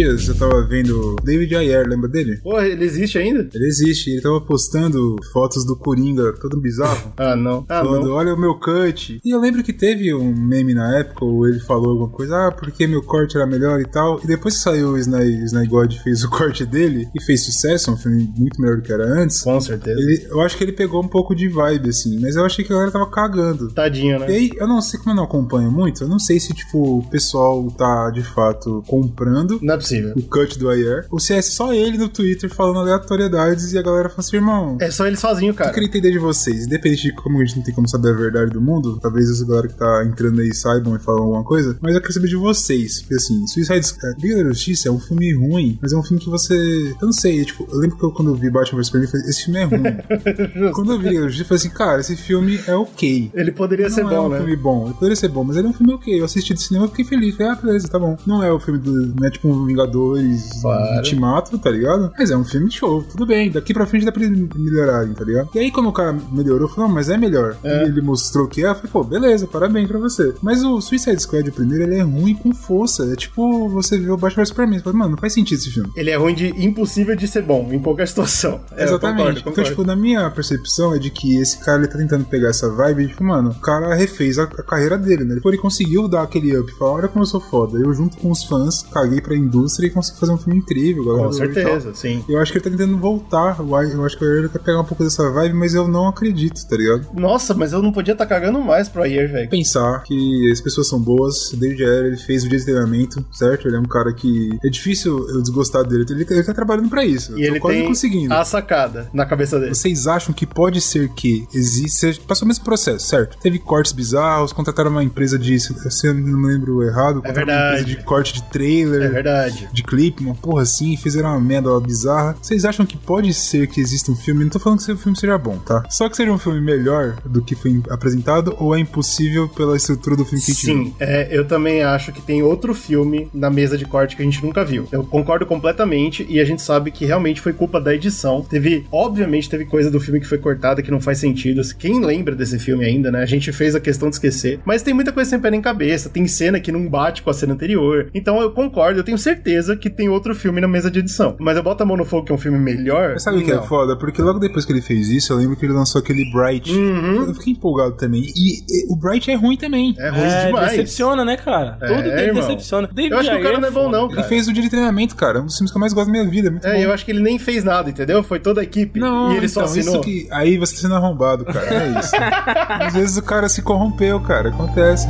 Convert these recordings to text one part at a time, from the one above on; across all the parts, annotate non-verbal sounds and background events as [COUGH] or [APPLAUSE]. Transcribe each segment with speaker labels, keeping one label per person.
Speaker 1: Dias eu tava vendo David Ayer, lembra dele?
Speaker 2: Porra, ele existe ainda?
Speaker 1: Ele existe, ele tava postando fotos do Coringa, todo bizarro. [LAUGHS]
Speaker 2: Ah, não. Ah,
Speaker 1: falando,
Speaker 2: não.
Speaker 1: olha o meu cut. E eu lembro que teve um meme na época, ou ele falou alguma coisa, ah, porque meu corte era melhor e tal. E depois que saiu o Sny, Sny God fez o [LAUGHS] corte dele e fez sucesso, um filme muito melhor do que era antes.
Speaker 2: Com certeza.
Speaker 1: Ele, eu acho que ele pegou um pouco de vibe, assim, mas eu achei que a galera tava cagando.
Speaker 2: Tadinho, né?
Speaker 1: E aí, eu não sei como eu não acompanho muito, eu não sei se, tipo, o pessoal tá de fato comprando
Speaker 2: Não é possível.
Speaker 1: o cut do Ayer, ou se é só ele no Twitter falando aleatoriedades e a galera fala assim, irmão.
Speaker 2: É só ele sozinho,
Speaker 1: O que eu
Speaker 2: cara.
Speaker 1: queria entender de vocês, independente de como a gente não tem como saber a verdade do mundo, talvez essa galera que tá entrando aí saibam e falam alguma coisa, mas eu quero saber de vocês, porque assim, Suicide Squad, Liga da Justiça é um filme ruim, mas é um filme que você, eu não sei, tipo, eu lembro que eu, quando eu vi Batman vs Superman, eu falei, esse filme é ruim. [LAUGHS] quando eu vi Liga da Justiça, eu falei assim, cara, esse filme é ok.
Speaker 2: Ele poderia
Speaker 1: Não
Speaker 2: ser
Speaker 1: é
Speaker 2: bom,
Speaker 1: um
Speaker 2: né?
Speaker 1: filme bom, ele poderia ser bom, mas ele é um filme ok. Eu assisti do cinema e fiquei feliz. Falei, ah, beleza, tá bom. Não é o filme do. Não é tipo um Vingadores
Speaker 2: Claro.
Speaker 1: Ultimato, tá ligado? Mas é um filme show, tudo bem. Daqui pra frente dá pra eles melhorarem, tá ligado? E aí, quando o cara melhorou, eu falei, não, mas é melhor.
Speaker 2: É.
Speaker 1: Ele mostrou que é, eu falei, pô, beleza, parabéns pra você. Mas o Suicide Squad, o primeiro, ele é ruim com força. É tipo você vê o Batman vs Superman. Você fala, mano, não faz sentido esse filme.
Speaker 2: Ele é ruim de impossível de ser bom, em qualquer situação. [LAUGHS] É,
Speaker 1: Exatamente.
Speaker 2: concordo,
Speaker 1: Então,
Speaker 2: concordo.
Speaker 1: tipo, na minha percepção é de que esse cara ele tá tentando pegar essa vibe, tipo, mano, o cara refez a, a carreira dele, né? Ele, ele conseguiu dar aquele up, falar, olha como eu sou foda. Eu, junto com os fãs, caguei pra indústria e consegui fazer um filme incrível.
Speaker 2: Com certeza, sim.
Speaker 1: Eu acho que ele tá tentando voltar. o Eu acho que ele quer pegar um pouco dessa vibe, mas eu não acredito, tá ligado?
Speaker 2: Nossa, mas eu não podia estar cagando mais pro Ayer, velho.
Speaker 1: Pensar que as pessoas são boas, desde Ayer ele fez o dia de treinamento, certo? Ele é um cara que. É difícil eu desgostar dele. Ele, ele tá trabalhando pra isso.
Speaker 2: E
Speaker 1: eu tô
Speaker 2: ele
Speaker 1: quase
Speaker 2: tem
Speaker 1: conseguindo.
Speaker 2: a sacada na cabeça dele.
Speaker 1: Vocês acham que pode ser que existe. Passou o mesmo processo, certo? Teve cortes bizarros, contrataram uma empresa de. Se eu não lembro errado, uma
Speaker 2: verdade.
Speaker 1: empresa de corte de trailer.
Speaker 2: É verdade.
Speaker 1: De clipe, uma porra assim, fizeram uma merda bizarra. Vocês acham que pode ser que exista um filme? Não tô falando que o filme seja bom, tá? Só que seja um filme melhor do que foi apresentado, ou é impossível pela estrutura do filme que?
Speaker 2: Sim, é, eu também acho que tem outro filme na mesa de corte que a gente nunca viu. Eu concordo completamente e a gente sabe que realmente foi culpa da edição. Teve, obviamente, teve coisa do filme que foi cortada que não faz sentido. Quem lembra desse filme ainda, né? A gente fez a questão de esquecer. Mas tem muita coisa sem pé nem cabeça. Tem cena que não bate com a cena anterior. Então eu concordo, eu tenho certeza que tem outro filme na mesa de edição. Mas eu boto a mão no fogo que é um filme melhor.
Speaker 1: Mas sabe o que é foda? Porque logo depois que ele fez isso, eu lembro que ele lançou aquele Bright.
Speaker 2: Uhum.
Speaker 1: Eu fiquei empolgado também. E, e o Bright é ruim também.
Speaker 2: É ruim
Speaker 3: É,
Speaker 2: demais.
Speaker 3: decepciona, né, cara?
Speaker 2: É,
Speaker 3: Tudo dele
Speaker 2: irmão.
Speaker 3: decepciona. David
Speaker 2: Eu acho que o cara
Speaker 3: Ayer
Speaker 2: não é bom, não,
Speaker 1: Ele
Speaker 2: cara.
Speaker 1: fez o dia de treinamento, cara. Um dos filmes que eu mais gosto da minha vida. É muito
Speaker 2: É,
Speaker 1: bom.
Speaker 2: eu acho que ele nem fez nada, entendeu? Foi toda a equipe.
Speaker 1: Não,
Speaker 2: e ele só
Speaker 1: então,
Speaker 2: assinou.
Speaker 1: isso que. Aí você tá sendo arrombado, cara. É isso. [LAUGHS] Às vezes o cara se corrompeu, cara. Acontece.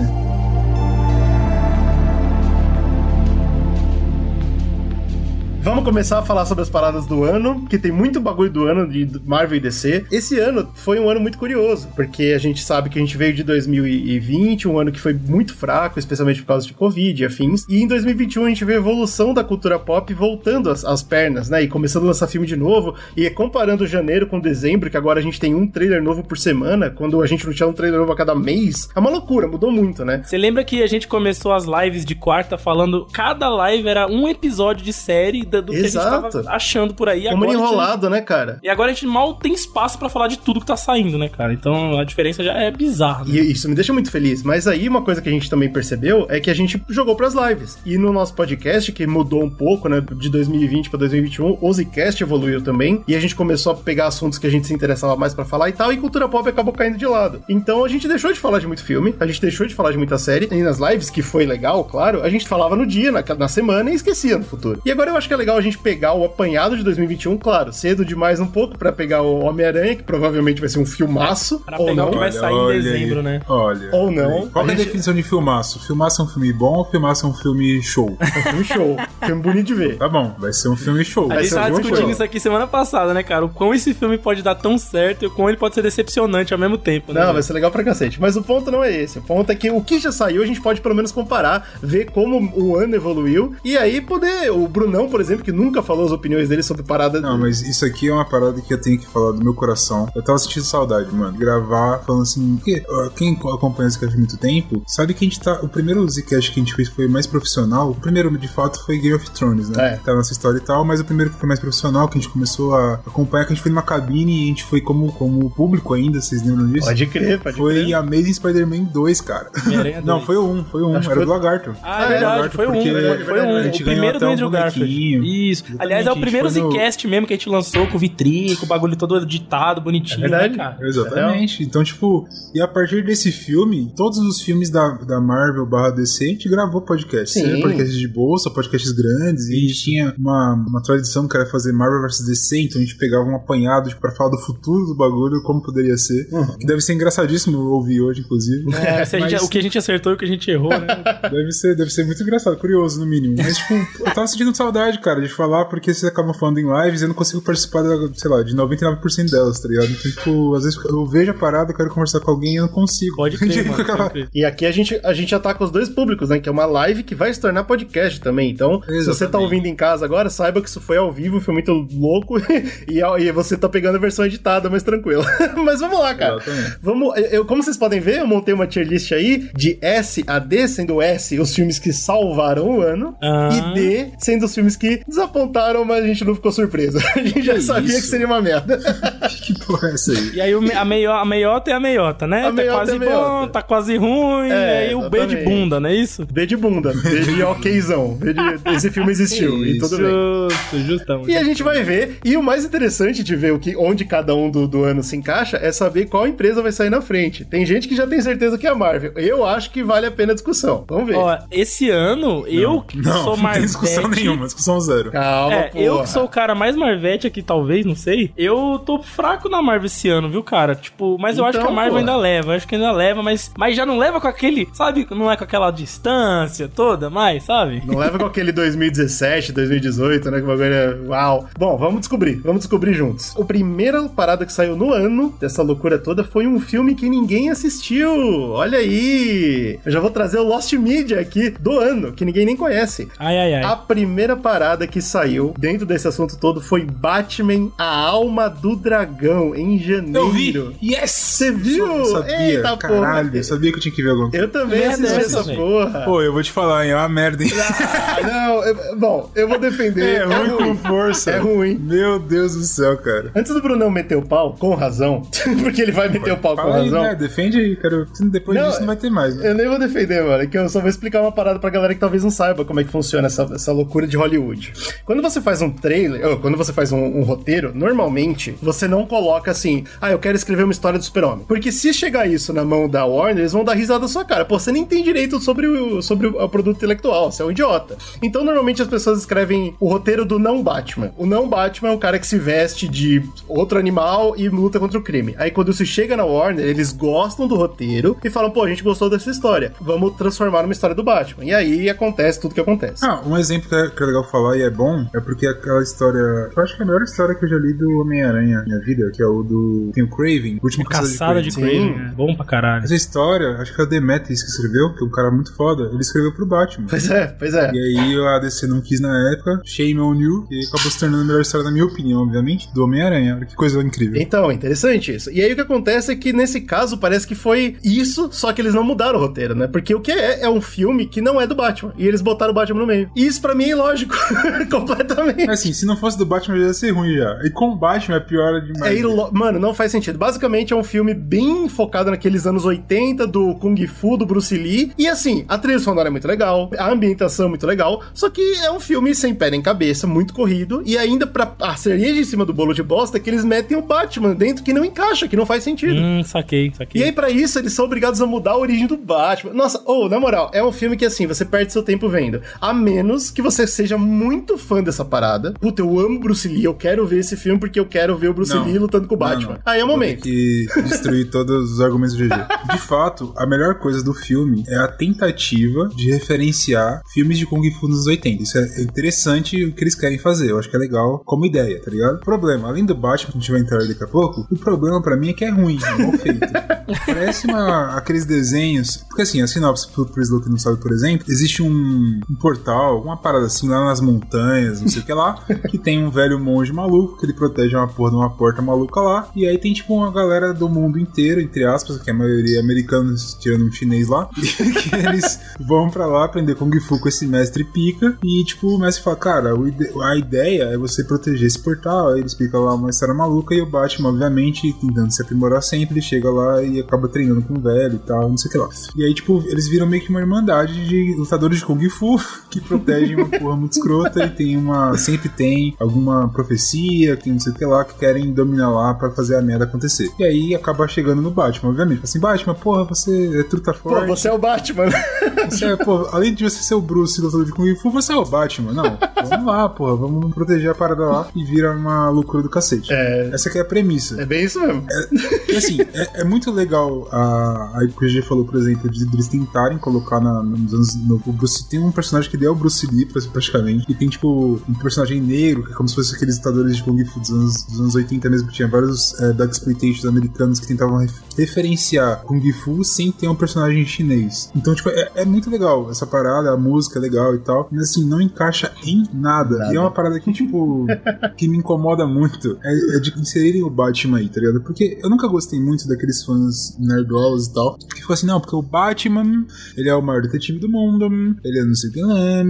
Speaker 2: Vamos começar a falar sobre as paradas do ano, que tem muito bagulho do ano de Marvel e DC. Esse ano foi um ano muito curioso, porque a gente sabe que a gente veio de 2020, um ano que foi muito fraco, especialmente por causa de Covid e afins. E em 2021 a gente vê a evolução da cultura pop voltando às, pernas, né? E começando a lançar filme de novo. E comparando janeiro com dezembro, que agora a gente tem um trailer novo por semana, quando a gente não tinha um trailer novo a cada mês. É uma loucura, mudou muito, né?
Speaker 3: Você lembra que a gente começou as lives de quarta falando cada live era um episódio de série do que a
Speaker 2: Exato.
Speaker 3: gente tava achando por aí.
Speaker 2: Como
Speaker 3: Agora a gente-
Speaker 2: enrolado, né, cara?
Speaker 3: E agora a gente mal tem espaço pra falar de tudo que tá saindo, né, cara? Então a diferença já é bizarra. Né?
Speaker 2: E isso me deixa muito feliz. Mas aí uma coisa que a gente também percebeu é que a gente jogou pras lives. E no nosso podcast, que mudou um pouco, né, de 2020 pra 2021, o Zcast evoluiu também. E a gente começou a pegar assuntos que a gente se interessava mais pra falar e tal. E cultura pop acabou caindo de lado. Então a gente deixou de falar de muito filme, a gente deixou de falar de muita série. E nas lives, que foi legal, claro, a gente falava no dia, na, na semana e esquecia no futuro. E agora eu acho que é legal a gente pegar o apanhado de 2021, claro, cedo demais um pouco pra pegar o Homem-Aranha, que provavelmente vai ser um filmaço.
Speaker 3: Pra
Speaker 2: ou
Speaker 3: pegar
Speaker 2: não.
Speaker 3: o que vai sair em
Speaker 1: olha
Speaker 3: dezembro,
Speaker 1: aí.
Speaker 3: né?
Speaker 1: Olha.
Speaker 2: Ou não.
Speaker 1: Qual é a
Speaker 2: gente-
Speaker 1: definição de filmaço? Filmaço é um filme bom ou filmaço é um filme show?
Speaker 2: É um filme show. filme bonito de ver.
Speaker 1: Tá bom, vai ser um filme show.
Speaker 3: A gente
Speaker 1: um
Speaker 3: tava discutindo
Speaker 1: show.
Speaker 3: isso aqui semana passada, né, cara? O quão esse filme pode dar tão certo e o quão ele pode ser decepcionante ao mesmo tempo, né?
Speaker 2: Não, vai ser legal pra cacete. Mas o ponto não é esse. O ponto é que o que já saiu, a gente pode pelo menos comparar, ver como o ano evoluiu. E aí poder. O Brunão, por exemplo, que nunca falou as opiniões dele sobre parada.
Speaker 1: Não, mas isso aqui é uma parada que eu tenho que falar do meu coração. Eu tava sentindo saudade, mano. Gravar falando assim. Porque, quem acompanha o Zcast há muito tempo sabe que a gente tá. O primeiro Zcast que a gente fez foi mais profissional. O primeiro, de fato, foi Game of Thrones, né?
Speaker 2: É.
Speaker 1: Tá nessa história e tal. Mas o primeiro que foi mais profissional, que a gente começou a acompanhar, que a gente foi numa cabine e a gente foi como, como público ainda, vocês lembram disso?
Speaker 2: Pode crer, pode
Speaker 1: Foi
Speaker 2: crer.
Speaker 1: Amazing Spider-Man 2, cara. Não,
Speaker 3: 2.
Speaker 1: foi o 1, foi o 1.
Speaker 2: Acho
Speaker 1: Era
Speaker 2: foi-
Speaker 1: do Lagarto.
Speaker 3: Ah, é verdade, foi um,
Speaker 1: porque
Speaker 3: foi
Speaker 1: a
Speaker 3: um,
Speaker 1: gente
Speaker 3: o
Speaker 1: ganhou
Speaker 3: primeiro
Speaker 1: até
Speaker 3: do
Speaker 1: um
Speaker 3: Andrew Garfield. Isso.
Speaker 1: Exatamente,
Speaker 3: Aliás, é o primeiro
Speaker 1: no-
Speaker 3: Zcast mesmo que a gente lançou com vitri, com o bagulho todo editado, bonitinho,
Speaker 2: É verdade.
Speaker 3: né, cara?
Speaker 1: Exatamente. Então, tipo, e a partir desse filme, todos os filmes da, da Marvel barra DC, a gente gravou podcast.
Speaker 2: Sim.
Speaker 1: Seja podcasts de bolsa, podcasts grandes. E a gente tinha uma, uma tradição que era fazer Marvel vs DC, então a gente pegava um apanhado tipo, pra falar do futuro do bagulho, como poderia ser.
Speaker 2: Uhum.
Speaker 1: Que deve ser engraçadíssimo ouvir hoje, inclusive.
Speaker 3: É, a gente-
Speaker 1: Mas
Speaker 3: o que a gente acertou e o que a gente errou, né? [LAUGHS]
Speaker 1: deve, ser, deve ser muito engraçado, curioso, no mínimo. Mas, tipo, eu tava sentindo saudade, cara, de falar, porque vocês acabam falando em lives e eu não consigo participar, da, sei lá, de 99% delas, tá ligado? Então, tipo, às vezes eu vejo a parada, eu quero conversar com alguém e eu não consigo.
Speaker 3: Pode crer, [LAUGHS]
Speaker 1: Tipo,
Speaker 3: mano. Pode crer.
Speaker 2: E aqui a gente, a gente ataca os dois públicos, né? Que é uma live que vai se tornar podcast também. Então, se você tá
Speaker 1: Exatamente.
Speaker 2: ouvindo em casa agora, saiba que isso foi ao vivo, foi muito louco. [LAUGHS] e, e você tá pegando a versão editada, mas tranquilo. [LAUGHS] mas vamos lá, cara.
Speaker 1: Exatamente.
Speaker 2: Vamos, eu, como vocês podem ver, eu montei uma tier list aí de S a D, sendo S os filmes que salvaram o ano,
Speaker 3: Ah.
Speaker 2: e D sendo os filmes que desapontaram, mas a gente não ficou surpreso. [LAUGHS] A gente já
Speaker 1: Que
Speaker 2: sabia
Speaker 1: isso?
Speaker 2: que seria uma merda. [LAUGHS]
Speaker 1: Que porra é essa aí?
Speaker 3: E aí a, meio, a meiota é a meiota, né?
Speaker 2: A
Speaker 3: tá
Speaker 2: meiota
Speaker 3: quase
Speaker 2: é
Speaker 3: bom, tá quase ruim,
Speaker 2: É,
Speaker 3: e aí o B de bunda, não é isso?
Speaker 2: B de bunda, B de [LAUGHS] okzão. B de- Esse filme existiu, e tudo bem.
Speaker 3: Justo, justão.
Speaker 2: E a gente vai ver, e o mais interessante de ver o que, onde cada um do, do ano se encaixa é saber qual empresa vai sair na frente. Tem gente que já tem certeza que é a Marvel. Eu acho que vale a pena a discussão. Vamos ver.
Speaker 3: Ó, esse ano, eu que
Speaker 1: Não,
Speaker 3: sou
Speaker 1: não tem discussão nenhuma, discussão zero.
Speaker 2: Calma,
Speaker 3: É, eu
Speaker 2: porra.
Speaker 3: que sou o cara mais Marvete aqui, talvez, não sei. Eu tô fraco na Marvel esse ano, viu, cara? Tipo, mas eu acho que a
Speaker 2: Então,
Speaker 3: Marvel
Speaker 2: pô.
Speaker 3: ainda leva, eu acho que ainda leva, mas, mas já não leva com aquele, sabe? Não é com aquela distância toda, mais, sabe?
Speaker 2: Não leva com aquele 2017, 2018, né? Que o bagulho é. Uau. Bom, vamos descobrir. Vamos descobrir juntos. A primeira parada que saiu no ano dessa loucura toda foi um filme que ninguém assistiu. Olha aí. Eu já vou trazer o Lost Media aqui do ano, que ninguém nem conhece.
Speaker 3: Ai, ai, ai.
Speaker 2: A primeira parada que saiu dentro desse assunto todo foi Batman, a alma do dragão, em janeiro.
Speaker 1: Eu vi! Yes!
Speaker 2: Você viu?
Speaker 1: Eu sabia,
Speaker 2: Eita, porra.
Speaker 1: caralho, eu sabia que eu tinha que ver alguma coisa.
Speaker 2: Eu também
Speaker 3: Merda
Speaker 2: assisti
Speaker 3: é
Speaker 2: essa porra.
Speaker 1: Pô, eu vou te falar, hein, é uma merda, hein?
Speaker 2: Ah, não, eu- bom, eu vou defender.
Speaker 1: É ruim com força.
Speaker 2: É ruim.
Speaker 1: Meu Deus do céu, cara.
Speaker 2: Antes do Brunão meter o pau, com razão, [LAUGHS] porque ele vai meter o pau com
Speaker 1: aí,
Speaker 2: razão.
Speaker 1: né? Defende aí, quero. Depois
Speaker 2: Não,
Speaker 1: disso não vai ter mais, né?
Speaker 2: Eu nem vou defender, mano, é que eu só vou explicar uma parada pra galera que talvez não saiba como é que funciona essa, essa loucura de Hollywood. Quando você faz um trailer, ou quando você faz um, um roteiro, normalmente você não coloca assim, ah, eu quero escrever uma história do super-homem. Porque se chegar isso na mão da Warner, eles vão dar risada da sua cara. Pô, você nem tem direito sobre o, sobre o produto intelectual, você é um idiota. Então, normalmente as pessoas escrevem o roteiro do não Batman. O não Batman é um cara que se veste de outro animal e luta contra o crime. Aí quando isso chega na Warner, eles gostam do roteiro e falam, pô, a gente gostou dessa história. Vamos transformar numa história do Batman. E aí acontece tudo que acontece.
Speaker 1: Ah, um exemplo que é, que é legal falar e é bom é porque aquela história. Eu acho que é a melhor história que eu já li do Homem-Aranha na minha vida, que é o do. Tem o Craven, o último
Speaker 3: Caçada de
Speaker 1: Craven.
Speaker 3: Craven, né? Bom pra caralho.
Speaker 1: Essa história, acho que é o Demetrius que escreveu, que é um cara muito foda, ele escreveu pro Batman.
Speaker 2: Pois é, pois é.
Speaker 1: E aí a DC não quis na época, Shame on You, e acabou se tornando a melhor história, na minha opinião, obviamente, do Homem-Aranha. Olha que coisa incrível.
Speaker 2: Então, interessante isso. E aí o que acontece é que nesse caso parece que foi isso, só que eles não mudaram o roteiro, né? Porque o que é é um filme que não é do Batman. E eles botaram o Batman no meio. E isso pra mim é ilógico. [LAUGHS] [LAUGHS] Completamente.
Speaker 1: Mas assim, se não fosse do Batman já ia ser ruim já. E com o Batman é pior demais.
Speaker 2: É ilo... Mano, não faz sentido. Basicamente é um filme bem focado naqueles anos 80 do Kung Fu, do Bruce Lee. E assim, a trilha sonora é muito legal, a ambientação é muito legal. Só que é um filme sem pé nem cabeça, muito corrido. E ainda pra a cereja em cima do bolo de bosta é que eles metem o Batman dentro que não encaixa, que não faz sentido.
Speaker 3: Hum, saquei,
Speaker 2: E
Speaker 3: saquei.
Speaker 2: aí, pra isso, eles são obrigados a mudar a origem do Batman. Nossa, ou, na moral, é um filme que, assim, você perde seu tempo vendo. A menos que você seja muito fã dessa parada. Puta, eu amo Bruce Lee, eu quero ver esse filme porque eu quero ver o Bruce
Speaker 1: Não.
Speaker 2: Lee lutando com o
Speaker 1: Não,
Speaker 2: Batman.
Speaker 1: não.
Speaker 2: Aí é o momento.
Speaker 1: que destruir [LAUGHS] todos os argumentos do GG. De fato, a melhor coisa do filme é a tentativa de referenciar filmes de Kung Fu nos 80. Isso é interessante o que eles querem fazer. Eu acho que é legal como ideia, tá ligado? Problema, além do Batman, que a gente vai entrar daqui a pouco, o problema pra mim é que é ruim, é mal feito. [LAUGHS] Parece uma, aqueles desenhos. Porque assim, a sinopse pro Prislo que não sabe, por exemplo, existe um, um portal, uma parada assim lá nas montanhas, não sei o que lá, que tem um velho monge maluco que ele protege uma porra de uma porta maluca lá. E aí tem tipo uma galera do mundo inteiro, entre aspas, que é a maioria americanos, tirando um chinês lá, [LAUGHS] que eles vão pra lá aprender Kung Fu com esse mestre pica. E tipo, o mestre fala, cara, a ideia é você proteger esse portal. Aí ele explica lá uma história maluca e o Batman, obviamente, tentando se aprimorar sempre, chega lá e acaba treinando com o velho e tal, não sei o que lá. E aí, tipo, eles viram meio que uma irmandade de lutadores de Kung Fu [LAUGHS] que protegem uma porra muito escrota e tem uma. Sempre tem alguma profecia, que não sei o que lá, que querem dominar lá pra fazer a merda acontecer. E aí acaba chegando no Batman, obviamente. Assim, Batman, porra, você é truta
Speaker 2: Pô,
Speaker 1: forte.
Speaker 2: você é o Batman.
Speaker 1: Você é, pô, além de você ser o Bruce lutador de Kung Fu, você é o Batman. Não, vamos lá, porra, vamos proteger a parada lá e vira uma loucura do cacete.
Speaker 2: É.
Speaker 1: Essa aqui é a premissa.
Speaker 2: É bem isso mesmo.
Speaker 1: E assim, é, é muito legal a, a que o GG falou, por exemplo, de eles tentarem colocar na, nos anos. No, o Bruce, tem um personagem que deu o Bruce Lee, pra- praticamente, e tem tipo um personagem negro, que é como se fosse aqueles lutadores de Kung Fu dos anos, dos anos 80 mesmo, que tinha vários é, Dark Exploitations americanos que tentavam ref- referenciar Kung Fu sem ter um personagem chinês. Então, tipo, é, é muito legal essa parada, a música é legal e tal, mas assim, não encaixa em nada.
Speaker 2: Nada.
Speaker 1: E é uma parada que, tipo, [LAUGHS] que me incomoda muito é, é de inserirem o Batman aí, tá ligado? Porque eu nunca gostei muito daqueles fãs nerdolas e tal, que ficam assim, não, porque o Batman, ele é o maior detetive do mundo, ele é não sei o que lá,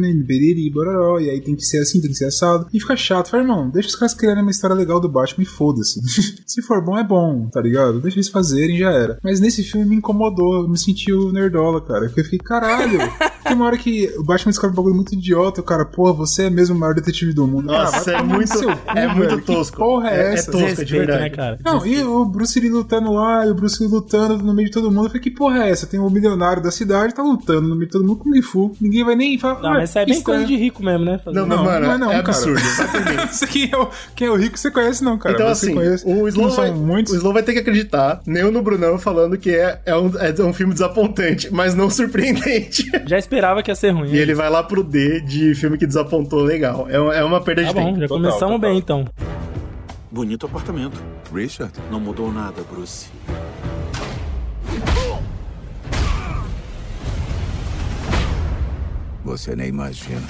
Speaker 1: bororó, e aí tem que ser assim, tem que ser assado. E fica chato, fala, irmão, deixa os caras criarem uma história legal do Batman e foda-se. [LAUGHS] Se for bom, é bom, tá ligado? Deixa eles fazerem, já era. Mas nesse filme me incomodou, eu me senti o nerdola, cara. Porque eu fiquei, caralho. Tem uma hora que o Batman descobre um bagulho muito idiota, o cara, porra, você é mesmo o maior detetive do mundo.
Speaker 2: Nossa,
Speaker 1: Cara,
Speaker 2: é muito,
Speaker 1: cu,
Speaker 2: é muito
Speaker 1: velho. Que
Speaker 2: tosco.
Speaker 1: porra é,
Speaker 2: é,
Speaker 1: essa?
Speaker 2: tosco, de
Speaker 3: Desrespeito,
Speaker 2: verdade.
Speaker 3: né, cara?
Speaker 1: Não, e o Bruce Lee lutando lá, e o Bruce Lee lutando no meio de todo mundo. Eu falei, que porra é essa? Tem o milionário da cidade, tá lutando no meio de todo mundo com Kung Fu. Ninguém vai nem falar.
Speaker 3: Não, mas isso é bem coisa de rico mesmo, né? Fazer
Speaker 2: Não, não, mano,
Speaker 1: não é não,
Speaker 2: é absurdo. [LAUGHS]
Speaker 1: Aqui é o, quem é o rico você conhece, não, cara.
Speaker 2: Então,
Speaker 1: você
Speaker 2: assim,
Speaker 1: conhece.
Speaker 2: o Slow, vai,
Speaker 1: muitos.
Speaker 2: o Slow vai ter que acreditar, nem eu no Brunão falando que é, é, um, é um filme desapontante, mas não surpreendente. [LAUGHS]
Speaker 3: Já esperava que ia ser ruim.
Speaker 2: E ele vai lá pro D de filme que desapontou legal. É, uma- é uma perda
Speaker 3: Tá
Speaker 2: de
Speaker 3: bom,
Speaker 2: tempo.
Speaker 3: já
Speaker 1: Total,
Speaker 3: começamos
Speaker 1: total.
Speaker 3: bem então.
Speaker 4: Bonito apartamento.
Speaker 5: Richard?
Speaker 4: Não mudou nada, Bruce.
Speaker 5: Você nem imagina.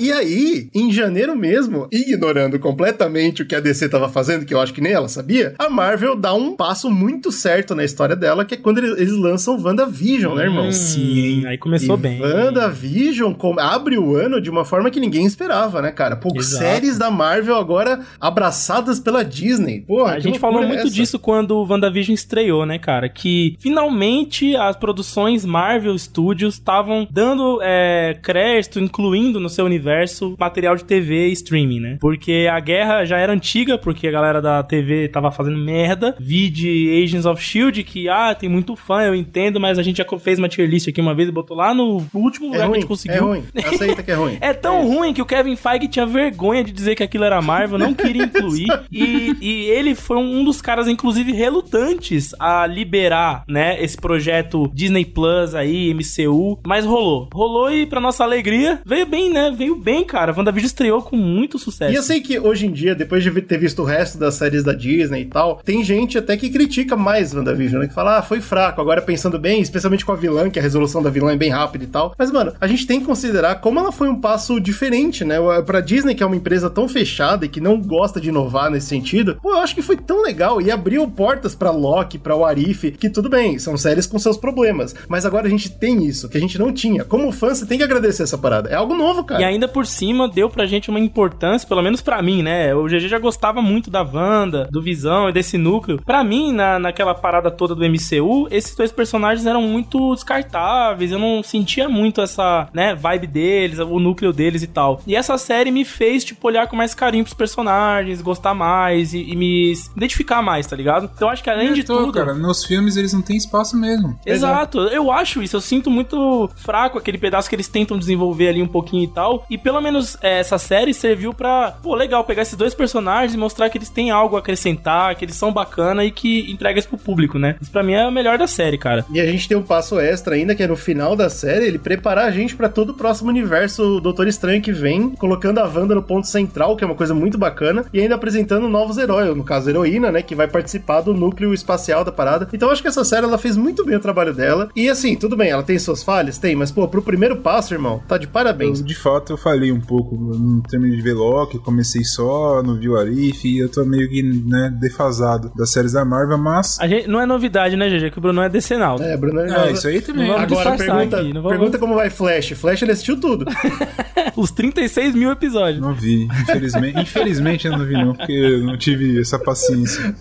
Speaker 2: E aí, em janeiro mesmo, ignorando completamente o que a DC tava fazendo, que eu acho que nem ela sabia, a Marvel dá um passo muito certo na história dela, que é quando eles lançam WandaVision, né, irmão?
Speaker 3: Sim, aí começou
Speaker 2: e
Speaker 3: bem.
Speaker 2: WandaVision abre o ano de uma forma que ninguém esperava, né, cara? Pô,
Speaker 3: Exato.
Speaker 2: séries da Marvel agora abraçadas pela Disney. Pô,
Speaker 3: A gente falou muito disso quando o WandaVision estreou, né, cara? Que finalmente as produções Marvel Studios estavam dando é, crédito, incluindo no seu universo material de TV e streaming, né? Porque a guerra já era antiga, porque a galera da TV tava fazendo merda. Vi de Agents of Shield que, ah, tem muito fã, eu entendo, mas a gente já fez uma tier list aqui uma vez e botou lá no último
Speaker 2: É
Speaker 3: lugar que a
Speaker 2: ruim,
Speaker 3: gente conseguiu.
Speaker 2: é ruim. Aceita que é ruim. [LAUGHS]
Speaker 3: É tão ruim que o Kevin Feige tinha vergonha de dizer que aquilo era Marvel, não queria incluir. [LAUGHS] e, e ele foi um dos caras, inclusive, relutantes a liberar, né, esse projeto Disney Plus aí, MCU. Mas rolou. Rolou e, pra nossa alegria, veio bem, né? Veio bem, cara. WandaVision estreou com muito sucesso.
Speaker 2: E eu sei que hoje em dia, depois de ter visto o resto das séries da Disney e tal, tem gente até que critica mais WandaVision, né? Que fala, ah, foi fraco. Agora pensando bem, especialmente com a vilã, que a resolução da vilã é bem rápida e tal. Mas, mano, a gente tem que considerar como ela foi um passo diferente, né? Pra Disney, que é uma empresa tão fechada e que não gosta de inovar nesse sentido, pô, eu acho que foi tão legal e abriu portas pra Loki, pra Warif, que tudo bem, são séries com seus problemas. Mas agora a gente tem isso, que a gente não tinha. Como fã, você tem que agradecer essa parada. É algo novo, cara.
Speaker 3: E ainda por cima deu pra gente uma importância, pelo menos pra mim, né? O GG já gostava muito da Wanda, do Visão e desse núcleo. Pra mim, na, naquela parada toda do MCU, esses dois personagens eram muito descartáveis. Eu não sentia muito essa, né, vibe deles, o núcleo deles e tal. E essa série me fez, tipo, olhar com mais carinho pros personagens, gostar mais e, e me identificar mais, tá ligado? Então eu acho que além de
Speaker 1: Eu tô,
Speaker 3: tudo.
Speaker 1: cara, nos filmes eles não têm espaço mesmo.
Speaker 3: Exato, eu acho isso. Eu sinto muito fraco aquele pedaço que eles tentam desenvolver ali um pouquinho e tal. E pelo menos é, essa série serviu pra, pô, legal, pegar esses dois personagens e mostrar que eles têm algo a acrescentar, que eles são bacana e que entrega isso pro público, né? Isso pra mim é o melhor da série, cara.
Speaker 2: E a gente tem um passo extra ainda, que é no final da série, ele preparar a gente pra todo o próximo universo Doutor Estranho que vem, colocando a Wanda no ponto central, que é uma coisa muito bacana, e ainda apresentando novos heróis, no caso, a heroína, né, que vai participar do núcleo espacial da parada. Então acho que essa série, ela fez muito bem o trabalho dela. E assim, tudo bem, ela tem suas falhas? Tem, mas pô, pro primeiro passo, irmão, tá de parabéns.
Speaker 1: De fato, eu falei um pouco no termino de ver Loki, comecei só, não vi o Arif, e eu tô meio que, né, defasado das séries da Marvel, mas...
Speaker 3: A gente, não é novidade, né, GG, que o Bruno é decenal.
Speaker 2: É, Bruno,
Speaker 1: É, isso aí também.
Speaker 3: Não vamos
Speaker 2: Agora pergunta,
Speaker 3: aqui, não vamos-
Speaker 2: pergunta como vai Flash. Flash ele assistiu tudo. [LAUGHS]
Speaker 3: Os 36 mil episódios.
Speaker 1: Não vi, infelizmente. infelizmente eu não vi, não, porque eu não tive essa paciência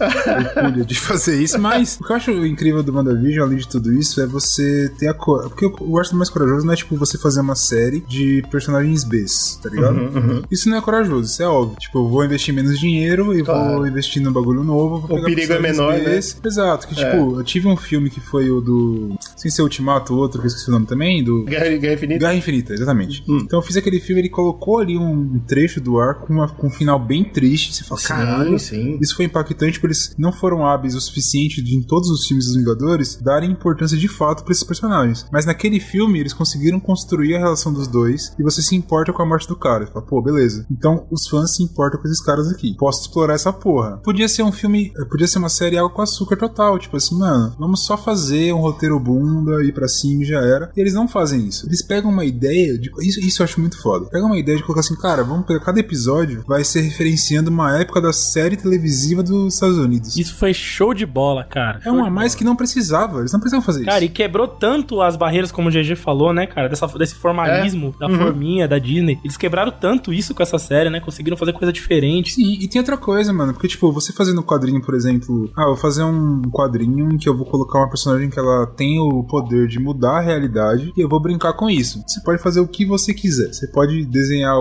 Speaker 1: de fazer isso. Mas o que eu acho incrível do WandaVision, além de tudo isso, é você ter a cor. Porque eu acho mais corajoso não é tipo você fazer uma série de personagens Bs, tá ligado?
Speaker 2: Uhum,
Speaker 1: Isso não é corajoso, isso é óbvio. Tipo, eu vou investir menos dinheiro e
Speaker 2: Claro.
Speaker 1: vou investir num bagulho novo. Vou
Speaker 2: O
Speaker 1: pegar
Speaker 2: perigo é menor,
Speaker 1: Bs. Exato, que
Speaker 2: É.
Speaker 1: tipo, eu tive um filme que foi o do. Sem ser Ultimato, outro, que eu esqueci o nome também, do.
Speaker 2: Guerra, Guerra Infinita.
Speaker 1: Guerra Infinita, exatamente.
Speaker 2: Hum.
Speaker 1: Então eu fiz aquele filme, ele colocou ali um trecho do ar com, uma- com um final bem triste. Você fala, caralho.
Speaker 2: sim.
Speaker 1: Isso foi impactante, porque eles não foram hábeis o suficiente de, em todos os filmes dos Vingadores, darem importância de fato pra esses personagens. Mas naquele filme, eles conseguiram construir a relação dos dois e você se importa com a morte do cara. Você fala, pô, beleza. Então os fãs se importam com esses caras aqui. Posso explorar essa porra. Podia ser um filme, eh, podia ser uma série algo com açúcar total. Tipo assim, mano, vamos só fazer um roteiro bunda, ir pra cima e já era. E eles não fazem isso. Eles pegam uma ideia de. Isso, isso eu acho muito foda. Pegam uma ideia de colocar assim, cara, vamos pegar cada episódio, vai ser referenciando uma época da série televisiva dos Estados Unidos.
Speaker 3: Isso foi show de bola, cara.
Speaker 1: É um a mais que não precisava. Eles não precisavam fazer
Speaker 3: Cara, e
Speaker 1: isso.
Speaker 3: quebrou tanto as barreiras, como o GG falou, né, cara? Dessa, desse formalismo da
Speaker 2: Uhum.
Speaker 3: forminha da Disney. Eles quebraram tanto isso com essa série, né? Conseguiram fazer coisa diferente.
Speaker 1: Sim, e tem outra coisa, mano. Porque, tipo, você fazendo um quadrinho, por exemplo. Ah, eu vou fazer um quadrinho em que eu vou colocar uma personagem que ela tem o poder de mudar a realidade e eu vou brincar com isso. Você pode fazer o que você quiser. Você pode desenhar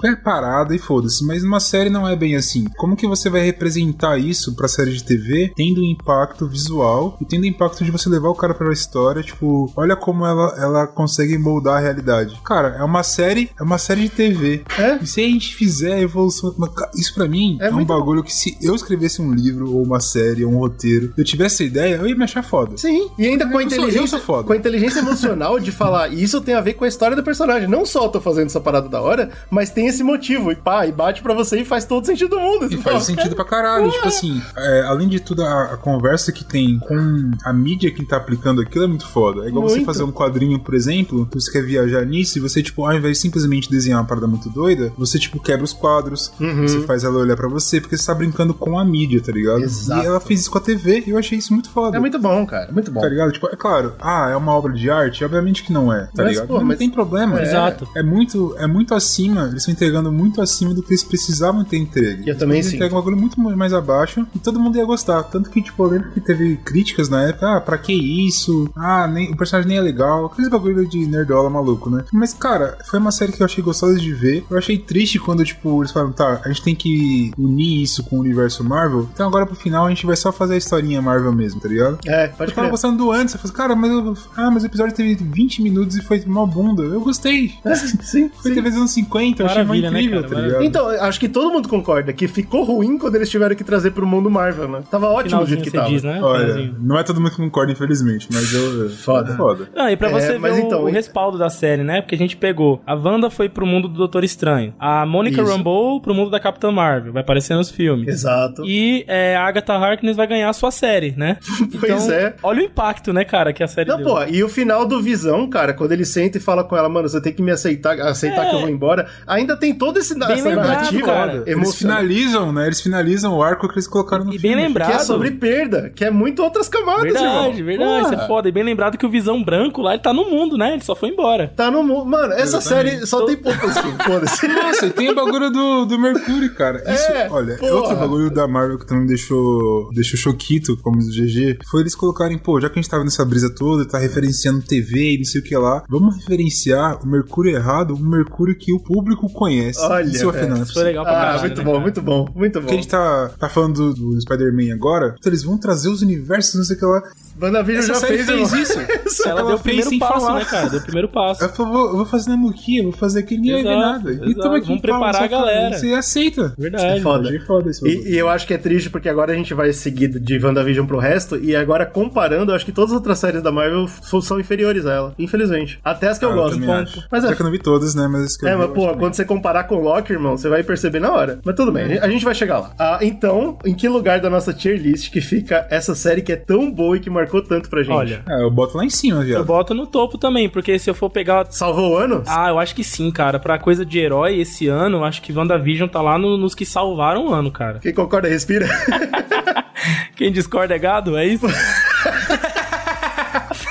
Speaker 1: qualquer parada e foda-se. Mas numa série não é bem assim. Como que você vai representar isso pra série de TV tendo impacto visual e tendo o impacto de você levar o cara pra história? Tipo, olha como ela, ela consegue moldar a realidade. Cara, é uma série, é uma série de TV.
Speaker 2: É?
Speaker 1: E se a gente fizer a evolução. Isso pra mim
Speaker 2: É
Speaker 1: é, um bagulho que se eu escrevesse um livro, ou uma série, ou um roteiro, eu tivesse ideia, eu ia me achar foda.
Speaker 2: Sim, e ainda com a
Speaker 1: eu
Speaker 2: inteligência, com a inteligência emocional de falar, e isso tem a ver com a história do personagem. Não só eu tô fazendo essa parada da hora, mas tem esse motivo. E pá, e bate pra você e faz todo sentido do mundo.
Speaker 1: E
Speaker 2: Você
Speaker 1: faz
Speaker 2: fala,
Speaker 1: sentido pra caralho. Tipo assim, é, além de tudo, a, a conversa que tem com a mídia que tá aplicando aquilo é muito foda. É igual você
Speaker 2: Muito.
Speaker 1: fazer um quadrinho, por exemplo, que você quer viajar nisso e você, tipo, ao invés de simplesmente desenhar uma parada muito doida, você, tipo, quebra os quadros,
Speaker 2: Uhum.
Speaker 1: você faz ela olhar pra você, porque você tá brincando com a mídia, tá ligado?
Speaker 2: Exato.
Speaker 1: E ela fez isso com a TV e eu achei isso muito foda.
Speaker 2: É muito bom, cara. Muito bom.
Speaker 1: Tá ligado? Tipo, é claro, ah, é uma obra de arte? Obviamente que não é, tá
Speaker 2: Mas,
Speaker 1: ligado?
Speaker 2: pô,
Speaker 1: Mas
Speaker 2: mas-
Speaker 1: não tem problema.
Speaker 2: É.
Speaker 3: Exato.
Speaker 1: É muito, é muito acima, eles estão entregando muito acima do que eles precisavam ter entregue.
Speaker 2: Eu também
Speaker 1: eles
Speaker 2: sinto.
Speaker 1: entregam um bagulho muito mais abaixo e todo mundo ia gostar. Tanto que, tipo, eu lembro que teve críticas na época, ah, pra que isso? Ah, nem, o personagem nem é legal. Aqueles bagulho de nerdola maluco, né? Mas, cara, foi uma série que eu achei gostosa de ver. Eu achei triste quando, tipo, eles falaram, tá, a gente tem que unir isso com o universo Marvel. Então agora pro final a gente vai só fazer a historinha Marvel mesmo, tá ligado?
Speaker 2: É, pode
Speaker 1: Eu tava
Speaker 2: crer.
Speaker 1: gostando do antes, eu falei, cara, mas, eu, ah, mas o episódio teve 20 minutos e foi uma bunda. Eu gostei. [LAUGHS]
Speaker 2: Sim,
Speaker 1: Foi
Speaker 2: sim.
Speaker 1: Anos 50, eu achei
Speaker 3: né,
Speaker 1: incrível,
Speaker 3: cara?
Speaker 1: tá ligado?
Speaker 2: Então, acho que todo mundo concorda que ficou ruim quando eles tiveram que trazer pro mundo Marvel, né? Tava ótimo do
Speaker 3: Finalzinho
Speaker 2: jeito que tava.
Speaker 3: diz, né?
Speaker 1: Olha, não é todo mundo que concorda, infelizmente, mas eu. [LAUGHS]
Speaker 2: Foda.
Speaker 1: é Foda.
Speaker 3: Não, e pra
Speaker 2: É,
Speaker 3: você ver
Speaker 2: mas
Speaker 3: o,
Speaker 2: então,
Speaker 3: o respaldo da série, né? Porque a gente pegou. A Wanda foi pro mundo do Doutor Estranho. A Monica
Speaker 2: Isso.
Speaker 3: Rambeau pro mundo da Capitã Marvel. Vai aparecer nos filmes.
Speaker 2: Exato.
Speaker 3: E é, a Agatha Harkness vai ganhar a sua série, né? [LAUGHS]
Speaker 2: Pois é.
Speaker 3: Olha o impacto, né, cara, que a série
Speaker 2: Não,
Speaker 3: deu.
Speaker 2: pô, e o final do Visão, cara, quando ele senta e fala com ela, mano, você tem que me aceitar, aceitar
Speaker 3: É.
Speaker 2: que eu vou embora, ainda tem toda esse,
Speaker 3: Bem
Speaker 2: essa
Speaker 3: lembrado,
Speaker 2: narrativa.
Speaker 1: Eles finalizam, né? Eles finalizam o arco que eles colocaram no
Speaker 3: E
Speaker 1: filme.
Speaker 3: bem lembrado.
Speaker 2: Que é sobre perda, que é muito outras camadas,
Speaker 3: Verdade,
Speaker 2: irmão.
Speaker 3: verdade. Isso é foda. E bem lembrado que o Visão Branco lá, ele tá no mundo, né? Ele só foi embora.
Speaker 2: Tá no mundo. Mano, essa
Speaker 1: Exatamente.
Speaker 2: série só tem poucas filmes, [LAUGHS] foda-se.
Speaker 1: Nossa, e tem o bagulho do, do Mercúrio, cara. Isso,
Speaker 2: É,
Speaker 1: olha,
Speaker 2: porra.
Speaker 1: outro bagulho da Marvel que também deixou, deixou choquito, como diz o GG, foi eles colocarem, pô, já que a gente tava nessa brisa coisa toda, tá referenciando TV e não sei o que lá. Vamos referenciar o Mercúrio errado, o Mercúrio que o público conhece.
Speaker 2: Olha,
Speaker 1: Isso é
Speaker 3: foi legal pra
Speaker 2: Ah,
Speaker 3: caralho,
Speaker 2: muito
Speaker 3: né,
Speaker 2: bom,
Speaker 3: cara?
Speaker 2: muito bom, muito bom.
Speaker 1: Porque a gente tá, tá falando do, do Spider-Man agora, então eles vão trazer os universos, não sei o que lá.
Speaker 2: WandaVision já fez,
Speaker 1: fez isso. [LAUGHS]
Speaker 3: Ela
Speaker 1: Ela
Speaker 3: deu o
Speaker 1: fez
Speaker 3: primeiro passo,
Speaker 1: falar.
Speaker 3: né, cara? Deu o primeiro passo.
Speaker 1: Ela falou, vou, eu vou fazer na muquia, vou fazer aqui, ninguém vai ver
Speaker 3: Exato,
Speaker 1: nada.
Speaker 3: exato.
Speaker 1: E tamo aqui,
Speaker 3: Vamos preparar a galera.
Speaker 1: Você aceita.
Speaker 3: Verdade.
Speaker 2: Foda.
Speaker 1: Achei foda isso.
Speaker 2: E, e eu acho que é triste porque agora a gente vai seguir de WandaVision pro resto, e agora comparando, eu acho que todas as outras séries da Marvel são inferiores a ela, infelizmente. Até as que eu
Speaker 1: Ah,
Speaker 2: gosto.
Speaker 1: também
Speaker 2: ponto.
Speaker 1: acho.
Speaker 2: Mas
Speaker 1: Já
Speaker 2: é,
Speaker 1: que eu não vi todas, né? Mas eu
Speaker 2: é,
Speaker 1: vi,
Speaker 2: mas
Speaker 1: eu
Speaker 2: pô, quando você comparar com Loki, irmão, você vai perceber na hora. Mas tudo bem, a gente- a gente vai chegar lá. Ah, então, em que lugar da nossa tier list que fica essa série que é tão boa e que marcou tanto pra gente?
Speaker 3: Olha,
Speaker 1: É, eu boto lá em cima,
Speaker 3: eu
Speaker 1: viado.
Speaker 3: boto no topo também, porque se eu for pegar.
Speaker 2: Salvou o ano?
Speaker 3: Ah, eu acho que sim, cara. Pra coisa de herói esse ano, eu acho que WandaVision tá lá no- nos que salvaram o ano, cara.
Speaker 2: Quem concorda, respira. [LAUGHS]
Speaker 3: Quem discorda é gado, é isso? [LAUGHS]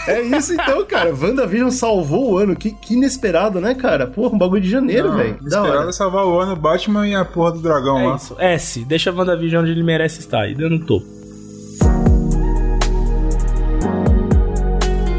Speaker 2: É isso então, cara. WandaVision salvou o ano. Que, que inesperado, né, cara? Porra, um bagulho de janeiro, velho. Da
Speaker 1: Esperado
Speaker 2: hora.
Speaker 1: é salvar o ano, Batman e a porra do dragão
Speaker 3: É
Speaker 1: lá.
Speaker 3: isso. S. Deixa a WandaVision onde ele merece estar. E dando no topo.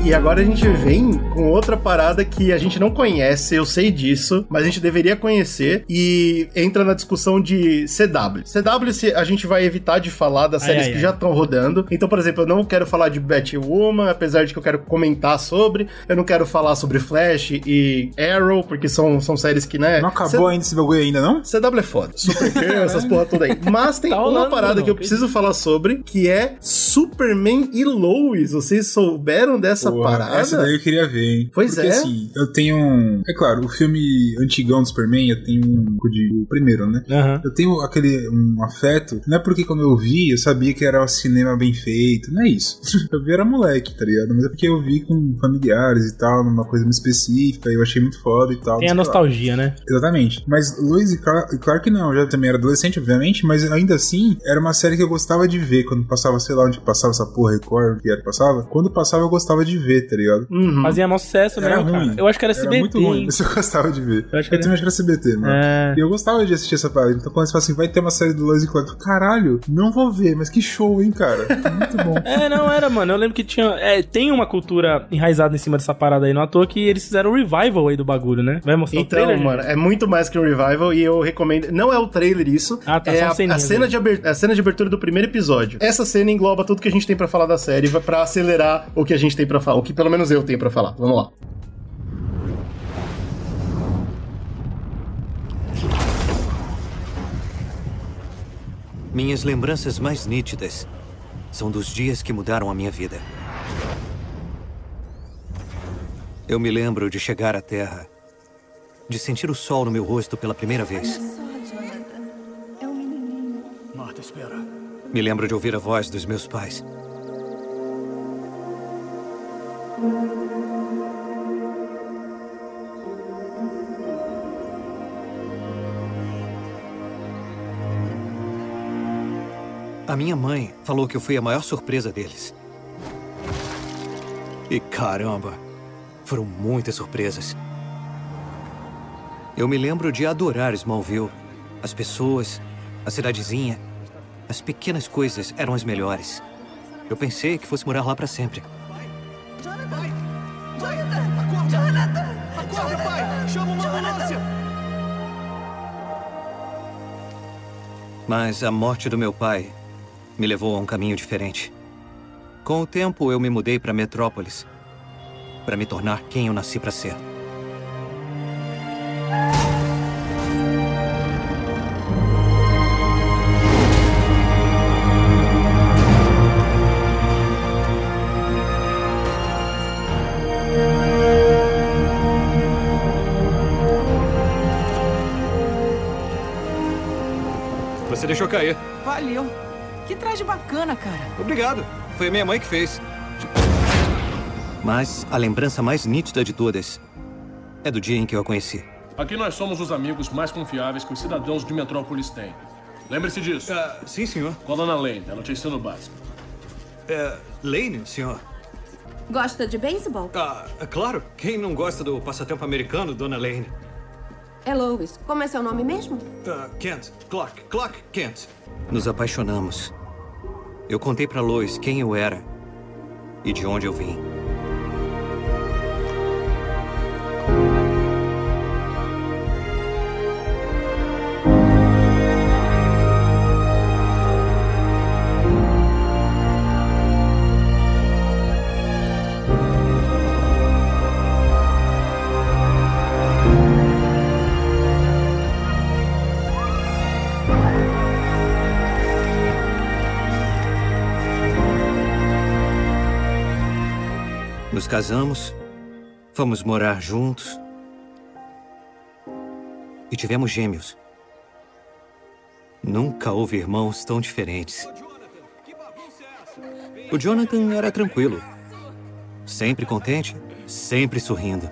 Speaker 2: E agora a gente vem com outra parada que a gente não conhece, eu sei disso, mas a gente deveria conhecer e entra na discussão de CW. CW se- a gente vai evitar de falar das
Speaker 3: Ai,
Speaker 2: séries
Speaker 3: ai,
Speaker 2: que
Speaker 3: ai.
Speaker 2: já estão rodando. Então, por exemplo, eu não quero falar de Batwoman, apesar de que eu quero comentar sobre. Eu não quero falar sobre Flash e Arrow, porque são, são séries que, né...
Speaker 1: Não acabou ainda esse bagulho ainda, não?
Speaker 2: CW é foda. Supergirl, [LAUGHS] essas porra toda aí. Mas tem [LAUGHS]
Speaker 3: Tá
Speaker 2: uma parada
Speaker 3: Bruno,
Speaker 2: que eu
Speaker 3: que
Speaker 2: preciso falar sobre, que é Superman e Lois. Vocês souberam dessa
Speaker 1: Porra,
Speaker 2: parada?
Speaker 1: Essa daí eu queria ver, hein?
Speaker 2: Pois
Speaker 1: Porque
Speaker 2: é.
Speaker 1: assim, eu tenho um. É claro, o filme antigão do Superman, eu tenho um. De, o primeiro, né?
Speaker 3: Aham.
Speaker 1: Eu tenho aquele um afeto, não é porque quando eu vi, eu sabia que era um cinema bem feito, não é isso. [LAUGHS] Eu vi era moleque, tá ligado? Mas é porque eu vi com familiares e tal, numa coisa muito específica, e eu achei muito foda e tal.
Speaker 3: Tem a
Speaker 1: sei lá.
Speaker 3: nostalgia, né?
Speaker 1: Exatamente. Mas Lois e Clark, e Clark não, eu já também era adolescente, obviamente, mas ainda assim, era uma série que eu gostava de ver. Quando passava, sei lá onde passava essa porra, Record, que era que passava. Quando passava, eu gostava de ver, tá ligado?
Speaker 2: Uhum.
Speaker 3: Fazia maior sucesso
Speaker 1: Era
Speaker 3: mesmo,
Speaker 1: ruim.
Speaker 3: cara. Eu acho que era SBT.
Speaker 1: muito ruim,
Speaker 3: hein?
Speaker 1: mas [LAUGHS] eu gostava de ver.
Speaker 3: Eu acho que
Speaker 1: eu também acho que era SBT, mano.
Speaker 3: É.
Speaker 1: E eu gostava de assistir essa parada. Então quando você fala assim, vai ter uma série do Lois e Clark, caralho, não vou ver, mas que show, hein, cara? Muito bom. [LAUGHS]
Speaker 3: É, não era, mano. Eu lembro que tinha. É, tem uma cultura enraizada em cima dessa parada aí. Não à toa que eles fizeram o revival aí do bagulho, né? Vai mostrar o
Speaker 2: Então,
Speaker 3: trailer?
Speaker 2: mano, é muito mais que um revival e eu recomendo. Não é o trailer isso.
Speaker 3: Ah, tá,
Speaker 2: é a, a
Speaker 3: ceninhas
Speaker 2: cena
Speaker 3: aí.
Speaker 2: de abertura, a cena de abertura do primeiro episódio. Essa cena engloba tudo que a gente tem pra falar da série, vai pra acelerar o que a gente tem pra falar, o que pelo menos eu tenho pra falar. Vamos lá.
Speaker 5: Minhas lembranças mais nítidas são dos dias que mudaram a minha vida. Eu me lembro de chegar à Terra, de sentir o sol no meu rosto pela primeira vez.
Speaker 6: É um menininho.
Speaker 4: Marta, espera.
Speaker 5: Me lembro de ouvir a voz dos meus pais. A minha mãe falou que eu fui a maior surpresa deles. E caramba, foram muitas surpresas. Eu me lembro de adorar Smallville. As pessoas, a cidadezinha, as pequenas coisas eram as melhores. Eu pensei que fosse morar lá para sempre. Mas a morte do meu pai me levou a um caminho diferente. Com o tempo, eu me mudei para Metrópolis para me tornar quem eu nasci para ser. Você deixou cair.
Speaker 7: Valeu. Que traje bacana, cara.
Speaker 5: Obrigado. Foi a minha mãe que fez. Mas a lembrança mais nítida de todas é do dia em que eu a conheci.
Speaker 8: Aqui nós somos os amigos mais confiáveis que os cidadãos de Metrópolis têm. Lembre-se disso.
Speaker 5: Ah, sim, senhor.
Speaker 8: Com a Dona Lane, ela te ensina o básico.
Speaker 5: É, Lane, senhor.
Speaker 6: Gosta de beisebol?
Speaker 5: Ah, é claro. Quem não gosta do passatempo americano, Dona Lane?
Speaker 6: É Lois. Como é seu nome mesmo?
Speaker 5: Ah, Kent. Clark. Clark Kent. Nos apaixonamos. Eu contei pra Lois quem eu era e de onde eu vim. Nos casamos, fomos morar juntos e tivemos gêmeos. Nunca houve irmãos tão diferentes. O Jonathan era tranquilo, sempre contente, sempre sorrindo.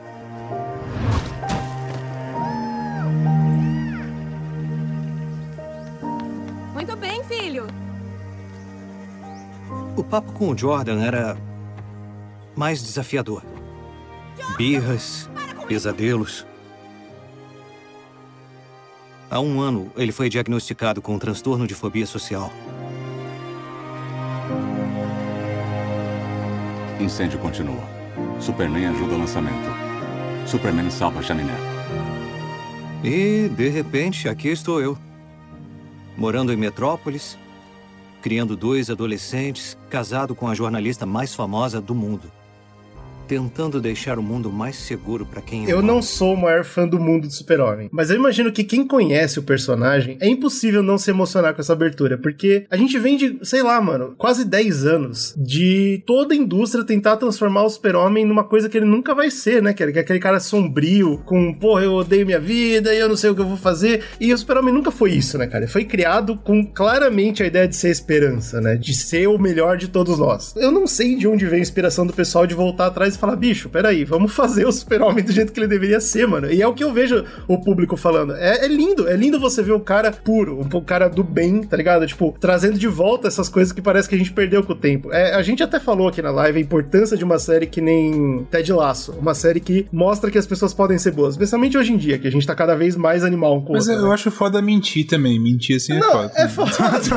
Speaker 6: Muito bem, filho.
Speaker 5: O papo com o Jordan era mais desafiador. Birras, pesadelos. Há um ano, ele foi diagnosticado com um transtorno de fobia social.
Speaker 9: Incêndio continua. Superman ajuda o lançamento. Superman salva a chaminé.
Speaker 5: E, de repente, aqui estou eu. Morando em Metrópolis, criando dois adolescentes, casado com a jornalista mais famosa do mundo. Tentando deixar o mundo mais seguro para quem
Speaker 2: Eu não sou o maior fã do mundo do Super-Homem, mas eu imagino que quem conhece o personagem é impossível não se emocionar com essa abertura, porque a gente vem de, sei lá, mano, quase 10 anos de toda a indústria tentar transformar o Super-Homem numa coisa que ele nunca vai ser, né? Que é aquele cara sombrio, com, porra, eu odeio minha vida e eu não sei o que eu vou fazer. E o Super-Homem nunca foi isso, né, cara? Ele foi criado com claramente a ideia de ser esperança, né? De ser o melhor de todos nós. Eu não sei de onde vem a inspiração do pessoal de voltar atrás e falar, bicho, peraí, vamos fazer o super-homem do jeito que ele deveria ser, mano. E é o que eu vejo o público falando. É, é lindo, é lindo você ver o cara puro, um cara do bem, tá ligado? Tipo, trazendo de volta essas coisas que parece que a gente perdeu com o tempo. É, a gente até falou aqui na live a importância de uma série que nem Ted Laço, uma série que mostra que as pessoas podem ser boas, especialmente hoje em dia, que a gente tá cada vez mais animal um com o
Speaker 1: Mas
Speaker 2: outro.
Speaker 1: eu
Speaker 2: né?
Speaker 1: acho foda mentir também. Mentir assim é
Speaker 2: Não,
Speaker 1: foda.
Speaker 2: é foda.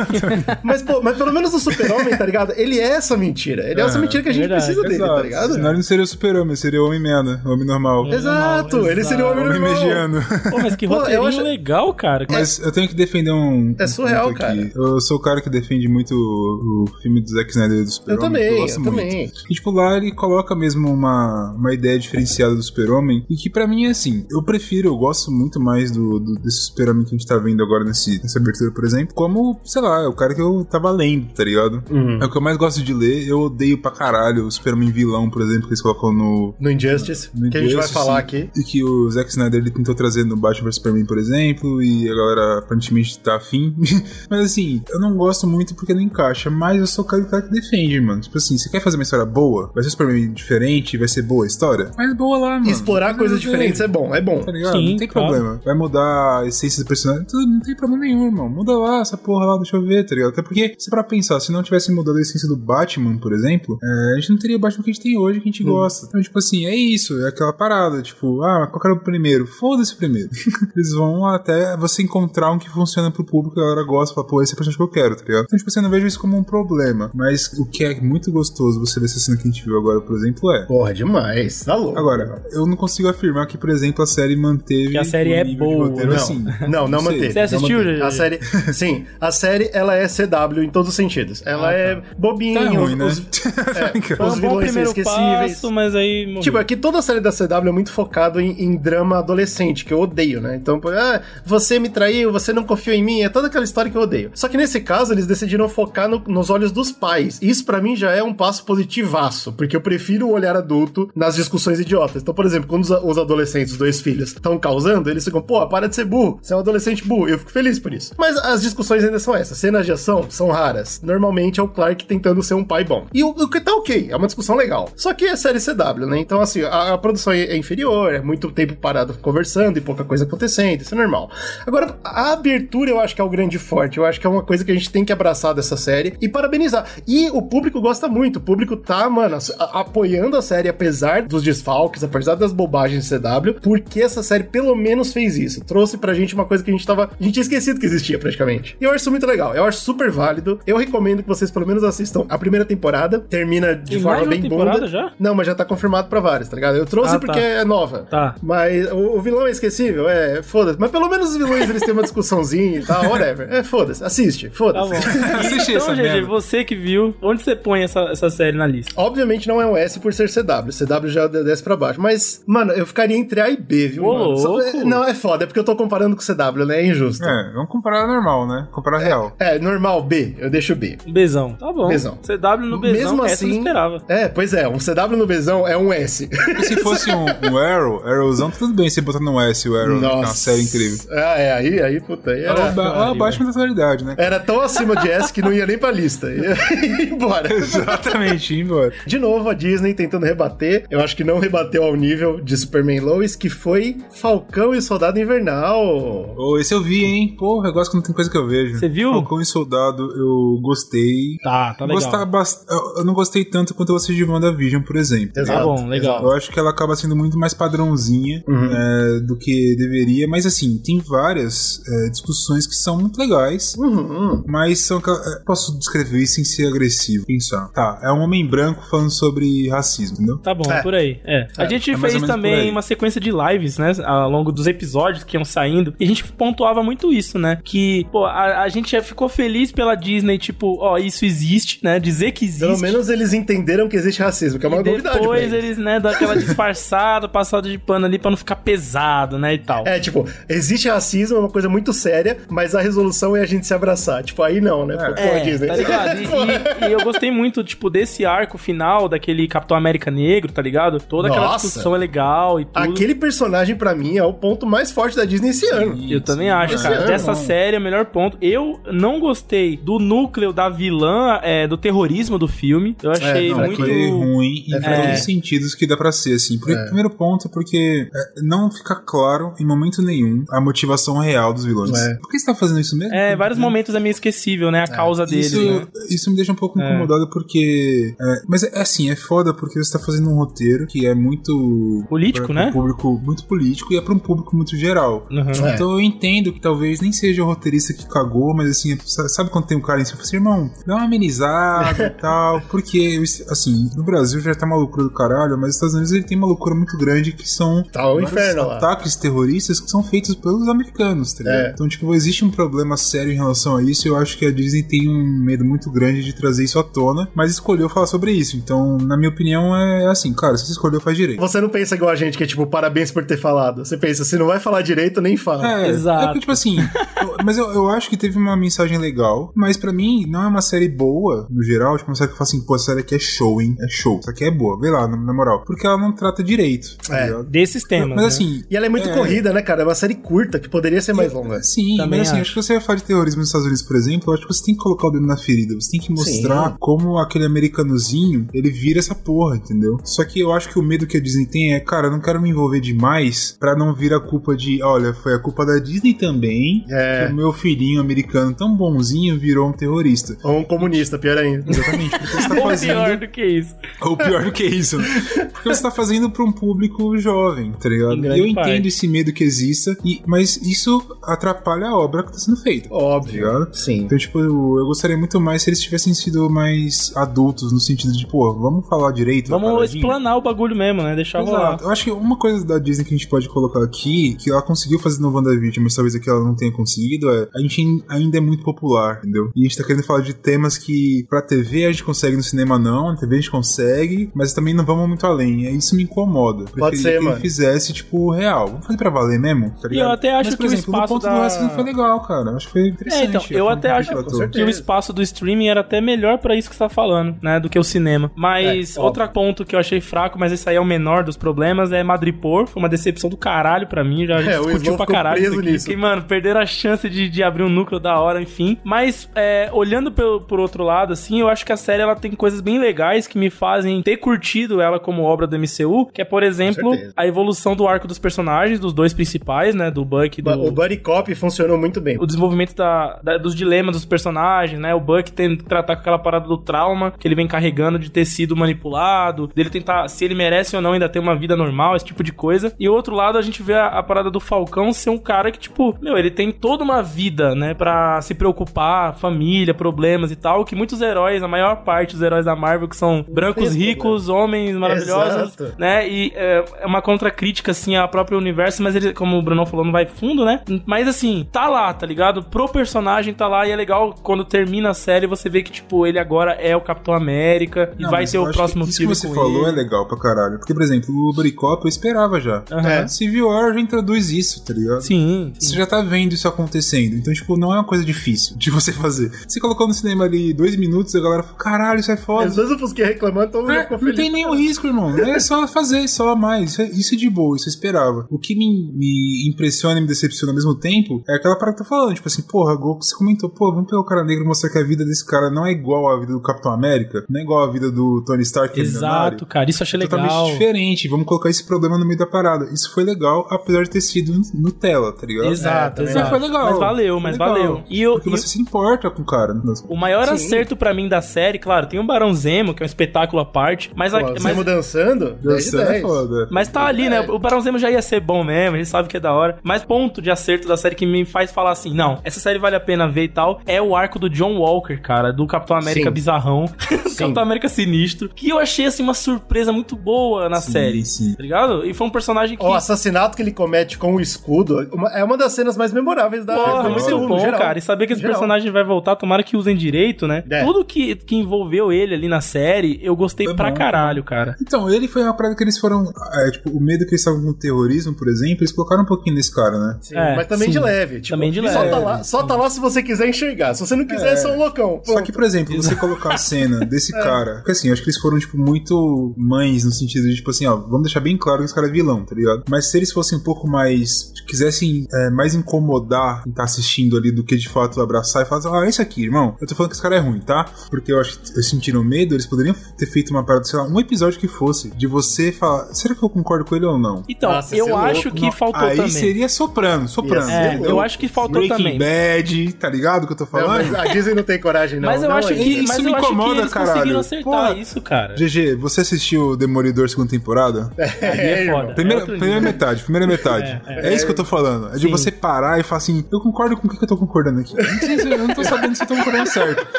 Speaker 2: [LAUGHS] mas, pô, mas pelo menos o super-homem, tá ligado? Ele é essa mentira. Ele é, essa
Speaker 1: É,
Speaker 2: mentira que a gente
Speaker 3: verdade.
Speaker 2: precisa dele, tá
Speaker 1: Exato.
Speaker 2: ligado?
Speaker 1: Senão ele não seria o super-homem, seria o homem merda, o homem normal.
Speaker 2: Exato,
Speaker 3: Normal,
Speaker 2: ele seria o homem
Speaker 1: Homem
Speaker 2: normal.
Speaker 1: mediano.
Speaker 3: Pô, mas que
Speaker 2: Pô, eu
Speaker 3: roteirinho
Speaker 2: acho-
Speaker 3: legal, cara.
Speaker 1: Mas eu tenho que defender um.
Speaker 2: É
Speaker 1: um
Speaker 2: surreal,
Speaker 1: aqui.
Speaker 2: cara.
Speaker 1: Eu sou o cara que defende muito o, o filme do Zack Snyder do Super-Homem.
Speaker 2: Eu também, eu
Speaker 1: muito.
Speaker 2: também.
Speaker 1: E, tipo, lá ele coloca mesmo uma, uma ideia diferenciada do Super-Homem. E que pra mim é assim: eu prefiro, eu gosto muito mais do, do- desse Super-Homem que a gente tá vendo agora nesse, nessa abertura, por exemplo. Como, sei lá, é o cara que eu tava lendo, tá ligado?
Speaker 2: Uhum.
Speaker 1: É o que eu mais gosto de ler. Eu odeio pra caralho o Super-Homem vilão, por exemplo, que eles colocam no,
Speaker 2: No Injustice,
Speaker 1: no
Speaker 2: que a gente vai
Speaker 1: Injustice,
Speaker 2: falar
Speaker 1: sim.
Speaker 2: aqui.
Speaker 1: E que o Zack Snyder ele tentou trazer no Batman vs Superman, por exemplo, e a galera aparentemente tá afim. [LAUGHS] mas assim, eu não gosto muito porque não encaixa, mas eu sou o cara, cara que defende, mano. Tipo assim, você quer fazer uma história boa? Vai ser Superman diferente? Vai ser boa a história? Mas boa lá, mano.
Speaker 2: Explorar coisas diferentes é bom, é bom.
Speaker 1: Tá ligado?
Speaker 3: Sim,
Speaker 1: não tem
Speaker 3: claro.
Speaker 1: problema. Vai mudar a essência do personagem. Tudo, não tem problema nenhum, irmão. Muda lá essa porra lá, deixa eu ver, tá ligado? Até porque, se pra pensar, se não tivesse mudado a essência do Batman, por exemplo, é, a gente não teria o Batman que a gente tem hoje, que a gente gosta. Então, tipo assim, é isso, é aquela parada, tipo, ah, qual que era o primeiro? Foda-se o primeiro. [LAUGHS] Eles vão até você encontrar um que funciona pro público, a galera gosta, fala, pô, esse é o personagem que eu quero, tá ligado? Então, tipo assim, eu não vejo isso como um problema. Mas o que é muito gostoso você ver essa cena que a gente viu agora, por exemplo, é.
Speaker 2: Porra, demais. Tá louco.
Speaker 1: Agora, eu não consigo afirmar que, por exemplo, a série manteve.
Speaker 3: Que a série é boa.
Speaker 1: roteiro
Speaker 2: Não,
Speaker 1: assim.
Speaker 2: não, não
Speaker 1: sei.
Speaker 2: manteve.
Speaker 3: Você assistiu,
Speaker 2: não? A série, sim, a série ela é CW em todos os sentidos. Ela é bobinha,
Speaker 1: Tá ruim, né? [LAUGHS] [LAUGHS]
Speaker 2: os, é,
Speaker 3: Foi
Speaker 2: os vilões
Speaker 3: primeiro
Speaker 2: esquecíveis.
Speaker 3: Passo, mas aí morreu.
Speaker 2: Tipo, aqui toda a série da CW é muito focado em, em drama adolescente, que eu odeio, né? Então, pô, ah, você me traiu, você não confiou em mim, é toda aquela história que eu odeio. Só que nesse caso, eles decidiram focar no- nos olhos dos pais. Isso pra mim já é um passo positivaço, porque eu prefiro o olhar adulto nas discussões idiotas. Então, por exemplo, quando os, os adolescentes, os dois filhos, estão causando, eles ficam, pô, para de ser burro, você é um adolescente burro. Eu fico feliz por isso. Mas as discussões ainda são essas. Cenas de ação são raras. Normalmente é o Clark tentando ser um pai bom. E o, o que tá ok, é uma discussão legal. Só que é série CW, né? Então, assim, a, a produção é, é inferior, é muito tempo parado conversando e pouca coisa acontecendo, isso é normal. Agora, a abertura eu acho que é o grande forte. Eu acho que é uma coisa que a gente tem que abraçar dessa série e parabenizar. E o público gosta muito. O público tá, mano, a- apoiando a série, apesar dos desfalques, apesar das bobagens de CW, porque essa série pelo menos fez isso. Trouxe pra gente uma coisa que a gente tava. A gente tinha esquecido que existia praticamente. E eu acho isso muito legal. Eu acho super válido. Eu recomendo que vocês pelo menos assistam a primeira temporada. Termina de
Speaker 3: Tem
Speaker 2: forma bem bunda.
Speaker 3: já?
Speaker 2: Não, mas já tá confirmado pra várias, tá ligado? Eu trouxe
Speaker 3: Ah,
Speaker 2: porque
Speaker 3: tá.
Speaker 2: é nova.
Speaker 3: Tá.
Speaker 2: Mas o, o vilão é esquecível, é, foda-se. Mas pelo menos os vilões eles têm uma discussãozinha e tal, whatever. É, foda-se. Assiste,
Speaker 3: Tá
Speaker 2: foda-se.
Speaker 3: bom. [LAUGHS]
Speaker 1: Assiste
Speaker 3: então,
Speaker 1: essa
Speaker 3: GG,
Speaker 1: merda.
Speaker 3: você que viu, onde você põe essa, essa série na lista?
Speaker 2: Obviamente não é um S por ser CW. CW já desce pra baixo. Mas, mano, eu ficaria entre A e B, viu?
Speaker 3: Ô?
Speaker 2: Só-. [LAUGHS] Não, é foda, é porque eu tô comparando com CW, né? É injusto.
Speaker 1: É, vamos comparar normal, né? Comparar real.
Speaker 2: É, normal, B. Eu deixo B.
Speaker 3: Bezão. Tá bom.
Speaker 2: Bezão.
Speaker 3: CW no Bezão,
Speaker 2: Mesmo
Speaker 3: essa eu não
Speaker 2: assim-
Speaker 3: esperava.
Speaker 2: É, pois é, um CW W no Bzão é um S.
Speaker 1: E se fosse um, um Arrow, Arrowzão, tudo bem você botar no S o Arrow, né, que é uma série incrível.
Speaker 2: Ah, é, aí, aí, puta, aí era...
Speaker 1: Ela da atualidade, né?
Speaker 2: Era tão acima de S que não ia nem pra lista. Ia ia [LAUGHS] embora.
Speaker 1: Exatamente, ia embora.
Speaker 2: De novo, a Disney tentando rebater. Eu acho que não rebateu ao nível de Superman Lois, que foi Falcão e Soldado Invernal.
Speaker 1: Ô, esse eu vi, hein? Porra, eu gosto que não tem coisa que eu vejo.
Speaker 3: Você viu?
Speaker 1: Falcão e Soldado, eu gostei.
Speaker 3: Tá, tá legal.
Speaker 1: Gostar bast... eu- não gostei tanto quanto eu gostei de WandaVision, por exemplo.
Speaker 2: Exato.
Speaker 3: Tá bom, legal.
Speaker 1: Eu acho que ela acaba sendo muito mais padrãozinha é, do que deveria, mas assim, tem várias é, discussões que são muito legais,
Speaker 2: Uhum.
Speaker 1: mas são. é, Posso descrever isso sem ser agressivo, pensar. Tá, é um homem branco falando sobre racismo, entendeu?
Speaker 3: Tá bom,
Speaker 2: É.
Speaker 3: por aí. É. A
Speaker 2: É,
Speaker 3: gente
Speaker 1: é
Speaker 3: fez também uma sequência de lives, né? Ao longo dos episódios que iam saindo. E a gente pontuava muito isso, né? Que, pô, a, a gente já ficou feliz pela Disney, tipo, ó, isso existe, né? Dizer que existe.
Speaker 2: Pelo menos eles entenderam que existe racismo, que é uma novidade.
Speaker 3: depois
Speaker 2: eles.
Speaker 3: né, dão aquela disfarçada, [LAUGHS] passada de pano ali pra não ficar pesado, né, e tal.
Speaker 2: É, tipo, existe racismo, é uma coisa muito séria, mas a resolução é a gente se abraçar. Tipo, aí não, né? Pô, pô,
Speaker 3: É,
Speaker 2: Disney.
Speaker 3: tá ligado? E, [LAUGHS] e- e eu gostei muito, tipo, desse arco final daquele Capitão América Negro, tá ligado? Toda aquela
Speaker 2: Nossa.
Speaker 3: discussão é legal e tudo.
Speaker 2: Aquele personagem, pra mim, é o ponto mais forte da Disney esse ano.
Speaker 3: Eu também acho,
Speaker 2: Esse
Speaker 3: cara.
Speaker 2: ano,
Speaker 3: Dessa
Speaker 2: não.
Speaker 3: série, é o melhor ponto. Eu não gostei do núcleo da vilã, é, do terrorismo do filme. Eu achei
Speaker 2: não,
Speaker 1: Cara,
Speaker 3: muito.
Speaker 1: foi ruim em
Speaker 2: É.
Speaker 1: todos os sentidos que dá pra ser, assim. Por-
Speaker 2: É.
Speaker 1: Primeiro ponto é porque é, não fica claro em momento nenhum a motivação real dos vilões.
Speaker 2: É.
Speaker 1: Por que você tá fazendo isso mesmo?
Speaker 3: É, vários momentos é meio esquecível, né? A causa deles,
Speaker 1: Isso,
Speaker 3: né?
Speaker 1: isso me deixa um pouco
Speaker 3: É.
Speaker 1: incomodado porque. é, mas é assim, é foda porque você tá fazendo um roteiro que é muito.
Speaker 3: Político,
Speaker 1: pra-
Speaker 3: né?
Speaker 1: um público muito político e é pra um público muito geral.
Speaker 3: Uhum.
Speaker 2: É.
Speaker 1: Então eu entendo que talvez nem seja o roteirista que cagou, mas assim, sa- sabe quando tem um cara em cima? Assim, irmão, dá uma amenizada e [LAUGHS] tal. Porque, assim, no Brasil já tá uma loucura do caralho, mas nos Estados Unidos ele tem uma loucura muito grande que são
Speaker 2: Tá o inferno lá.
Speaker 1: ataques terroristas que são feitos pelos americanos, tá ligado?
Speaker 2: É.
Speaker 1: Então, tipo, existe um problema sério em relação a isso e eu acho que a Disney tem um medo muito grande de trazer isso à tona, mas escolheu falar sobre isso. Então, na minha opinião, é assim, cara, se você escolheu, faz direito.
Speaker 2: Você não pensa igual a gente, que é tipo, parabéns por ter falado. Você pensa, se não vai falar direito, nem fala.
Speaker 1: É,
Speaker 3: Exato.
Speaker 1: É porque, tipo assim, eu- mas eu, eu acho que teve uma mensagem legal, mas pra mim não é uma série boa, no geral, tipo, uma série que eu falo assim, pô, essa série aqui é show, hein? É show. Isso aqui é boa, vê lá, na, na moral. Porque ela não trata direito, tá
Speaker 2: É.
Speaker 1: ligado?
Speaker 3: Desses temas.
Speaker 1: Mas
Speaker 3: né?
Speaker 1: assim.
Speaker 2: E ela é muito corrida, né, cara? É uma série curta, que poderia ser mais longa.
Speaker 1: Sim,
Speaker 3: Também
Speaker 1: mas assim,
Speaker 3: acho.
Speaker 1: acho que você vai falar de terrorismo nos Estados Unidos, por exemplo, eu acho que você tem que colocar o dedo na ferida. Você tem que mostrar
Speaker 2: Sim.
Speaker 1: como aquele americanozinho, ele vira essa porra, entendeu? Só que eu acho que o medo que a Disney tem é, cara, eu não quero me envolver demais pra não vir a culpa de, olha, foi a culpa da Disney também,
Speaker 2: É.
Speaker 1: que o meu filhinho americano tão bonzinho virou um terrorista.
Speaker 2: Ou um comunista, pior ainda.
Speaker 1: Exatamente, porque você tá [LAUGHS]
Speaker 3: Ou
Speaker 1: fazendo...
Speaker 3: pior do que isso.
Speaker 1: Ou pior do que isso, né? Porque você tá fazendo pra um público jovem, tá ligado? Eu
Speaker 3: parte.
Speaker 1: entendo esse medo que exista, e, mas isso atrapalha a obra que tá sendo feita.
Speaker 2: Óbvio.
Speaker 1: Tá ligado?
Speaker 2: Sim.
Speaker 1: Então, tipo, eu, eu gostaria muito mais se eles tivessem sido mais adultos, no sentido de, pô, vamos falar direito.
Speaker 3: Vamos explanar o bagulho mesmo, né? Deixar rolar.
Speaker 1: Exato. Eu acho que uma coisa da Disney que a gente pode colocar aqui, que ela conseguiu fazer no WandaVision, mas talvez aqui ela não tenha conseguido, é a gente ain- ainda é muito popular, entendeu? E a gente tá querendo falar de temas que pra TV a gente consegue, no cinema não, na TV a gente consegue, mas também não vamos muito além. E isso me incomoda.
Speaker 2: Pode
Speaker 1: Preferia
Speaker 2: ser,
Speaker 1: que
Speaker 2: mano.
Speaker 1: ele fizesse, tipo, real. Vamos fazer pra valer mesmo, tá
Speaker 3: E
Speaker 1: ligado?
Speaker 3: eu até acho
Speaker 1: mas, por
Speaker 3: que o
Speaker 1: exemplo,
Speaker 3: espaço
Speaker 1: no ponto
Speaker 3: da-
Speaker 1: do Wrestling foi legal, cara. Acho que foi
Speaker 3: É,
Speaker 1: interessante.
Speaker 3: então,
Speaker 1: a
Speaker 3: eu até acho que o espaço do streaming era até melhor pra isso que você tá falando, né? Do que o cinema. Mas
Speaker 2: É,
Speaker 3: outro ponto que eu achei fraco, mas esse aí é o menor dos problemas, é Madripoor. Foi uma decepção do caralho pra mim. Já
Speaker 2: É, o
Speaker 3: discutiu pra caralho isso aqui.
Speaker 2: nisso.
Speaker 3: Mano, perderam a chance de, de abrir um núcleo da hora, enfim. Mas, é, olhando pelo, por outro lado, assim, eu acho que a série ela tem coisas bem legais que me fazem ter curtido ela como obra do MCU, que é, por exemplo, a evolução do arco dos personagens, dos dois principais, né? Do Buck e do...
Speaker 2: O Buddy Cop funcionou muito bem.
Speaker 3: o desenvolvimento da, da- dos dilemas dos personagens, né? O Buck tem que tratar com aquela parada do trauma que ele vem carregando de ter sido manipulado, dele tentar se ele merece ou não ainda ter uma vida normal, esse tipo de coisa. E o outro lado a gente vê a, a parada do Falcão ser um cara que, tipo, meu, ele tem toda uma vida, né? Pra se preocupar, família, problemas e tal, que muitos heróis, a maior parte dos heróis da Marvel, que são brancos
Speaker 2: Mesmo,
Speaker 3: ricos, homens maravilhosos,
Speaker 2: Exato.
Speaker 3: né? E é, é uma contracrítica, assim, ao próprio universo, mas ele, como o Bruno falou, não vai fundo, né? Mas assim, tá lá, tá ligado? Pro personagem tá lá e é legal quando termina a série você vê que, tipo, ele agora é o Capitão América e
Speaker 1: Não,
Speaker 3: vai
Speaker 1: mas
Speaker 3: ter
Speaker 1: eu
Speaker 3: o próximo
Speaker 1: que Isso
Speaker 3: filme
Speaker 1: que você
Speaker 3: com
Speaker 1: falou é
Speaker 3: ele.
Speaker 1: legal pra caralho. Porque, por exemplo, o Buddy Cop eu esperava já.
Speaker 3: Aham.
Speaker 2: É.
Speaker 1: Civil War já introduz isso, tá ligado?
Speaker 3: Sim,
Speaker 1: Você
Speaker 3: sim.
Speaker 1: já tá vendo isso acontecendo. Então, tipo, não é uma coisa difícil de você fazer. Você colocou no cinema ali dois minutos, a galera falou, caralho, isso é foda.
Speaker 2: Às vezes eu fiquei reclamando, todo mundo
Speaker 1: É,
Speaker 2: ficou
Speaker 1: não
Speaker 2: feliz.
Speaker 1: tem nenhum risco, irmão. É só fazer, só mais. Isso é, isso é de boa, isso eu esperava. O que me, me impressiona e me decepciona ao mesmo tempo é aquela parada que eu tô falando. Tipo assim, porra, Gol, você comentou, pô, vamos pegar o cara negro e mostrar que a vida desse cara não é igual à vida do Capitão América, não é igual à vida do Tony Stark. é.
Speaker 3: Exato, cara. Isso eu achei
Speaker 1: Totalmente
Speaker 3: legal.
Speaker 1: diferente. Vamos colocar esse problema no meio da parada. Isso foi legal, apesar de ter sido Nutella, tá ligado?
Speaker 3: Exato,
Speaker 2: É,
Speaker 1: Mas
Speaker 3: exato.
Speaker 1: foi legal.
Speaker 3: Mas valeu, mas
Speaker 1: legal.
Speaker 3: valeu. E eu,
Speaker 1: Porque
Speaker 3: e
Speaker 1: você se importa com o cara. né?
Speaker 3: o maior
Speaker 2: Sim.
Speaker 3: acerto pra mim da série, claro, tem o Barão Zemo, que é um espetáculo à parte, mas, a-
Speaker 2: Pô,
Speaker 3: mas,
Speaker 2: Zemo dançando, 10 de
Speaker 1: Dançando é
Speaker 2: 10.
Speaker 1: foda.
Speaker 3: mas tá ali, né?
Speaker 2: É.
Speaker 3: O Barão Zemo já ia ser bom mesmo, a gente sabe que é da hora. Mas ponto de acerto da série que me faz falar assim: não, essa série vale a pena ver e tal, é o arco do John Walker, cara, do Capitão América
Speaker 2: Sim.
Speaker 3: bizarrão, [LAUGHS] [LAUGHS] Capitão América sinistro, que eu achei assim uma surpresa muito boa na
Speaker 1: Sim,
Speaker 3: série.
Speaker 1: sim.
Speaker 3: Tá ligado? E foi um personagem que.
Speaker 2: O assassinato que ele comete com o escudo uma- é uma das cenas mais memoráveis da
Speaker 3: Porra,
Speaker 2: do
Speaker 3: muito bom,
Speaker 2: geral.
Speaker 3: cara. E saber que esse
Speaker 2: geral.
Speaker 3: personagem vai voltar, tomara que usem direito, né?
Speaker 2: É.
Speaker 3: Tudo que, que envolveu ele ali na série, eu gostei
Speaker 1: Foi
Speaker 3: pra
Speaker 1: bom.
Speaker 3: Caralho, cara.
Speaker 1: Então, ele foi uma parada que eles foram. é, tipo, o medo que eles estavam com o terrorismo, por exemplo, eles colocaram um pouquinho nesse cara, né?
Speaker 2: Sim,
Speaker 3: É,
Speaker 2: mas também
Speaker 3: sim.
Speaker 2: de leve. Tipo,
Speaker 3: Também de
Speaker 2: Só
Speaker 3: leve.
Speaker 2: tá, lá, só tá lá se você quiser enxergar. Se você não quiser, é, só um loucão.
Speaker 1: Só que, por exemplo, você [LAUGHS] colocar a cena desse
Speaker 2: É.
Speaker 1: cara. Porque assim, eu acho que eles foram, tipo, muito mães no sentido de, tipo assim, ó, vamos deixar bem claro que esse cara é vilão, tá ligado? Mas se eles fossem um pouco mais. quisessem é, mais incomodar quem tá assistindo ali do que de fato abraçar e falar assim, ah, esse aqui, irmão, eu tô falando que esse cara é ruim, tá? Porque eu acho que eles sentiram medo, eles poderiam ter feito uma parada, sei lá, um episódio que fosse, de você falar, será que eu concordo com ele ou não?
Speaker 3: Então,
Speaker 2: Nossa,
Speaker 3: eu acho
Speaker 2: louco.
Speaker 3: que
Speaker 1: Não,
Speaker 3: faltou
Speaker 1: aí
Speaker 3: também.
Speaker 1: seria soprano, soprano.
Speaker 3: É, eu acho que faltou
Speaker 1: Breaking
Speaker 3: também.
Speaker 1: Bad, tá ligado o que eu tô
Speaker 2: Não,
Speaker 1: falando?
Speaker 2: mas a Disney não tem coragem, não.
Speaker 3: Mas eu
Speaker 2: Não,
Speaker 3: acho
Speaker 2: ainda.
Speaker 3: que,
Speaker 1: Isso
Speaker 3: mas
Speaker 1: me
Speaker 3: eu acho que
Speaker 1: incomoda,
Speaker 3: eles
Speaker 1: caralho.
Speaker 3: acertar
Speaker 1: Pô,
Speaker 3: isso, cara.
Speaker 1: GG, você assistiu Demolidor segunda temporada?
Speaker 3: Ali é
Speaker 2: irmão.
Speaker 3: foda.
Speaker 1: Primeira,
Speaker 3: É
Speaker 1: primeira metade, primeira metade.
Speaker 3: É,
Speaker 1: É, isso que eu tô falando. É de
Speaker 3: Sim.
Speaker 1: você parar e falar assim: eu concordo com o que que eu tô concordando aqui. Eu não, não tô sabendo se eu tô concordando certo.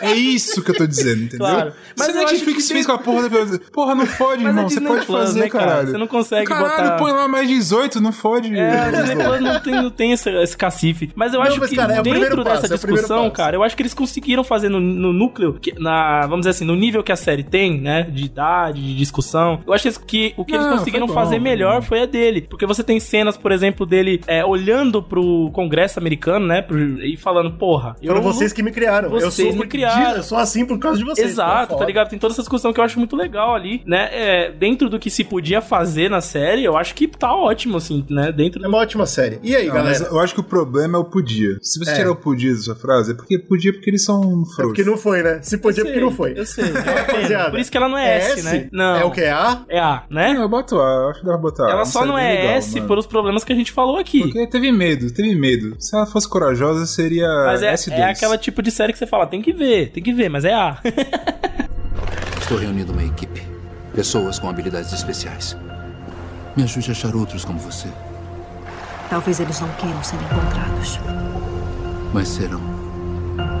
Speaker 1: É isso que eu tô dizendo, entendeu?
Speaker 3: Claro. Mas
Speaker 1: Netflix
Speaker 3: que
Speaker 1: fez com a porra da. Porra, não fode,
Speaker 3: Mas é
Speaker 1: irmão. Você pode
Speaker 3: Plus,
Speaker 1: fazer,
Speaker 3: né, cara?
Speaker 1: caralho.
Speaker 3: Você não consegue
Speaker 1: caralho,
Speaker 3: botar-
Speaker 1: põe lá mais 18, não fode.
Speaker 3: É, a Disney Plus não tem, não tem esse, esse cacife. Mas eu
Speaker 2: Não,
Speaker 3: acho
Speaker 2: mas,
Speaker 3: que
Speaker 2: cara, é
Speaker 3: dentro
Speaker 2: passo,
Speaker 3: dessa
Speaker 2: é
Speaker 3: discussão, cara, eu acho que eles conseguiram fazer no, no núcleo, que- na, vamos dizer assim, no nível que a série tem, né? De idade, de discussão. Eu acho que, eles- que o que eles
Speaker 1: Não,
Speaker 3: conseguiram
Speaker 1: foi bom,
Speaker 3: fazer melhor foi a dele. Porque você tem cenas, por exemplo, dele é, olhando pro Congresso americano, né? pro- e falando, porra.
Speaker 2: Foram vocês que me criaram. eu
Speaker 3: Vocês
Speaker 2: sou
Speaker 3: me criaram.
Speaker 2: Eu sou assim por causa de vocês.
Speaker 3: Exato,
Speaker 2: Pô,
Speaker 3: tá ligado? Tem toda essa discussão que eu acho muito legal ali, né? É, dentro do que se podia fazer na série, eu acho que tá ótimo, assim, né? Dentro
Speaker 2: É
Speaker 3: do...
Speaker 2: uma ótima série. E aí,
Speaker 1: Não, mas
Speaker 2: galera?
Speaker 1: eu acho que o problema é o podia. Se você
Speaker 2: É.
Speaker 1: tirar o podia da sua frase, é porque podia porque eles são
Speaker 2: É
Speaker 1: frouxos.
Speaker 2: porque não foi, né? Se podia,
Speaker 3: Eu
Speaker 2: porque não foi.
Speaker 3: Eu sei. é uma pena.
Speaker 2: Rapaziada,
Speaker 3: Por isso que ela não é, S, né? Não.
Speaker 2: É o que? É A?
Speaker 3: É A, né?
Speaker 1: Não, eu boto A, eu acho que dá pra botar A.
Speaker 3: ela só
Speaker 1: série
Speaker 3: não
Speaker 1: bem
Speaker 3: é
Speaker 1: legal,
Speaker 3: S
Speaker 1: mano.
Speaker 3: pelos problemas que a gente falou aqui.
Speaker 1: Porque teve medo, teve medo. Se ela fosse corajosa, seria
Speaker 3: Mas é,
Speaker 1: S2.
Speaker 3: é aquela tipo de série que você fala, tem que ver, tem que ver, mas é A. [LAUGHS]
Speaker 10: Estou reunindo uma equipe. Pessoas com habilidades especiais. Me ajude a achar outros como você.
Speaker 11: Talvez eles não queiram ser encontrados.
Speaker 10: Mas serão.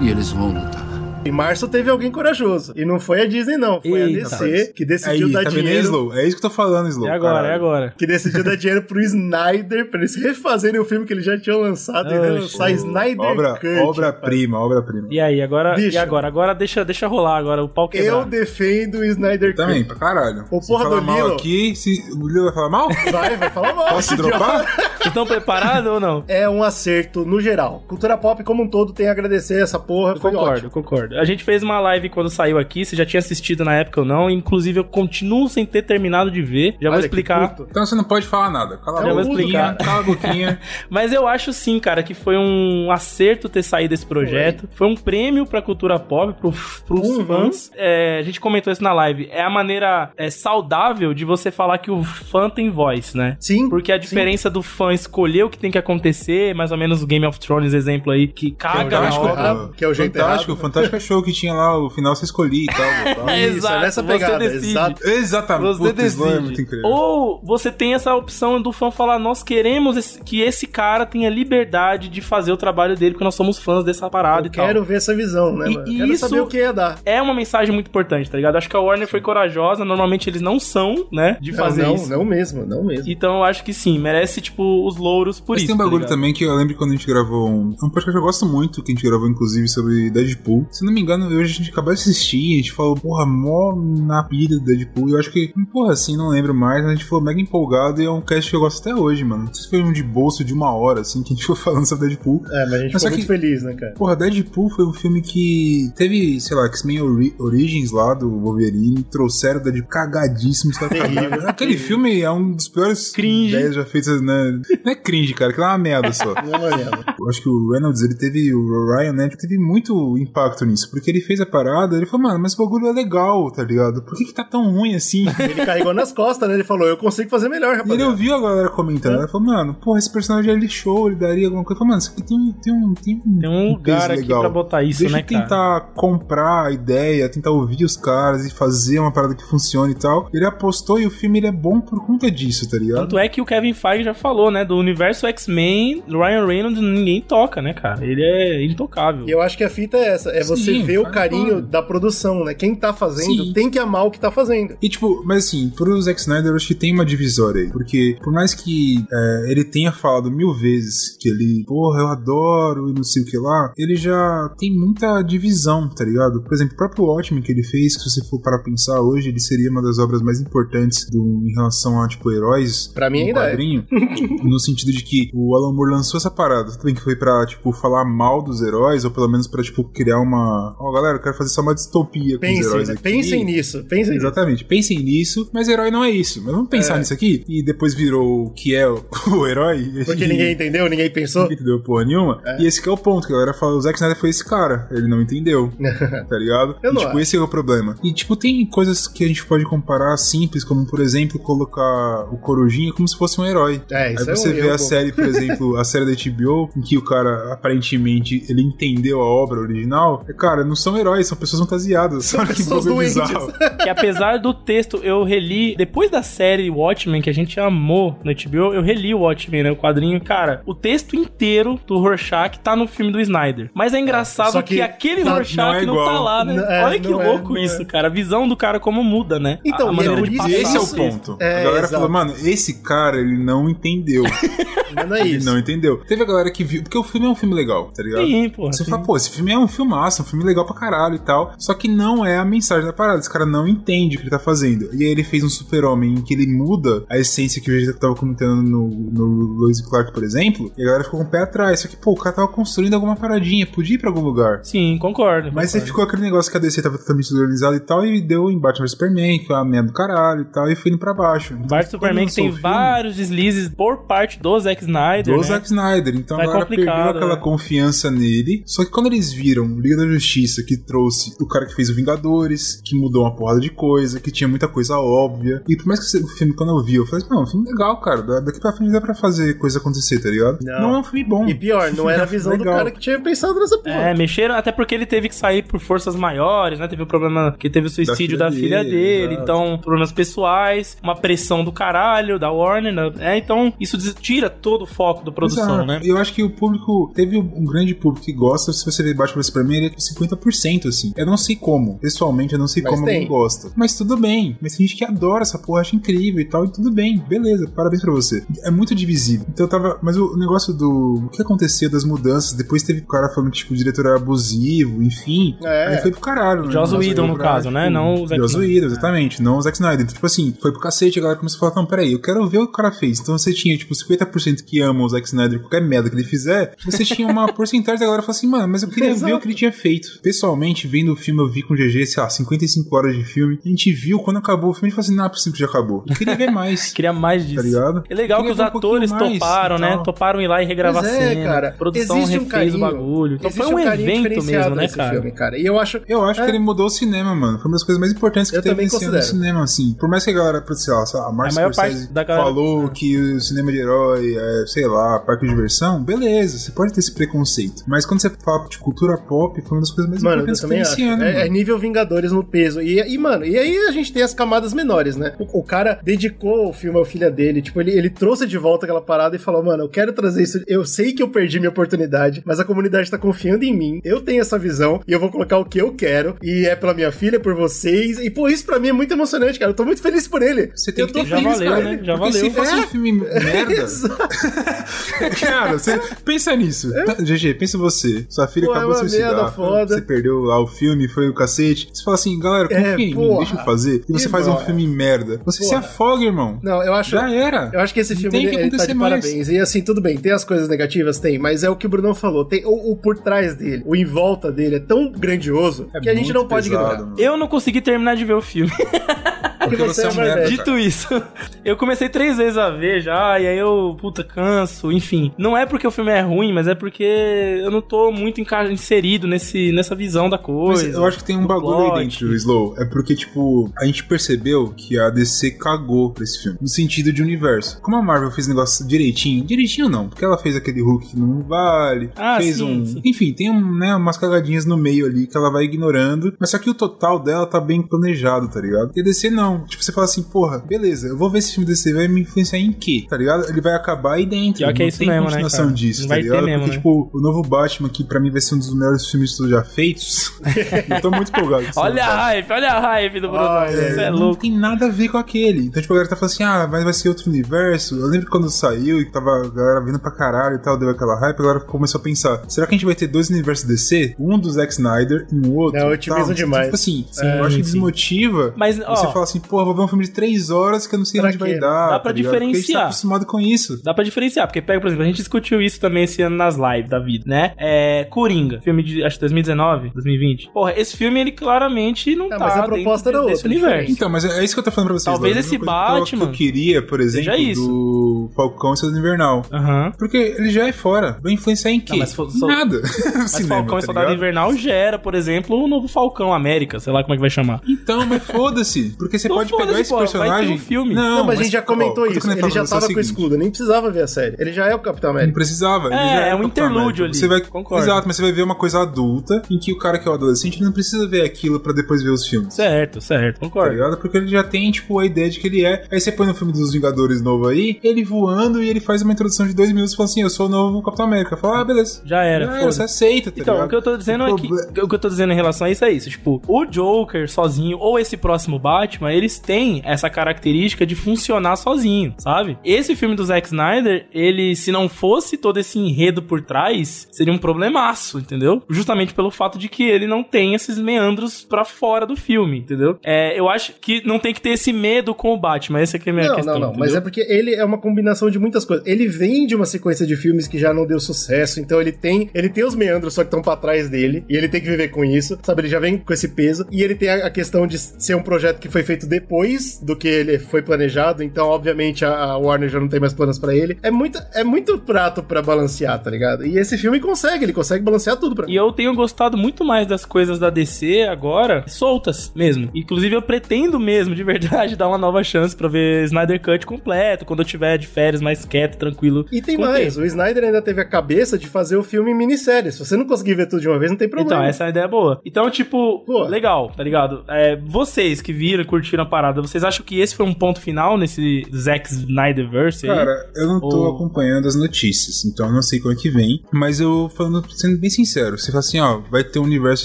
Speaker 10: E eles vão lutar.
Speaker 2: Em março teve alguém corajoso. E não foi a Disney, não. Foi
Speaker 3: Eita.
Speaker 2: a DC que decidiu
Speaker 1: Aí,
Speaker 2: dar
Speaker 1: tá aí,
Speaker 2: dinheiro.
Speaker 1: Slow? É isso que eu tô falando, Slow.
Speaker 3: É agora,
Speaker 1: caralho.
Speaker 3: é agora.
Speaker 2: Que decidiu dar dinheiro pro Snyder pra eles refazerem o filme que eles já tinham lançado e
Speaker 3: Oxe.
Speaker 2: relançar Snyder
Speaker 1: Obra,
Speaker 2: Cut.
Speaker 1: obra-prima, obra-prima.
Speaker 3: E aí, agora,
Speaker 2: Bicho.
Speaker 3: e agora? Agora deixa, deixa rolar agora, o pau quebrar.
Speaker 2: Eu defendo o Snyder Cut.
Speaker 1: Também, pra caralho.
Speaker 2: O
Speaker 1: Se
Speaker 2: porra
Speaker 1: falar
Speaker 2: do
Speaker 1: mal
Speaker 2: Lilo.
Speaker 1: aqui, se o Lilo vai falar mal?
Speaker 2: Vai, vai falar mal.
Speaker 1: Posso dropar?
Speaker 3: Vocês estão preparados ou não?
Speaker 2: É um acerto no geral. Cultura pop como um todo tem a agradecer essa porra.
Speaker 3: Eu
Speaker 2: Foi
Speaker 3: concordo,
Speaker 2: ótimo.
Speaker 3: concordo. A gente fez uma live quando saiu aqui, você já tinha assistido na época ou não, inclusive eu continuo sem ter terminado de ver. Já vou
Speaker 2: Olha que
Speaker 3: explicar.
Speaker 1: Então você não pode falar nada. Cala
Speaker 3: Já
Speaker 1: a
Speaker 3: vou
Speaker 1: boquinha,
Speaker 3: explicar.
Speaker 1: cala a boquinha. [LAUGHS]
Speaker 3: Mas eu acho sim, cara, que foi um acerto ter saído desse projeto. Foi, um prêmio pra cultura pop, pro, pros
Speaker 2: Uhum.
Speaker 3: fãs. É, a gente comentou isso na live. É a maneira é, saudável de você falar que o fã tem voz, né?
Speaker 2: Sim.
Speaker 3: Porque a diferença do fã escolher o que tem que acontecer, mais ou menos o Game of Thrones exemplo aí, que caga na
Speaker 2: Fantástico,
Speaker 3: obra.
Speaker 2: errado, que é o jeito
Speaker 1: Fantástico,
Speaker 2: errado.
Speaker 1: o Fantástico show que tinha lá, o final você escolhia e tal. [LAUGHS] tal.
Speaker 2: Isso,
Speaker 3: Exato,
Speaker 2: é
Speaker 3: você
Speaker 2: pegada.
Speaker 3: decide.
Speaker 2: Exato.
Speaker 1: Exatamente.
Speaker 3: Você
Speaker 1: é.
Speaker 3: Ou você tem essa opção do fã falar: nós queremos esse- que esse cara tenha liberdade de fazer o trabalho dele, porque nós somos fãs dessa parada
Speaker 2: Eu
Speaker 3: e tal.
Speaker 2: quero ver essa visão, né,
Speaker 3: E-
Speaker 2: mano?
Speaker 3: e
Speaker 2: Quero
Speaker 3: isso-
Speaker 2: saber o que ia dar.
Speaker 3: É uma mensagem muito importante, tá ligado? Acho que a Warner foi corajosa. Normalmente eles não são, né? De fazer
Speaker 2: não,
Speaker 3: isso.
Speaker 2: Não mesmo, não mesmo.
Speaker 3: Então eu acho que sim, merece, tipo, os louros por
Speaker 1: Mas
Speaker 3: isso.
Speaker 1: tem um
Speaker 3: tá
Speaker 1: bagulho
Speaker 3: ligado?
Speaker 1: também que eu lembro quando a gente gravou um. É um podcast que eu gosto muito, que a gente gravou inclusive sobre Deadpool. Se não me engano, hoje a gente acabou de assistir, a gente falou, porra, mó na pilha do Deadpool. Eu acho que, porra, assim, não lembro mais, mas a gente falou mega empolgado e é um cast que eu gosto até hoje, mano. Não sei se foi um de bolso de uma hora, assim, que a gente foi [LAUGHS] falando sobre Deadpool.
Speaker 2: É, mas a gente
Speaker 1: Mas
Speaker 2: ficou muito
Speaker 1: que-
Speaker 2: feliz, né, cara?
Speaker 1: Porra, Deadpool foi um filme que teve, sei lá, X-Men Ori- Origins lá do Wolverine, trouxeram o Deadpool cagadíssimo.
Speaker 2: Terrível.
Speaker 1: Aquele filme é um dos piores
Speaker 3: Cringe.
Speaker 1: ideias já feitas, né? Não é cringe, cara, aquilo é uma merda só. [LAUGHS]
Speaker 2: É mesmo.
Speaker 1: Eu acho que o Reynolds, ele teve, o Ryan, né, teve muito impacto nisso, porque ele fez a parada, ele falou, mano, mas o bagulho é legal, tá ligado? Por que que tá tão ruim assim? [LAUGHS]
Speaker 2: Ele carregou nas costas, né? Ele falou, eu consigo fazer melhor,
Speaker 1: E ele ouviu a galera comentando, ela falou, mano, porra, esse personagem ele show, ele daria alguma coisa. Eu falei, mano, isso aqui tem um, tem um, tem um,
Speaker 3: Tem um lugar
Speaker 1: peso
Speaker 3: aqui pra botar isso,
Speaker 1: Deixa
Speaker 3: né,
Speaker 1: eu tentar comprar a ideia, tentar ouvir os caras e fazer uma parada que funcione e tal. Ele apostou e o filme ele é bom por conta disso, tá ligado?
Speaker 3: Tanto é que o Kevin Feige já falou, né? Do universo X-Men, do Ryan Reynolds, ninguém toca, né, cara? Ele é intocável.
Speaker 2: E eu acho que a fita é essa, é você
Speaker 1: Sim,
Speaker 2: ver o carinho da produção, né? Quem tá fazendo
Speaker 1: Sim.
Speaker 2: tem que amar o que tá fazendo.
Speaker 1: E tipo, mas assim, pro Zack Snyder eu acho que tem uma divisória aí. Porque por mais que é, ele tenha falado mil vezes que ele, porra, eu adoro e não sei o que lá, ele já tem muita divisão, tá ligado? Por exemplo, o próprio Watchmen que ele fez, que se você for para pensar hoje, ele seria uma das obras mais importantes do, em relação a, tipo, heróis.
Speaker 2: Pra mim ainda é.
Speaker 1: quadrinho, [LAUGHS] no sentido de que o Alan Moore lançou essa parada. Tudo bem que foi pra, tipo, falar mal dos heróis, ou pelo menos pra, tipo, criar uma. Ó, galera, eu quero fazer só uma distopia com os
Speaker 2: Pensem,
Speaker 1: heróis
Speaker 2: né?
Speaker 1: aqui.
Speaker 2: pensem nisso, pensem nisso.
Speaker 1: Exatamente, pensem nisso, mas herói não é isso. Mas vamos pensar
Speaker 2: É.
Speaker 1: nisso aqui. E depois virou o que é o, [LAUGHS] o herói.
Speaker 2: Porque
Speaker 1: E-
Speaker 2: ninguém entendeu, ninguém pensou.
Speaker 1: Ninguém entendeu porra nenhuma. E esse que é o ponto, que a galera fala, o Zack Snyder foi esse cara. Ele não entendeu. [LAUGHS] tá ligado?
Speaker 2: Eu
Speaker 1: e,
Speaker 2: não
Speaker 1: tipo,
Speaker 2: acho.
Speaker 1: esse é o problema. E, tipo, tem coisas que a gente pode comparar simples, como, por exemplo, colocar o Corujinha como se fosse um herói.
Speaker 2: É, isso
Speaker 1: Aí
Speaker 2: é
Speaker 1: você
Speaker 2: um
Speaker 1: vê
Speaker 2: erro,
Speaker 1: a série, por [LAUGHS] exemplo, a série da HBO, em que o cara, aparentemente, ele entendeu a obra original. É, Cara, não são heróis, são pessoas fantasiadas.
Speaker 2: São
Speaker 1: Olha que
Speaker 2: pessoas
Speaker 1: bagulho
Speaker 2: doentes.
Speaker 1: bizarro. [LAUGHS]
Speaker 3: Que apesar do texto, eu reli. Depois da série Watchmen, que a gente amou no HBO, eu reli o Watchmen, né? O quadrinho. Cara, o texto inteiro do Rorschach tá no filme do Snyder. Mas é engraçado que,
Speaker 2: que
Speaker 3: aquele
Speaker 2: não-
Speaker 3: Rorschach
Speaker 1: não é
Speaker 3: não, tá lá, né?
Speaker 2: É,
Speaker 3: Olha que
Speaker 2: é,
Speaker 3: louco
Speaker 2: não
Speaker 3: isso,
Speaker 2: é.
Speaker 3: cara. A visão do cara como muda, né?
Speaker 2: Então,
Speaker 3: a, a maneira
Speaker 2: é
Speaker 3: de passar.
Speaker 1: Esse é o ponto.
Speaker 2: É,
Speaker 1: a galera
Speaker 2: exato.
Speaker 1: falou, mano, esse cara, ele não entendeu. [LAUGHS]
Speaker 2: Mas não é
Speaker 1: ele
Speaker 2: isso.
Speaker 1: não entendeu. Teve a galera que viu, porque o filme é um filme legal, tá ligado?
Speaker 3: Sim, porra.
Speaker 1: Você
Speaker 3: sim.
Speaker 1: fala, pô, esse filme é um filmaço, um filme legal pra caralho e tal. Só que não é a mensagem da parada. Esse cara não entende o que ele tá fazendo. E aí ele fez um super-homem em que ele muda a essência que o gente tava comentando no, no Lois Clark, por exemplo. E a galera ficou com o pé atrás. Só que, pô, o cara tava construindo alguma paradinha, podia ir pra algum lugar.
Speaker 3: Sim, concordo.
Speaker 1: Mas você
Speaker 3: concordo.
Speaker 1: ficou aquele negócio que a DC tava totalmente desorganizada e tal, e deu em Batman vs Superman, que foi uma merda do caralho e tal, e foi indo pra baixo. Então,
Speaker 3: Bart Superman que tem
Speaker 1: o filme,
Speaker 3: vários deslizes por parte do Zack Snyder.
Speaker 1: do
Speaker 3: né?
Speaker 1: Zack Snyder. Então
Speaker 3: É
Speaker 1: a galera perdeu aquela
Speaker 3: né?
Speaker 1: confiança nele. Só que quando eles viram Liga da Justiça, que trouxe o cara que fez o Vingadores, que mudou uma porrada de coisa, que tinha muita coisa óbvia. E por mais que o filme, quando eu vi, eu falei, não, é um filme legal, cara. Da- Daqui pra frente dá pra fazer coisa acontecer, tá ligado?
Speaker 2: Não.
Speaker 1: é um filme bom.
Speaker 2: E pior, não era a [LAUGHS] visão do cara que tinha pensado nessa porra.
Speaker 3: É, mexeram, até porque ele teve que sair por forças maiores, né? Teve o problema que teve o suicídio da
Speaker 1: filha
Speaker 3: filha,
Speaker 1: dele,
Speaker 3: então, problemas pessoais, uma pressão do caralho, da Warner, né? É, então, isso tira todo o foco da produção,
Speaker 1: Exato.
Speaker 3: né?
Speaker 1: Eu acho que o público teve um grande público que gosta. Se você ver Batman vs Superman, ele é 50%, assim. Eu não sei como. Pessoalmente, eu não sei
Speaker 2: Mas
Speaker 1: como
Speaker 2: tem.
Speaker 1: alguém gosta. Mas tudo bem. Mas tem gente que adora essa porra, acha incrível e tal. E tudo bem. Beleza. Parabéns pra você. É muito divisível. Então eu tava. Mas o negócio do. O que aconteceu das mudanças? Depois teve o cara falando que, tipo, o diretor era abusivo, enfim.
Speaker 2: É.
Speaker 1: Aí foi pro caralho, né?
Speaker 3: Joss Whedon, no caso, né? Não o Zack
Speaker 1: Joss
Speaker 3: Snyder.
Speaker 1: Whedon, exatamente. Não o Zack Snyder. Então, tipo assim, foi pro cacete. A galera começou a falar: não, peraí, eu quero ver o que o cara fez. Então você tinha, tipo, 50% que ama o Zack Snyder, qualquer merda que ele fizer. Você tinha uma [LAUGHS] porcentagem da galera falou assim, mano, mas eu queria ver
Speaker 2: Exato.
Speaker 1: o que ele tinha feito. Pessoalmente, vendo o filme, eu vi com o GG, sei lá, 55 horas de filme. A gente viu, quando acabou o filme, a gente falou assim, não é possível que já acabou. Eu queria ver mais. [LAUGHS]
Speaker 3: Queria mais disso.
Speaker 1: Tá ligado?
Speaker 3: É legal que os
Speaker 1: um
Speaker 3: atores
Speaker 1: mais
Speaker 3: toparam, né? Toparam ir lá e regravar
Speaker 2: Pois
Speaker 3: a
Speaker 2: é,
Speaker 3: cena.
Speaker 2: cara.
Speaker 3: A produção
Speaker 2: Existe um
Speaker 3: refez
Speaker 2: carinho.
Speaker 3: o bagulho. Então foi um,
Speaker 2: um
Speaker 3: evento mesmo, né, cara?
Speaker 2: filme, cara. E eu acho.
Speaker 1: Eu acho
Speaker 2: É.
Speaker 1: que ele mudou o cinema, mano. Foi uma das coisas mais importantes que
Speaker 2: Eu
Speaker 1: teve esse ano no cinema, assim. Por mais que a galera, sei lá, a Marcia
Speaker 3: A maior parte
Speaker 1: Scorsese
Speaker 3: da galera-
Speaker 1: falou que o cinema de herói é, sei lá, parque de diversão, beleza, você pode ter esse preconceito. Mas quando você fala de cultura pop, foi uma das coisas mais
Speaker 2: Mano, eu
Speaker 1: importantes que
Speaker 2: acho.
Speaker 1: esse ano,
Speaker 2: é, é
Speaker 1: mano.
Speaker 2: nível Vingadores no peso. E, e, mano, e aí a gente tem as camadas menores, né? O, o cara dedicou o filme ao filho dele. Tipo, ele, ele trouxe de volta aquela parada e falou: Mano, eu quero trazer isso. Eu sei que eu perdi minha oportunidade, mas a comunidade tá confiando em mim. Eu tenho essa visão e eu vou colocar o que eu quero. E é pela minha filha, por vocês. E, pô, isso pra mim é muito emocionante, cara. Eu tô muito feliz por ele.
Speaker 1: Você tem
Speaker 2: eu
Speaker 1: que
Speaker 2: tô
Speaker 1: ter
Speaker 3: Já
Speaker 2: feliz
Speaker 3: valeu, né?
Speaker 2: ele.
Speaker 3: Já
Speaker 1: Porque
Speaker 3: valeu.
Speaker 1: se fosse
Speaker 2: É.
Speaker 1: um filme [LAUGHS] merda. [LAUGHS] Cara, você pensa nisso. Tá, GG, pensa você. Sua filha
Speaker 2: Pô, é
Speaker 1: acabou de
Speaker 2: uma
Speaker 1: se suicidar.
Speaker 2: merda foda.
Speaker 1: Você perdeu lá o filme, foi o cacete. Você fala assim, galera, confia
Speaker 2: É,
Speaker 1: em mim,
Speaker 2: porra.
Speaker 1: deixa eu fazer. E você
Speaker 2: E
Speaker 1: faz um
Speaker 2: bora.
Speaker 1: filme merda. Você se
Speaker 2: Porra.
Speaker 1: afoga, irmão.
Speaker 2: Não, eu acho.
Speaker 1: Já era.
Speaker 2: Eu acho que esse filme
Speaker 1: tem que
Speaker 2: ele, ele tá
Speaker 1: acontecer
Speaker 2: de
Speaker 1: mais.
Speaker 2: parabéns. E assim, tudo bem, tem as coisas negativas? Tem, mas é o que o Bruno falou. Tem o, o por trás dele, o em volta dele é tão grandioso
Speaker 1: É
Speaker 2: que a gente não pode
Speaker 1: pesado,
Speaker 2: ignorar.
Speaker 1: mano.
Speaker 3: Eu não consegui terminar de ver o filme. [LAUGHS]
Speaker 2: Porque você é um
Speaker 1: merda,
Speaker 2: merda.
Speaker 3: Dito isso, [LAUGHS] eu comecei três vezes a ver já, e aí eu, puta, canso, enfim. Não é porque o filme é ruim, mas é porque eu não tô muito inserido nesse, nessa visão da
Speaker 1: Mas
Speaker 3: coisa.
Speaker 1: eu acho que tem um bagulho aí
Speaker 3: plot.
Speaker 1: dentro, Slow. É porque, tipo, a gente percebeu que a DC cagou pra esse filme. No sentido de universo. Como a Marvel fez o negócio direitinho, direitinho não, porque ela fez aquele Hulk que não vale,
Speaker 3: Ah,
Speaker 1: fez
Speaker 3: sim,
Speaker 1: um.
Speaker 3: sim.
Speaker 1: Enfim, tem um, né, umas cagadinhas no meio ali que ela vai ignorando. Mas só que o total dela tá bem planejado, tá ligado? E a DC não. Tipo, você fala assim, porra, beleza, eu vou ver esse filme DC, vai me influenciar em quê? Tá ligado? Ele vai acabar aí dentro.
Speaker 3: Pior que é
Speaker 1: não
Speaker 3: isso
Speaker 1: tem
Speaker 3: mesmo, né,
Speaker 1: continuação
Speaker 3: cara?
Speaker 1: disso,
Speaker 3: Não
Speaker 1: tá
Speaker 3: vai ter
Speaker 1: ligado?
Speaker 3: mesmo,
Speaker 1: porque,
Speaker 3: né?
Speaker 1: tipo, o novo Batman, que pra mim vai ser um dos melhores filmes já feitos. [LAUGHS] eu tô muito empolgado.
Speaker 3: Olha a
Speaker 1: novo
Speaker 3: hype, olha a hype do Bruno.
Speaker 2: Ah,
Speaker 3: Você é
Speaker 1: não
Speaker 3: louco.
Speaker 1: tem nada a ver com aquele. Então, tipo, a galera tá falando assim, ah, mas vai ser outro universo. Eu lembro quando saiu e tava a galera vindo pra caralho e tal, deu aquela hype, a galera começou a pensar, será que a gente vai ter dois universos DC? Um do Zack Snyder e um outro?
Speaker 2: É otimismo
Speaker 1: Tal.
Speaker 2: demais.
Speaker 1: Tipo assim,
Speaker 2: É,
Speaker 1: eu acho que
Speaker 3: sim.
Speaker 1: desmotiva
Speaker 3: Mas,
Speaker 1: você
Speaker 3: ó,
Speaker 1: fala assim, porra, vou ver um filme de três horas que eu não sei
Speaker 2: Pra
Speaker 1: onde vai
Speaker 2: quê?
Speaker 1: dar.
Speaker 3: Dá pra
Speaker 1: tá ligado? Porque a gente tá
Speaker 3: diferenciar.
Speaker 1: acostumado com isso.
Speaker 3: Dá pra diferenciar, porque pega, por exemplo, a gente discutiu isso também esse ano nas lives da vida, né? É. Coringa, filme de acho que 2019, 2020. Porra, esse filme ele claramente não
Speaker 2: Ah,
Speaker 3: tá.
Speaker 2: mas a proposta era
Speaker 3: desse
Speaker 2: outra,
Speaker 3: universo.
Speaker 1: Então, mas é é isso que eu tô falando pra vocês.
Speaker 3: Talvez esse Batman
Speaker 1: que eu queria, por exemplo,
Speaker 3: seja isso.
Speaker 1: do Falcão e Soldado Invernal.
Speaker 3: Aham.
Speaker 1: Porque ele já é fora. Vai influenciar em quê?
Speaker 3: Não, mas so-
Speaker 1: Nada.
Speaker 3: Mas [LAUGHS]
Speaker 1: Cinema,
Speaker 3: Falcão e
Speaker 1: tá
Speaker 3: Soldado
Speaker 1: ligado?
Speaker 3: Invernal gera, por exemplo, o novo Falcão América, sei lá como é que vai chamar.
Speaker 1: Então, mas foda-se. Porque você pode pegar esse
Speaker 3: pô,
Speaker 1: personagem.
Speaker 3: um filme.
Speaker 2: Não, mas a gente já
Speaker 1: ó,
Speaker 2: comentou
Speaker 1: quando
Speaker 2: isso. Ele já
Speaker 1: é
Speaker 2: tava com o
Speaker 1: seguinte,
Speaker 2: escudo, nem precisava ver a série. Ele já é o Capitão
Speaker 1: Não
Speaker 2: América.
Speaker 1: precisava. ele
Speaker 3: É,
Speaker 1: já
Speaker 3: é
Speaker 1: o
Speaker 3: um interlúdio ali.
Speaker 1: Você vai...
Speaker 3: Concordo.
Speaker 1: Exato, mas você vai ver uma coisa adulta em que o cara que é o adolescente não precisa ver aquilo pra depois ver os filmes.
Speaker 3: Certo, certo,
Speaker 1: Tá
Speaker 3: concordo.
Speaker 1: ligado? Porque ele já tem, tipo, a ideia de que ele é. Aí você põe no filme dos Vingadores novo aí, ele voando e ele faz uma introdução de dois minutos e fala assim: Eu sou o novo Capitão América. Fala, ah, beleza.
Speaker 3: Já era,
Speaker 1: Já era,
Speaker 3: foda-se.
Speaker 1: você aceita, tá
Speaker 3: Então,
Speaker 1: ligado?
Speaker 3: o que eu tô dizendo é que.
Speaker 1: proble-
Speaker 3: O que eu tô dizendo em relação a isso é isso. Tipo, o Joker sozinho, ou esse próximo Batman, eles têm essa característica de funcionar sozinho, sabe? Esse filme do Zack Snyder, ele, se não fosse todo esse enredo por trás, seria um problemaço, entendeu? Justamente pelo fato de que ele não tem esses meandros pra fora do filme, entendeu? É, eu acho que não tem que ter esse medo com o Batman. Essa é a minha
Speaker 2: Não,
Speaker 3: questão.
Speaker 2: não, não. Mas
Speaker 3: entendeu?
Speaker 2: é porque ele é uma combinação de muitas coisas. Ele vem de uma sequência de filmes que já não deu sucesso, então ele tem, ele tem os meandros só que estão pra trás dele e ele tem que viver com isso, sabe? Ele já vem com esse peso e ele tem a, a questão de ser um projeto que foi feito depois do que ele foi planejado, então obviamente a, Warner já não tem mais planos pra ele. É muito, é muito prato pra balancear, tá ligado? E esse filme consegue, ele consegue balancear tudo pra
Speaker 3: E eu tenho gostado muito mais das coisas da DC agora, soltas mesmo. Inclusive, eu pretendo mesmo, de verdade, [LAUGHS] dar uma nova chance pra ver Snyder Cut completo, quando eu tiver de férias mais quieto, tranquilo.
Speaker 2: E tem mais,
Speaker 3: tempo.
Speaker 2: o Snyder ainda teve a cabeça de fazer o filme em minissérie. Se você não conseguir ver tudo de uma vez, não tem problema.
Speaker 3: Então, essa é ideia boa. Então, tipo,
Speaker 2: Pô.
Speaker 3: legal, tá ligado? É, vocês que viram e curtiram parada, vocês acham que esse foi um ponto final nesse Zack Snyderverse aí?
Speaker 1: Cara, eu não tô
Speaker 3: Ou-
Speaker 1: acompanhando as notícias, então eu não sei quando é que vem. Mas eu, falando, sendo bem sincero, você fala assim, ó, vai ter um universo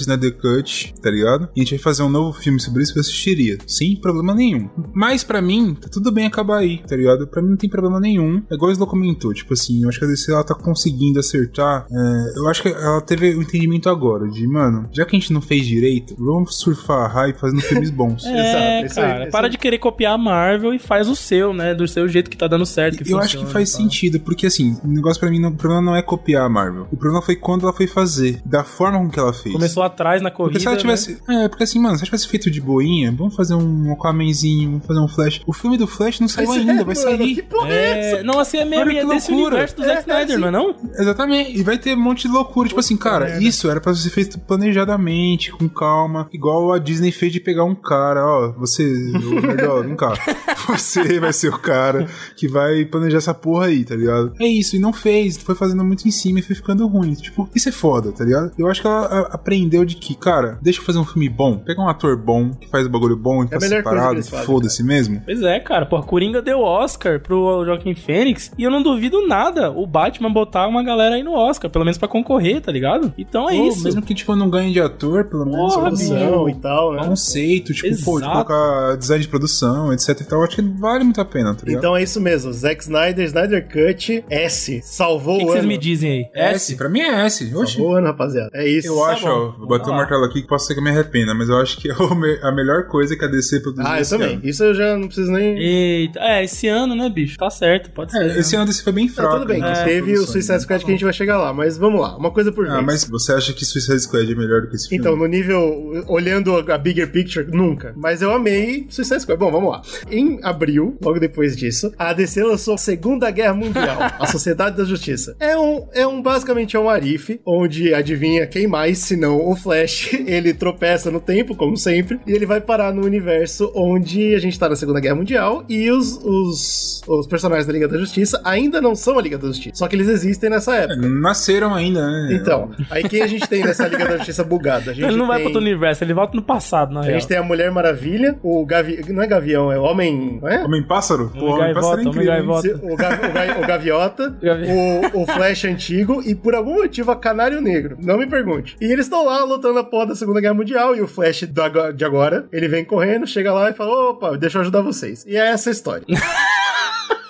Speaker 1: Snyder Cut, tá ligado? E a gente vai fazer um novo filme sobre isso, eu assistiria. Sem problema nenhum. Mas pra mim, tá tudo bem acabar aí, tá ligado? Pra mim não tem problema nenhum. É igual o Slow comentou, tipo assim, eu acho que a DC ela tá conseguindo acertar. é, eu acho que ela teve o entendimento agora de, mano, já que a gente não fez direito, vamos surfar a hype fazendo filmes bons. [LAUGHS]
Speaker 3: É,
Speaker 2: Exato, isso aí,
Speaker 3: cara, para
Speaker 2: aí.
Speaker 3: de querer copiar a Marvel e faz o seu, né? Do seu jeito que tá dando certo. Que
Speaker 1: eu acho que
Speaker 3: funciona
Speaker 1: faz
Speaker 3: tal.
Speaker 1: sentido, porque assim, o negócio pra mim, não- o problema não é copiar a Marvel. O problema foi quando ela foi fazer, da forma com que ela fez.
Speaker 3: Começou atrás na corrida.
Speaker 1: Porque se ela
Speaker 3: né?
Speaker 1: tivesse. É, porque assim, mano, se ela tivesse feito de boinha, vamos fazer um Aquamanzinho, vamos fazer um Flash. O filme do Flash não saiu ainda,
Speaker 2: é,
Speaker 1: vai
Speaker 2: mano,
Speaker 1: sair.
Speaker 2: Que porra é essa?
Speaker 3: É, não, assim é e é desse
Speaker 1: loucura.
Speaker 3: universo do Zack
Speaker 2: É,
Speaker 3: Snyder,
Speaker 2: é,
Speaker 3: não é não?
Speaker 1: Exatamente, e vai ter um monte de loucura. Tipo assim, cara, isso era pra ser feito planejadamente, com calma. Igual a Disney fez de pegar um cara, ó, você, Nerdola, vem cá. [LAUGHS] Você vai ser o cara que vai planejar essa porra aí, tá ligado? É isso, e não fez, foi fazendo muito em cima e foi ficando ruim. Tipo, isso é foda, tá ligado? Eu acho que ela a- aprendeu de que, cara, deixa eu fazer um filme bom, pega um ator bom, que faz o bagulho bom e
Speaker 2: É a
Speaker 1: faz
Speaker 2: melhor coisa que
Speaker 1: separado, foda-se mesmo.
Speaker 3: Pois é, cara. Pô, Coringa deu Oscar pro Joaquim Fênix e eu não duvido nada o Batman botar uma galera aí no Oscar, pelo menos pra concorrer, tá ligado? Então é
Speaker 1: Pô,
Speaker 3: isso.
Speaker 1: Mesmo que, tipo, não ganhe de ator, pelo menos
Speaker 3: Porra,
Speaker 2: Produção e tal, né?
Speaker 1: conceito, tipo, pô, de
Speaker 3: Exato.
Speaker 1: colocar design de produção, etc e tal, acho que vale muito a pena, tá ligado?
Speaker 2: Então é isso mesmo. Zack Snyder, Snyder Cut, S. Salvou
Speaker 3: O que,
Speaker 2: o
Speaker 3: que vocês
Speaker 2: ano.
Speaker 3: me dizem aí?
Speaker 1: S, pra mim é S. Oxi.
Speaker 2: Salvou o ano, rapaziada. É isso.
Speaker 1: Eu
Speaker 2: Tá
Speaker 1: acho,
Speaker 2: bom.
Speaker 1: ó, vou bater o
Speaker 3: lá.
Speaker 1: martelo aqui que posso ser que eu me arrependa, mas eu acho que é a melhor coisa que a DC produziu.
Speaker 2: Ah, eu
Speaker 1: esse
Speaker 2: também.
Speaker 1: ano.
Speaker 2: Isso eu já não preciso nem.
Speaker 3: Eita, é, esse ano, né, bicho? Tá certo, pode ser.
Speaker 1: É, esse ano a DC foi bem
Speaker 2: Não,
Speaker 1: fraco.
Speaker 2: tudo bem,
Speaker 1: né,
Speaker 2: que
Speaker 1: nas
Speaker 2: teve o
Speaker 1: produções,
Speaker 2: Suicide
Speaker 1: né?
Speaker 2: Squad que a gente vai chegar lá, mas vamos lá, uma coisa por vez.
Speaker 1: Ah, mas você acha que Suicide Squad é melhor do que esse filme?
Speaker 2: Então, no nível, olhando a bigger picture, nunca. Mas eu amei Suicide Squad. Bom, vamos lá. Em abril, logo depois disso, a DC lançou Segunda Guerra Mundial, [LAUGHS] a Sociedade da Justiça. É um, é um basicamente é um Arif, onde adivinha quem mais, se não o Flash, [LAUGHS] ele tropeça no tempo, como sempre, e ele vai parar no universo onde a gente tá na Segunda Guerra Mundial e os, os, os personagens da Liga da Justiça ainda não são a Liga da Justiça, só que eles existem nessa época.
Speaker 1: Não nasceram ainda, né?
Speaker 2: Então, aí quem a gente tem nessa Liga da Justiça bugada? A gente
Speaker 3: Ele não vai
Speaker 2: tem...
Speaker 3: pro outro universo, ele volta no passado, na
Speaker 2: A
Speaker 3: real.
Speaker 2: gente tem a Mulher Maravilha, o Gavi... Não é Gavião, é Homem... É?
Speaker 1: Homem-Pássaro? Pô,
Speaker 3: Gaivota,
Speaker 1: Homem-Pássaro é incrível.
Speaker 2: O, o Ga- o Gaviota, [LAUGHS]
Speaker 3: Gavi-
Speaker 2: o, o Flash antigo e por algum motivo a Canário Negro. Não me pergunte. E eles estão lá lutando a porra da Segunda Guerra Mundial e o Flash de agora, ele vem correndo, chega lá e fala: opa, deixa eu ajudar vocês. E é essa a história. [LAUGHS]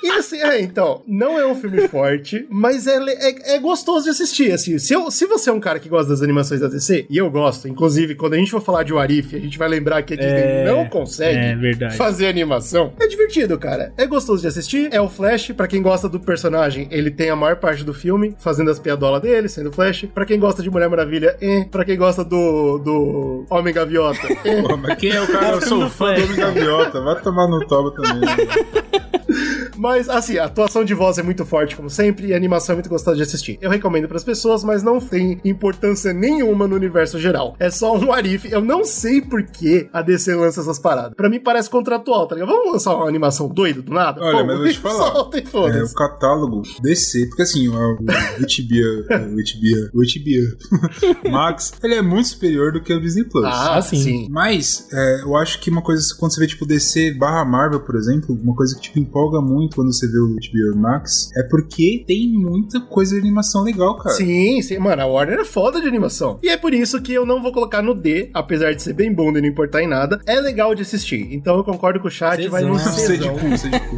Speaker 2: E assim, é, então, não é um filme forte, mas é, é, é gostoso de assistir, assim. Se, eu- se você é um cara que gosta das animações da DC, e eu gosto, inclusive, quando a gente for falar de Warif, a gente vai lembrar que a Disney
Speaker 3: É,
Speaker 2: não consegue
Speaker 3: é
Speaker 2: fazer animação. É divertido, cara. É gostoso de assistir. É o Flash, pra quem gosta do personagem, ele tem a maior parte do filme, fazendo as piadolas dele, sendo Flash. Pra quem gosta de Mulher Maravilha, é. Pra quem gosta do, do Homem Gaviota, é.
Speaker 1: Pô, mas quem é o cara? Eu sou
Speaker 3: do
Speaker 1: fã do
Speaker 3: Flash.
Speaker 1: Homem Gaviota. Vai tomar no toba também. né? [LAUGHS]
Speaker 2: Mas, assim, a atuação de voz é muito forte, como sempre, e a animação é muito gostosa de assistir. Eu recomendo pras pessoas, mas não tem importância nenhuma no universo geral. É só um Arif. Eu não sei por que a DC lança essas paradas. Pra mim parece contratual, tá ligado? Vamos lançar uma animação doida do nada?
Speaker 1: Olha,
Speaker 2: Pô,
Speaker 1: mas eu vou te [LAUGHS] falar.
Speaker 2: Solta e
Speaker 1: É, o catálogo DC, porque assim, o HBO, o HBO, o HBO [LAUGHS] Max, ele é muito superior do que o Disney Plus.
Speaker 2: Ah,
Speaker 3: sim.
Speaker 2: sim.
Speaker 1: Mas é, eu acho que uma coisa, quando você vê tipo DC barra Marvel, por exemplo, uma coisa que tipo empolga muito quando você vê o HBO Max é porque tem muita coisa de animação legal, cara.
Speaker 2: Sim, sim. Mano, a Warner é foda de animação. E é por isso que eu não vou colocar no D, apesar de ser bem bom e não importar em nada. É legal de assistir. Então eu concordo com o chat,
Speaker 3: Cezão.
Speaker 2: vai no
Speaker 1: Não sei de
Speaker 2: Cezão.
Speaker 1: cu, de cu.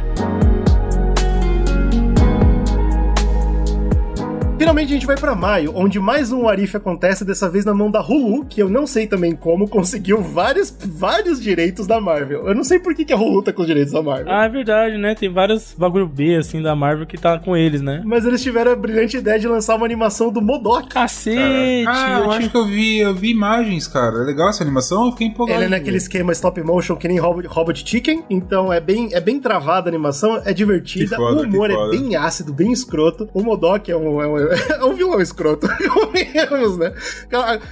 Speaker 1: [LAUGHS]
Speaker 2: Finalmente a gente vai pra maio, onde mais um Arif acontece, dessa vez na mão da Hulu, que eu não sei também como conseguiu vários, vários direitos da Marvel. Eu não sei por que, que a Hulu tá com os direitos da Marvel.
Speaker 3: Ah, é verdade, né? Tem vários bagulho B, assim, da Marvel que tá com eles, né?
Speaker 2: Mas eles tiveram a brilhante ideia de lançar uma animação do Modok.
Speaker 3: Cacete!
Speaker 1: Ah, eu
Speaker 3: eu
Speaker 1: acho que eu vi, eu vi imagens, cara. É legal essa animação, eu fiquei empolgado.
Speaker 2: Ele é naquele esquema stop motion que nem Robot, Robot Chicken, então é bem, é bem travada a animação, é divertida,
Speaker 1: foda,
Speaker 2: o humor é bem ácido, bem escroto. O Modok é um, é um, [LAUGHS] é um vilão escroto, [LAUGHS] convenhamos, né?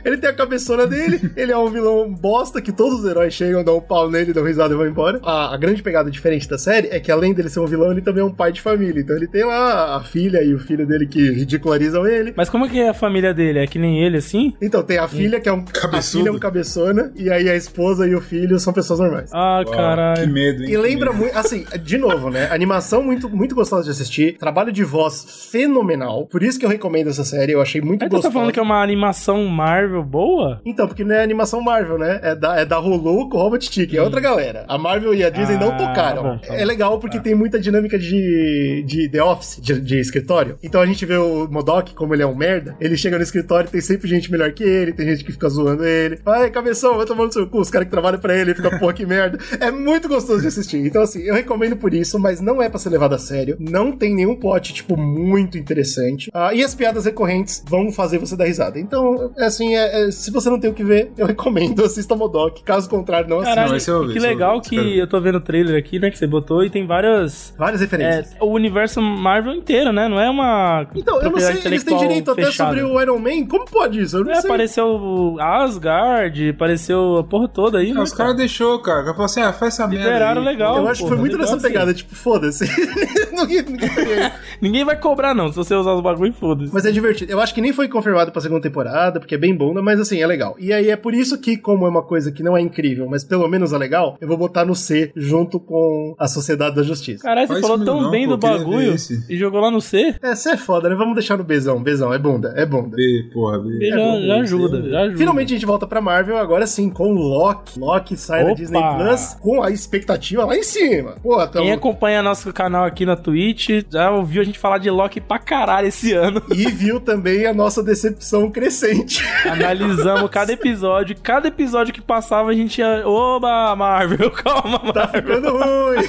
Speaker 2: Ele tem a cabeçona dele, ele é um vilão bosta que todos os heróis chegam, dão um pau nele, dão risada e vão embora. A, a grande pegada diferente da série é que além dele ser um vilão, ele também é um pai de família. Então ele tem lá a filha e o filho dele que ridicularizam ele.
Speaker 3: Mas como é que é a família dele? É que nem ele, assim?
Speaker 2: Então tem a filha que é um a
Speaker 1: Cabeçudo.
Speaker 2: filha é um cabeçona e aí a esposa e o filho são pessoas normais.
Speaker 3: Ah,
Speaker 1: Uau,
Speaker 3: caralho.
Speaker 1: Que medo, hein?
Speaker 2: E lembra muito, assim, de novo, né? Animação muito, muito gostosa de assistir, trabalho de voz fenomenal. Por isso que eu recomendo essa série, eu achei muito
Speaker 3: Aí
Speaker 2: gostosa.
Speaker 3: tá falando que é uma animação Marvel boa?
Speaker 2: Então, porque não é animação Marvel, né? É da, é da Hulu com Robot Chicken, é outra galera. A Marvel e a Disney não
Speaker 3: Ah,
Speaker 2: tocaram.
Speaker 3: tá bom, tá
Speaker 2: é legal porque tem muita dinâmica de, de The Office, de, de escritório. Então a gente vê o Modok, como ele é um merda, ele chega no escritório tem sempre gente melhor que ele, tem gente que fica zoando ele. Vai, cabeção, vai tomar no seu cu, os caras que trabalham pra ele, fica, porra, que merda. É muito gostoso de assistir. Então, assim, eu recomendo por isso, mas não é pra ser levado a sério. Não tem nenhum plot, tipo, muito interessante. Ah, e as piadas recorrentes vão fazer você dar risada. Então, é assim, é- é- se você não tem o que ver, eu recomendo, [LAUGHS] assista Modok. Caso contrário, não assista.
Speaker 3: Caralho,
Speaker 1: Não, eu vi,
Speaker 3: que
Speaker 1: eu
Speaker 3: legal que
Speaker 1: espero.
Speaker 3: eu tô vendo o trailer aqui, né? Que você botou e tem várias.
Speaker 2: Várias
Speaker 3: É,
Speaker 2: referências.
Speaker 3: o universo Marvel inteiro, né? Não é uma.
Speaker 2: Então, eu não sei, eles têm direito até
Speaker 3: fechada.
Speaker 2: sobre o Iron Man? Como pode isso? Eu não
Speaker 3: É,
Speaker 2: sei.
Speaker 3: apareceu Asgard, apareceu a porra toda aí, né?
Speaker 1: os caras deixou, cara. O cara falou assim: ah, faz essa merda.
Speaker 3: Liberaram
Speaker 1: aí.
Speaker 3: legal.
Speaker 2: Eu acho que foi muito nessa
Speaker 3: assim.
Speaker 2: pegada, tipo, foda-se. [LAUGHS] Ninguém-. [LAUGHS] Ninguém
Speaker 3: vai cobrar, não, se você usar os bagulho, foda foda-se.
Speaker 2: Mas é divertido. Eu acho que nem foi confirmado pra segunda temporada, porque é bem bunda, mas assim, é legal. E aí é por isso que, como é uma coisa que não é incrível, mas pelo menos é legal, eu vou botar no C junto com a Sociedade da Justiça.
Speaker 3: Caralho, você
Speaker 1: Faz
Speaker 3: falou tão
Speaker 1: não,
Speaker 3: bem
Speaker 1: pô,
Speaker 3: do bagulho e jogou lá no C.
Speaker 2: É, C é foda, né? Vamos deixar no Bezão. Bezão, é bunda, é bunda.
Speaker 1: B, porra, B.
Speaker 3: B
Speaker 2: É
Speaker 3: já,
Speaker 2: bom,
Speaker 3: já ajuda, já ajuda.
Speaker 2: Finalmente a gente volta pra Marvel, agora sim, com Loki. Loki sai da
Speaker 3: Opa!
Speaker 2: Disney Plus com a expectativa lá em cima. Pô, tamo...
Speaker 3: Quem acompanha nosso canal aqui na Twitch já ouviu a gente falar de Loki pra caralho esse ano.
Speaker 2: E viu também a nossa decepção crescente.
Speaker 3: Analisamos cada episódio. Cada episódio que passava a gente ia. Oba, Marvel, [LAUGHS] calma, Marvel.
Speaker 2: Tá ficando ruim.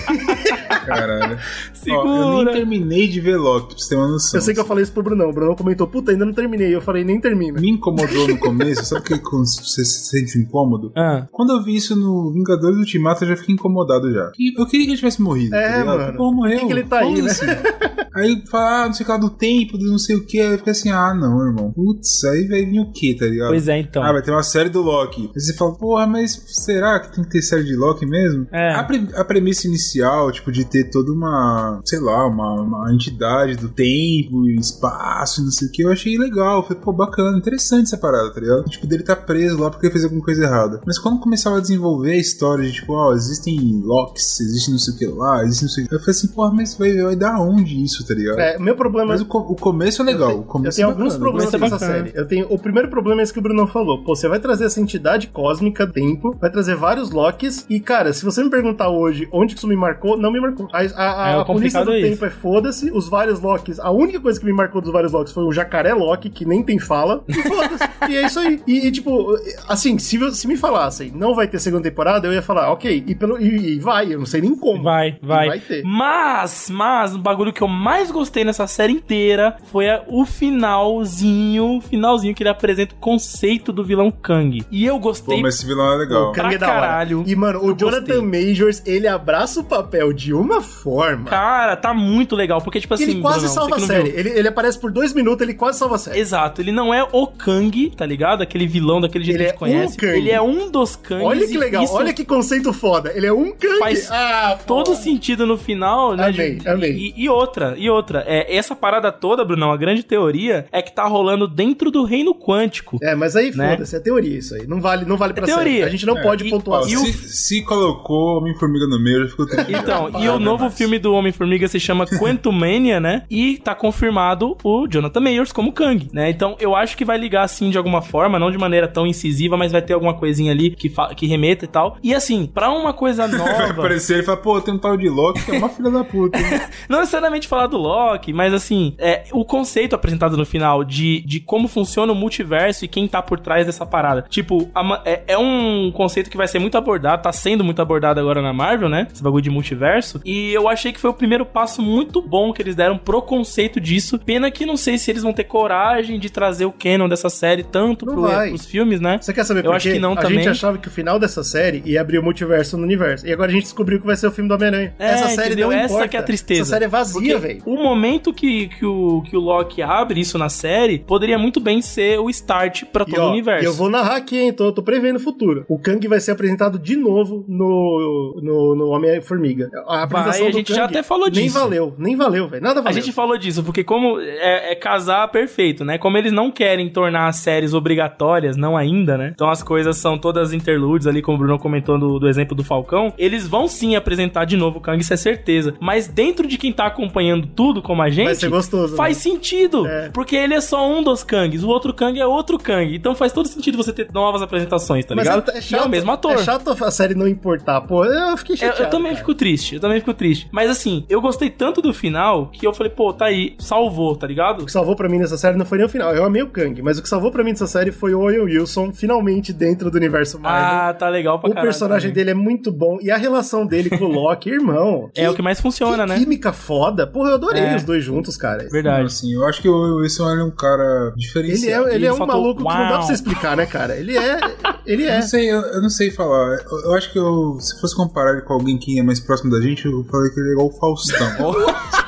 Speaker 1: Caralho. [LAUGHS] Ó, eu
Speaker 3: Segura.
Speaker 1: nem terminei de ver Loki, pra você ter uma noção.
Speaker 2: Eu sei que eu falei isso pro Brunão. O Brunão comentou, puta, ainda não terminei. Eu falei, nem termina.
Speaker 1: Me incomodou no começo, sabe que quando você se sente incômodo?
Speaker 3: Ah,
Speaker 1: Quando eu vi isso no Vingadores Ultimato, eu já fiquei incomodado já. Eu queria que ele tivesse morrido.
Speaker 2: É,
Speaker 1: tá
Speaker 2: mano.
Speaker 1: Pô, morreu.
Speaker 2: Por que que ele tá aí, né?
Speaker 1: Aí fala, ah, não sei o que lá do tempo, do não sei o que. Aí eu fiquei assim, ah, não, irmão. Putz, aí vai vir o que, tá ligado?
Speaker 3: pois é, então.
Speaker 1: Ah, vai ter uma série do Loki. Aí você fala, porra, mas será que tem que ter série de Loki mesmo?
Speaker 3: É.
Speaker 1: A, pre- a premissa inicial, tipo, de ter toda uma, sei lá, uma, uma entidade do tempo e espaço e não sei o que, eu achei legal. Falei, pô, bacana, interessante essa parada, tá ligado? Tipo, dele tá preso lá porque ele fez alguma coisa errada. Mas quando começava a desenvolver a história de, tipo, ó, existem Locks, existe não sei o que lá, existe não sei o que. Eu falei assim, porra, mas vai, vai dar onde isso, tá ligado?
Speaker 2: É, meu problema
Speaker 1: Mas o, co- o começo é legal. O
Speaker 2: Eu tenho
Speaker 1: é
Speaker 2: alguns problemas com essa série. Eu tenho, o primeiro problema é esse que o Bruno falou. Pô, você vai trazer essa entidade cósmica tempo, vai trazer vários Locks, e cara, se você me perguntar hoje onde que isso me marcou, não me marcou. A, a, a,
Speaker 3: É,
Speaker 2: a polícia do
Speaker 3: é
Speaker 2: tempo é foda-se, os vários Locks. A única coisa que me marcou dos vários Locks foi o jacaré Loki, que nem tem fala, e foda-se. [LAUGHS] e é isso aí. E, e, tipo, assim, se, se me falassem, não vai ter segunda temporada, eu ia falar, ok, e, pelo, e, e vai, eu não sei nem como.
Speaker 3: Vai,
Speaker 2: E
Speaker 3: vai.
Speaker 2: vai ter.
Speaker 3: Mas, mas, o bagulho que eu mais gostei nessa série inteira foi a- o finalzinho, finalzinho que ele apresenta o conceito do vilão Kang. E eu gostei
Speaker 1: Pô, mas esse vilão é legal.
Speaker 2: O Kang
Speaker 3: pra
Speaker 2: é da hora.
Speaker 3: caralho.
Speaker 2: E, mano, o Jonathan
Speaker 3: gostei.
Speaker 2: Majors, ele abraça o papel de uma forma.
Speaker 3: Cara, tá muito legal, porque, tipo assim.
Speaker 2: ele quase
Speaker 3: Brunão,
Speaker 2: salva a série. Ele, ele aparece por dois minutos, ele quase salva a série.
Speaker 3: Exato, ele não é o Kang, tá ligado? Aquele vilão daquele jeito
Speaker 2: Ele
Speaker 3: que a
Speaker 2: é
Speaker 3: gente
Speaker 2: um
Speaker 3: conhece.
Speaker 2: Kang.
Speaker 3: Ele é um dos Kangs.
Speaker 2: Olha que legal,
Speaker 3: isso
Speaker 2: olha que conceito foda. Ele é um Kang.
Speaker 3: Faz
Speaker 2: ah,
Speaker 3: todo sentido no final, né?
Speaker 2: Amei,
Speaker 3: de-
Speaker 2: amei.
Speaker 3: E, e outra, e outra. É, essa parada toda, Brunão, a grande teoria é que tá rolando dentro do reino quântico.
Speaker 2: É, mas aí
Speaker 3: Né?
Speaker 2: foda-se, é teoria isso aí. Não vale, não vale pra
Speaker 3: teoria.
Speaker 2: série. A gente não
Speaker 1: É,
Speaker 2: pode
Speaker 3: e-
Speaker 2: pontuar.
Speaker 3: E o-
Speaker 1: se, se colocou Homem-Formiga no meio, já ficou triste.
Speaker 3: Então, [LAUGHS] e o novo filme do Homem-Formiga se chama Quantumania, né? E tá confirmado o Jonathan Mayers como Kang, né? Então, eu acho que vai ligar assim de alguma forma, não de maneira tão incisiva, mas vai ter alguma coisinha ali que, fa- que remeta e tal. E assim, pra uma coisa [LAUGHS]
Speaker 1: Vai
Speaker 3: nova.
Speaker 1: aparecer ele e fala, pô, tem um tal de Loki que é uma filha da puta. hein? [LAUGHS]
Speaker 3: Não necessariamente falar do Loki, mas assim, é, o conceito apresentado no final de, de como funciona o multiverso e quem tá por trás dessa parada. Tipo, a é, é um conceito que vai ser muito abordado, tá sendo muito abordado agora na Marvel, né? Esse bagulho de multiverso. E eu achei que foi o primeiro passo muito bom que eles deram pro conceito disso. Pena que não sei se eles vão ter coragem de trazer o canon dessa série tanto pro, pros filmes, né?
Speaker 2: Você quer saber
Speaker 3: Eu
Speaker 2: por
Speaker 3: acho
Speaker 2: quê?
Speaker 3: que não
Speaker 2: a
Speaker 3: também.
Speaker 2: gente achava que o final dessa série ia abrir o multiverso no universo. E agora a gente descobriu que vai ser o filme do Homem-Aranha.
Speaker 3: É,
Speaker 2: essa série
Speaker 3: entendeu?
Speaker 2: não
Speaker 3: Essa
Speaker 2: importa.
Speaker 3: que é a tristeza.
Speaker 2: Essa série é vazia, velho.
Speaker 3: O momento que, que, o, que o Loki abre isso na série poderia muito bem ser o start pra
Speaker 2: E,
Speaker 3: todo
Speaker 2: ó,
Speaker 3: o universo.
Speaker 2: eu vou narrar aqui, hein? Tô, tô prevendo o futuro. O Kang vai ser apresentado de novo no, no, no Homem-Formiga. A apresentação
Speaker 3: a
Speaker 2: do
Speaker 3: gente já
Speaker 2: Kang
Speaker 3: até falou
Speaker 2: Nem
Speaker 3: disso.
Speaker 2: valeu, nem valeu, velho. Nada
Speaker 3: A
Speaker 2: valeu.
Speaker 3: gente falou disso, porque como é, é casar perfeito, né? Como eles não querem tornar as séries obrigatórias, não ainda, né? Então as coisas são todas interludes ali, como o Bruno comentou do, do exemplo do Falcão. Eles vão sim apresentar de novo o Kang, isso é certeza. Mas dentro de quem tá acompanhando tudo, como a gente,
Speaker 2: Vai ser gostoso.
Speaker 3: faz
Speaker 2: né?
Speaker 3: Sentido.
Speaker 2: É.
Speaker 3: Porque ele é só um dos Kangs, o outro Kang é outro Kang. Então faz todo sentido você ter novas apresentações, tá
Speaker 2: Mas
Speaker 3: ligado?
Speaker 2: é, é
Speaker 3: E
Speaker 2: chato,
Speaker 3: é o mesmo ator.
Speaker 2: É chato a série não importar. Pô, eu fiquei
Speaker 3: Eu,
Speaker 2: chateado.
Speaker 3: eu também
Speaker 2: cara.
Speaker 3: fico triste, eu também fico triste. Mas assim, eu gostei tanto do final que eu falei, pô, tá aí, salvou, tá ligado?
Speaker 2: O que salvou pra mim nessa série não foi nem o final. Eu amei o Kang, mas o que salvou pra mim nessa série foi o Owen Wilson, finalmente dentro do universo Marvel.
Speaker 3: Ah, tá legal pra
Speaker 2: o
Speaker 3: caralho
Speaker 2: personagem
Speaker 3: também.
Speaker 2: dele é muito bom. E a relação dele com o [LAUGHS] Loki, irmão.
Speaker 3: É o que mais funciona,
Speaker 2: que
Speaker 3: né?
Speaker 2: química foda. Porra, eu adorei
Speaker 3: É.
Speaker 2: os dois juntos, cara.
Speaker 3: Verdade.
Speaker 1: Assim, eu acho que o Wilson é um cara
Speaker 2: Ele
Speaker 1: diferenciado.
Speaker 2: é, ele
Speaker 3: Ele
Speaker 2: é um
Speaker 3: faltou,
Speaker 2: maluco que não dá pra
Speaker 3: "Uau".
Speaker 2: você explicar, né, cara? Ele é. Ele
Speaker 1: Eu
Speaker 2: é.
Speaker 1: não sei, eu, eu não sei falar. Eu, eu acho que eu, se fosse comparar ele com alguém que é mais próximo da gente, eu falei que ele é igual o Faustão. [LAUGHS]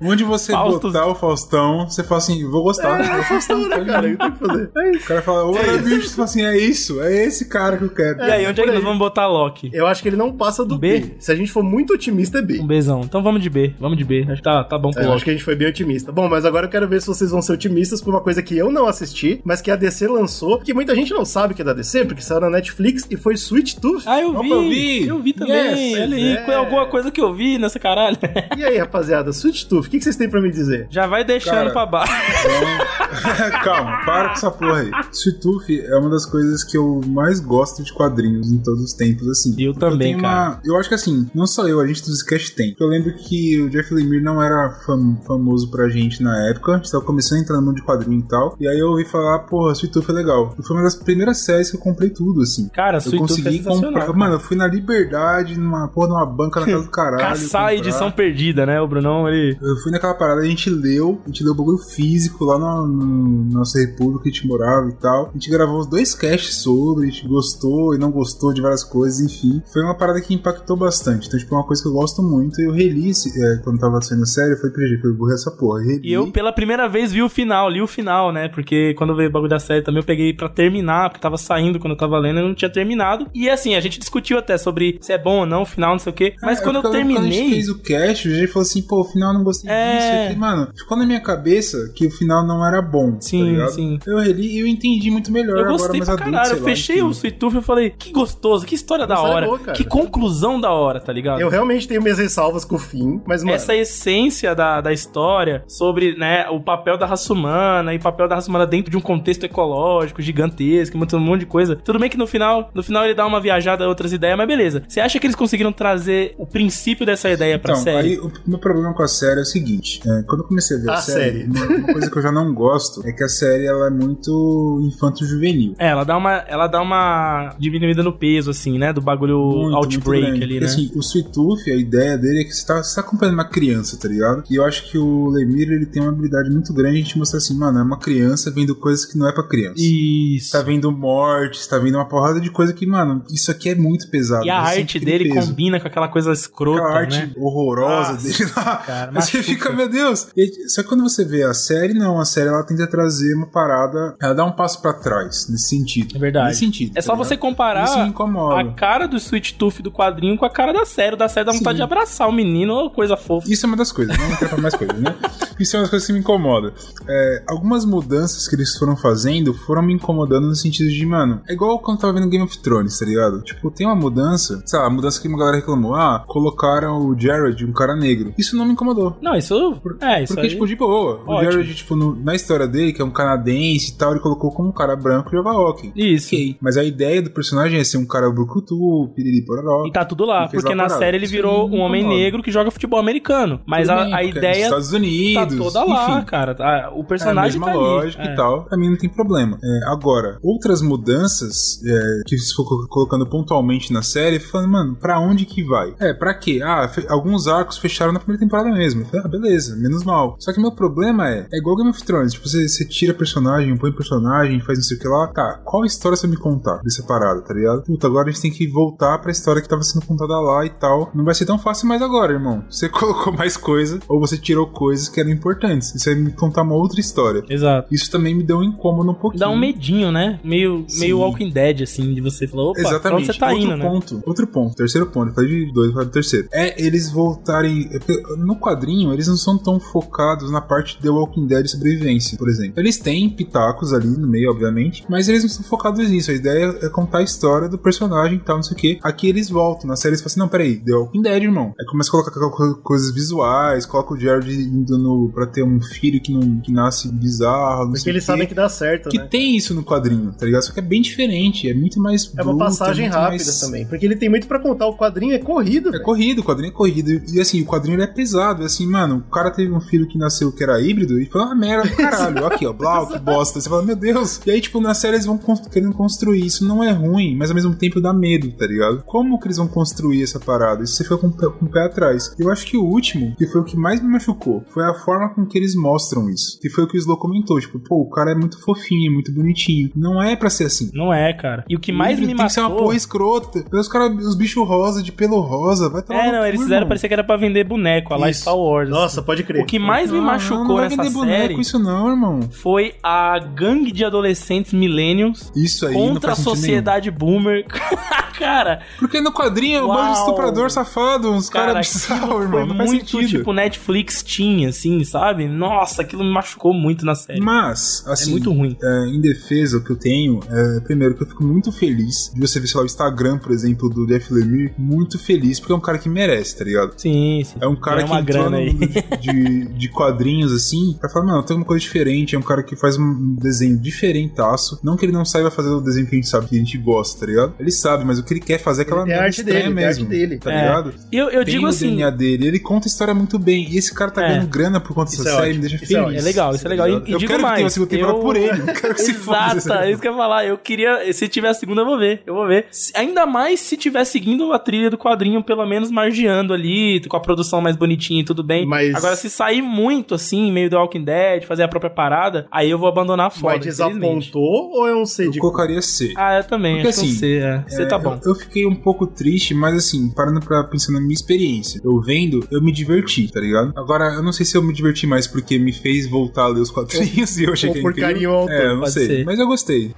Speaker 1: Onde você
Speaker 3: Faustos.
Speaker 1: botar o Faustão, você fala assim, vou gostar. É, o Faustão,
Speaker 2: né, cara? Tenho que fazer. [LAUGHS] É isso.
Speaker 1: O cara fala, olha,
Speaker 2: É isso.
Speaker 1: bicho, você fala assim, é isso, é esse cara que eu quero.
Speaker 3: E aí, onde é que nós vamos botar Loki?
Speaker 2: Eu acho que ele não passa do
Speaker 3: B?
Speaker 2: B. Se a gente for muito otimista, é B.
Speaker 3: Um Bzão. Então vamos de B. Vamos de B. Acho que tá, tá bom pro
Speaker 2: É, eu
Speaker 3: Loki.
Speaker 2: acho que a gente foi bem otimista. Bom, mas agora eu quero ver se vocês vão ser otimistas por uma coisa que eu não assisti, mas que a DC lançou, que muita gente não sabe que é da DC, porque saiu na Netflix e foi Sweet Tooth.
Speaker 3: Ah, eu
Speaker 1: Opa,
Speaker 3: vi.
Speaker 1: eu vi.
Speaker 3: Eu vi também.
Speaker 2: Yes,
Speaker 3: Olha aí,
Speaker 2: é.
Speaker 3: foi alguma coisa que eu vi nessa caralho.
Speaker 2: E aí, rapaziada, Sweet Tooth, o que que vocês têm pra me dizer?
Speaker 3: Já vai deixando
Speaker 1: Cara.
Speaker 3: pra baixo. [LAUGHS]
Speaker 1: Calma, para com essa porra aí. Sweet Tooth é uma das coisas que eu mais gosto de quadrinhos em todos os tempos, assim.
Speaker 3: Eu
Speaker 1: Porque
Speaker 3: também,
Speaker 1: tenho uma- Eu acho que assim, não só eu, a gente do Zcast tem. Eu lembro que o Jeff Lemire não era fam- famoso pra gente na época. A gente tava começando a entrar no mundo de quadrinho e tal. E aí eu ouvi falar, porra, Sweet Tooth é legal. E foi uma das primeiras séries que eu comprei tudo, assim.
Speaker 3: Cara,
Speaker 1: Eu
Speaker 3: Sweet Tooth é
Speaker 1: consegui
Speaker 3: sensacional.
Speaker 1: comprar.
Speaker 3: cara.
Speaker 1: Mano, eu fui na Liberdade, numa porra, numa banca na casa do [LAUGHS] caralho.
Speaker 3: Caçar a edição perdida, né? O Brunão, ele.
Speaker 1: Eu fui naquela parada, a gente leu, a gente leu o bagulho físico lá no, no- na nossa república que a gente morava e tal. A gente gravou os dois casts sobre, a gente gostou e não gostou de várias coisas, enfim. Foi uma parada que impactou bastante. Então, tipo, é uma coisa que eu gosto muito. Eu reli, é, quando tava saindo a série, eu falei pra gente, eu vou essa porra. Reli.
Speaker 3: E eu, pela primeira vez, vi o final, li o final, né? Porque quando veio o bagulho da série também, eu peguei pra terminar, porque tava saindo quando eu tava lendo e não tinha terminado. E assim, a gente discutiu até sobre se é bom ou não o final, não sei o quê. Mas
Speaker 1: É,
Speaker 3: quando eu
Speaker 1: porque lembro Quando a gente
Speaker 3: terminei.
Speaker 1: fez o cast, o gente falou assim, pô, o final eu não gostei
Speaker 3: É.
Speaker 1: falei, mano, ficou na minha cabeça que o final não era bom. tá
Speaker 3: Sim,
Speaker 1: ligado?
Speaker 3: sim.
Speaker 1: Eu reli e eu entendi muito melhor
Speaker 3: Eu
Speaker 1: agora,
Speaker 3: gostei
Speaker 1: mais
Speaker 3: pra
Speaker 1: adulto,
Speaker 3: caralho.
Speaker 1: sei
Speaker 3: Eu
Speaker 1: lá,
Speaker 3: fechei o Sweet Tooth e falei, que gostoso, que história da
Speaker 2: História
Speaker 3: hora.
Speaker 2: boa, cara.
Speaker 3: que conclusão da hora, tá ligado?
Speaker 2: Eu realmente tenho minhas ressalvas com o fim, mas, mano,
Speaker 3: Essa essência da, da história sobre né, o papel da raça humana e o papel da raça humana dentro de um contexto ecológico gigantesco, um monte de coisa. Tudo bem que no final, no final ele dá uma viajada a outras ideias, mas beleza. Você acha que eles conseguiram trazer o princípio dessa ideia pra
Speaker 1: Então,
Speaker 3: série?
Speaker 1: aí o meu problema com a série é o seguinte: é, quando eu comecei a ver a,
Speaker 2: A
Speaker 1: série,
Speaker 2: série.
Speaker 1: Uma, uma coisa que eu já não gosto é que a série ela é muito infanto-juvenil.
Speaker 3: É, ela dá uma, ela dá uma diminuída no peso, assim, né? Do bagulho
Speaker 1: Muito,
Speaker 3: outbreak
Speaker 1: muito
Speaker 3: ali,
Speaker 1: Porque,
Speaker 3: né?
Speaker 1: assim, o Sweet Tooth, a ideia dele é que você tá, você tá acompanhando uma criança, tá ligado? E eu acho que o Lemire, ele tem uma habilidade muito grande de mostrar assim, mano, é uma criança vendo coisas que não é pra criança.
Speaker 3: Isso.
Speaker 1: Tá vendo mortes, tá vendo uma porrada de coisa que, mano, isso aqui é muito pesado.
Speaker 3: E a
Speaker 1: Você
Speaker 3: arte dele
Speaker 1: peso.
Speaker 3: combina com aquela coisa escrota,
Speaker 1: Aquela arte
Speaker 3: né?
Speaker 1: horrorosa
Speaker 3: Nossa,
Speaker 1: dele lá.
Speaker 3: cara, machuca.
Speaker 1: Fica, meu Deus. E só que quando você vê a série, não, a série ela tenta trazer uma parada, ela dá um passo pra trás, nesse sentido.
Speaker 3: É verdade.
Speaker 1: Nesse sentido.
Speaker 3: É
Speaker 1: tá
Speaker 3: só
Speaker 1: ligado?
Speaker 3: você comparar
Speaker 1: Isso me incomoda.
Speaker 3: a cara do Sweet Tooth do quadrinho com a cara da série. O Da série dá vontade
Speaker 1: Sim.
Speaker 3: de abraçar o menino, ô coisa fofa.
Speaker 1: Isso é uma das coisas, não entrar pra mais coisas, né? Isso é uma das coisas que me incomoda. É, algumas mudanças que eles foram fazendo foram me incomodando no sentido de, mano, é igual quando eu tava vendo Game of Thrones, tá ligado? Tipo, tem uma mudança, sei lá, a mudança que uma galera reclamou, ah, colocaram o Jared, um cara negro. Isso não me incomodou.
Speaker 3: Não, isso. É, isso
Speaker 1: Porque,
Speaker 3: aí.
Speaker 1: tipo, de boa. O
Speaker 3: Ótimo.
Speaker 1: Jared, tipo, no- na história dele, que é um canadense e tal, ele colocou como um cara branco e joga hockey.
Speaker 3: Isso.
Speaker 1: Ok. Mas a ideia do personagem é ser um cara brucutu, piriri pororó.
Speaker 3: E tá tudo lá, porque
Speaker 1: lá
Speaker 3: na
Speaker 1: parada.
Speaker 3: série ele virou um homem negro que joga futebol americano. Mas a,
Speaker 1: bem,
Speaker 3: a
Speaker 1: é
Speaker 3: ideia
Speaker 1: Estados Unidos,
Speaker 3: tá toda lá,
Speaker 1: enfim.
Speaker 3: cara. Ah, O
Speaker 1: É a
Speaker 3: personagem
Speaker 1: mesma
Speaker 3: tá
Speaker 1: lógica
Speaker 3: É.
Speaker 1: e tal. Pra mim não tem problema. É, agora, outras mudanças é, que se for co- colocando pontualmente na série, falando, mano, pra onde que vai? É, pra quê? Ah, alguns arcos fecharam na primeira temporada mesmo. Ah, beleza, menos mal. Só que meu problema é, é igual Game of Thrones, tipo, você, você tira personagem, põe personagem, faz não sei o que lá. Tá, qual história você me contar dessa parada, tá ligado? Puta, agora a gente tem que voltar pra história que tava sendo contada lá e tal. Não vai ser tão fácil mais agora, irmão. Você [LAUGHS] colocou mais coisa, ou você tirou coisas que eram importantes. Isso vai me contar uma outra história.
Speaker 3: Exato.
Speaker 1: Isso também me deu um incômodo um pouquinho.
Speaker 3: Dá um medinho, né? Meio,
Speaker 1: Sim.
Speaker 3: meio Walking Dead, assim, de você falar, opa,
Speaker 1: Exatamente.
Speaker 3: você tá
Speaker 1: outro
Speaker 3: indo, né?
Speaker 1: ponto, outro ponto, terceiro ponto. Falei de dois, falei do terceiro. É eles voltarem. é No quadrinho, eles não são tão focados na parte de The Walking Dead e sobrevivência, por exemplo. Eles têm pitacos ali no meio, obviamente, mas eles não são focados nisso. A ideia é contar a história do personagem e tal, não sei o que. Aqui eles voltam. Na série eles falam assim: não, peraí, The Walking Dead, irmão. Aí começa a colocar co- co- coisas visuais, coloca o Jared indo no, pra ter um filho que, não, que nasce bizarro, não
Speaker 2: porque eles sabem que dá certo,
Speaker 1: Que
Speaker 2: né?
Speaker 1: tem isso no quadrinho, tá ligado? Só que é bem diferente, é muito mais.
Speaker 2: É uma passagem
Speaker 1: muito
Speaker 2: rápida
Speaker 1: mais-
Speaker 2: também, porque ele tem muito pra contar. O quadrinho é corrido,
Speaker 1: É
Speaker 2: velho.
Speaker 1: corrido, o quadrinho é corrido. E, assim, o quadrinho é pesado. É assim, mano, o cara teve um filho que nasceu que era híbrido e foi uma merda do caralho. Aqui, ó, blau, que [LAUGHS] bosta. Você fala, meu Deus. E aí, tipo, na série eles vão cons- querendo construir. Isso não é ruim, mas ao mesmo tempo dá medo, tá ligado? Como que eles vão construir essa parada? Isso você fica com, o pé- com o pé atrás. Eu acho que o último, que foi o que mais me machucou, foi a forma com que eles mostram isso. Que foi o que o Slow comentou. Tipo, pô, o cara é muito fofinho, muito bonitinho. Não é pra ser assim.
Speaker 3: Não é, cara. E o que mais
Speaker 1: Ele
Speaker 3: me
Speaker 1: tem que ser uma
Speaker 3: matou...
Speaker 1: porra escrota. Os caras, os bichos rosa, de pelo rosa, vai tomar
Speaker 3: É, não, eles fizeram parecer que era pra vender boneco, a lá
Speaker 1: Isso.
Speaker 3: Star Wars, Wars.
Speaker 2: Nossa, pode crer.
Speaker 3: O que mais me
Speaker 1: Não,
Speaker 3: machucou
Speaker 1: não vai
Speaker 3: nessa série
Speaker 1: isso não, irmão.
Speaker 3: foi a gangue de adolescentes millennials
Speaker 1: Isso aí não
Speaker 3: contra a sociedade boomer. [LAUGHS] cara,
Speaker 1: nenhum. Porque no quadrinho é um bando de estuprador safado, uns
Speaker 3: cara,
Speaker 1: caras
Speaker 3: aquilo
Speaker 1: bizarros, irmão. Não faz
Speaker 3: muito
Speaker 1: sentido.
Speaker 3: tipo Netflix tinha, assim, sabe? Nossa, aquilo me machucou muito na série.
Speaker 1: Mas, assim,
Speaker 3: É muito ruim.
Speaker 1: é, em defesa, o que eu tenho é, primeiro, que eu fico muito feliz de você ver, sei lá, o Instagram, por exemplo, do Jeff Lemire, muito feliz, porque é um cara que merece, tá ligado?
Speaker 3: Sim, sim.
Speaker 1: É um cara
Speaker 3: Ganha
Speaker 1: que entrou
Speaker 3: grana
Speaker 1: no
Speaker 3: aí.
Speaker 1: Mundo de, de, de quadrinhos, assim, pra falar, mano, tem uma coisa diferente, é um cara que faz um desenho diferentaço. Não que ele não saiba fazer o desenho que a gente sabe, que a gente gosta, tá ligado? Ele sabe, mas o que ele quer fazer é aquela
Speaker 2: É arte dele, é a arte
Speaker 1: mesmo,
Speaker 2: dele.
Speaker 1: tá
Speaker 3: É.
Speaker 1: ligado?
Speaker 3: Eu, eu
Speaker 1: Tem
Speaker 3: digo
Speaker 1: o
Speaker 3: assim.
Speaker 1: DNA dele, ele conta a história muito bem. E esse cara tá
Speaker 3: É.
Speaker 1: ganhando grana por conta
Speaker 2: Isso
Speaker 1: dessa
Speaker 2: é
Speaker 1: série,
Speaker 2: ótimo.
Speaker 1: me deixa
Speaker 2: Isso é
Speaker 1: feliz.
Speaker 3: É legal, isso é legal. E,
Speaker 1: tá
Speaker 3: e
Speaker 1: eu
Speaker 3: digo
Speaker 1: quero
Speaker 3: mais.
Speaker 1: que tenha uma segunda temporada
Speaker 3: eu...
Speaker 1: por ele. Não quero que se [LAUGHS] foda.
Speaker 3: Exato, é isso que eu ia falar. Eu queria. Se tiver a segunda, eu vou ver. Eu vou ver. Ainda mais se tiver seguindo a trilha do quadrinho, pelo menos margeando ali, com a produção mais bonitinha e tudo bem.
Speaker 2: Mas-
Speaker 3: Agora, se sair muito assim, meio do Walking Dead, fazer a própria parada, aí eu vou abandonar fora.
Speaker 2: Mas
Speaker 3: infelizmente.
Speaker 2: desapontou ou é um C
Speaker 1: Eu
Speaker 2: de
Speaker 1: colocaria C.
Speaker 3: Ah, eu também.
Speaker 1: Porque
Speaker 3: acho que
Speaker 1: assim,
Speaker 3: um C, é. C tá
Speaker 1: É,
Speaker 3: bom.
Speaker 1: Eu, eu fiquei um pouco triste, mas assim, parando pra pensar na minha experiência. Eu vendo, eu me diverti, tá ligado? Agora, eu não sei se eu me diverti mais porque me fez voltar a ler os quadrinhos e eu achei
Speaker 2: ou
Speaker 1: que é
Speaker 2: por
Speaker 1: incrível.
Speaker 2: carinho ao autor,
Speaker 1: É, eu não
Speaker 3: pode
Speaker 1: sei.
Speaker 3: ser.
Speaker 1: Mas eu gostei.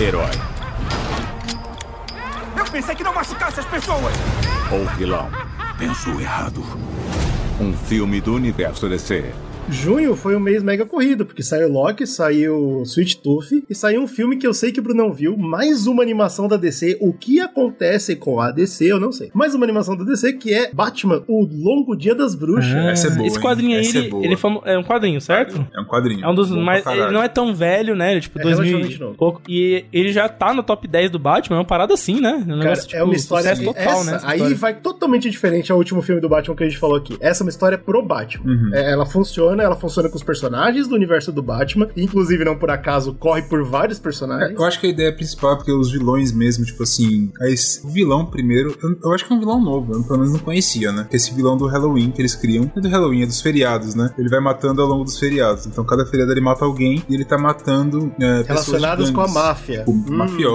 Speaker 9: Herói
Speaker 4: Eu pensei que não machucasse as pessoas!
Speaker 9: ou vilão. Pensou errado. Um filme do universo DC.
Speaker 2: Junho foi um mês mega corrido, porque saiu Loki, saiu Sweet Tooth e saiu um filme que eu sei que o Bruno não viu, mais uma animação da DC, o que acontece com a DC, eu não sei. Mais uma animação da DC que é Batman, o Longo Dia das Bruxas.
Speaker 3: Ah,
Speaker 1: essa é boa,
Speaker 3: Esse
Speaker 1: hein?
Speaker 3: quadrinho aí,
Speaker 1: Essa é
Speaker 3: ele, ele é, famo- é um quadrinho, certo?
Speaker 1: É um quadrinho.
Speaker 3: É um dos mais. Ele não é tão velho, né? Ele, tipo,
Speaker 2: É
Speaker 3: 2000
Speaker 2: relativamente
Speaker 3: e pouco. E ele já tá no top 10 do Batman, é uma parada assim, né? Um
Speaker 2: Cara,
Speaker 3: negócio, tipo,
Speaker 2: é uma história
Speaker 3: sucesso total,
Speaker 2: essa,
Speaker 3: né? essa
Speaker 2: Aí
Speaker 3: história.
Speaker 2: vai totalmente diferente ao último filme do Batman que a gente falou aqui. Essa é uma história pro Batman.
Speaker 1: Uhum.
Speaker 2: É, ela funciona, ela funciona com os personagens do universo do Batman, inclusive não por acaso corre por vários personagens.
Speaker 1: É, eu acho que a ideia principal é porque os vilões mesmo, tipo assim, esse- o vilão primeiro, eu, eu acho que é um vilão novo, eu pelo menos não conhecia, né? Esse vilão do Halloween que eles criam, não é do Halloween, é dos feriados, né? Ele vai matando ao longo dos feriados. Então cada feriado ele mata alguém e ele tá matando é,
Speaker 2: Relacionados com a máfia.
Speaker 1: Tipo,
Speaker 2: Hum.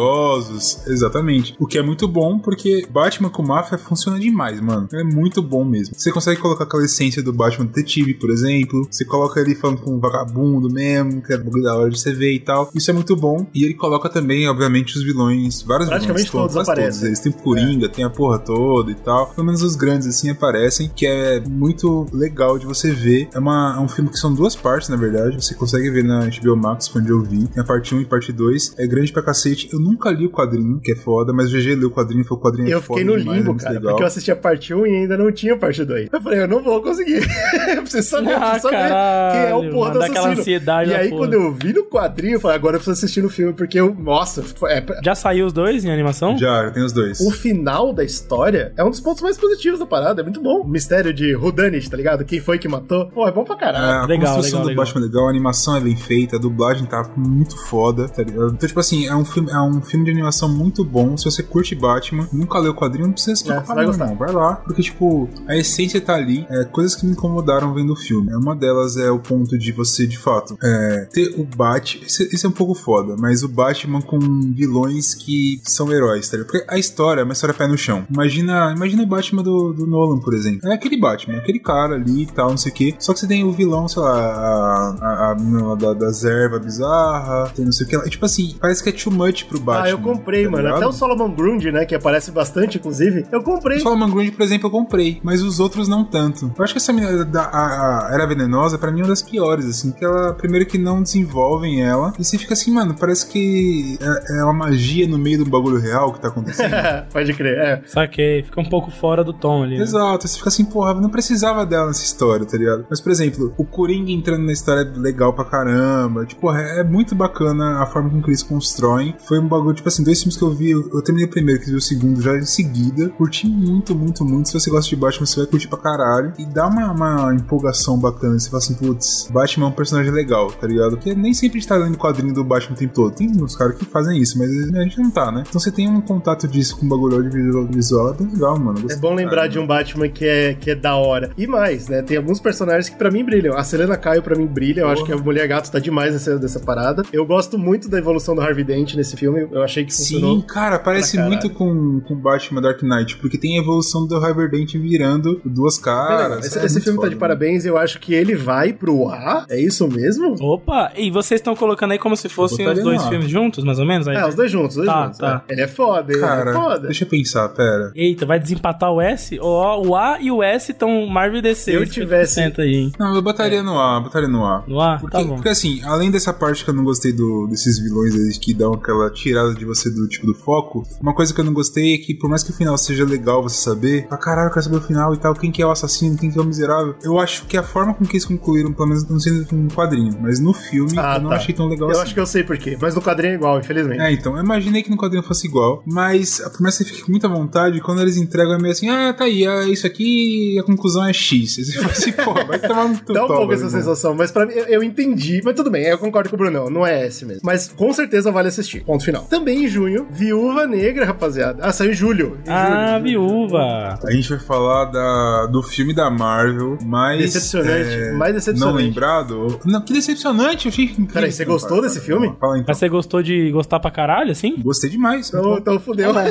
Speaker 1: mafiosos, exatamente. O que é muito bom, porque Batman com máfia funciona demais, mano. É muito bom mesmo. Você consegue colocar aquela essência do Batman detetive, por exemplo. Você coloca ele falando com um vagabundo mesmo, que é bagulho da hora de você ver e tal. Isso é muito bom. E ele coloca também, obviamente, os vilões, vários
Speaker 2: Praticamente
Speaker 1: vilões.
Speaker 2: todos
Speaker 1: quase
Speaker 2: aparecem.
Speaker 1: Eles tem o Coringa, tem a porra toda e tal. Pelo menos os grandes, assim, aparecem, que é muito legal de você ver. É, uma, é um filme que são duas partes, na verdade. Você consegue ver na HBO Max, onde eu vi. Tem a parte 1 e parte 2. É grande pra cacete. Eu nunca li o quadrinho, que é foda, mas o GG leu o quadrinho, foi o quadrinho é
Speaker 2: Eu fiquei no
Speaker 1: demais, é
Speaker 2: limbo, cara,
Speaker 1: legal.
Speaker 2: porque eu assisti a parte 1 e ainda não tinha a parte 2. Eu falei, eu não vou conseguir. [LAUGHS] eu preciso saber, eu
Speaker 3: Ah,
Speaker 2: preciso saber quem é o porra do assassino.
Speaker 3: ansiedade
Speaker 2: e aí,
Speaker 3: porra.
Speaker 2: quando eu vi no quadrinho, eu falei, agora eu preciso assistir no filme, porque eu, nossa, é,
Speaker 3: Já saiu os dois em animação?
Speaker 1: Já, já tem os dois.
Speaker 2: o final da história é um dos pontos mais positivos da parada, é muito bom. O mistério de Whodunit, tá ligado? Quem foi que matou? Pô, é bom pra
Speaker 1: É,
Speaker 2: caralho.
Speaker 1: a
Speaker 3: Legal,
Speaker 1: construção
Speaker 3: legal,
Speaker 1: do
Speaker 3: legal.
Speaker 1: Batman é legal, a animação é bem feita, a dublagem tá muito foda, tá ligado? Então, tipo assim, é um filme, é um filme de animação muito bom. Se você curte Batman, nunca leu o quadrinho, não precisa se
Speaker 2: É,
Speaker 1: preocupar,
Speaker 2: você vai
Speaker 1: não. Vai lá. Porque, tipo, a essência tá ali. É, coisas que me incomodaram vendo o filme. Uma delas é o ponto de você, de fato, é, ter o Batman. Isso, isso é um pouco foda, mas o Batman com vilões que são heróis, tá ligado? Porque a história é uma história pé no chão. Imagina, imagina o Batman do, do Nolan, por exemplo. É aquele Batman, aquele cara ali e tal, não sei o quê. Só que você tem o vilão, sei lá, a, da, das ervas bizarra, tem não sei o que lá. Tipo assim, parece que é too much pro Batman.
Speaker 2: Ah, eu comprei,
Speaker 1: tá
Speaker 2: mano.
Speaker 1: ligado?
Speaker 2: Até o Solomon Grundy, né, que aparece bastante, inclusive, eu comprei.
Speaker 1: O Solomon Grundy, por exemplo, eu comprei, mas os outros não tanto. Eu acho que essa menina da a, a Era Venenosa, pra mim, é uma das piores, assim, que ela, primeiro que não desenvolvem ela, e você fica assim, mano, parece que é, é uma magia no meio do bagulho real que tá acontecendo. [LAUGHS]
Speaker 2: Pode crer, é.
Speaker 3: Saquei, fica um pouco fora do tom ali. né?
Speaker 1: Exato, você fica assim, porra, não precisava dela nessa história, tá ligado? Mas, por exemplo, o Coringa entrando na história é legal pra caramba. Tipo, é é muito bacana a forma com que eles constroem. Foi um bagulho, tipo assim, dois filmes que eu vi, eu, eu terminei o primeiro, que vi o segundo já em seguida. Curti muito, muito, muito. Se você gosta de Batman, você vai curtir pra caralho. E dá uma, uma empolgação bacana você fala assim, putz, Batman é um personagem legal, tá ligado? Porque nem sempre a gente tá lendo quadrinho do Batman o tempo todo. Tem uns caras que fazem isso, mas a gente não tá, né? Então você tem um contato disso com o bagulho audiovisual, é bem legal, mano.
Speaker 2: É bom lembrar de um Batman que é, que é da hora. E mais, né? Tem alguns personagens que pra mim brilham. A Selena Caio pra mim brilha. Eu acho que a Mulher Gato tá demais nessa, nessa parada. Eu gosto muito da evolução do Harvey Dent nesse filme. Eu achei que funcionou.
Speaker 1: Sim, cara, parece muito com, com Batman Dark Knight, porque tem a evolução do Harvey Dent virando duas caras.
Speaker 2: Esse, é esse filme foda, tá de parabéns. Eu acho que ele vai pro ar. É isso mesmo?
Speaker 3: Opa, e vocês estão colocando aí como se fossem os dois filmes juntos, mais ou menos? Aí?
Speaker 2: É, os dois juntos, os dois
Speaker 3: tá,
Speaker 2: juntos.
Speaker 3: Tá.
Speaker 2: É. Ele é foda, ele
Speaker 1: cara,
Speaker 2: é foda.
Speaker 1: Deixa eu pensar, pera.
Speaker 3: Eita, vai desempatar o S? O, o A e o S estão Marvel DC.
Speaker 2: Se eu tivesse.
Speaker 3: Aí, hein?
Speaker 1: Não, eu botaria no A, botaria no A.
Speaker 3: No A?
Speaker 1: Porque,
Speaker 3: tá bom.
Speaker 1: porque assim, além dessa parte que eu não gostei do, desses vilões aí que dão aquela tirada de você do tipo do foco, uma coisa que eu não gostei é que, por mais que o final seja legal você saber, ah, caralho, eu quero saber o final e tal, quem que é o assassino, quem que é o miserável. Eu acho que a forma com que eles concluíram, pelo menos não sendo um quadrinho, mas no filme
Speaker 2: Ah,
Speaker 1: eu não
Speaker 2: tá.
Speaker 1: achei tão legal
Speaker 2: Eu
Speaker 1: assim.
Speaker 2: acho que eu sei por quê. Mas no quadrinho é igual, infelizmente.
Speaker 1: É, então, eu imaginei que no quadrinho fosse igual, mas por mais que você fique com muita vontade, quando eles entregam é meio assim, ah, tá aí, é isso aqui, a conclusão é X. Você fala assim, pô, [LAUGHS] vai tomar no teu
Speaker 2: Dá um pouco essa
Speaker 1: irmão.
Speaker 2: sensação, mas pra mim, eu, eu entendi. Mas tudo bem, eu concordo com o Brunão, não é esse mesmo. Mas com certeza vale assistir. Ponto final. Também em junho, Viúva Negra, rapaziada. Ah, saiu em julho. Em
Speaker 3: Ah,
Speaker 2: julho, julho.
Speaker 3: viúva.
Speaker 1: A gente vai falar da, do filme da Marvel, mais.
Speaker 2: Decepcionante,
Speaker 1: é,
Speaker 2: mais decepcionante.
Speaker 1: Não lembrado? Não, que decepcionante, eu achei incrível.
Speaker 2: Peraí, você gostou desse filme?
Speaker 1: Fala então.
Speaker 3: Mas você gostou de gostar pra caralho, assim?
Speaker 1: Gostei demais.
Speaker 2: Então, então fudeu. [LAUGHS]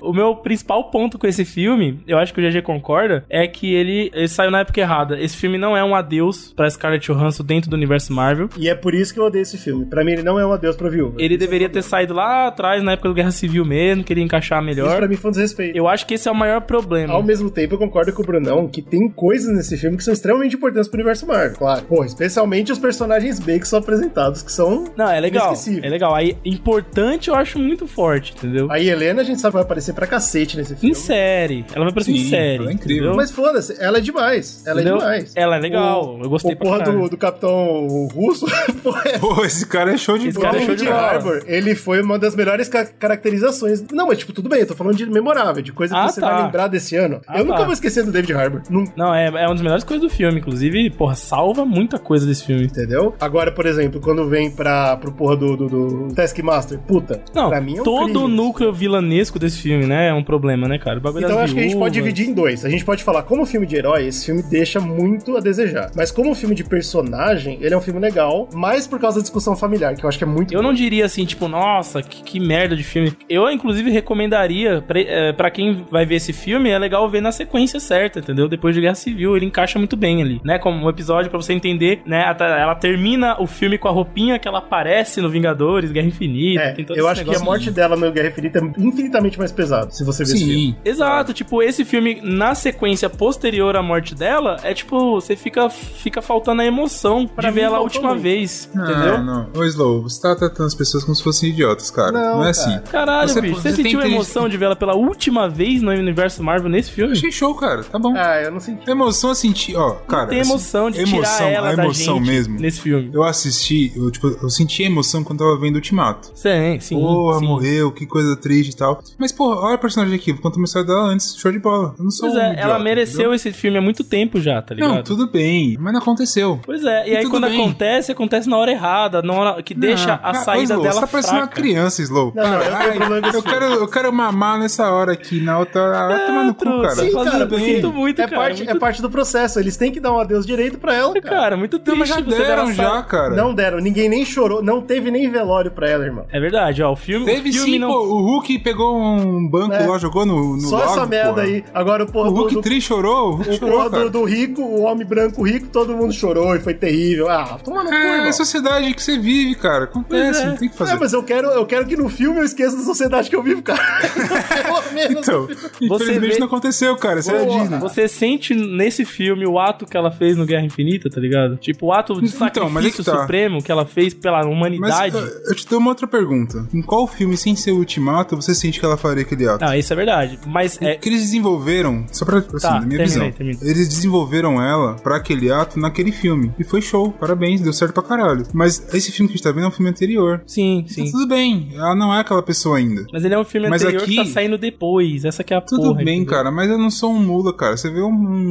Speaker 3: O meu principal ponto com esse filme, eu acho que o GG concorda, é que ele, ele saiu na época errada. Esse filme não é um adeus pra Scarlett Johansson dentro do universo Marvel.
Speaker 2: E é por isso que eu odeio esse filme. Pra mim, ele não é um adeus pra viúva.
Speaker 3: Ele deveria ter saído lá atrás, na época do Guerra Civil mesmo, queria encaixar
Speaker 2: Isso
Speaker 3: melhor.
Speaker 2: pra mim foi um desrespeito.
Speaker 3: Eu acho que esse é o maior problema.
Speaker 2: Ao mesmo tempo, eu concordo com o Brunão que tem coisas nesse filme que são extremamente importantes pro universo Marvel, claro. Pô, especialmente os personagens B que são apresentados, que são
Speaker 3: Não, é legal. É legal. Aí, importante eu acho muito forte, entendeu?
Speaker 2: A Helena, a gente sabe, vai aparecer pra cacete nesse filme.
Speaker 3: Em série. Ela vai aparecer em série.
Speaker 1: ela é incrível.
Speaker 3: entendeu?
Speaker 2: Mas foda-se, ela é demais. Ela
Speaker 3: Entendeu?
Speaker 2: é demais.
Speaker 3: Ela é legal,
Speaker 2: O-
Speaker 3: eu gostei
Speaker 2: O
Speaker 3: pra
Speaker 2: porra do, do capitão russo, [LAUGHS] pô, é
Speaker 1: Pô, esse cara é show de
Speaker 3: Esse
Speaker 1: bola.
Speaker 3: cara é show
Speaker 2: David
Speaker 3: de bola.
Speaker 2: Harbour, ele foi uma das melhores ca- caracterizações. Não, mas tipo, tudo bem, eu tô falando de memorável, de coisa
Speaker 3: Ah,
Speaker 2: que você
Speaker 3: tá.
Speaker 2: vai lembrar desse ano.
Speaker 3: Ah,
Speaker 2: eu nunca
Speaker 3: tá.
Speaker 2: vou esquecer do David Harbour. Nunca.
Speaker 3: Não, é, é uma das melhores coisas do filme, inclusive, porra, salva muita coisa desse filme.
Speaker 2: Entendeu? Agora, por exemplo, quando vem pra, pro porra do, do, do Taskmaster, puta,
Speaker 3: Não,
Speaker 2: pra mim é um
Speaker 3: todo
Speaker 2: crime.
Speaker 3: o núcleo vilanesco desse filme, né, é um problema, né, cara? O bagulho
Speaker 2: Então eu acho que a gente pode
Speaker 3: viúvas.
Speaker 2: dividir em dois. A gente pode falar, como filme de herói, esse filme deixa muito a desejar. Mas como filme de personagem, ele é um filme legal, mais por causa da discussão familiar, que eu acho que é muito
Speaker 3: Eu não diria assim, tipo, nossa, que, que merda de filme. Eu, inclusive, recomendaria pra, eh, quem vai ver esse filme, é legal ver na sequência certa, entendeu? Depois de Guerra Civil, ele encaixa muito bem ali, né? Como um episódio pra você entender, né? Ela termina o filme com a roupinha que ela aparece no Vingadores, Guerra Infinita.
Speaker 2: É, eu acho que a morte dela no Guerra Infinita é infinitamente mais pesado, se você ver esse filme.
Speaker 1: Sim.
Speaker 3: Exato, tipo, esse filme, na sequência posterior à morte dela, é tipo, você fica, fica faltando a emoção
Speaker 2: Pra
Speaker 3: de ver ela a última
Speaker 2: muito.
Speaker 3: vez,
Speaker 1: Não,
Speaker 3: entendeu?
Speaker 1: não. Ô, Slow, você tá tratando as pessoas como se fossem idiotas, cara.
Speaker 2: Não,
Speaker 1: Não,
Speaker 2: cara.
Speaker 1: é assim.
Speaker 3: Caralho,
Speaker 1: Você-
Speaker 3: bicho, você,
Speaker 1: você
Speaker 3: sentiu a emoção de ver ela pela última vez no universo Marvel nesse filme?
Speaker 1: Achei show, cara. Tá bom.
Speaker 2: Ah, eu não senti.
Speaker 1: Emoção eu senti, ó, cara.
Speaker 3: tem
Speaker 1: assim,
Speaker 3: emoção de
Speaker 1: emoção,
Speaker 3: tirar ela
Speaker 1: a
Speaker 3: da
Speaker 1: emoção
Speaker 3: gente
Speaker 1: mesmo.
Speaker 3: nesse filme.
Speaker 1: Eu assisti, eu, tipo, eu senti a emoção quando tava vendo Ultimato.
Speaker 3: Sim, sim.
Speaker 1: Porra,
Speaker 3: sim.
Speaker 1: morreu, que coisa triste e tal. Mas, porra, olha a personagem aqui, vou contar uma história dela antes, show de bola. Eu não sou
Speaker 3: Pois
Speaker 1: um
Speaker 3: é,
Speaker 1: idiota,
Speaker 3: ela mereceu
Speaker 1: entendeu?
Speaker 3: esse filme há muito tempo já, tá ligado?
Speaker 1: Não, tudo bem, mas não aconteceu.
Speaker 3: Pois é, e,
Speaker 1: E
Speaker 3: aí quando
Speaker 1: bem.
Speaker 3: acontece, acontece na hora errada, na hora que deixa
Speaker 1: Não,
Speaker 3: a
Speaker 1: cara,
Speaker 3: saída
Speaker 1: Slow,
Speaker 3: dela
Speaker 1: Você tá parecendo uma criança, Slow.
Speaker 2: Não, não, eu tenho
Speaker 1: Ai, eu, quero, eu quero mamar nessa hora aqui, na outra. Ah, vai tomar no cu, cara.
Speaker 3: sim,
Speaker 2: cara,
Speaker 3: eu
Speaker 2: porque
Speaker 3: sinto muito,
Speaker 2: é
Speaker 3: cara,
Speaker 2: parte,
Speaker 3: muito-
Speaker 2: é parte do processo. Eles têm que dar um adeus direito pra ela, cara.
Speaker 3: Cara, muito
Speaker 1: Não,
Speaker 3: triste.
Speaker 1: mas já
Speaker 3: você ver
Speaker 1: deram já, cara.
Speaker 2: Não deram, ninguém nem chorou, não teve nem velório pra ela, irmão.
Speaker 3: É verdade, ó, o filme,
Speaker 1: Teve sim. O Hulk pegou um banco
Speaker 2: É.
Speaker 1: lá, jogou no, no
Speaker 2: Só
Speaker 1: lago,
Speaker 2: essa merda
Speaker 1: porra.
Speaker 2: aí. Agora o porra
Speaker 1: O Hulk
Speaker 2: do,
Speaker 1: Tri chorou, o Hulk
Speaker 2: o
Speaker 1: chorou,
Speaker 2: do, do rico, o homem branco rico, todo mundo chorou e foi terrível. Ah, toma no cu,
Speaker 1: É, é a sociedade que você vive, cara. Acontece,
Speaker 3: é.
Speaker 1: não tem o que fazer.
Speaker 2: É, mas eu quero, eu quero que no filme eu esqueça da sociedade que eu vivo, cara. [LAUGHS] Pelo menos.
Speaker 1: Então, infelizmente
Speaker 3: vê-
Speaker 1: não aconteceu, cara. Isso é. Disney.
Speaker 3: Você sente nesse filme o ato que ela fez no Guerra Infinita, tá ligado? Tipo, o ato de
Speaker 1: Então,
Speaker 3: sacrifício
Speaker 1: mas é que tá.
Speaker 3: supremo que ela fez pela
Speaker 1: Mas
Speaker 3: humanidade.
Speaker 1: eu- eu te dou uma outra pergunta. Em qual filme, sem ser o Ultimato, você sente que ela faria aquele
Speaker 3: Ah, isso é verdade. Mas é.
Speaker 1: Que eles desenvolveram, só pra, assim,
Speaker 3: Tá,
Speaker 1: na minha
Speaker 3: terminei,
Speaker 1: visão,
Speaker 3: terminei.
Speaker 1: eles desenvolveram ela pra aquele ato naquele filme. E foi show, parabéns, deu certo pra caralho. Mas esse filme que a gente tá vendo é um filme anterior.
Speaker 3: Sim,
Speaker 1: Então
Speaker 3: sim.
Speaker 1: tudo bem, ela não é aquela pessoa ainda.
Speaker 3: Mas ele é um filme
Speaker 1: Mas
Speaker 3: anterior
Speaker 1: aqui-
Speaker 3: que tá saindo depois. Essa que é a
Speaker 1: Tudo
Speaker 3: porra.
Speaker 1: bem,
Speaker 3: entendeu?
Speaker 1: cara, mas eu não sou um mula, cara. Você vê um,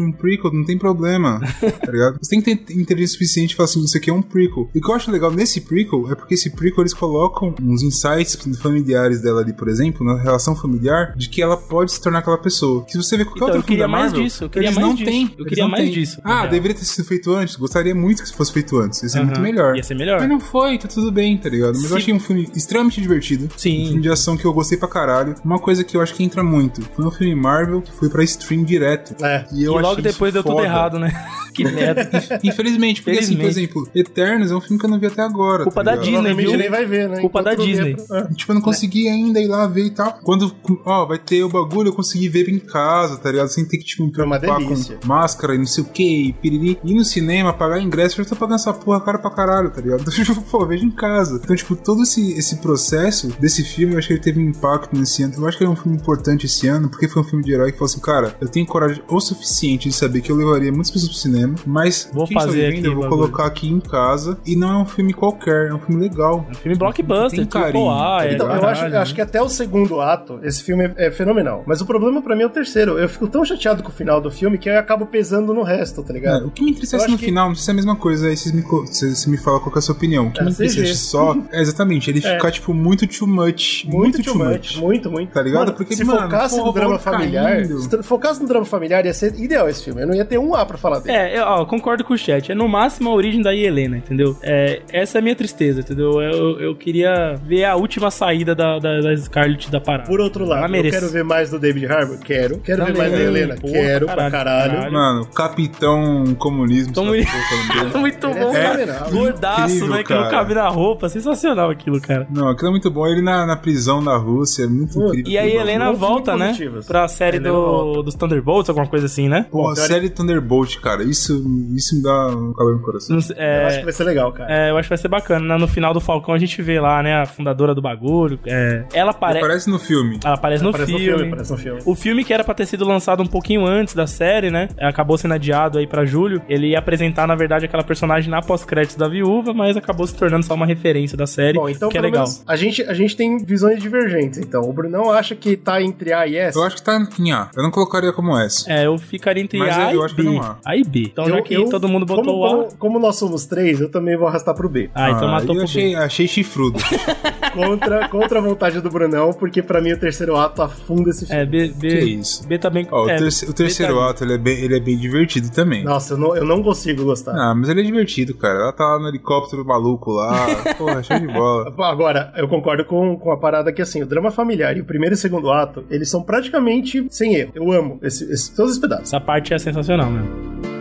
Speaker 1: um prequel, não tem problema, [LAUGHS] tá ligado? Você tem que ter inteligência suficiente e falar assim, isso aqui é um prequel. E o que eu acho legal nesse prequel é porque esse prequel eles colocam uns insights familiares dela ali, por exemplo, na relação familiar, de que ela pode se tornar aquela pessoa. Que se você vê qualquer
Speaker 3: Então,
Speaker 1: outro
Speaker 3: eu queria
Speaker 1: filme da
Speaker 3: mais
Speaker 1: Marvel,
Speaker 3: disso, eu queria
Speaker 1: eles
Speaker 3: mais
Speaker 1: não
Speaker 3: disso.
Speaker 1: têm.
Speaker 3: Eu queria mais
Speaker 1: têm.
Speaker 3: disso,
Speaker 1: Ah,
Speaker 3: real.
Speaker 1: deveria ter sido feito antes. Gostaria muito que fosse feito antes. Ia ser
Speaker 3: Aham.
Speaker 1: muito melhor.
Speaker 3: Ia ser melhor.
Speaker 1: Mas não foi, tá tudo bem, tá ligado? Mas
Speaker 3: Se-
Speaker 1: eu achei um filme extremamente divertido.
Speaker 3: Sim.
Speaker 1: Um filme de ação que eu gostei pra caralho. Uma coisa que eu acho que entra muito. Foi um filme Marvel que foi pra stream direto.
Speaker 2: É.
Speaker 1: E
Speaker 3: E
Speaker 1: eu
Speaker 3: logo
Speaker 1: achei isso
Speaker 3: depois deu tudo
Speaker 1: foda.
Speaker 3: errado, né? [LAUGHS] que merda.
Speaker 1: Infelizmente, porque assim, por
Speaker 3: Felizmente.
Speaker 1: exemplo, Eternos é um filme que eu não vi até agora.
Speaker 3: Culpa
Speaker 1: tá
Speaker 3: da? Disney, viu?
Speaker 2: nem vai ver, né?
Speaker 3: Culpa da
Speaker 2: Enquanto não
Speaker 3: Disney.
Speaker 2: pra-
Speaker 1: Tipo, eu não consegui ainda ir lá ver e tal. Quando, ó, vai ter o bagulho, eu consegui ver em casa, tá ligado? Sem ter que, tipo, me
Speaker 2: uma
Speaker 1: preocupar com máscara e não sei o que, e piriri. Ir no cinema, pagar ingresso, eu já tô pagando essa porra cara pra caralho, tá ligado? Então, [LAUGHS] tipo, pô, vejo em casa. Então, tipo, todo esse, esse processo desse filme, eu acho que ele teve um impacto nesse ano. Eu acho que ele é um filme importante esse ano, porque foi um filme de herói que falou assim, cara, eu tenho coragem o suficiente de saber que eu levaria muitas pessoas pro cinema, mas
Speaker 3: Vou
Speaker 1: quem está
Speaker 3: fazer
Speaker 1: vivendo,
Speaker 3: aqui
Speaker 1: eu vou
Speaker 3: bagulho.
Speaker 1: colocar aqui em casa. E não é um filme qualquer, é um filme legal.
Speaker 3: Um filme blockbuster,
Speaker 1: Tem carinho,
Speaker 3: triple A,
Speaker 1: tá
Speaker 3: é
Speaker 2: Então, eu acho, eu
Speaker 3: né?
Speaker 2: acho que até o segundo ato, esse filme é, é fenomenal. Mas o problema pra mim é o terceiro. Eu fico tão chateado com o final do filme que eu acabo pesando no resto, tá
Speaker 1: É,
Speaker 2: ligado?
Speaker 1: o que me entristece no
Speaker 2: que-
Speaker 1: final, não sei se é a mesma coisa, aí vocês me, co- você você me fala qual que é a sua opinião. O que
Speaker 2: É,
Speaker 1: me entristece só é exatamente ele [LAUGHS]
Speaker 2: É.
Speaker 1: ficar, tipo, muito too much.
Speaker 2: Muito, too much. Muito, muito.
Speaker 1: Tá ligado?
Speaker 2: Mano,
Speaker 1: Porque,
Speaker 2: se
Speaker 1: mano,
Speaker 2: focasse
Speaker 1: porra,
Speaker 2: no drama familiar,
Speaker 1: caindo.
Speaker 2: se focasse no drama familiar, ia ser ideal esse filme. Eu não ia ter um A pra falar dele.
Speaker 3: É, eu ó, concordo com o chat. É no máximo a origem da Helena, entendeu? É, essa é a minha tristeza, entendeu? Eu, eu queria ver a última saída da, da, da Scarlett da parada.
Speaker 2: Por outro lado,
Speaker 3: Ela
Speaker 2: eu quero ver mais do David Harbour? Quero. Quero ver
Speaker 3: Também.
Speaker 2: mais da Helena?
Speaker 3: Porra,
Speaker 2: quero,
Speaker 3: pra
Speaker 2: pra caralho.
Speaker 3: caralho.
Speaker 1: Mano, Capitão Comunismo.
Speaker 3: Tão
Speaker 1: sabe [LAUGHS]
Speaker 3: muito-
Speaker 1: é?
Speaker 3: Muito
Speaker 2: é
Speaker 3: bom, cara.
Speaker 2: fenomenal.
Speaker 3: Gordaço,
Speaker 1: Incrível,
Speaker 3: né? Que não
Speaker 1: cara.
Speaker 3: cabe na roupa. Sensacional aquilo, cara.
Speaker 1: Não, aquilo é muito bom. Ele na, na prisão da Rússia, é muito
Speaker 2: Pô,
Speaker 1: incrível.
Speaker 3: E aí
Speaker 1: aquele
Speaker 3: Helena volta, né? Pra série do, dos Thunderbolts, alguma coisa assim, né?
Speaker 1: Pô, a série Thunderbolt, cara, isso, isso me dá um calor no coração.
Speaker 3: Não sei,
Speaker 2: Eu
Speaker 3: é,
Speaker 2: acho que vai ser legal, cara.
Speaker 3: é, eu acho que vai ser bacana. né? No final do Falcão a gente vê lá, né? A fundadora do bagulho. é, ela aparece.
Speaker 1: Aparece no filme.
Speaker 3: Ela aparece no
Speaker 2: Aparece no
Speaker 3: filme.
Speaker 2: filme, aparece no filme.
Speaker 3: O filme que era pra ter sido lançado um pouquinho antes da série, né? Acabou sendo adiado aí pra julho. Ele ia apresentar, na verdade, aquela personagem na pós-créditos da viúva, mas acabou se tornando só uma referência da série.
Speaker 2: Bom, então
Speaker 3: que é legal.
Speaker 2: a gente, a gente tem visões divergentes, então. O Brunão acha que tá entre A e S.
Speaker 1: Eu acho que tá em A. Eu não colocaria como S.
Speaker 3: É, eu ficaria entre
Speaker 1: Mas
Speaker 3: A
Speaker 1: eu
Speaker 3: e
Speaker 1: acho que
Speaker 3: B.
Speaker 1: não há.
Speaker 3: A e B. Então, já
Speaker 2: Eu-
Speaker 3: que
Speaker 2: eu-
Speaker 3: todo mundo botou
Speaker 2: como,
Speaker 3: o A.
Speaker 2: como, como nós somos três, eu também vou arrastar pro B.
Speaker 3: Ah, então matou
Speaker 1: eu
Speaker 3: pro
Speaker 1: achei,
Speaker 3: B.
Speaker 1: achei chifrudo. [LAUGHS]
Speaker 2: Contra, contra a vontade do Brunão, porque pra mim o terceiro ato afunda esse filme.
Speaker 3: É, B, B,
Speaker 1: Que isso?
Speaker 3: B também.
Speaker 1: Ó, o,
Speaker 3: é,
Speaker 1: terce- o terceiro
Speaker 3: B tá-
Speaker 1: ato, ele é, bem, ele é bem divertido também.
Speaker 2: Nossa, eu não, eu não consigo gostar.
Speaker 1: Ah, mas ele é divertido, cara. Ela tá lá no helicóptero maluco lá. [LAUGHS] Porra, show de bola.
Speaker 2: Agora, eu concordo com, com a parada que, assim, o drama familiar e o primeiro e o segundo ato, eles são praticamente sem erro. Eu amo esse, esse- todos os pedaços.
Speaker 3: Essa parte é sensacional mesmo.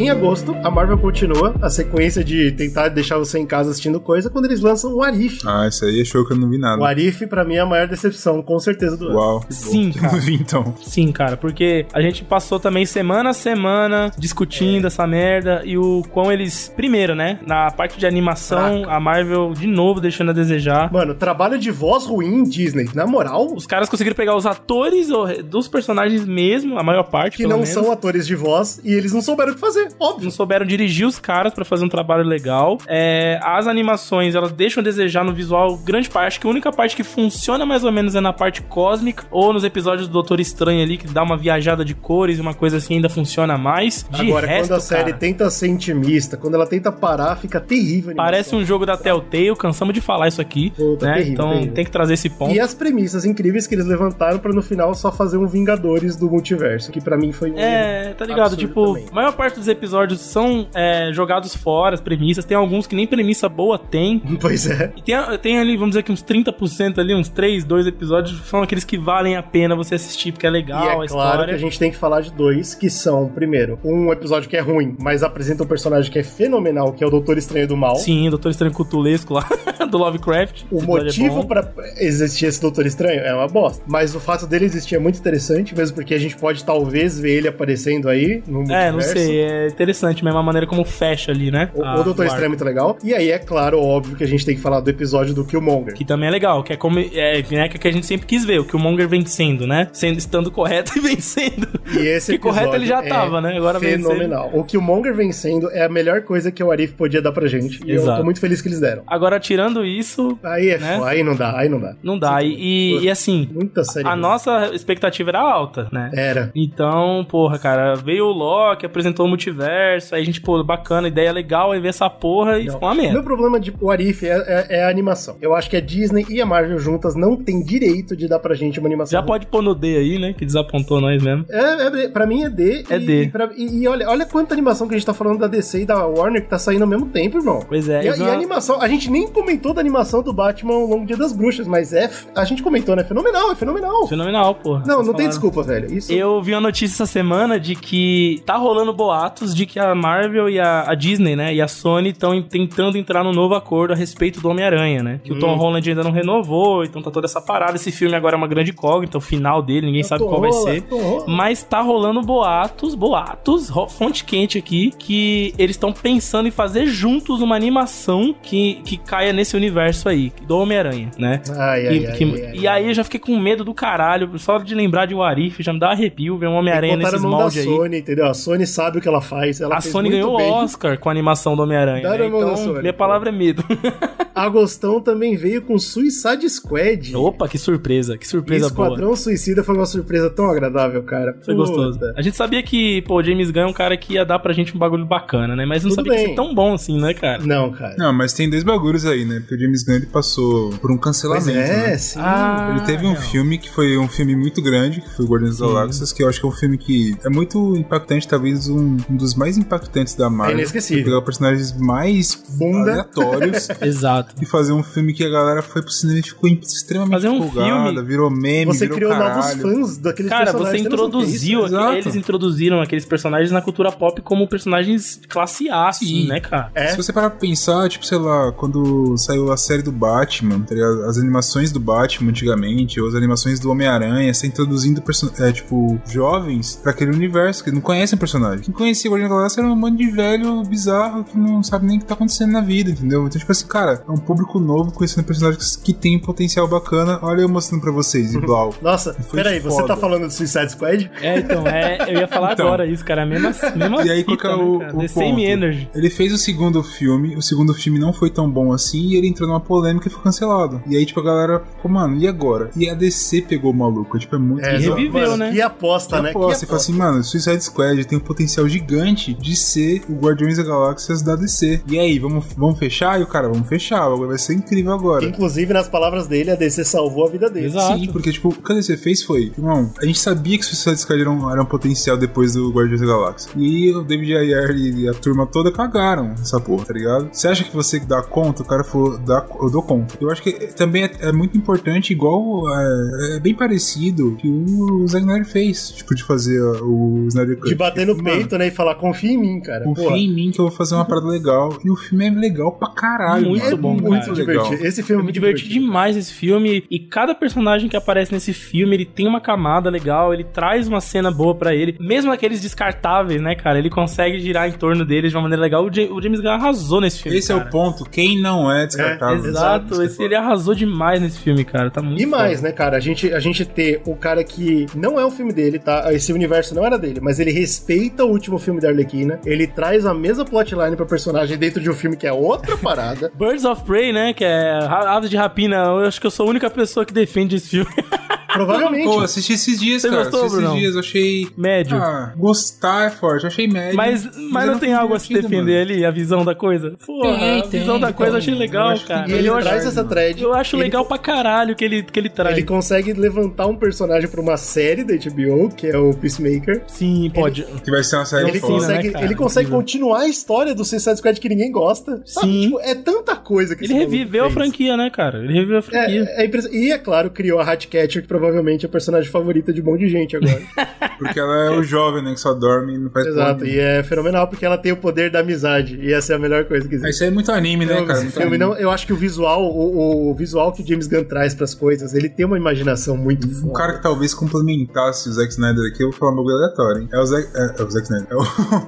Speaker 2: Em agosto, a Marvel continua a sequência de tentar deixar você em casa assistindo coisa quando eles lançam o Arif.
Speaker 1: Ah, isso aí é show que eu não vi nada.
Speaker 2: O Arif, pra mim, é a maior decepção, com certeza, do ano.
Speaker 1: Uau.
Speaker 3: Sim,
Speaker 1: Eu
Speaker 3: cara.
Speaker 1: não vi então.
Speaker 3: Sim, cara, porque a gente passou também semana a semana discutindo essa merda e o quão eles. Primeiro, né? Na parte de animação, a Marvel de novo deixando a desejar.
Speaker 2: Mano, trabalho de voz ruim, Disney. Na moral,
Speaker 3: Os caras conseguiram pegar os atores ou- dos personagens mesmo, a maior parte,
Speaker 2: que
Speaker 3: pelo
Speaker 2: não
Speaker 3: menos.
Speaker 2: são atores de voz e eles não souberam o que fazer. Óbvio.
Speaker 3: não souberam dirigir os caras pra fazer um trabalho legal. É, as animações, elas deixam a desejar no visual grande parte. Acho que a única parte que funciona mais ou menos é na parte cósmica ou nos episódios do Doutor Estranho ali, que dá uma viajada de cores e uma coisa assim ainda funciona mais. De
Speaker 2: Agora,
Speaker 3: resto,
Speaker 2: quando a série
Speaker 3: cara,
Speaker 2: tenta ser intimista, quando ela tenta parar, fica terrível.
Speaker 3: parece um jogo da Telltale, cansamos de falar isso aqui,
Speaker 2: Puta,
Speaker 3: né?
Speaker 2: terrível,
Speaker 3: então
Speaker 2: terrível.
Speaker 3: tem que trazer esse ponto.
Speaker 2: E as premissas incríveis que eles levantaram pra no final só fazer um Vingadores do multiverso, que pra mim foi um
Speaker 3: É, tá ligado? Tipo,
Speaker 2: também.
Speaker 3: a maior parte dos episódios são é, jogados fora, as premissas. Tem alguns que nem premissa boa tem. [LAUGHS]
Speaker 2: Pois é.
Speaker 3: E tem, tem ali, vamos dizer que uns 30% ali, uns 3, 2 episódios, são aqueles que valem a pena você assistir, porque é legal
Speaker 2: e é
Speaker 3: a
Speaker 2: claro
Speaker 3: história.
Speaker 2: que a gente tem que falar de dois, que são, primeiro, um episódio que é ruim, mas apresenta um personagem que é fenomenal, que é o Doutor Estranho do Mal.
Speaker 3: Sim, o Doutor Estranho Cutulesco lá, [LAUGHS] do Lovecraft.
Speaker 2: O
Speaker 3: é
Speaker 2: motivo
Speaker 3: bom.
Speaker 2: pra existir esse Doutor Estranho é uma bosta. Mas o fato dele existir é muito interessante, mesmo porque a gente pode talvez ver ele aparecendo aí no
Speaker 3: É, não
Speaker 2: multiverso.
Speaker 3: sei. É, interessante mesmo a maneira como fecha ali, né?
Speaker 2: O,
Speaker 3: a-
Speaker 2: o Doutor Estranho é muito legal. E aí, é claro, óbvio que a gente tem que falar do episódio do Killmonger.
Speaker 3: Que também é legal, que é como é, né, que a gente sempre quis ver, o Killmonger vencendo, né? Sendo, estando correto [LAUGHS] e vencendo.
Speaker 2: E esse
Speaker 3: que correto ele já
Speaker 2: episódio
Speaker 3: tava,
Speaker 2: é
Speaker 3: né? Agora vencendo.
Speaker 2: Fenomenal. O Killmonger vencendo é a melhor coisa que o Arif podia dar pra gente. E eu
Speaker 3: Exato.
Speaker 2: tô muito feliz que eles deram.
Speaker 3: Agora, tirando isso,
Speaker 2: Aí é
Speaker 3: Né?
Speaker 2: aí não dá, aí não dá.
Speaker 3: não dá. E, e, e assim,
Speaker 2: Muita série.
Speaker 3: a nossa expectativa era alta, né?
Speaker 2: Era.
Speaker 3: Então, porra, cara, veio o Loki, apresentou o multiverso, aí a gente, pô, bacana, ideia legal, aí ver essa porra e ficou uma
Speaker 2: Meu
Speaker 3: merda.
Speaker 2: problema de o Arif é, é- é a animação. Eu acho que a Disney e a Marvel juntas não tem direito de dar pra gente uma animação.
Speaker 3: Já pode pôr no D aí, né? Que desapontou nós mesmo.
Speaker 2: É, é, pra mim é D.
Speaker 3: É
Speaker 2: e,
Speaker 3: D.
Speaker 2: E, pra- e- e olha, olha quanta animação que a gente tá falando da DC e da Warner que tá saindo ao mesmo tempo, irmão.
Speaker 3: Pois é,
Speaker 2: E, e a animação, a gente nem comentou da animação do Batman ao longo Dia das Bruxas, mas é. A gente comentou, né? Fenomenal, é fenomenal.
Speaker 3: Fenomenal, porra.
Speaker 2: Não, não tem
Speaker 3: falaram.
Speaker 2: desculpa, velho. Isso.
Speaker 3: Eu vi uma notícia essa semana de que tá rolando boatos de que a Marvel e a, a Disney, né, e a Sony estão tentando entrar num novo acordo a respeito do Homem-Aranha, né? Que o Tom
Speaker 2: Hum.
Speaker 3: Holland ainda não renovou, então tá toda essa parada. Esse filme agora é uma grande incógnita, o final dele, ninguém sabe
Speaker 2: Tom
Speaker 3: qual vai
Speaker 2: Holland,
Speaker 3: ser. Mas tá rolando boatos, boatos, fonte quente aqui, que eles estão pensando em fazer juntos uma animação que, que caia nesse universo aí, do Homem-Aranha, né?
Speaker 2: Ai, ai,
Speaker 3: Que-
Speaker 2: ai,
Speaker 3: que- e aí eu já fiquei com medo do caralho, só de lembrar de Warif, já me dá arrepio ver um Homem-Aranha nesses moldes aí.
Speaker 2: Sony, entendeu? A Sony sabe o que ela faz. Ela
Speaker 3: A
Speaker 2: fez
Speaker 3: Sony
Speaker 2: muito
Speaker 3: ganhou o
Speaker 2: bem.
Speaker 3: Oscar com a animação do Homem-Aranha. Né? Então,
Speaker 2: Sony,
Speaker 3: minha palavra é medo. [LAUGHS]
Speaker 2: Agostão também veio com Suicide Squad.
Speaker 3: Opa, que surpresa, que surpresa boa.
Speaker 2: Esquadrão Suicida foi uma surpresa tão agradável, cara.
Speaker 3: Foi
Speaker 2: Puta.
Speaker 3: gostoso. A gente sabia que, pô, o James Gunn é um cara que ia dar pra gente um bagulho bacana, né? Mas não
Speaker 2: Tudo
Speaker 3: sabia que ia
Speaker 2: bem.
Speaker 3: ser tão bom assim, né, cara?
Speaker 2: Não, cara.
Speaker 1: Não, mas tem dois bagulhos aí, né? Porque o James Gunn ele passou por um cancelamento.
Speaker 2: Pois é,
Speaker 1: né?
Speaker 2: sim.
Speaker 3: Ah,
Speaker 1: Ele teve um
Speaker 3: real.
Speaker 1: filme que foi um filme muito grande, que foi Guardiões das
Speaker 3: Sim.
Speaker 1: Galáxias, que eu acho que é um filme que é muito impactante, talvez um, um dos mais impactantes da Marvel.
Speaker 2: É inesquecível.
Speaker 1: Pegar personagens mais
Speaker 2: Bunda.
Speaker 1: aleatórios [LAUGHS]
Speaker 3: Exato.
Speaker 1: e fazer um filme que a galera foi pro cinema e ficou extremamente
Speaker 3: Fazer um
Speaker 1: empolgada,
Speaker 3: filme-
Speaker 1: virou meme,
Speaker 2: Você
Speaker 1: virou
Speaker 2: criou
Speaker 1: caralho.
Speaker 2: novos fãs daqueles
Speaker 3: Cara, você
Speaker 2: personagens. que é
Speaker 3: introduziu,
Speaker 2: isso?
Speaker 1: Exato.
Speaker 3: eles introduziram aqueles personagens na cultura pop como personagens classe A, assim,
Speaker 1: Sim.
Speaker 3: né, cara?
Speaker 2: É.
Speaker 1: Se você parar pra pensar, tipo, sei lá, quando saiu a série do Batman, tá ligado? As animações do Batman antigamente, ou as animações do Homem-Aranha, você introduzindo, perso- é, tipo, jovens pra aquele universo, que não conhecem o personagem. Quem conhecia o Guardião da Galáxia era um monte de velho bizarro que não sabe nem o que tá acontecendo na vida, entendeu? Então, tipo assim, cara, é um público novo conhecendo personagens que tem potencial bacana. Olha eu mostrando pra vocês, [LAUGHS] e Blau.
Speaker 2: Nossa,
Speaker 1: Foi
Speaker 2: peraí, você
Speaker 1: foda.
Speaker 2: tá falando do Suicide Squad?
Speaker 3: É, então, é, eu ia falar
Speaker 1: Então.
Speaker 3: agora isso, cara. A mesma, [LAUGHS] mesma
Speaker 1: E aí, qual
Speaker 3: fita,
Speaker 1: que é
Speaker 3: né,
Speaker 1: o,
Speaker 3: cara?
Speaker 1: o
Speaker 3: The Same
Speaker 1: ponto?
Speaker 3: Energy.
Speaker 1: Ele fez o segundo filme, o segundo filme não foi tão bom assim, e ele entrou numa polêmica e foi cancelado. E aí, tipo, a galera ficou, mano, e agora? E a DC pegou o maluco, tipo, é muito
Speaker 2: É,
Speaker 3: reviveu,
Speaker 2: mano,
Speaker 3: né?
Speaker 2: Que aposta,
Speaker 1: Que
Speaker 2: né?
Speaker 1: aposta, e fala assim, mano, Suicide Squad tem um potencial gigante de ser o Guardiões da Galáxias da DC. E aí, vamos, vamos fechar? E o cara, vamos fechar, o vai ser incrível agora.
Speaker 2: Inclusive, nas palavras dele, a DC salvou a vida dele.
Speaker 3: Exato.
Speaker 1: Sim, porque, tipo, o que a DC fez foi, irmão, a gente sabia que Suicide Squad era um, era um potencial depois do Guardiões da Galáxia. E o David Ayer e a turma toda cagaram essa porra, tá ligado? Você acha que você dá conta? O cara falou, dá, eu dou conta. Eu acho que também é, é muito importante, igual, é, é bem parecido que o Zack Snyder fez, tipo, de fazer o Snyder Cut.
Speaker 2: De bater no
Speaker 1: Mano,
Speaker 2: peito, né? E falar, confia em mim, cara.
Speaker 1: Confia em mim que eu vou fazer uma parada legal. E o filme é legal pra caralho.
Speaker 3: Muito
Speaker 1: mano.
Speaker 3: bom,
Speaker 1: muito
Speaker 3: cara.
Speaker 1: legal.
Speaker 2: Divertido. Esse filme
Speaker 3: Eu
Speaker 2: é
Speaker 3: me diverti
Speaker 2: divertido.
Speaker 3: demais nesse filme e cada personagem que aparece nesse filme, ele tem uma camada legal, ele traz uma cena boa pra ele. Mesmo aqueles descartáveis, né, cara? Ele consegue girar em torno deles de uma maneira legal. O Ja- o James Gunn arrasou nesse filme.
Speaker 1: Esse é
Speaker 3: cara.
Speaker 1: o ponto. Quem não é descartável?
Speaker 3: Exato, esse, ele arrasou demais nesse filme, cara. Tá muito
Speaker 2: E mais,
Speaker 3: foda.
Speaker 2: né, cara? A gente, a gente ter o cara que não é o filme dele, tá? Esse universo não era dele, mas ele respeita o último filme da Arlequina. Ele traz a mesma plotline pra personagem dentro de um filme que é outra parada. [LAUGHS]
Speaker 3: Birds of Prey, né? Que é Aves de Rapina. Eu acho que eu sou a única pessoa que defende esse filme. [LAUGHS]
Speaker 2: Provavelmente.
Speaker 1: Pô, assisti esses dias,
Speaker 3: Você
Speaker 1: cara.
Speaker 3: gostou,
Speaker 1: assisti esses
Speaker 3: Brunão?
Speaker 1: dias, eu achei.
Speaker 3: Médio.
Speaker 1: Ah, gostar é forte, eu achei médio.
Speaker 3: Mas, mas não tem algo a se
Speaker 1: divertido,
Speaker 3: defender
Speaker 1: mano.
Speaker 3: ali, a visão da coisa? Porra,
Speaker 1: Tem,
Speaker 3: a visão
Speaker 1: tem,
Speaker 3: da coisa eu achei
Speaker 1: então,
Speaker 3: legal,
Speaker 1: eu
Speaker 3: cara.
Speaker 2: E ele
Speaker 3: eu acho,
Speaker 2: traz essa thread.
Speaker 3: eu acho
Speaker 2: ele,
Speaker 3: legal pra caralho que ele, que ele traz.
Speaker 2: Ele consegue levantar um personagem pra uma série da HBO, que é o Peacemaker.
Speaker 3: Sim, pode.
Speaker 1: Que vai ser uma série
Speaker 2: Ele
Speaker 1: foda.
Speaker 2: consegue,
Speaker 3: né, cara?
Speaker 2: ele consegue
Speaker 3: Incrível.
Speaker 2: continuar a história do Suicide Squad que ninguém gosta. Sabe?
Speaker 3: Sim.
Speaker 2: Tipo, é tanta coisa que
Speaker 3: Ele reviveu a franquia, né, cara? Ele reviveu a franquia.
Speaker 2: É, é impress- E é claro, criou a Hatcatcher, que provavelmente a personagem favorita de um monte de gente agora. [LAUGHS]
Speaker 1: Porque ela é o jovem, né? Que só dorme e não faz
Speaker 2: Exato, e é fenomenal porque ela tem o poder da amizade. E essa é a melhor coisa que existe.
Speaker 1: Isso aí é muito anime, né,
Speaker 2: Não,
Speaker 1: cara? Muito
Speaker 2: filme
Speaker 1: anime.
Speaker 2: não, eu acho que o visual, o, o visual que o James Gunn traz pras coisas, ele tem uma imaginação muito
Speaker 1: Um
Speaker 2: foda.
Speaker 1: cara que talvez complementasse o Zack Snyder aqui, eu vou falar um bagulho aleatório, hein? É o Zack, é, é o Zack Snyder. É o,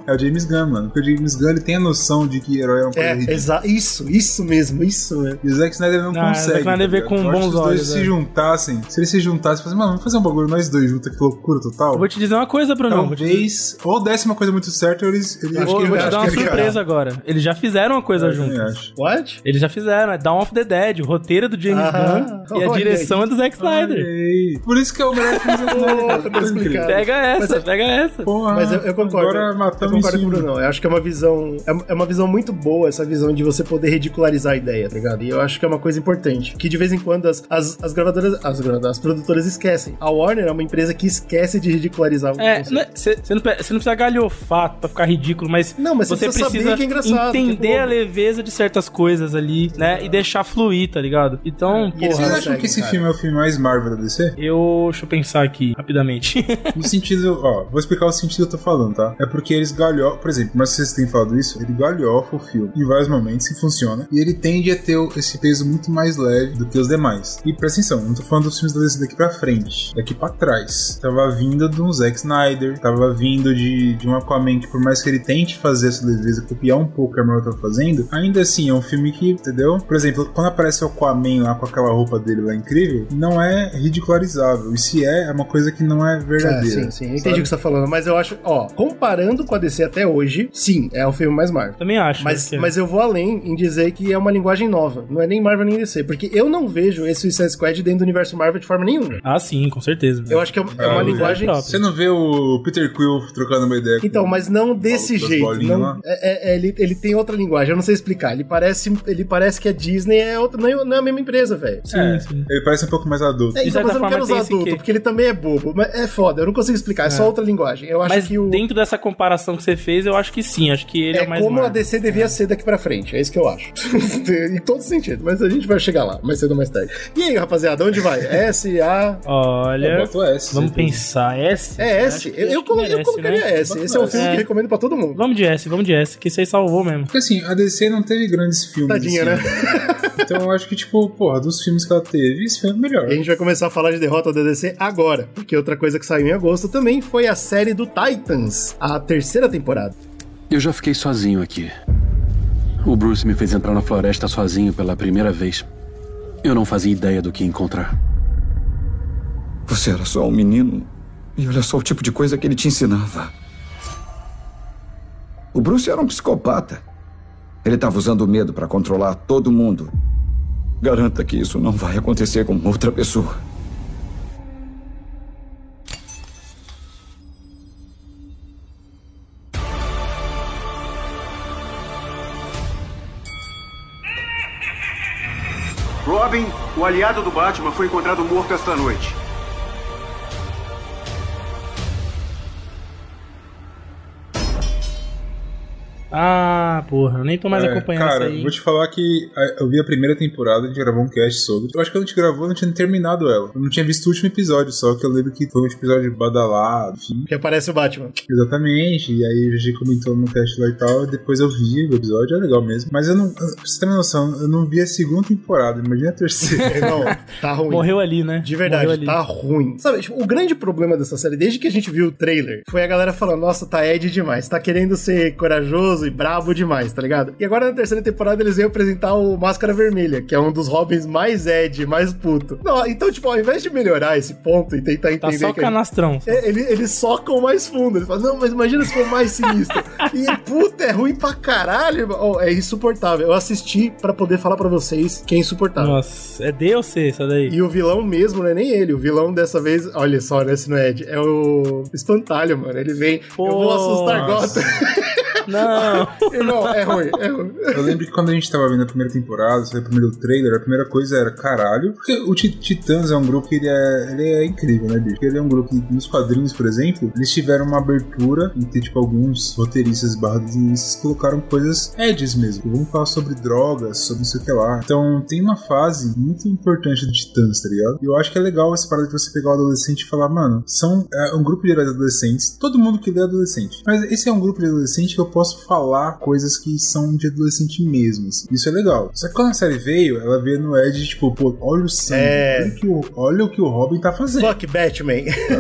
Speaker 1: [LAUGHS] é o James Gunn, mano. Porque o James Gunn ele tem a noção de que herói é uma coisa
Speaker 2: É,
Speaker 1: ridícula.
Speaker 2: isso, isso mesmo, isso mesmo.
Speaker 1: E o Zack Snyder não
Speaker 3: Ah, o
Speaker 1: consegue.
Speaker 3: Zack Snyder vê
Speaker 1: ligado?
Speaker 3: com bons
Speaker 1: que os dois
Speaker 3: olhos,
Speaker 1: se
Speaker 3: é.
Speaker 1: juntassem, se eles se juntassem, falassem, mano, vamos fazer um bagulho nós dois juntos, que loucura total.
Speaker 3: Eu vou te dizer uma coisa, Bruno. Vou te
Speaker 1: Talvez, ou desse uma coisa muito certa, eles. eles
Speaker 3: Eu vou, vou te
Speaker 1: acho
Speaker 3: dar uma
Speaker 1: que
Speaker 3: surpresa agora. Eles já fizeram uma coisa
Speaker 1: Eu
Speaker 3: juntos.
Speaker 1: acho.
Speaker 2: What?
Speaker 3: Eles já fizeram, é Dawn of the Dead. O roteiro é do James
Speaker 2: Ah,
Speaker 3: Gunn [LAUGHS] e a direção é do Zack Snyder.
Speaker 1: Por isso que é o melhor filme do [LAUGHS]
Speaker 2: explicado.
Speaker 3: Pega essa,
Speaker 2: Mas é-
Speaker 3: pega essa.
Speaker 1: Porra,
Speaker 2: Mas eu, eu concordo.
Speaker 1: Agora
Speaker 2: eu
Speaker 1: matamos
Speaker 2: concordo
Speaker 1: em
Speaker 2: com o. Bruno. Eu acho que é uma visão. É, é uma visão muito boa essa visão de você poder ridicularizar a ideia, tá ligado? E eu acho que é uma coisa importante. Que de vez em quando as, as, as gravadoras. As gravadoras, as produtoras esquecem. A Warner é uma empresa que esquece de ridicularizar o
Speaker 3: É,
Speaker 2: conceito.
Speaker 3: você não, pe- cê não precisa galhofar pra ficar ridículo, mas,
Speaker 2: Não, mas você precisa
Speaker 3: precisa
Speaker 2: saber que é engraçado, que é
Speaker 3: entender a leveza de certas coisas ali, né? E deixar fluir, tá ligado? Então,
Speaker 2: eles
Speaker 1: Vocês acham que esse
Speaker 2: cara.
Speaker 1: filme é o filme mais Marvel da DC?
Speaker 3: eu. Deixa eu pensar aqui, rapidamente. [LAUGHS]
Speaker 1: No sentido, ó, vou explicar o sentido que eu tô falando, tá? É porque eles galhofam, por exemplo, mas vocês têm falado isso, ele galhofa o filme em vários momentos e funciona. E ele tende a ter esse peso muito mais leve do que os demais. E presta atenção, não tô falando dos filmes da DC daqui pra frente, daqui pra trás. Tava vindo de um Zack Snyder, tava vindo de, de um Aquaman que, por mais que ele tente fazer essa leveza, copiar um pouco o que a Marvel tá fazendo, ainda assim é um filme que, entendeu? Por exemplo, quando aparece o Aquaman lá com aquela roupa dele lá incrível, não é ridicularizável. E se é, é uma coisa que não é
Speaker 2: É,
Speaker 1: verdadeira.
Speaker 2: sim, sim, eu entendi o que você tá falando, mas eu acho, ó, comparando com a DC até hoje, sim, é o filme mais Marvel.
Speaker 3: Também acho.
Speaker 2: Mas,
Speaker 3: que-
Speaker 2: mas eu vou além em dizer que é uma linguagem nova. Não é nem Marvel nem DC. Porque eu não vejo esse Suicide Squad dentro do universo Marvel de forma nenhuma.
Speaker 3: Ah, sim, com certeza.
Speaker 2: Eu acho que é, é uma
Speaker 1: Ah,
Speaker 2: linguagem.
Speaker 3: próprio.
Speaker 1: Você não vê o Peter Quill trocando uma ideia com
Speaker 2: Então, mas não desse jeito. Não, é, é- é- ele, ele tem outra linguagem, eu não sei explicar. Ele parece, ele parece que a Disney é outra, não é, não é a mesma empresa, velho.
Speaker 3: Sim,
Speaker 1: É,
Speaker 3: sim.
Speaker 1: Ele parece um pouco mais adulto.
Speaker 2: É, então, mas eu não quero usar adulto, porque ele também é bobo. Mas é foda, eu não consigo explicar, é, só outra linguagem. Eu acho
Speaker 3: Mas
Speaker 2: que o.
Speaker 3: dentro dessa comparação que você fez, eu acho que sim. Acho que ele é,
Speaker 2: É
Speaker 3: mais
Speaker 2: como a
Speaker 3: Marvel.
Speaker 2: DC devia ser daqui pra frente, é isso que eu acho. [LAUGHS] em todo sentido, mas a gente vai chegar lá, mais cedo ou mais tarde. E aí, rapaziada, onde vai? [LAUGHS] S, A.
Speaker 1: Eu
Speaker 3: Olha,
Speaker 1: boto S.
Speaker 3: vamos pensar. S?
Speaker 2: É S? Eu,
Speaker 3: acho
Speaker 2: eu, eu
Speaker 3: merece,
Speaker 2: colocaria
Speaker 3: né?
Speaker 2: S. Esse é um filme
Speaker 3: É.
Speaker 2: que eu recomendo pra todo mundo.
Speaker 3: Vamos de S, vamos de S, que aí salvou mesmo.
Speaker 1: Porque assim, a DC não teve grandes filmes.
Speaker 2: Tadinha,
Speaker 1: assim, Então eu acho que, tipo, porra, dos filmes que ela teve, esse filme é o melhor.
Speaker 2: E a gente vai começar a falar de derrota da DC agora, porque outra coisa que saiu em agosto também foi a série do Titans, a terceira temporada.
Speaker 10: Eu já fiquei sozinho aqui. O Bruce me fez entrar na floresta sozinho pela primeira vez. Eu não fazia ideia do que encontrar.
Speaker 12: Você era só um menino. E olha só o tipo de coisa que ele te ensinava. O Bruce era um psicopata. Ele estava usando o medo para controlar todo mundo. Garanta que isso não vai acontecer com outra pessoa.
Speaker 13: Robin, o aliado do Batman, foi encontrado morto esta noite.
Speaker 3: Ah, porra, eu nem tô mais
Speaker 1: É,
Speaker 3: acompanhando
Speaker 1: cara,
Speaker 3: isso aí.
Speaker 1: vou te falar que eu vi a primeira temporada, a gente gravou um cast sobre. Eu acho que a gente gravou, não tinha terminado ela. Eu não tinha visto o último episódio, só que eu lembro que foi um episódio badalado, enfim.
Speaker 2: Que aparece o Batman.
Speaker 1: Exatamente, e aí a gente comentou no cast lá e tal, e depois eu vi o episódio, é legal mesmo. Mas eu não, pra você ter uma noção, eu não vi a segunda temporada, imagina a terceira. [LAUGHS]
Speaker 2: Não, tá [LAUGHS] ruim.
Speaker 3: Morreu ali, né?
Speaker 2: De verdade,
Speaker 3: Morreu ali.
Speaker 2: tá ruim. Sabe, tipo, o grande problema dessa série, desde que a gente viu o trailer, foi a galera falando: nossa, tá Ed demais, tá querendo ser corajoso e brabo demais, tá ligado? E agora na terceira temporada eles vêm apresentar o Máscara Vermelha, que é um dos Robins mais Ed, mais puto. Não, então, tipo, ao invés de melhorar esse ponto e tentar
Speaker 3: Tá
Speaker 2: entender.
Speaker 3: só
Speaker 2: que
Speaker 3: canastrão.
Speaker 2: É, ele- eles socam mais fundo. Eles falam, não, mas imagina se for mais sinistro. [LAUGHS] e, puta, é ruim pra caralho. Oh, é insuportável. Eu assisti pra poder falar pra vocês que é insuportável.
Speaker 3: Nossa, é D ou C essa daí?
Speaker 2: E o vilão mesmo não é nem ele. O vilão dessa vez, olha só, né? Se não é Ed, é o Espantalho, mano. Ele vem, eu vou assustar. Gotham. [LAUGHS]
Speaker 3: Não.
Speaker 2: Irmão, é ruim, é ruim.
Speaker 1: Eu lembro que quando a gente tava vendo a primeira temporada, o primeiro trailer, a primeira coisa era caralho. Porque o Titãs é um grupo que ele é, ele é incrível, né, bicho? Ele é um grupo que, nos quadrinhos, por exemplo, eles tiveram uma abertura em que, tipo, alguns roteiristas barra desenhistas colocaram coisas edges mesmo. Vamos falar sobre drogas, sobre não sei o que lá. Então, tem uma fase muito importante do Titãs, tá ligado? E eu acho que é legal essa parada de você pegar o adolescente e falar, mano, são é, um grupo de heróis adolescentes. Todo mundo que lê é adolescente. Mas esse é um grupo de adolescente que eu posso falar coisas que são de adolescente mesmo. Assim. Isso é legal. Só que quando a série veio, ela veio no Edge, tipo, pô, olha o sangue.
Speaker 2: É.
Speaker 1: Olha, o que o, olha o que o Robin tá fazendo.
Speaker 2: Fuck Batman.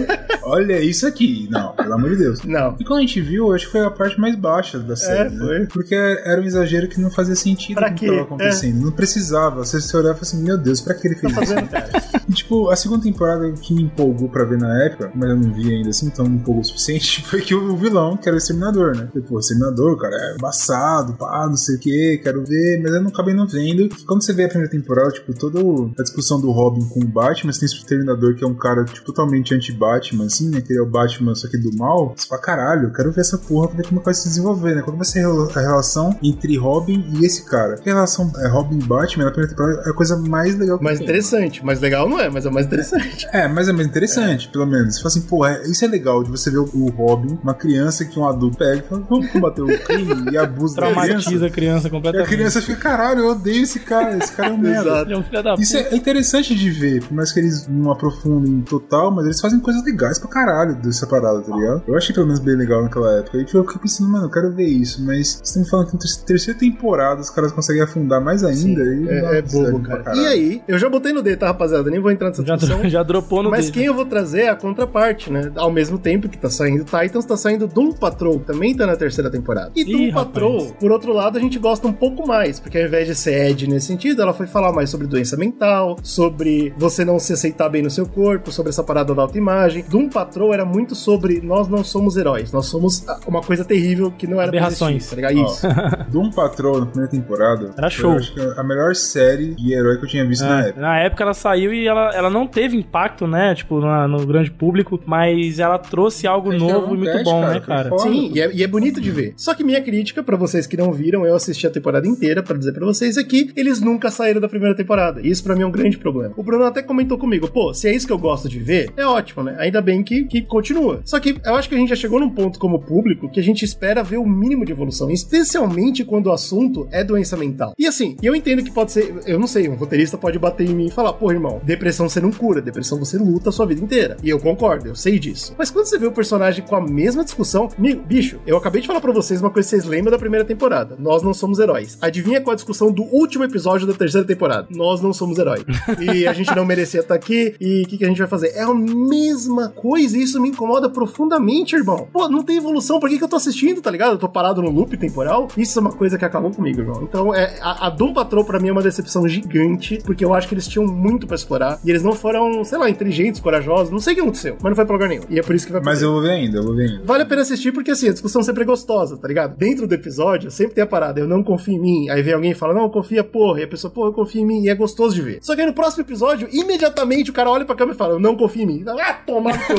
Speaker 2: [LAUGHS]
Speaker 1: olha isso aqui. Não, pelo amor de Deus.
Speaker 2: Não.
Speaker 1: E quando a gente viu, acho que foi a parte mais baixa da série.
Speaker 2: É,
Speaker 1: né?
Speaker 2: foi.
Speaker 1: Porque era um exagero que não fazia sentido
Speaker 2: Pra
Speaker 1: o que?
Speaker 2: É.
Speaker 1: tava acontecendo. Não precisava. Você se olhava e falava assim, meu Deus, pra que ele fez
Speaker 2: Tá
Speaker 1: isso?
Speaker 2: fazendo. [LAUGHS]
Speaker 1: E, tipo, a segunda temporada que me empolgou pra ver na época, mas eu não vi ainda assim, então não me empolgou o suficiente, [LAUGHS] foi que o vilão, que era o Exterminador, né? Tipo, o Exterminador, cara, é embaçado, pá, não sei o que, quero ver, mas eu não acabei não vendo. Quando você vê a primeira temporada, tipo, toda a discussão do Robin com o Batman, você tem esse Exterminador que é um cara, tipo, totalmente anti-Batman, assim, né? Que ele é o Batman, só que do mal. Você fala, caralho, eu quero ver essa porra ver como vai se desenvolver, né? Qual vai ser a relação entre Robin e esse cara? Porque a relação é, Robin e Batman na primeira temporada é a coisa mais legal que
Speaker 2: Mais
Speaker 1: tem.
Speaker 2: interessante. Mais legal não é, mas é mais interessante.
Speaker 1: É, mas é mais interessante, pelo menos. Você fala assim, pô, é- isso é legal de você ver o, o Robin, uma criança que um adulto pega e fala, vamos combater o crime e abuso da criança.
Speaker 3: Traumatiza a criança
Speaker 1: E a
Speaker 3: completamente.
Speaker 1: criança fica, caralho, eu odeio esse cara, esse cara é um merda.
Speaker 3: É um filho da
Speaker 1: Isso
Speaker 3: puta.
Speaker 1: é interessante de ver, por mais que eles não aprofundem total, mas eles fazem coisas legais pra caralho dessa parada, tá ligado? Eu achei pelo menos bem legal naquela época. E tipo, eu fiquei pensando, mano, eu quero ver isso, mas vocês estão falando que na ter- terceira temporada os caras conseguem afundar mais ainda. e
Speaker 2: É, é
Speaker 1: nossa,
Speaker 2: bobo,
Speaker 1: pra
Speaker 2: cara.
Speaker 1: caralho.
Speaker 2: E aí, eu já botei no D, tá, rapaziada? Nem vou entrar nessa
Speaker 3: Já,
Speaker 2: discussão.
Speaker 3: dro- [LAUGHS] já dropou no
Speaker 2: Mas
Speaker 3: dedo.
Speaker 2: quem eu vou trazer é a contraparte, né? Ao mesmo tempo que tá saindo Titans, tá saindo Doom Patrol, que também tá na terceira temporada. E Doom
Speaker 3: Ih,
Speaker 2: Patrol,
Speaker 3: rapaz.
Speaker 2: por outro lado, a gente gosta um pouco mais, porque ao invés de ser Ed nesse sentido, ela foi falar mais sobre doença mental, sobre você não se aceitar bem no seu corpo, sobre essa parada da autoimagem. Doom Patrol era muito sobre nós não somos heróis, nós somos uma coisa terrível que não era pra
Speaker 3: Aberrações.
Speaker 2: existir, tá ligado? Isso. [LAUGHS]
Speaker 1: Doom Patrol na primeira temporada.
Speaker 3: Era
Speaker 1: foi,
Speaker 3: show.
Speaker 1: eu acho que a melhor série de herói que eu tinha visto na
Speaker 3: É,
Speaker 1: época.
Speaker 3: na época ela saiu e ela, ela não teve impacto, né? Tipo, na- no grande público, mas ela trouxe algo
Speaker 1: É
Speaker 3: novo e muito bom,
Speaker 1: cara,
Speaker 3: né,
Speaker 1: foi
Speaker 3: cara?
Speaker 1: foda.
Speaker 2: Sim, e é, e é bonito de ver. Só que minha crítica, pra vocês que não viram, eu assisti a temporada inteira pra dizer pra vocês é eles nunca saíram da primeira temporada. E isso pra mim é um grande problema. O Bruno até comentou comigo, pô, se é isso que eu gosto de ver, é ótimo, né? Ainda bem que, que continua. Só que eu acho que a gente já chegou num ponto como público que a gente espera ver o mínimo de evolução, especialmente quando o assunto é doença mental. E assim, eu entendo que pode ser, eu não sei, um roteirista pode bater em mim e falar, pô, irmão, depressão você não cura, depressão você luta a sua vida inteira. E eu concordo, eu sei disso. Mas quando você vê o personagem com a mesma discussão, amigo, bicho, eu acabei de falar pra vocês uma coisa que vocês lembram da primeira temporada. Nós não somos heróis. Adivinha qual a discussão do último episódio da terceira temporada? Nós não somos heróis. e a gente não merecia estar aqui. E o que, que a gente vai fazer? É a mesma coisa e isso me incomoda profundamente, irmão. Pô, não tem evolução. Por que, que eu tô assistindo, tá ligado? Eu tô parado no loop temporal. Isso é uma coisa que acabou comigo, irmão. Então, é, a, a Doom Patrol pra mim é uma decepção gigante, porque eu acho que eles tinham muito pra explorar e eles não foram, sei lá, inteligentes, corajosos. Não sei o que aconteceu, mas não foi pra lugar nenhum. E é por isso que vai
Speaker 1: Mas eu vou ver ainda, eu vou ver ainda.
Speaker 2: Vale a pena assistir porque assim, a discussão sempre é gostosa, tá ligado? Dentro do episódio, sempre tem a parada, eu não confio em mim. Aí vem alguém e fala, não, confia, porra. E a pessoa, porra, eu confio em mim. E é gostoso de ver. Só que aí no próximo episódio, imediatamente o cara olha pra câmera e fala, eu não confio em mim. Ah, toma no cu.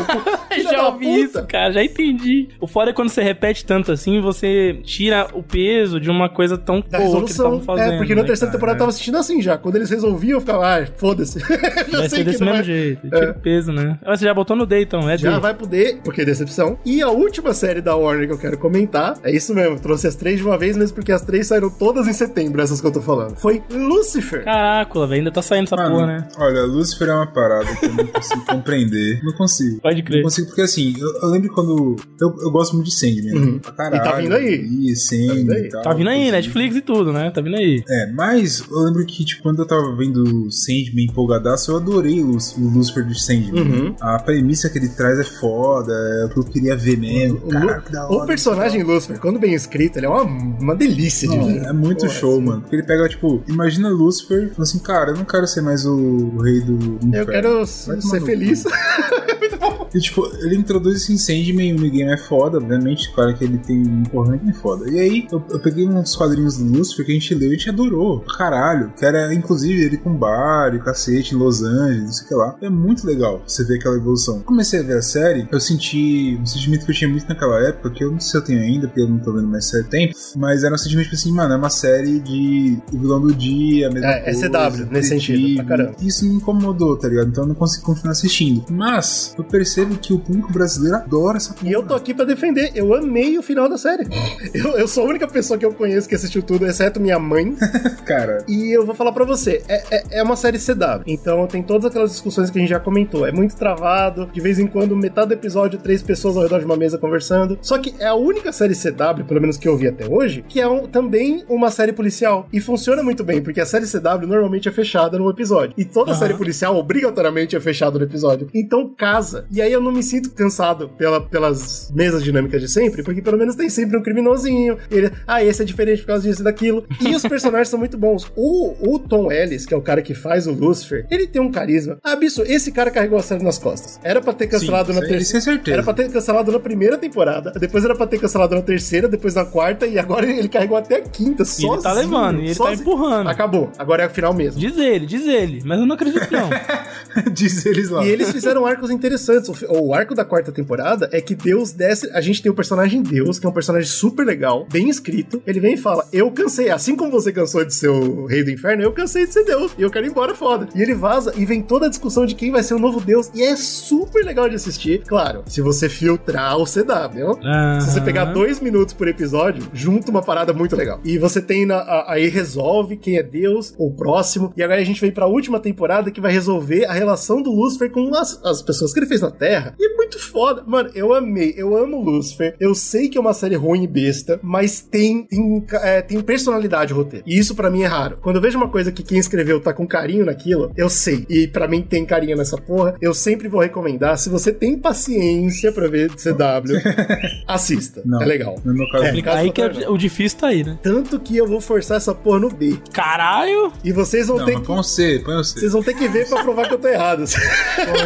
Speaker 2: [LAUGHS]
Speaker 3: Já ouvi isso, cara, já entendi. O foda é quando você repete tanto assim, você tira o peso de uma coisa tão
Speaker 2: Da
Speaker 3: boa que eles
Speaker 2: resolução.
Speaker 3: estavam fazendo.
Speaker 2: é, porque na
Speaker 3: né,
Speaker 2: terceira
Speaker 3: cara?
Speaker 2: temporada eu tava assistindo assim já. Quando eles resolviam, eu ficava, ah, foda-se. [LAUGHS]
Speaker 3: Vai ser
Speaker 2: que
Speaker 3: desse mesmo
Speaker 2: vai-
Speaker 3: jeito. Tira
Speaker 2: É.
Speaker 3: o peso, né? Ah, Você já botou no D, então. É
Speaker 2: Já
Speaker 3: D.
Speaker 2: vai poder, porque é decepção. E a última série da Warner que eu quero comentar, é isso mesmo, trouxe as três de uma vez, mesmo porque as três saíram todas em setembro, essas que eu tô falando. Foi Lucifer.
Speaker 3: Caraca, velho, ainda tá saindo essa
Speaker 1: Mano,
Speaker 3: porra, né?
Speaker 1: Olha, Lucifer é uma parada que eu não consigo compreender. Não consigo.
Speaker 3: Pode crer.
Speaker 1: Não consigo, porque assim, eu, eu lembro quando. Eu, eu gosto muito de Sandman.
Speaker 2: Uhum.
Speaker 1: Pra caralho.
Speaker 2: E tá vindo aí.
Speaker 1: E Sandman
Speaker 2: vindo aí.
Speaker 1: e tal.
Speaker 3: Tá vindo aí,
Speaker 1: assim.
Speaker 3: Netflix e tudo, né? Tá vindo aí.
Speaker 1: É, mas eu lembro que, tipo, quando eu tava vendo Sandman empolgadaço, eu adorei o, o Lucifer de Sandman.
Speaker 2: Uhum.
Speaker 1: A premissa que ele traz é foda, é o que eu queria ver mesmo.
Speaker 2: O,
Speaker 1: Caraca, que da
Speaker 2: o
Speaker 1: hora.
Speaker 2: personagem Lucifer, quando bem escrito, ele é uma, uma delícia de ver.
Speaker 1: é muito
Speaker 2: Pô,
Speaker 1: show,
Speaker 2: assim,
Speaker 1: mano. Porque ele pega, tipo, imagina Lucifer, falando assim, cara, eu não quero ser mais o, o rei do inferno.
Speaker 2: Eu quero
Speaker 1: Vai
Speaker 2: ser feliz. [LAUGHS] [LAUGHS] Muito bom.
Speaker 1: E, tipo, ele introduz esse Sandman, o game é foda, obviamente, claro que ele tem um que é foda. E aí, eu, eu peguei uns quadrinhos do Lucifer que a gente leu e a gente adorou, caralho. Que era, inclusive, ele com bar e cacete em Los Angeles, não sei o que lá. É muito legal você ver aquela evolução. Comecei a ver a série, eu senti um sentimento que eu tinha muito naquela época, que eu não sei se eu tenho ainda, porque eu não tô vendo mais série tempo, mas era um sentimento tipo assim, mano, é uma série de o vilão do dia, a mesma
Speaker 2: É, é CW, nesse sentido, pra caramba.
Speaker 1: Isso me incomodou, tá ligado? Então eu não consigo continuar assistindo. Mas eu percebo que o público brasileiro adora essa porra.
Speaker 2: E eu tô aqui pra defender. Eu amei o final da série. [LAUGHS] Eu, eu sou a única pessoa que eu conheço que assistiu tudo, exceto minha mãe. [LAUGHS]
Speaker 1: Cara.
Speaker 2: E eu vou falar pra você: é, é, é uma série CW. Então tem todas aquelas discussões que a gente já comentou. É muito travado. De vez em quando, metade do episódio, três pessoas ao redor de uma mesa conversando. Só que é a única série CW, pelo menos que eu vi até hoje, que é um- também uma série policial. E funciona muito bem, porque a série CW normalmente é fechada no episódio. E toda
Speaker 3: Aham.
Speaker 2: série policial obrigatoriamente é fechada no episódio. Então casa. E aí eu não me sinto cansado pela, pelas mesas dinâmicas de sempre, porque pelo menos tem sempre um criminosinho. Ele, ah, esse é diferente por causa disso e daquilo. E os personagens [LAUGHS] são muito bons. O, o Tom Ellis, que é o cara que faz o Lucifer, ele tem um carisma absurdo. Esse cara carregou a série nas costas. Era pra ter cancelado
Speaker 1: Sim,
Speaker 2: na
Speaker 1: é- é
Speaker 2: terceira.
Speaker 1: certeza.
Speaker 2: Era pra ter cancelado na primeira temporada. Depois era pra ter cancelado na terceira, depois na quarta, e agora ele carregou até a quinta.
Speaker 3: E
Speaker 2: Sozinho,
Speaker 3: ele tá levando, e ele tá
Speaker 2: sozinho.
Speaker 3: empurrando.
Speaker 2: Acabou. Agora é o final mesmo.
Speaker 3: Diz ele, diz ele, mas eu não acredito não. [LAUGHS]
Speaker 1: Diz eles lá.
Speaker 2: E eles fizeram arcos interessantes. O, arco da quarta temporada é que Deus desce. A gente tem o personagem Deus, que é um personagem super legal, bem escrito. Ele vem e fala: Eu cansei. Assim como você cansou de ser o rei do inferno, eu cansei de ser Deus. E eu quero ir embora foda. E ele vaza e vem toda a discussão de quem vai ser o novo Deus. E é super legal de assistir. Claro, se você filtrar o CW. Se você pegar dois minutos por episódio, junta uma parada muito legal. E você tem na- a- aí resolve quem é Deus, ou próximo. E agora a gente vem pra última temporada que vai resolver a relação do Lúcifer com as, as pessoas que ele fez na Terra. E é muito foda. Mano, eu amei. Eu amo o Lúcifer. Eu sei que é uma série ruim e besta, mas tem, tem, é, tem personalidade o roteiro. E isso pra mim é raro. Quando eu vejo uma coisa que quem escreveu tá com carinho naquilo, eu sei. E pra mim tem carinho nessa porra. Eu sempre vou recomendar. Se você tem paciência pra ver CW, [LAUGHS] assista.
Speaker 1: Não,
Speaker 2: é legal.
Speaker 1: no meu caso,
Speaker 2: É, caso
Speaker 3: Aí que é o, difícil tá aí, né?
Speaker 2: Tanto que eu vou forçar essa porra no B.
Speaker 3: Caralho!
Speaker 2: E vocês vão
Speaker 1: Não,
Speaker 2: ter que.
Speaker 1: põe o C, põe o C.
Speaker 2: Vocês vão ter que ver pra provar que eu tô errado.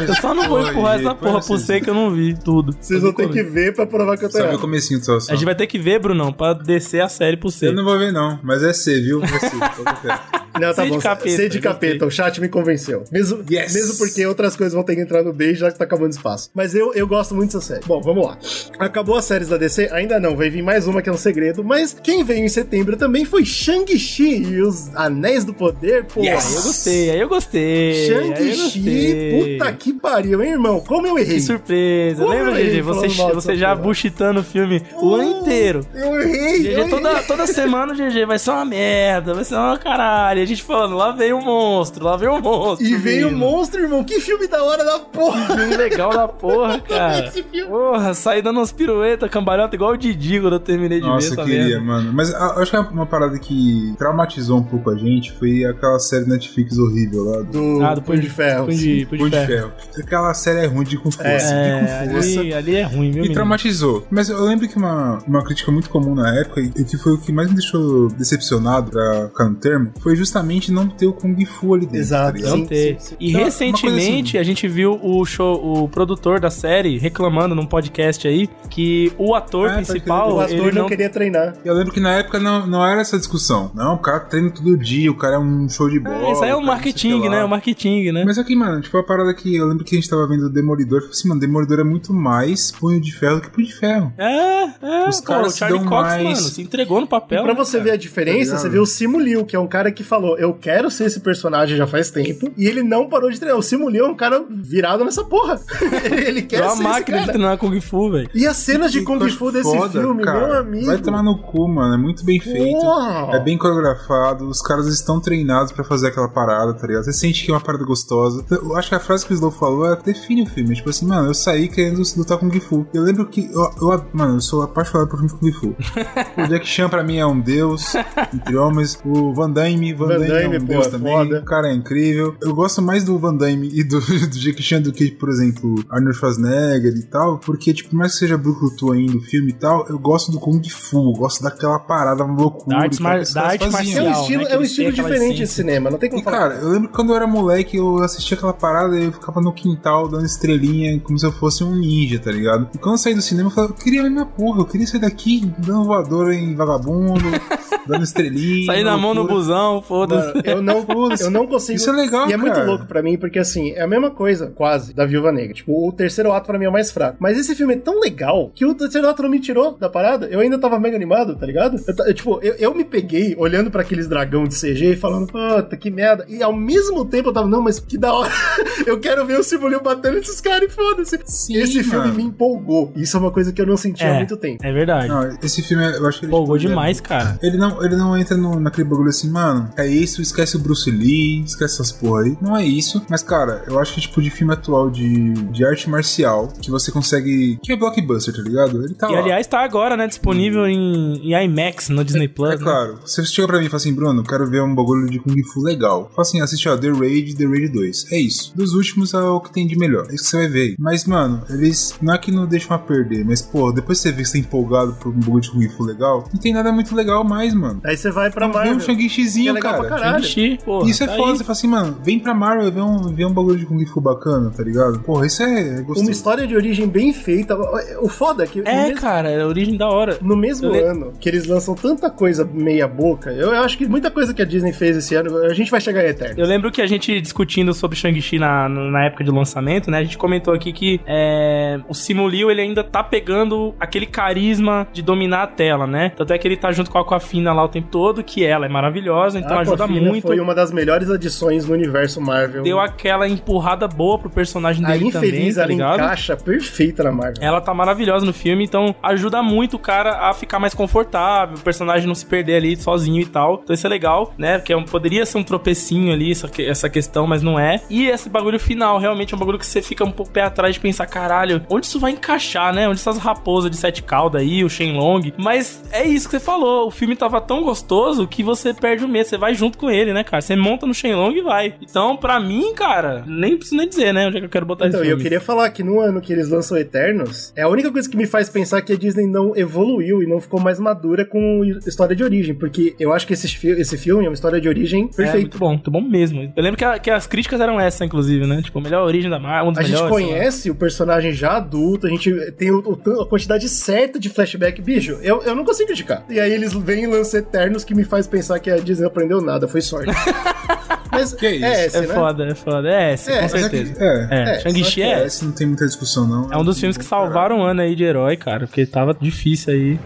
Speaker 3: Eu só não vou empurrar essa
Speaker 1: pode
Speaker 3: porra
Speaker 1: ser.
Speaker 3: pro C que eu não vi tudo.
Speaker 2: Vocês vão ter que ver pra provar que eu tô
Speaker 1: Sabe o
Speaker 2: errado.
Speaker 1: comecinho do seu
Speaker 3: A gente vai ter que ver, Brunão, pra descer a série pro C.
Speaker 1: Eu não vou ver, não, mas é C, viu? É C. [LAUGHS] pode ver.
Speaker 2: Não, tá
Speaker 3: C de
Speaker 2: bom.
Speaker 3: capeta,
Speaker 2: C de capeta. O chat me convenceu. Mesmo,
Speaker 1: Yes.
Speaker 2: mesmo porque outras coisas vão ter que entrar no B já que tá acabando espaço. Mas eu, eu gosto muito dessa série. Bom, vamos lá. Acabou as séries da DC? Ainda não. Vai vir mais uma que é um segredo. Mas quem veio em setembro também foi Shang-Chi e os Anéis do Poder. Pô,
Speaker 3: Aí eu gostei, aí eu gostei.
Speaker 2: Shang-Chi, puta que pariu, hein, irmão? Como eu errei.
Speaker 3: Que surpresa.
Speaker 2: Como
Speaker 3: Lembra, GG? Você, você já
Speaker 2: porra?
Speaker 3: buchitando o filme o ano inteiro.
Speaker 2: Eu errei.
Speaker 3: GG,
Speaker 2: eu
Speaker 3: toda,
Speaker 2: errei.
Speaker 3: toda semana o GG vai ser uma merda, vai ser uma caralho. E gente falando, lá veio o monstro, lá veio o monstro.
Speaker 2: E veio o monstro, irmão. Que filme da hora da porra.
Speaker 3: Filme legal da porra, cara.
Speaker 2: Esse filme.
Speaker 3: Porra, saí dando umas piruetas, cambalhota, igual o Didi quando eu terminei de
Speaker 1: Nossa,
Speaker 3: ver
Speaker 1: eu
Speaker 3: essa
Speaker 1: queria,
Speaker 3: merda.
Speaker 1: mano. Mas a- acho que uma parada que traumatizou um pouco a gente foi aquela série Netflix horrível lá do
Speaker 3: Ah, do Punho de
Speaker 2: Ferro.
Speaker 3: Punho de, punho de
Speaker 1: de
Speaker 3: Ferro.
Speaker 1: Aquela série é ruim de com força,
Speaker 2: É,
Speaker 1: de com
Speaker 3: É,
Speaker 1: força.
Speaker 3: ali, ali é ruim, viu,
Speaker 1: Me
Speaker 3: menino?
Speaker 1: traumatizou. Mas eu lembro que uma, uma crítica muito comum na época, e que foi o que mais me deixou decepcionado, pra ficar no termo, foi justamente não ter o Kung Fu ali dentro.
Speaker 2: Exato.
Speaker 1: tá ligado?
Speaker 3: Não ter.
Speaker 2: sim, sim.
Speaker 3: E
Speaker 1: Então,
Speaker 3: recentemente
Speaker 1: uma
Speaker 3: a gente viu o show, o produtor da série reclamando num podcast aí que o ator
Speaker 1: Ah, pode
Speaker 3: principal,
Speaker 2: O ator
Speaker 3: ele
Speaker 2: não
Speaker 3: não
Speaker 2: queria treinar.
Speaker 1: Eu lembro que na época não, não era essa discussão. Não, o cara treina todo dia, o cara é um show de bola.
Speaker 3: É, isso aí é
Speaker 1: o
Speaker 3: o marketing, né? O marketing, né?
Speaker 1: Mas aqui, mano, tipo, a parada que eu lembro que a gente tava vendo o Demolidor, tipo assim, mano, Demolidor é muito mais punho de ferro do que punho de ferro.
Speaker 3: É, é.
Speaker 1: Os
Speaker 3: pô,
Speaker 1: caras
Speaker 3: o
Speaker 1: se
Speaker 3: Charlie Cox,
Speaker 1: mais-
Speaker 3: mano, se entregou no papel.
Speaker 2: E pra
Speaker 3: né,
Speaker 2: você
Speaker 3: cara?
Speaker 2: ver a diferença,
Speaker 1: Tá
Speaker 2: você vê o Simu Liu, que é um cara que falou: Eu quero ser esse personagem já faz tempo. E ele não parou de treinar. O Simu Liu é um cara virado nessa porra. [LAUGHS] ele quer
Speaker 3: É uma
Speaker 2: ser
Speaker 3: máquina
Speaker 2: esse
Speaker 3: de treinar Kung Fu, velho.
Speaker 2: E as cenas de Kung Fu desse
Speaker 1: foda,
Speaker 2: filme,
Speaker 1: cara.
Speaker 2: meu amigo.
Speaker 1: Vai tomar no cu, mano. É muito bem feito. É bem coreografado. Os caras estão treinados pra fazer aquela parada, tá ligado? Você sente que é uma parada gostosa. Eu acho que a frase que o Slow falou é define o filme. Tipo assim, mano, eu saí querendo lutar com Kung Fu. Eu lembro que. Eu, eu- mano, eu sou apaixonado por filme de Kung Fu. [LAUGHS] o Jack Chan pra mim é um deus entre homens. O Van Damme, Van Van
Speaker 2: Van
Speaker 1: Damme, é um
Speaker 2: pô,
Speaker 1: deus
Speaker 2: é
Speaker 1: também.
Speaker 2: foda.
Speaker 1: O cara é incrível. Eu gosto mais do Van Damme e do, [LAUGHS] do Jackie Chan do que, por exemplo, Arnold Schwarzenegger e tal. Porque, tipo, mais que seja brucutu ainda o filme e tal, eu gosto do Kung Fu. Eu gosto daquela parada loucura.
Speaker 3: Da arte
Speaker 1: tal
Speaker 3: mar- da arte
Speaker 1: faziam.
Speaker 2: É um
Speaker 3: marcial,
Speaker 2: estilo,
Speaker 3: né,
Speaker 2: é um estilo diferente de cinema, não tem como
Speaker 1: E,
Speaker 2: falar.
Speaker 1: cara, eu lembro que quando eu era moleque, eu assistia aquela parada e eu ficava no quintal dando estrelinha como se eu fosse um ninja, tá ligado? E quando eu saí do cinema, eu falei, eu queria ver minha porra, eu queria sair daqui dando voadora em vagabundo, [LAUGHS] dando estrelinha.
Speaker 3: Sair na mão no busão, foda-se.
Speaker 2: Eu não, eu não consigo.
Speaker 1: Isso é legal,
Speaker 2: E é muito
Speaker 1: cara.
Speaker 2: louco pra mim, porque assim, é a mesma coisa, quase, da Viúva Negra. Tipo, o terceiro ato pra mim é o mais fraco. Mas esse filme é tão legal que o terceiro ato não me tirou da parada. Eu ainda tava mega animado, tá ligado? Eu, eu, tipo, eu, eu me peguei olhando pra aqueles dragão de CG e falando, puta, que merda. E ao mesmo tempo eu tava, não, mas que da hora. [LAUGHS] eu quero ver o Simulinho batendo esses caras e foda-se. Esse filme
Speaker 1: mano.
Speaker 2: me empolgou. Isso é uma coisa que eu não sentia há
Speaker 3: É,
Speaker 2: muito tempo.
Speaker 3: é verdade.
Speaker 1: Não, esse filme, eu acho que ele,
Speaker 3: Empolgou
Speaker 1: tipo, é-
Speaker 3: demais, cara.
Speaker 1: Ele não, ele não entra no, naquele bagulho assim, mano, é isso, esquece o Bruce Lee, esquece essas porra aí. Não é isso. Mas, cara, eu acho que, tipo, de filme atual de, de arte marcial, que você consegue. Que é blockbuster, tá ligado? Ele tá
Speaker 3: E
Speaker 1: lá.
Speaker 3: aliás, tá agora, né? Disponível em, em IMAX no Disney Plus.
Speaker 1: É
Speaker 3: né?
Speaker 1: claro, você chega pra mim e fala assim, Bruno, quero ver um bagulho de Kung Fu legal. Fala assim, assiste, ó, The Raid, The Raid 2. É isso. Dos últimos é o que tem de melhor. É isso que você vai ver aí. Mas, mano, eles não é que não deixam a perder, mas, pô, depois você vê que você tá empolgado por um bagulho de Kung Fu legal, não tem nada muito legal mais, mano.
Speaker 2: Aí você vai pra
Speaker 1: Vê
Speaker 2: Marvel.
Speaker 1: um Shang-Chizinho,
Speaker 2: é
Speaker 1: cara.
Speaker 2: pra.
Speaker 3: Shang-Chi, porra,
Speaker 1: isso é
Speaker 3: tá
Speaker 1: foda,
Speaker 3: aí.
Speaker 1: você fala assim, mano, vem pra Marvel ver um, ver um bagulho de Kung Fu bacana, tá ligado? Porra, isso é gostoso.
Speaker 2: Uma história de origem bem feita. O foda é que.
Speaker 3: É,
Speaker 2: mesmo-
Speaker 3: cara, é a origem da hora.
Speaker 2: No mesmo
Speaker 3: Eu le-
Speaker 2: ano que eles lançam tanta coisa meia boca, eu, eu acho que muita coisa que a Disney fez esse ano, a gente vai chegar em Eterno.
Speaker 3: Eu lembro que a gente discutindo sobre Shang-Chi na, na época de lançamento, né? A gente comentou aqui que é, o Simu Liu, ele ainda tá pegando aquele carisma de dominar a tela, né? Tanto é que ele tá junto com a Aquafina lá o tempo todo, que ela é maravilhosa, então
Speaker 2: A
Speaker 3: ajuda
Speaker 2: Aquafina
Speaker 3: muito.
Speaker 2: Foi uma das melhores adições no universo Marvel.
Speaker 3: Deu aquela empurrada boa pro personagem
Speaker 2: a
Speaker 3: dele
Speaker 2: infeliz,
Speaker 3: também, tá
Speaker 2: ela encaixa perfeita na Marvel.
Speaker 3: Ela tá maravilhosa no filme, então ajuda muito o cara a ficar mais confortável, o personagem não se perder ali sozinho e tal. Então isso é legal, né? Porque é um- poderia ser um tropecinho ali, essa questão, mas não é. E esse bagulho final, realmente é um bagulho que você fica um pouco pé atrás de pensar, caralho, onde isso vai encaixar, né? Onde essas raposas de sete caudas aí, o Shenlong. Mas é isso que você falou, o filme tava tão gostoso que você perde o medo, você vai junto com ele, né, cara? Você monta no Shenlong e vai. Então, pra mim, cara, nem preciso nem dizer, né? Onde é que eu quero botar
Speaker 2: Então,
Speaker 3: esse
Speaker 2: e eu queria falar que no ano que eles lançam Eternos, é a única coisa que me faz pensar que a Disney não evoluiu e não ficou mais madura com história de origem, porque eu acho que esse, fi- esse filme é uma história de origem
Speaker 3: É,
Speaker 2: perfeita.
Speaker 3: muito bom, muito bom mesmo. Eu lembro que, a- que as críticas eram essa, inclusive, né? Tipo, melhor origem da Marvel, um dos
Speaker 2: A gente
Speaker 3: melhores, lá.
Speaker 2: conhece o personagem já adulto, a gente tem o- o- a quantidade certa de flashback. Bicho, eu, eu não consigo criticar. E aí eles vêm e lançam Eternos que me faz pensar que a Disney não aprendeu nada, foi sorte. [LAUGHS] Mas
Speaker 1: Que isso?
Speaker 2: é esse,
Speaker 3: É
Speaker 2: né?
Speaker 3: foda, é foda. É esse,
Speaker 2: É,
Speaker 3: com
Speaker 2: é
Speaker 3: certeza.
Speaker 1: é.
Speaker 3: é.
Speaker 2: É,
Speaker 3: Shang-Chi
Speaker 2: que
Speaker 3: é.
Speaker 1: Esse não tem muita discussão, não.
Speaker 3: É um dos filmes que salvaram o ano aí de herói, cara, porque tava difícil aí.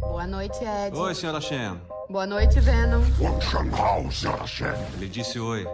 Speaker 14: Boa noite, Ed.
Speaker 15: Oi, senhora Shen.
Speaker 14: Boa noite, Venom.
Speaker 15: Ele disse oi.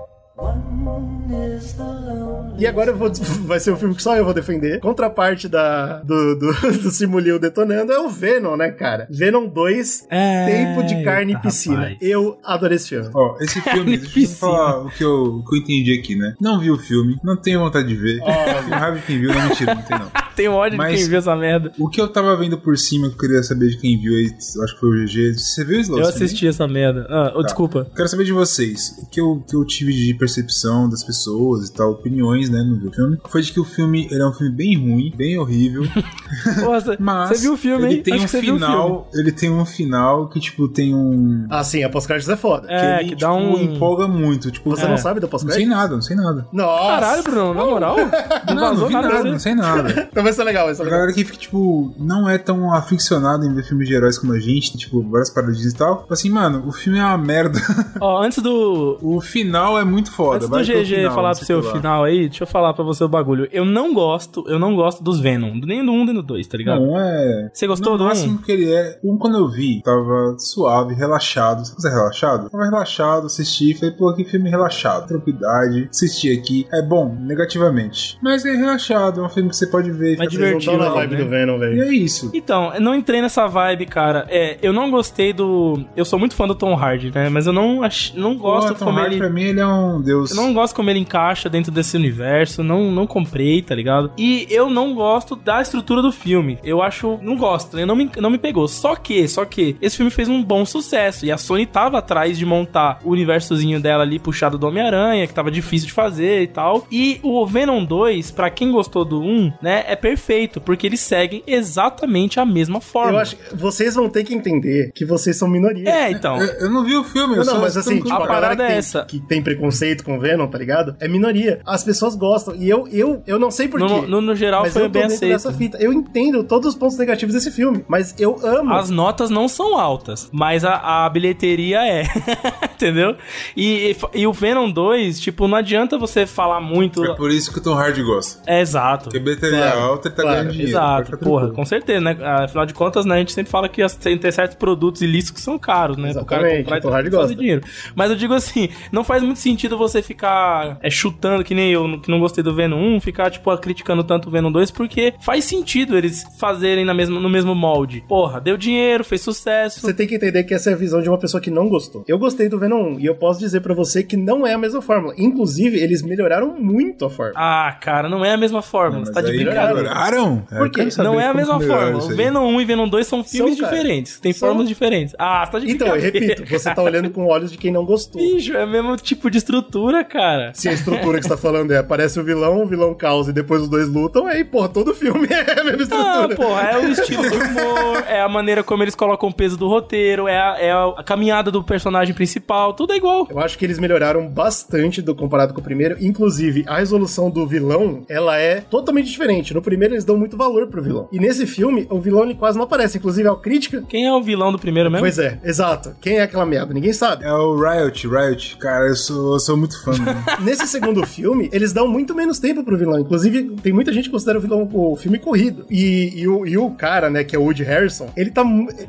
Speaker 2: E agora eu vou, [LAUGHS] vai ser um filme que só eu vou defender. Contraparte da, do, do, [LAUGHS] do Simulio detonando é o Venom, né, cara? Venom 2,
Speaker 3: É,
Speaker 2: Tempo de Carne e
Speaker 3: eita,
Speaker 2: Piscina.
Speaker 3: rapaz.
Speaker 2: Eu adorei esse filme.
Speaker 1: Ó, esse filme, deixa eu falar o que, eu, o que eu entendi aqui, né? Não vi o filme, não tenho vontade de ver. Tenho raiva de quem viu, não mentira, não tem não. [LAUGHS]
Speaker 3: Tem ódio
Speaker 1: Mas-
Speaker 3: de quem viu essa merda.
Speaker 1: O que eu tava vendo por cima, que eu queria saber de quem viu aí, acho que foi o GG. Você viu, Slow?
Speaker 3: Eu assisti essa merda. Ah, oh,
Speaker 1: Tá.
Speaker 3: desculpa.
Speaker 1: Quero saber de vocês. O que eu, que eu tive de percepção das pessoas e tal, opiniões, né, no filme, foi de que o filme ele é um filme bem ruim, bem horrível. [LAUGHS]
Speaker 3: Nossa, [LAUGHS]
Speaker 1: Mas
Speaker 3: você viu o filme,
Speaker 1: ele
Speaker 3: hein?
Speaker 1: tem
Speaker 3: Acho
Speaker 1: um
Speaker 3: que você viu o
Speaker 1: final. Ele tem um final que, tipo, tem um.
Speaker 2: Ah, sim, a pós-créditos é foda.
Speaker 3: É,
Speaker 1: ele,
Speaker 3: que dá
Speaker 1: tipo,
Speaker 3: um-
Speaker 1: empolga muito. Tipo,
Speaker 2: Você
Speaker 3: É.
Speaker 2: não sabe da
Speaker 1: Não sei nada, não sei nada.
Speaker 2: Nossa!
Speaker 3: Caralho, Bruno, na moral? [LAUGHS] Não,
Speaker 1: Não, não vi
Speaker 3: nada,
Speaker 1: nada,
Speaker 3: pra
Speaker 1: não sei nada.
Speaker 2: Então vai ser legal, vai ser
Speaker 1: A
Speaker 2: legal.
Speaker 1: galera que fica, tipo, não é tão aficionada em ver filmes de heróis como a gente, tipo, várias paradinhas e tal. Assim, mano, o filme é uma merda.
Speaker 3: Ó, antes do.
Speaker 1: O final é muito foda.
Speaker 3: Antes do
Speaker 1: pro
Speaker 3: GG
Speaker 1: final,
Speaker 3: falar
Speaker 1: não sei
Speaker 3: seu
Speaker 1: lá.
Speaker 3: final aí, deixa eu falar pra você o bagulho. Eu não gosto, eu não gosto dos Venom. Nem do 1 nem do 2, tá ligado?
Speaker 1: Não, é.
Speaker 3: Você gostou
Speaker 1: no
Speaker 3: do 1?
Speaker 1: máximo que ele é. Um, quando eu vi, tava suave, relaxado. Você é relaxado? Tava relaxado, assisti, falei, pô, que filme relaxado. Tranquilidade, assisti aqui. É bom, negativamente. Mas é relaxado, é um filme que você pode ver. e
Speaker 2: não
Speaker 3: divertido,
Speaker 2: na
Speaker 3: né?
Speaker 2: vibe do Venom,
Speaker 1: E
Speaker 2: velho.
Speaker 1: é isso.
Speaker 3: Então, eu não entrei nessa vibe, cara. É, eu não gostei do. Eu sou muito fã do Tom Hardy, né? Mas eu não ach... não gosto
Speaker 1: Pô, Tom
Speaker 3: como
Speaker 1: Hardy,
Speaker 3: ele.
Speaker 1: pra mim, ele é um Deus.
Speaker 3: Eu não gosto como ele encaixa dentro desse universo, não, não comprei, tá ligado? E eu não gosto da estrutura do filme. Eu acho. Não gosto, né? não me, não me pegou. Só que, só que, esse filme fez um bom sucesso. E a Sony tava atrás de montar o universozinho dela ali puxado do Homem-Aranha, que tava difícil de fazer e tal. E o Venom 2, pra quem gostou do 1, né, é perfeito, porque eles seguem exatamente a mesma forma.
Speaker 2: Eu acho que vocês vão ter que entender que vocês são minoria.
Speaker 3: É, então.
Speaker 1: Eu, eu não vi o filme,
Speaker 2: Não,
Speaker 1: eu
Speaker 2: não,
Speaker 1: só
Speaker 2: mas assim, tipo,
Speaker 1: com-
Speaker 2: a parada
Speaker 3: é
Speaker 2: tem,
Speaker 3: essa.
Speaker 2: que tem preconceito com o Venom, tá ligado? É minoria. As pessoas gostam. E eu, eu, eu não sei porquê.
Speaker 3: No- no- no geral
Speaker 2: mas
Speaker 3: foi
Speaker 2: eu
Speaker 3: bem aceito.
Speaker 2: dessa fita. Eu entendo todos os pontos negativos desse filme, mas eu amo.
Speaker 3: As notas não são altas, mas a, a bilheteria é. [LAUGHS] Entendeu? E, e, e o Venom 2, tipo, não adianta você falar muito.
Speaker 1: É por isso que o Tom Hardy gosta.
Speaker 3: É exato.
Speaker 1: Porque bilheteria
Speaker 2: Claro,
Speaker 1: alta, ele tá
Speaker 2: claro,
Speaker 1: ganhando dinheiro.
Speaker 3: Exato, porra, com certeza, né? Afinal de contas, né, a gente sempre fala que as- tem certos produtos ilícitos que são caros, né? Pro cara
Speaker 2: Exatamente,
Speaker 3: comprar e
Speaker 2: o Tom Hardy
Speaker 3: fazer
Speaker 2: gosta.
Speaker 3: dinheiro. Mas eu digo assim, não faz muito sentido você ficar é, chutando, que nem eu, que não gostei do Venom 1, ficar, tipo, criticando tanto o Venom 2, porque faz sentido eles fazerem na mesma, no mesmo molde. Porra, deu dinheiro, fez sucesso.
Speaker 2: Você tem que entender que essa é a visão de uma pessoa que não gostou. Eu gostei do Venom 1 e eu posso dizer pra você que não é a mesma fórmula. Inclusive, eles melhoraram muito a fórmula.
Speaker 3: Ah, cara, não é a mesma fórmula. Você tá de brincadeira.
Speaker 1: melhoraram? É,
Speaker 2: Por
Speaker 1: eu
Speaker 2: quê?
Speaker 3: Não é a mesma fórmula. O. Venom 1 e Venom 2 são filmes
Speaker 2: cara.
Speaker 3: diferentes. Tem
Speaker 2: São.
Speaker 3: fórmulas diferentes. Ah, você tá de
Speaker 2: Então, eu
Speaker 3: brincadeira.
Speaker 2: repito, você tá olhando com olhos de quem não gostou. [LAUGHS]
Speaker 3: Bicho, é o mesmo tipo de estrutura, cara.
Speaker 2: Se a estrutura que você tá falando é aparece o vilão, o vilão causa e depois os dois lutam, aí, porra, todo filme [LAUGHS] é a mesma
Speaker 3: Ah,
Speaker 2: estrutura.
Speaker 3: porra, é o estilo do humor, é a maneira como eles colocam o peso do roteiro, é a, é a caminhada do personagem principal, tudo é igual.
Speaker 2: Eu acho que eles melhoraram bastante do comparado com o primeiro. Inclusive, a resolução do vilão, ela é totalmente diferente. No primeiro, eles dão muito valor pro vilão. E nesse filme, o vilão ele quase não aparece. Inclusive, a crítica.
Speaker 3: Quem é o vilão do primeiro mesmo?
Speaker 2: Pois é, exato. Quem é aquela merda? Ninguém sabe.
Speaker 1: É o Riot, Riot. Cara, eu sou, eu sou muito fã. mano. [LAUGHS]
Speaker 2: Nesse segundo filme, eles dão muito menos tempo pro vilão. Inclusive, tem muita gente que considera o vilão o filme corrido. E, e o, e o cara, né, que é o Woody Harrison, ele tá.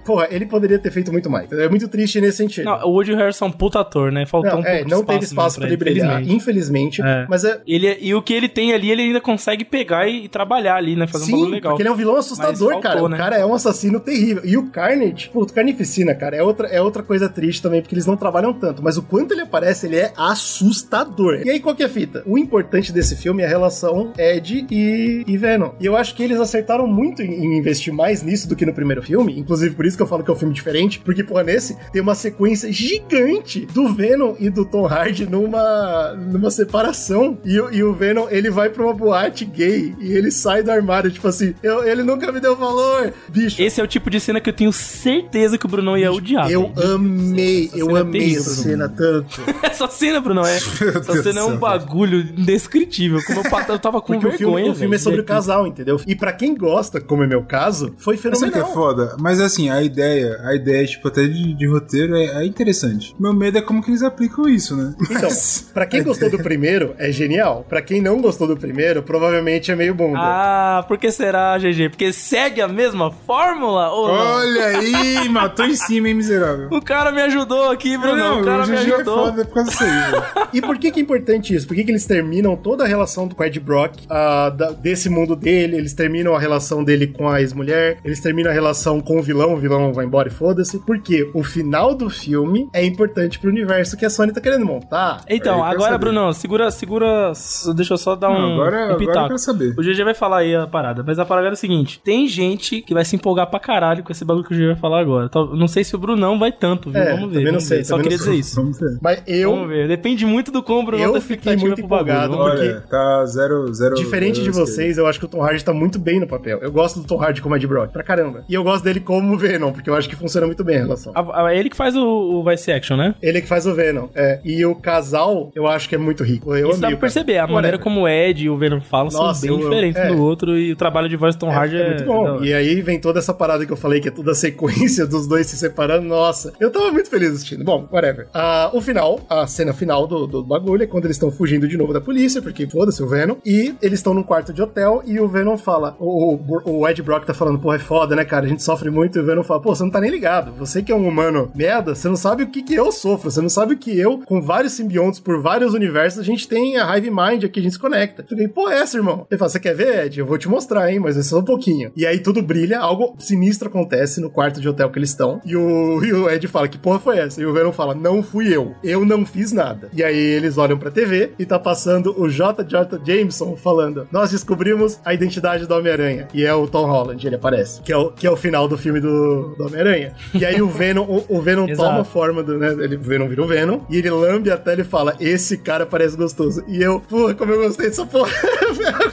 Speaker 2: Porra, ele poderia ter feito muito mais. É muito triste nesse sentido.
Speaker 3: Não, o Woody Harrison é um puta ator, né? Faltou
Speaker 2: Não,
Speaker 3: um
Speaker 2: é,
Speaker 3: pouco
Speaker 2: não
Speaker 3: de
Speaker 2: teve espaço pra ele brilhar, infelizmente.
Speaker 3: É.
Speaker 2: Mas é.
Speaker 3: Ele, e o que ele tem ali, ele ainda consegue pegar e, e trabalhar ali, né? Fazer um
Speaker 2: Sim,
Speaker 3: bagulho legal.
Speaker 2: porque ele é um vilão assustador,
Speaker 3: Mas
Speaker 2: cara.
Speaker 3: faltou,
Speaker 2: O
Speaker 3: né?
Speaker 2: cara é um assassino terrível. E o Carnage, puto, Carnificina, cara, é outra, é outra coisa triste também, porque eles não trabalham tanto. Mas o quanto ele aparece, ele é assustador. E aí, qual que é a fita? O importante desse filme é a relação Ed e, e Venom. E eu acho que eles acertaram muito em, investir mais nisso do que no primeiro filme. Inclusive, por isso que eu falo que é um filme diferente. Porque, pô, nesse tem uma sequência gigante do Venom e do Tom Hardy numa, numa separação. E, o- e o Venom, ele vai pra uma boate gay e ele sai do armário, tipo assim, eu- ele nunca me deu valor. Bicho,
Speaker 3: Esse é o tipo de cena que eu tenho certeza que o Brunão ia odiar.
Speaker 2: eu amei, eu
Speaker 3: é
Speaker 2: amei essa
Speaker 3: Bruno.
Speaker 2: cena tanto. [LAUGHS]
Speaker 3: Essa cena, É. Essa cena é um bagulho indescritível. Como eu, eu tava com
Speaker 2: Porque o filme,
Speaker 3: vergonha.
Speaker 2: o filme é sobre o casal, entendeu? E pra quem gosta, como é meu caso, foi
Speaker 1: Mas sabe o que é
Speaker 2: fenomenal.
Speaker 1: foda? Mas assim, a ideia, a ideia, tipo, até de, de roteiro é, é interessante. Meu medo é como que eles aplicam isso, né?
Speaker 2: Então, pra quem [LAUGHS] gostou do primeiro, é genial. Pra quem não gostou do primeiro, provavelmente é meio bunda.
Speaker 3: Ah, por que será, GG? Porque segue a mesma fórmula? Ou não?
Speaker 1: Olha aí, matou em cima, hein, miserável.
Speaker 3: O cara me ajudou aqui, Bruno.
Speaker 1: Não,
Speaker 3: o cara
Speaker 1: o
Speaker 3: me
Speaker 1: GG é
Speaker 3: ajudou.
Speaker 1: foda por causa disso aí, velho.
Speaker 2: E por que que é importante isso? Por que que eles terminam toda a relação do Ed Brock, ah, da- desse mundo dele, eles terminam a relação dele com a ex-mulher, eles terminam a relação com o vilão, o vilão vai embora e foda-se, porque o final do filme é importante pro universo que a Sony tá querendo montar.
Speaker 3: Então,
Speaker 1: quero
Speaker 3: agora,
Speaker 1: saber.
Speaker 3: Brunão, segura, segura. Deixa eu só dar
Speaker 1: Não,
Speaker 3: um,
Speaker 1: agora-
Speaker 3: um
Speaker 1: agora eu
Speaker 3: pitaco.
Speaker 1: quero saber.
Speaker 3: O GG vai falar aí a parada, mas a parada é o seguinte: tem gente que vai se empolgar pra caralho com esse bagulho que o GG vai falar agora. Então, não sei se o Brunão vai tanto, viu?
Speaker 2: É,
Speaker 3: vamos ver.
Speaker 2: também não sei,
Speaker 3: ver. Só queria
Speaker 2: sei.
Speaker 3: dizer isso.
Speaker 1: Vamos ver.
Speaker 2: Mas eu,
Speaker 3: Vamos ver. Depende muito do como o Brunão
Speaker 2: Eu fiquei muito
Speaker 3: bagulho.
Speaker 2: empolgado, porque-
Speaker 1: Olha, tá zero, zero.
Speaker 2: Diferente de
Speaker 1: zero
Speaker 2: vocês, eu acho que o Tom Hardy tá muito bem no papel. Eu gosto do Tom Hardy como Ed Brock, pra caramba. E eu gosto dele como Venom, porque eu acho que funciona muito bem a relação.
Speaker 3: A- a- É ele que faz o, o Vice Action, né?
Speaker 2: Ele é que faz o Venom, é. E o casal, eu acho que é muito rico. Eu
Speaker 3: Isso dá pra perceber. A maneira como o Ed e o Venom falam
Speaker 2: Nossa,
Speaker 3: são bem
Speaker 2: eu-
Speaker 3: diferentes
Speaker 2: é.
Speaker 3: um do outro. E o trabalho de voz do Tom Hardy é,
Speaker 2: É, muito bom. E aí vem toda essa parada que eu falei, que é toda a sequência [LAUGHS] dos dois se separando. Nossa, eu tava muito feliz assistindo. Bom, whatever. Ah, o final, a cena final do, do bagulho é quando eles estão fugindo de novo da polícia, porque foda-se o Venom. E eles estão num quarto de hotel e o Venom fala: o, o, o Ed Brock tá falando, pô, é foda, né, cara? A gente sofre muito. E o Venom fala: pô, você não tá nem ligado. Você que é um humano merda, você não sabe o que, que eu sofro. Você não sabe o que eu, com vários simbiontes por vários universos, a gente tem a Hive Mind aqui, a gente se conecta. Eu fiquei, pô, é essa, irmão? Ele fala: você quer ver, Ed? Eu vou te mostrar, hein? Mas é só um pouquinho. E aí tudo brilha, algo sinistro acontece no quarto de hotel que eles estão. E o, e o Ed fala: que porra foi essa? E o Venom fala: não fui eu. Eu não fiz nada. E aí eles olham pra TV e tá passando o JJ Jameson falando: Nós descobrimos a identidade do Homem-Aranha. E é o Tom Holland, ele aparece. Que é o, que é o final do filme do, do Homem-Aranha. E aí o Venom, o, o Venom [LAUGHS] toma a forma do, né? Ele, o Venom vira o Venom. E ele lambe até ele fala: Esse cara parece gostoso. E eu, porra, como eu gostei dessa porra. [LAUGHS]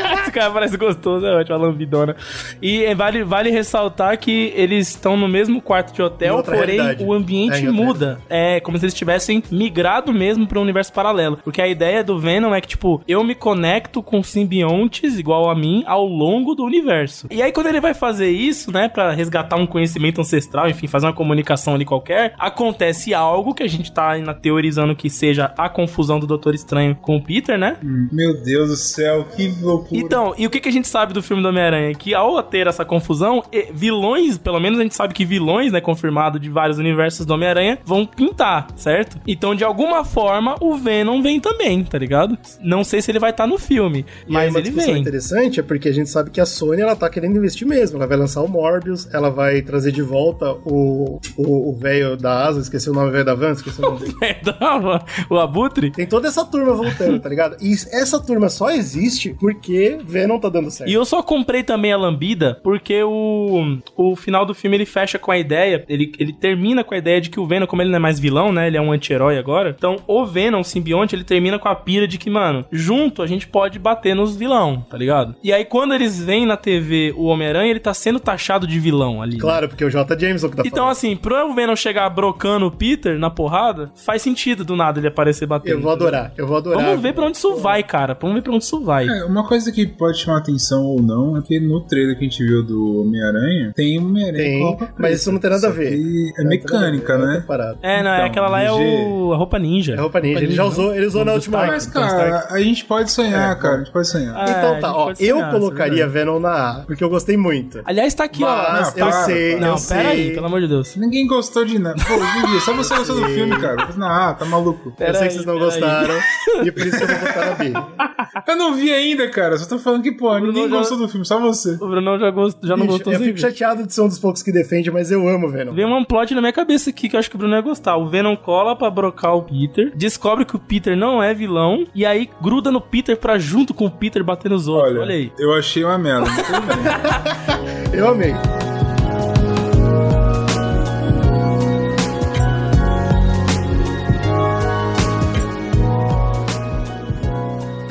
Speaker 3: Esse cara parece gostoso, é ótimo, a lambidona. E é, vale, vale ressaltar que eles estão no mesmo quarto de hotel, porém
Speaker 2: realidade.
Speaker 3: o ambiente
Speaker 2: É,
Speaker 3: muda. É como se eles tivessem migrado mesmo para um universo paralelo. Porque a ideia do Venom é que, tipo, eu me conecto com simbiontes igual a mim ao longo do universo. E aí, quando ele vai fazer isso, né, Pra resgatar um conhecimento ancestral, enfim, fazer uma comunicação ali qualquer, acontece algo que a gente tá ainda teorizando que seja a confusão do Doutor Estranho com o Peter, né?
Speaker 1: Meu Deus do céu, que loucura.
Speaker 3: Então, e o que, que a gente sabe do filme do Homem-Aranha? Que ao ter essa confusão, vilões, pelo menos a gente sabe que vilões, né, confirmado de vários universos do Homem-Aranha, vão pintar, certo? Então, de alguma forma, o Venom vem também, tá ligado? Não sei se ele vai estar no filme,
Speaker 2: E
Speaker 3: mas ele vem.
Speaker 2: interessante é porque a gente sabe que a Sony ela tá querendo investir mesmo. Ela vai lançar o Morbius, ela vai trazer de volta o o o velho da Asa, esqueci o nome velho da Van, esqueci o [LAUGHS] nome dele.
Speaker 3: o Abutre?
Speaker 2: Tem toda essa turma voltando, tá ligado? E essa turma só existe porque Venom tá dando certo.
Speaker 3: E eu só comprei também a Lambida porque o, o final do filme ele fecha com a ideia, ele, ele termina com a ideia de que o Venom, como ele não é mais vilão, né? Ele é um anti-herói agora. Então, o Venom, o simbionte, ele termina com a pira de que, mano, junto a gente pode bater nos vilão, tá ligado? E aí, quando eles veem na TV o Homem-Aranha, ele tá sendo taxado de vilão ali. né?
Speaker 2: Claro, porque é o J. Jameson que tá
Speaker 3: Então, assim, pro Venom chegar brocando o Peter na porrada, faz sentido do nada ele aparecer batendo.
Speaker 2: Eu vou adorar, eu vou adorar.
Speaker 3: Vamos ver pra onde isso vai, cara. Vamos ver pra onde isso vai.
Speaker 1: É, uma coisa que pode chamar atenção ou não é que no trailer que a gente viu do Homem-Aranha, tem um Homem-Aranha
Speaker 2: Tem,
Speaker 1: com roupa
Speaker 2: mas isso não tem nada a
Speaker 1: Só
Speaker 2: ver.
Speaker 1: É mecânica,
Speaker 2: a ver, é
Speaker 1: né?
Speaker 2: parada.
Speaker 3: É, não, é
Speaker 1: Então,
Speaker 3: aquela lá é o, a roupa ninja.
Speaker 2: É roupa ninja, ele já usou, ele usou na última
Speaker 1: Mas, cara, a gente pode sonhar, cara. A gente pode sonhar.
Speaker 3: Ah,
Speaker 2: Então
Speaker 3: a
Speaker 2: tá, ó, eu
Speaker 3: sonhar,
Speaker 2: colocaria
Speaker 3: é
Speaker 2: Venom na A, porque eu gostei muito.
Speaker 3: Aliás, tá aqui,
Speaker 2: Mas
Speaker 3: ó.
Speaker 2: eu
Speaker 3: Tá-
Speaker 2: sei,
Speaker 3: Não,
Speaker 2: eu
Speaker 3: pera
Speaker 2: sei.
Speaker 3: aí, pelo amor de Deus.
Speaker 1: Ninguém gostou de nada. Pô, Gui, só você gostou do filme, cara. Não, ah, tá maluco.
Speaker 2: eu sei que vocês não
Speaker 3: aí.
Speaker 2: gostaram, e por isso eu vou botar na B.
Speaker 1: Eu não vi ainda, cara. Só tô falando que, pô, ninguém
Speaker 3: já-
Speaker 1: gostou do filme, só você.
Speaker 3: O Brunão já, gost... já não
Speaker 2: Bicho,
Speaker 3: gostou
Speaker 2: eu
Speaker 3: sem
Speaker 2: fico
Speaker 3: ver.
Speaker 2: chateado de ser um dos poucos que defende, mas eu amo Venom.
Speaker 3: Vem um plot na minha cabeça aqui que eu acho que o Bruno ia gostar. O Venom cola pra brocar o Peter, descobre que o Peter não é vilão, e aí gruda no Peter pra junto com o Peter bater nos outros. Olha,
Speaker 1: Olha,
Speaker 3: aí.
Speaker 1: eu achei uma merda. [LAUGHS]
Speaker 2: Eu amei.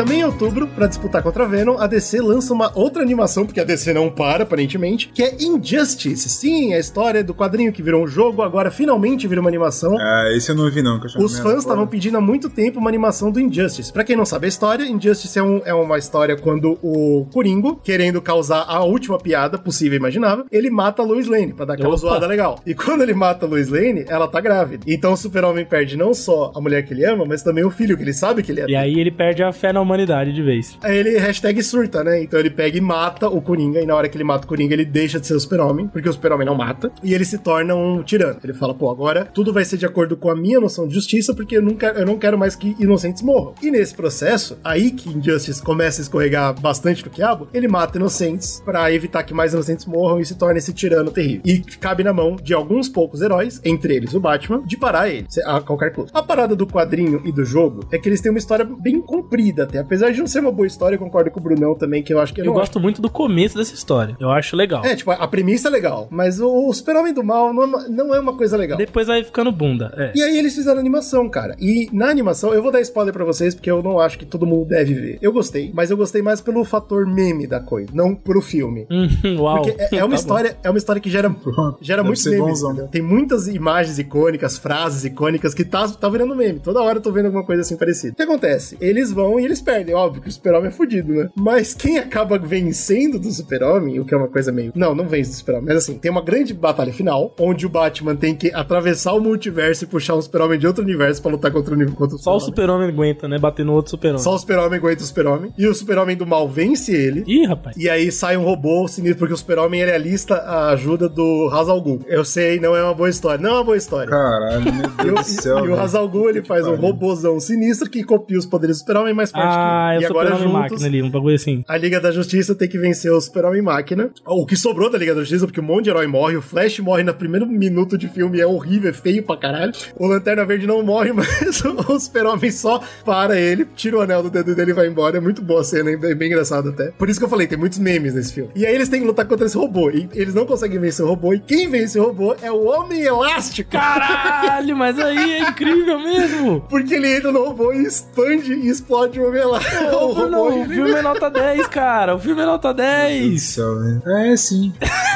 Speaker 2: Também em outubro, pra disputar contra a Venom, a DC lança uma outra animação, porque a DC não para, aparentemente, que é Injustice. Sim, a história do quadrinho que virou um jogo, agora finalmente virou uma animação.
Speaker 1: Ah, esse eu não vi, não. que eu achei
Speaker 2: Os fãs estavam pedindo há muito tempo uma animação do Injustice. Pra quem não sabe a história, Injustice é, um- é uma história quando o Coringo, querendo causar a última piada possível e imaginável, ele mata a Lois Lane pra dar aquela
Speaker 3: Opa.
Speaker 2: zoada legal. E quando ele mata a Lois Lane, ela tá grávida. Então o Super-Homem perde não só a mulher que ele ama, mas também o filho que ele sabe que ele é.
Speaker 3: E aí ele perde a fé na humanidade de vez.
Speaker 2: Aí ele hashtag surta, né? Então ele pega e mata o Coringa, e na hora que ele mata o Coringa, ele deixa de ser o Super-Homem, porque o Super-Homem não mata, e ele se torna um tirano. Ele fala, pô, agora tudo vai ser de acordo com a minha noção de justiça, porque eu, nunca, eu não quero mais que inocentes morram. E nesse processo, aí que Injustice começa a escorregar bastante no quiabo, ele mata inocentes pra evitar que mais inocentes morram e se torna esse tirano terrível. E cabe na mão de alguns poucos heróis, entre eles o Batman, de parar ele a qualquer custo. A parada do quadrinho e do jogo é que eles têm uma história bem comprida até, apesar de não ser uma boa história, eu concordo com o Brunão também, que eu acho que
Speaker 3: Eu,
Speaker 2: não
Speaker 3: gosto muito do começo dessa história. Eu acho legal.
Speaker 2: É, tipo, a premissa é legal, mas o, o Super-Homem do Mal não é, uma, não é uma coisa legal.
Speaker 3: Depois vai ficando bunda. É.
Speaker 2: E aí eles fizeram animação, cara. E na animação, eu vou dar spoiler pra vocês, porque eu não acho que todo mundo deve ver. Eu gostei, mas eu gostei mais pelo fator meme da coisa, não pro filme. [LAUGHS]
Speaker 3: Uau.
Speaker 2: Porque é, é
Speaker 3: Tá
Speaker 2: uma
Speaker 3: bom.
Speaker 2: história, é uma história que gera, [LAUGHS] gera muitos memes. entendeu? Tem muitas imagens icônicas, frases icônicas que tá, tá virando meme. Toda hora eu tô vendo alguma coisa assim parecida. O que acontece? Eles vão e eles perdem. Óbvio que o Super-Homem é fudido, né? Mas quem acaba vencendo do Super-Homem, o que é uma coisa meio. Não, não vence do Super-Homem. Mas assim, tem uma grande batalha final, onde o Batman tem que atravessar o multiverso e puxar um Super-Homem de outro universo pra lutar contra o, uni- contra o
Speaker 3: Só o
Speaker 2: Super-Homem.
Speaker 3: aguenta, né? Bater no outro super-homem.
Speaker 2: Só o Super-Homem aguenta o Super-Homem. E o Super-Homem do mal vence ele.
Speaker 3: Ih, rapaz.
Speaker 2: E aí sai um robô sinistro, porque o Super-Homem ele alista a ajuda do Hazal Ghul. Eu sei, não é uma boa história. Não é uma boa história.
Speaker 1: Caralho, meu
Speaker 2: E o,
Speaker 1: Deus do céu.
Speaker 2: e o
Speaker 1: velho.
Speaker 2: Hazal Ghul, ele faz um robôzão sinistro que copia os poderes do Super-Homem, mais forte que
Speaker 3: Ah, sou
Speaker 2: agora
Speaker 3: Super-Homem Máquina ali, um bagulho assim.
Speaker 2: a Liga da Justiça tem que vencer o Super-Homem Máquina. O que sobrou da Liga da Justiça, porque um monte de herói morre. O Flash morre no primeiro minuto de filme, é horrível, é feio pra caralho. O Lanterna Verde não morre, [LAUGHS] mas o Super-Homem só para ele, tira o anel do dedo dele e vai embora. É muito boa a cena, é bem, bem engraçado até. Por isso que eu falei, tem muitos memes nesse filme. E aí eles têm que lutar contra esse robô. E eles não conseguem vencer o robô. E quem vence o robô é o Homem Elástico.
Speaker 3: Caralho, mas aí é incrível mesmo. [LAUGHS]
Speaker 2: Porque ele entra no robô e expande e explode o Homem Elástico.
Speaker 3: Ô, Bruno, [LAUGHS] o filme é nota 10, cara. O filme é nota 10.
Speaker 1: Céu, né? É, sim.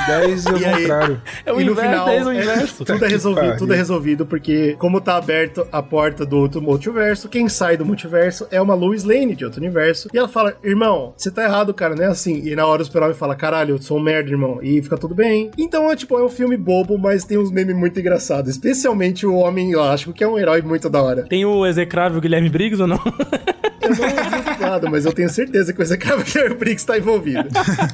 Speaker 1: 10 é o [LAUGHS] contrário.
Speaker 3: É o
Speaker 2: e no
Speaker 3: inverso,
Speaker 2: final,
Speaker 3: 10 é o
Speaker 2: é-
Speaker 3: inverso.
Speaker 2: tudo é resolvido,
Speaker 1: pariu.
Speaker 2: tudo é resolvido, porque como tá aberto a porta do outro multiverso, quem sai do multiverso é uma Lois Lane de outro universo. E ela fala, irmão, você tá errado, cara, não é assim. E na hora o super-homem fala, caralho, eu sou um merda, irmão. E fica tudo bem. Então, é tipo, é um filme bobo, mas tem uns memes muito engraçados. Especialmente o Homem Elástico, que é um herói muito da hora.
Speaker 3: Tem o execrável Guilherme Briggs ou não? [LAUGHS]
Speaker 2: Eu não mas eu tenho certeza que o [LAUGHS] Briggs tá envolvido.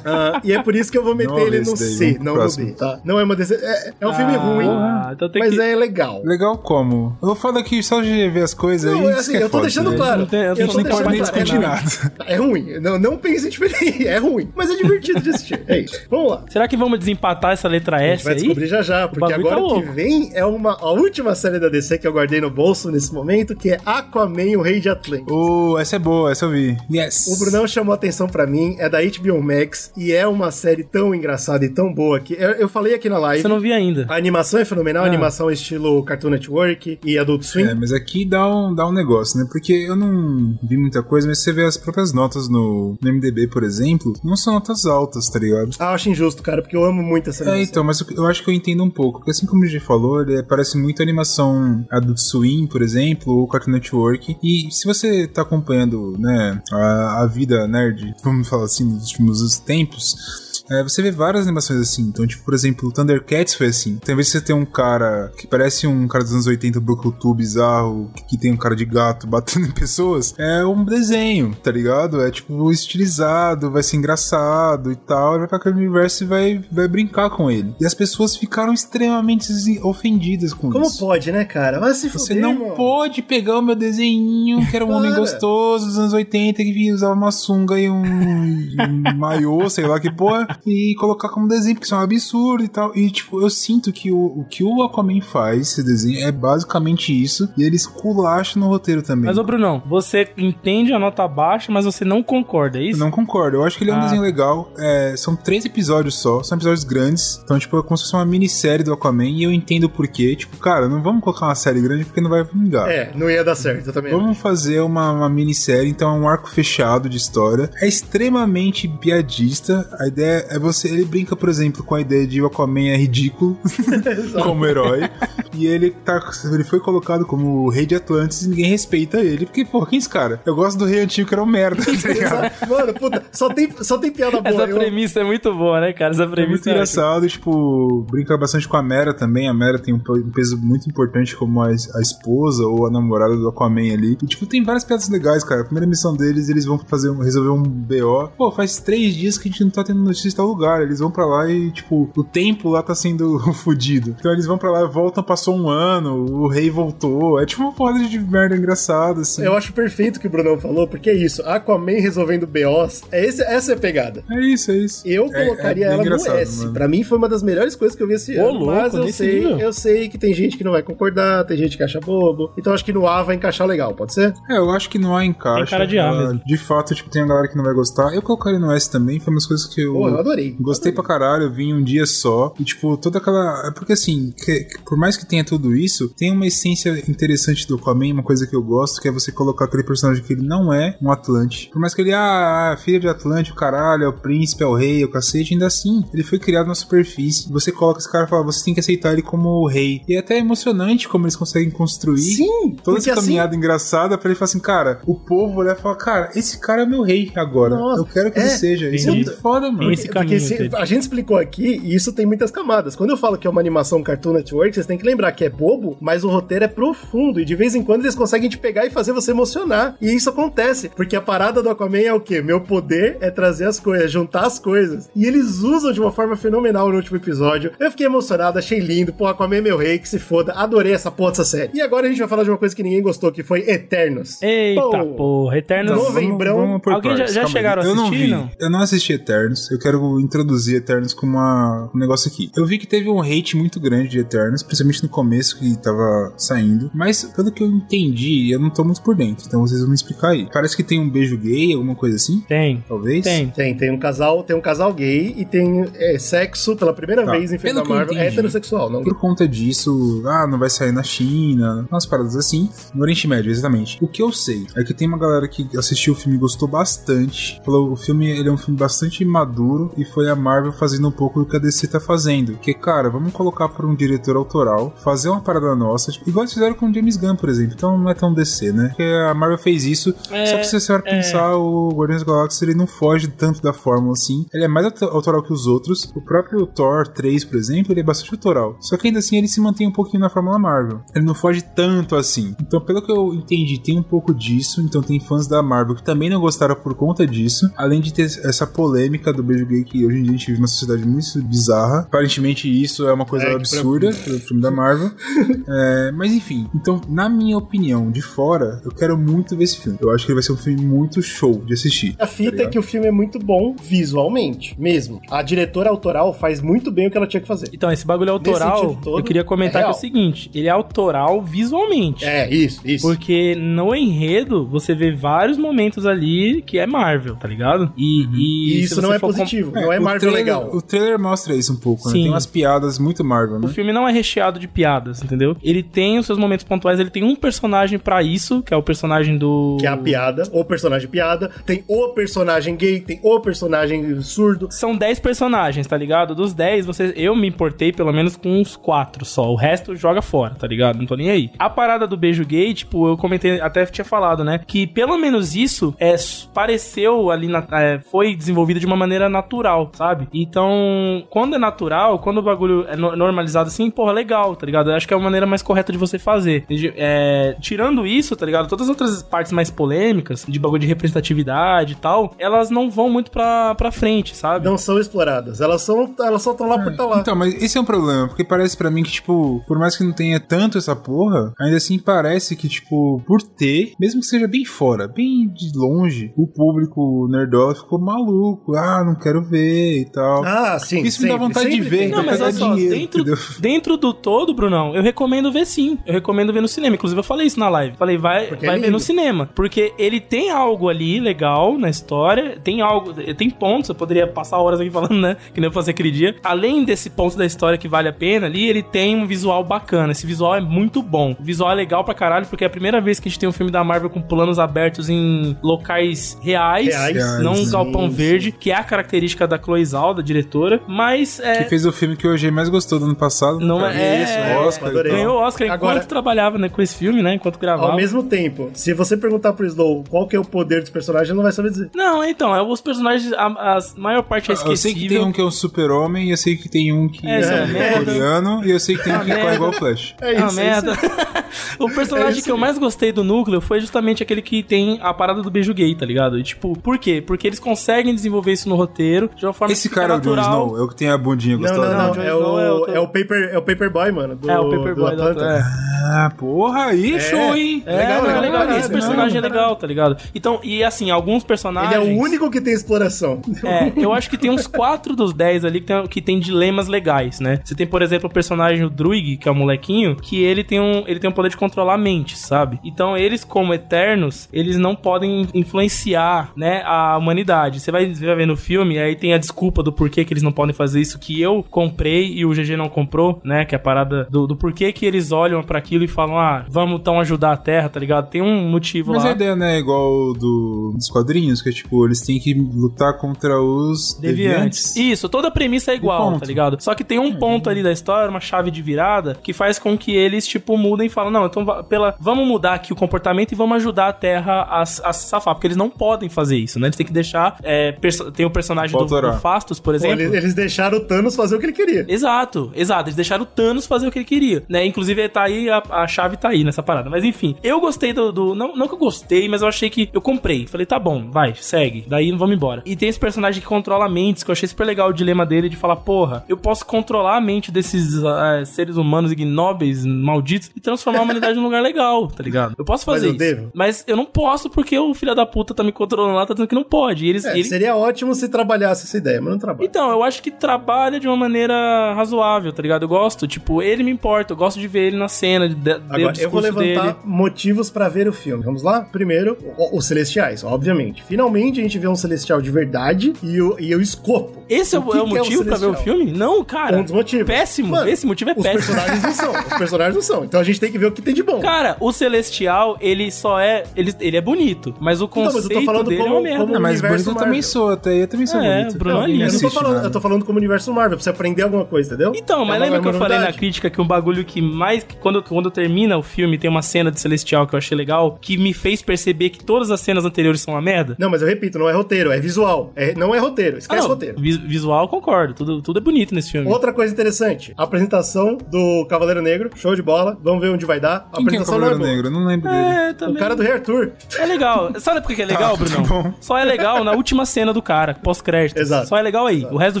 Speaker 2: Ah, e é por isso que eu vou meter
Speaker 1: Não
Speaker 2: ele no C, não no
Speaker 1: próximo.
Speaker 2: D, tá? Não é uma. É, é um filme
Speaker 3: Ah,
Speaker 2: ruim,
Speaker 3: então tem
Speaker 2: mas
Speaker 3: que-
Speaker 2: é legal.
Speaker 1: Legal como? Eu falo aqui só de ver as coisas
Speaker 2: Não,
Speaker 1: aí.
Speaker 2: é assim,
Speaker 1: que é
Speaker 2: eu tô
Speaker 1: foda,
Speaker 2: deixando
Speaker 1: né?
Speaker 2: claro.
Speaker 3: Não tem-
Speaker 2: eu
Speaker 3: a gente
Speaker 2: tô
Speaker 1: não
Speaker 2: deixando claro.
Speaker 1: discutir
Speaker 2: é,
Speaker 1: nada.
Speaker 2: É ruim. Não, não pense em diferente. É ruim. Mas é divertido de assistir. É isso. Vamos lá.
Speaker 3: Será que vamos desempatar essa letra
Speaker 2: A gente
Speaker 3: S
Speaker 2: vai
Speaker 3: aí?
Speaker 2: descobrir já já, porque
Speaker 3: bagulho
Speaker 2: agora
Speaker 3: tá
Speaker 2: que vem é uma, a última série da DC que eu guardei no bolso nesse momento, que é Aquaman, o Rei de Atlantis.
Speaker 1: Oh, essa é boa, essa eu vi. Yes.
Speaker 2: O Brunão chamou a atenção pra mim, é da HBO Max e é uma série tão engraçada e tão boa que eu, eu falei aqui na live.
Speaker 3: Você não viu ainda.
Speaker 2: A animação é fenomenal, a
Speaker 3: Ah.
Speaker 2: animação é estilo Cartoon Network e Adult Swim.
Speaker 1: É, mas aqui dá um, dá um negócio, né? Porque eu não vi muita coisa, mas você vê as próprias notas no, no MDB, por exemplo, não são notas altas, tá ligado?
Speaker 2: Ah, eu acho injusto, cara, porque eu amo muito essa
Speaker 1: É,
Speaker 2: animação.
Speaker 1: então, mas eu- eu acho que eu entendo um pouco. Porque assim como o G falou, ele parece muito animação Adult Swim, por exemplo, ou Cartoon Network. E se você tá acompanhando, né, a, a vida nerd, vamos falar assim, nos últimos tempos. É, você vê várias animações assim. Então, tipo, por exemplo, o Thundercats foi assim. Então, em vez de você ter um cara que parece um cara dos anos 80, Brucutu bizarro, que, que tem um cara de gato [LAUGHS] batendo em pessoas, é um desenho, tá ligado? É tipo estilizado, vai ser engraçado e tal. Vai pra aquele universo e vai, vai brincar com ele. E as pessoas ficaram extremamente ofendidas com
Speaker 2: Como
Speaker 1: isso.
Speaker 2: pode, né, cara? Vai se
Speaker 1: Você
Speaker 2: fuder,
Speaker 1: não
Speaker 2: irmão.
Speaker 1: pode pegar o meu desenhinho, que era um homem gostoso dos anos 80, que usava uma sunga e um, um maiô, sei lá que porra, e colocar como desenho, porque isso é um absurdo e tal. E, tipo, eu sinto que o, o que o Aquaman faz, esse desenho, é basicamente isso, e ele esculacha no roteiro também.
Speaker 3: Mas, ô Brunão, você entende a nota baixa, mas você não concorda, é
Speaker 1: Eu
Speaker 3: isso?
Speaker 1: não concordo. Eu acho que ele é um
Speaker 3: Ah.
Speaker 1: desenho legal. É, são três episódios só. São episódios grandes. Então, tipo, é como se fosse uma minissérie do Aquaman. E eu entendo o porquê. Tipo, cara, não vamos colocar uma série grande porque não vai vingar.
Speaker 2: É, não ia dar certo, eu também.
Speaker 1: Vamos fazer uma, uma minissérie, então é um arco fechado de história. É extremamente piadista. A ideia é você. Ele brinca, por exemplo, com a ideia de o Aquaman é ridículo [LAUGHS] como herói. e ele tá. Ele foi colocado como o rei de Atlantis e ninguém respeita ele. Porque, pô, quem é esse cara? Eu gosto do rei antigo que era um merda, tá ligado?
Speaker 2: Mano, puta, só tem, só tem piada boa.
Speaker 3: Essa
Speaker 2: eu-
Speaker 3: premissa é muito boa, né, cara? Essa
Speaker 1: É muito
Speaker 3: premissa é
Speaker 1: engraçado, tipo, brinca bastante com a Mera também. A Mera tem um pe- peso muito importante como a, a esposa ou a namorada do Aquaman ali. E, tipo, tem várias piadas legais, cara. A primeira missão deles, eles vão fazer um- resolver um BO. Pô, faz três dias que a gente não tá tendo notícia de tal lugar. Eles vão pra lá e, tipo, o tempo lá tá sendo [LAUGHS] fudido. Então eles vão pra lá, voltam, passou um ano, o rei voltou. É tipo uma porra de merda engraçada, assim.
Speaker 2: Eu acho perfeito o que o Brunão falou, porque é isso. Aquaman resolvendo BOs, é esse, essa é a pegada.
Speaker 1: É isso, é isso.
Speaker 2: Eu
Speaker 1: É-
Speaker 2: colocaria
Speaker 1: é
Speaker 2: ela no S.
Speaker 1: mano.
Speaker 2: Pra mim foi uma das melhores coisas que eu vi esse
Speaker 3: Ô,
Speaker 2: ano.
Speaker 3: louco,
Speaker 2: mas eu sei,
Speaker 3: nível?
Speaker 2: eu sei que tem gente que não vai concordar, tem gente que acha bobo. Então acho que no A vai encaixar legal, pode ser?
Speaker 1: É, eu acho que não há encaixe.
Speaker 3: Tem cara de A mesmo.
Speaker 1: De fato, tipo, tem a galera que não vai gostar. Eu colocaria no S também, foi umas coisas que eu.
Speaker 2: Pô, eu adorei.
Speaker 1: Gostei pra caralho, eu vi em um dia só. E, tipo, toda aquela. É porque, assim, que- que por mais que tenha tudo isso, tem uma essência interessante do Aquaman, uma coisa que eu gosto, que é você colocar aquele personagem que ele não é um Atlante. Por mais que ele, ah, filho de Atlante, o caralho, é o príncipe, é o rei, é o cacete, ainda assim, ele foi criado na superfície. Você coloca esse cara e fala, você tem que aceitar ele como o rei. E é até emocionante como eles conseguem construir
Speaker 2: Sim,
Speaker 1: toda essa
Speaker 2: assim-
Speaker 1: caminhada engraçada pra ele falar assim, cara, o povo olhar e falar, cara, esse cara é meu rei agora.
Speaker 2: Nossa,
Speaker 1: eu quero que
Speaker 2: é,
Speaker 1: ele seja. Isso é muito foda, mano.
Speaker 3: Esse caminho
Speaker 2: se- a gente explicou aqui e isso tem muitas camadas. Quando eu falo que é uma animação Cartoon Network, vocês têm que lembrar que é bobo, mas o roteiro é profundo e de vez em quando eles conseguem te pegar e fazer você emocionar. E isso acontece, porque a parada do Aquaman é o quê? Meu poder é trazer as coisas, juntar as coisas. E eles usam de uma forma fenomenal no último episódio. Eu fiquei emocionado, achei lindo. Pô, Aquaman é meu rei, que se foda. Adorei essa porra dessa série. E agora a gente vai falar de uma coisa que ninguém gostou, que foi Eternos.
Speaker 3: Eita
Speaker 2: Pô,
Speaker 3: porra, Eternos.
Speaker 2: Novembrão.
Speaker 1: Vamos por
Speaker 3: Alguém já-
Speaker 1: partes,
Speaker 3: já
Speaker 1: aí.
Speaker 3: chegaram a
Speaker 1: Eu não
Speaker 3: assistir,
Speaker 1: vi.
Speaker 3: não?
Speaker 1: Eu não assisti Eternos. Eu quero introduzir Eternos com uma, um negócio aqui. Eu vi que teve um hate muito grande de Eternos, principalmente no começo que tava saindo. Mas, pelo que eu entendi, eu não tô muito por dentro. Então vocês vão me explicar aí. Parece que tem um beijo gay, alguma coisa assim?
Speaker 3: Tem.
Speaker 1: Talvez?
Speaker 3: Tem.
Speaker 2: Tem, tem um casal, tem um casal gay e tem é, sexo pela primeira
Speaker 1: Tá.
Speaker 2: vez em filme da
Speaker 1: eu
Speaker 2: Marvel. É
Speaker 1: entendi.
Speaker 2: heterossexual, não
Speaker 1: Por conta disso, ah, não vai sair na China, umas paradas assim. No Oriente Médio, exatamente. O que eu sei é que tem uma galera que assistiu o filme e gostou bastante. Falou o filme ele é um filme bastante maduro e foi a Marvel fazendo um pouco do que a DC tá fazendo. Que, cara, vamos colocar pra um diretor autoral, fazer uma parada nossa, tipo, igual eles fizeram com o James Gunn, por exemplo. Então não é tão DC, né? Porque a Marvel fez isso.
Speaker 3: É,
Speaker 1: só que se você
Speaker 3: é.
Speaker 1: pensar, o Guardiões da Galáxia ele não foge tanto da fórmula assim. Ele é mais auto- autoral que os outros. O próprio Thor 3, por exemplo, ele é bastante autoral. Só que ainda assim ele se mantém um pouquinho na fórmula Marvel. Ele não foge tanto assim. Então, pelo que eu entendi, tem um pouco disso. Então tem fãs da Marvel que também não gostaram por conta disso. Além de ter essa polêmica do beijo gay que hoje em dia a gente vive uma sociedade muito bizarra. Aparentemente isso é uma coisa
Speaker 2: É,
Speaker 1: absurda do filme da Marvel. [LAUGHS] É, mas enfim, então, na minha opinião, de fora, eu quero muito ver esse filme. Eu acho que ele vai ser um filme muito show de assistir.
Speaker 2: A fita é que o filme é muito bom visualmente, mesmo. A diretora autoral faz muito bem o que ela tinha que fazer.
Speaker 3: Então, esse bagulho autoral,
Speaker 2: todo,
Speaker 3: eu queria comentar
Speaker 2: é
Speaker 3: que é o seguinte: ele é autoral visualmente.
Speaker 2: É, isso, isso.
Speaker 3: Porque no enredo, você vê vários momentos ali que é Marvel, tá ligado? E, e
Speaker 2: E isso não é positivo, não é
Speaker 1: o
Speaker 2: Marvel
Speaker 1: trailer,
Speaker 2: legal.
Speaker 1: O trailer mostra isso um pouco, né? Tem umas piadas muito Marvel,
Speaker 3: O
Speaker 1: né?
Speaker 3: filme não é recheado de piadas, entendeu? Ele tem os seus momentos pontuais, ele tem um personagem pra isso, que é o personagem do.
Speaker 2: Que é a piada, o personagem piada, tem o personagem gay, tem o personagem surdo.
Speaker 3: São 10 personagens, tá ligado? Dos 10, você, eu me importei pelo menos com uns 4 só. O resto joga fora, tá ligado? Não tô nem aí. A parada do beijo gay, tipo, eu comentei, até tinha falado, né? Que pelo menos isso é, pareceu ali, na- é, foi desenvolvido de uma maneira natural, sabe? Então, quando é natural, quando o bagulho é no- normalizado assim, porra, legal, tá ligado? Eu acho que é a maneira mais correta de você fazer. É, tirando isso, tá ligado? Todas as outras partes mais polêmicas, de bagulho de representatividade e tal, elas não vão muito pra, pra frente, sabe?
Speaker 2: Não são exploradas. Elas são, elas só estão lá por estar lá.
Speaker 1: Então, mas esse é um problema, porque parece pra mim que, tipo, por mais que não tenha tanto essa porra, ainda assim parece que, tipo, por ter, mesmo que seja bem fora, bem de longe, o público nerdola ficou maluco. Ah, não quero ver e tal.
Speaker 2: Ah, sim.
Speaker 1: Isso me dá
Speaker 2: sempre,
Speaker 1: vontade de
Speaker 2: sempre
Speaker 1: ver,
Speaker 2: tem.
Speaker 1: então
Speaker 3: Não, mas olha só,
Speaker 1: dinheiro,
Speaker 3: dentro,
Speaker 1: entendeu?
Speaker 3: dentro do todo, Brunão, eu recomendo ver sim. Eu recomendo ver no cinema. Inclusive, eu falei isso na live. Falei, vai,
Speaker 2: Porque
Speaker 3: vai
Speaker 2: é
Speaker 3: ver no cinema. Porque ele tem algo ali legal na história, tem algo, tem pontos, eu poderia passar horas aqui falando, né? Que nem eu fazer aquele dia. Além desse ponto da história que vale a pena ali, ele tem um visual bacana. Esse visual é muito bom. O visual é legal pra caralho, porque é a primeira vez que a gente tem um filme da Marvel com planos abertos em locais reais,
Speaker 2: Reais,
Speaker 3: não um galpão
Speaker 2: sim.
Speaker 3: verde, que é a característica da Chloe Zhao, da diretora. Mas é,
Speaker 1: Que fez o filme que o OG mais gostou do ano passado.
Speaker 3: Não
Speaker 1: cara.
Speaker 3: é-
Speaker 1: Isso,
Speaker 3: é,
Speaker 1: Oscar
Speaker 2: adorei.
Speaker 3: Ganhou o Oscar enquanto
Speaker 2: Agora-
Speaker 3: trabalhava né, com esse filme, né? Enquanto gravava.
Speaker 2: Ao mesmo tempo, se você perguntar pro Slow qual que é o poder dos personagens, ele não vai saber dizer.
Speaker 3: Não, então, é, os personagens, a, a maior parte é
Speaker 1: Eu sei que tem
Speaker 3: esquecível.
Speaker 1: um que é um super-homem, eu sei que tem um que
Speaker 3: É,
Speaker 1: é,
Speaker 3: é
Speaker 1: coreano, e eu sei que tem um que corre
Speaker 3: merda.
Speaker 1: igual o Flash.
Speaker 2: É isso, é
Speaker 3: merda. [LAUGHS] o personagem
Speaker 2: É isso
Speaker 3: que eu mais gostei do núcleo foi justamente aquele que tem a parada do beijo gay, tá ligado? E tipo, por quê? Porque eles conseguem desenvolver isso no roteiro de uma forma
Speaker 1: Esse cara é o Jon. Snow, é o que tem a bundinha
Speaker 2: Não,
Speaker 1: gostosa.
Speaker 2: não, não.
Speaker 3: Jon
Speaker 2: É
Speaker 3: é
Speaker 2: o, é o Paper, é o Paperboy, mano. Do,
Speaker 3: É, o Paperboy
Speaker 2: do
Speaker 3: da
Speaker 2: Atlanta.
Speaker 3: é.
Speaker 1: Ah, porra, aí, show, hein?
Speaker 3: É,
Speaker 2: Legal,
Speaker 3: não, é
Speaker 2: legal
Speaker 3: legal. Esse personagem
Speaker 2: não,
Speaker 3: é legal, tá ligado? Então, e assim, alguns
Speaker 2: Ele
Speaker 3: personagens.
Speaker 2: é o único que tem exploração.
Speaker 3: É, eu acho que tem uns 4 dos 10 ali que tem, que tem dilemas legais, né? Você tem, por exemplo, o personagem o Druig, que é o molequinho, que ele tem um, ele tem um poder de controlar a mente, sabe? Então, eles, como Eternos, eles não podem influenciar, né, a humanidade. Você vai, você vai ver no filme, aí tem a desculpa do porquê que eles não podem fazer isso, que eu comprei e o GG não comprou, né? Que é a parada do, do porquê que eles olham pra aquilo e falam, ah, vamos então ajudar a Terra, tá ligado? Tem um motivo
Speaker 1: Mas
Speaker 3: lá.
Speaker 1: a ideia não é igual do, dos quadrinhos, que é tipo, eles têm que lutar contra os
Speaker 3: Deviantes.
Speaker 1: deviantes.
Speaker 3: Isso, toda a premissa é igual, tá ligado? Só que tem um ponto ali da história, uma chave de virada, que faz com que eles, tipo, mudem e falam, não, então pela, vamos mudar aqui o comportamento e vamos ajudar a Terra a, a se safar, porque eles não podem fazer isso, né? Eles têm que deixar, é, tem o personagem do, Fastos, por
Speaker 2: Pô,
Speaker 3: exemplo.
Speaker 2: eles, eles deixaram o Thanos fazer o que ele queria.
Speaker 3: Exato, exato. Eles deixaram o Thanos fazer o que ele queria, né? Inclusive, tá aí, a, a chave tá aí nessa parada. Mas enfim, eu gostei do. do- não, não que eu gostei, mas eu achei que. Eu comprei. Falei, tá bom, vai, segue. Daí vamos embora. E tem esse personagem que controla mentes, que eu achei super legal o dilema dele de falar, porra, eu posso controlar a mente desses ah, seres humanos ignóbeis, malditos, e transformar a humanidade num lugar legal, tá ligado? Eu posso fazer
Speaker 2: Mas eu
Speaker 3: isso.
Speaker 2: devo?
Speaker 3: Mas eu não posso porque o filho da puta tá me controlando lá, tá dizendo que não pode. E eles.
Speaker 2: É,
Speaker 3: ele-
Speaker 2: Seria ótimo se trabalhasse essa ideia, mas não trabalha.
Speaker 3: então, eu acho que trabalha de uma maneira razoável, tá ligado? Eu gosto, tipo, ele me importa, eu gosto de ver ele na cena, de, de,
Speaker 2: Agora, eu vou levantar
Speaker 3: dele.
Speaker 2: motivos pra ver o filme. Vamos lá? Primeiro, os Celestiais, obviamente. Finalmente a gente vê um Celestial de verdade e o, e o escopo.
Speaker 3: Esse é o,
Speaker 2: que
Speaker 3: é o motivo pra ver o filme? Não, cara.
Speaker 2: Um dos motivos.
Speaker 3: Péssimo.
Speaker 2: Mano,
Speaker 3: Esse motivo é
Speaker 2: Os
Speaker 3: péssimo.
Speaker 2: personagens não são. Os personagens não são. Então a gente tem que ver o que tem de bom.
Speaker 3: Cara, o Celestial, ele só é. Ele, ele é bonito, mas o
Speaker 2: mas eu tô
Speaker 3: conceito
Speaker 2: falando
Speaker 3: dele é
Speaker 2: como-
Speaker 3: uma merda.
Speaker 2: como-
Speaker 1: Ah, mas
Speaker 2: universo
Speaker 1: bonito
Speaker 2: Marvel.
Speaker 1: também sou, até eu também sou
Speaker 3: É,
Speaker 1: bonito.
Speaker 3: O Bruno é
Speaker 1: Ninguém
Speaker 3: lindo.
Speaker 2: eu, não tô falando,
Speaker 1: nada.
Speaker 2: eu tô falando como universo Marvel, pra você aprender alguma coisa, entendeu?
Speaker 3: Então, mas
Speaker 2: É
Speaker 3: lembra
Speaker 2: é
Speaker 3: que eu falei na crítica que um bagulho que mais. que Quando, quando termina o filme, tem uma cena de Celestial que eu achei legal, que me fez perceber que todas as cenas anteriores são uma merda?
Speaker 2: Não, mas eu repito, não é roteiro, é visual. É- não é roteiro,
Speaker 3: Ah,
Speaker 2: esquece
Speaker 3: não,
Speaker 2: roteiro.
Speaker 3: vi- Visual, concordo. Tudo, tudo é bonito nesse filme.
Speaker 2: Outra coisa interessante, a apresentação do Cavaleiro Negro, show de bola, vamos ver onde vai dar. A
Speaker 1: Quem que é o
Speaker 2: apresentação não é
Speaker 1: Cavaleiro. Negro? Não lembro dele.
Speaker 3: É,
Speaker 2: O
Speaker 3: também.
Speaker 2: cara do Rei Arthur.
Speaker 3: É legal. Sabe por que que é legal, [LAUGHS]
Speaker 1: Tá,
Speaker 3: Brunão?
Speaker 1: tá bom.
Speaker 3: Só é legal na última cena do cara, pós-crédito.
Speaker 2: Exato.
Speaker 3: Só é legal aí. O resto do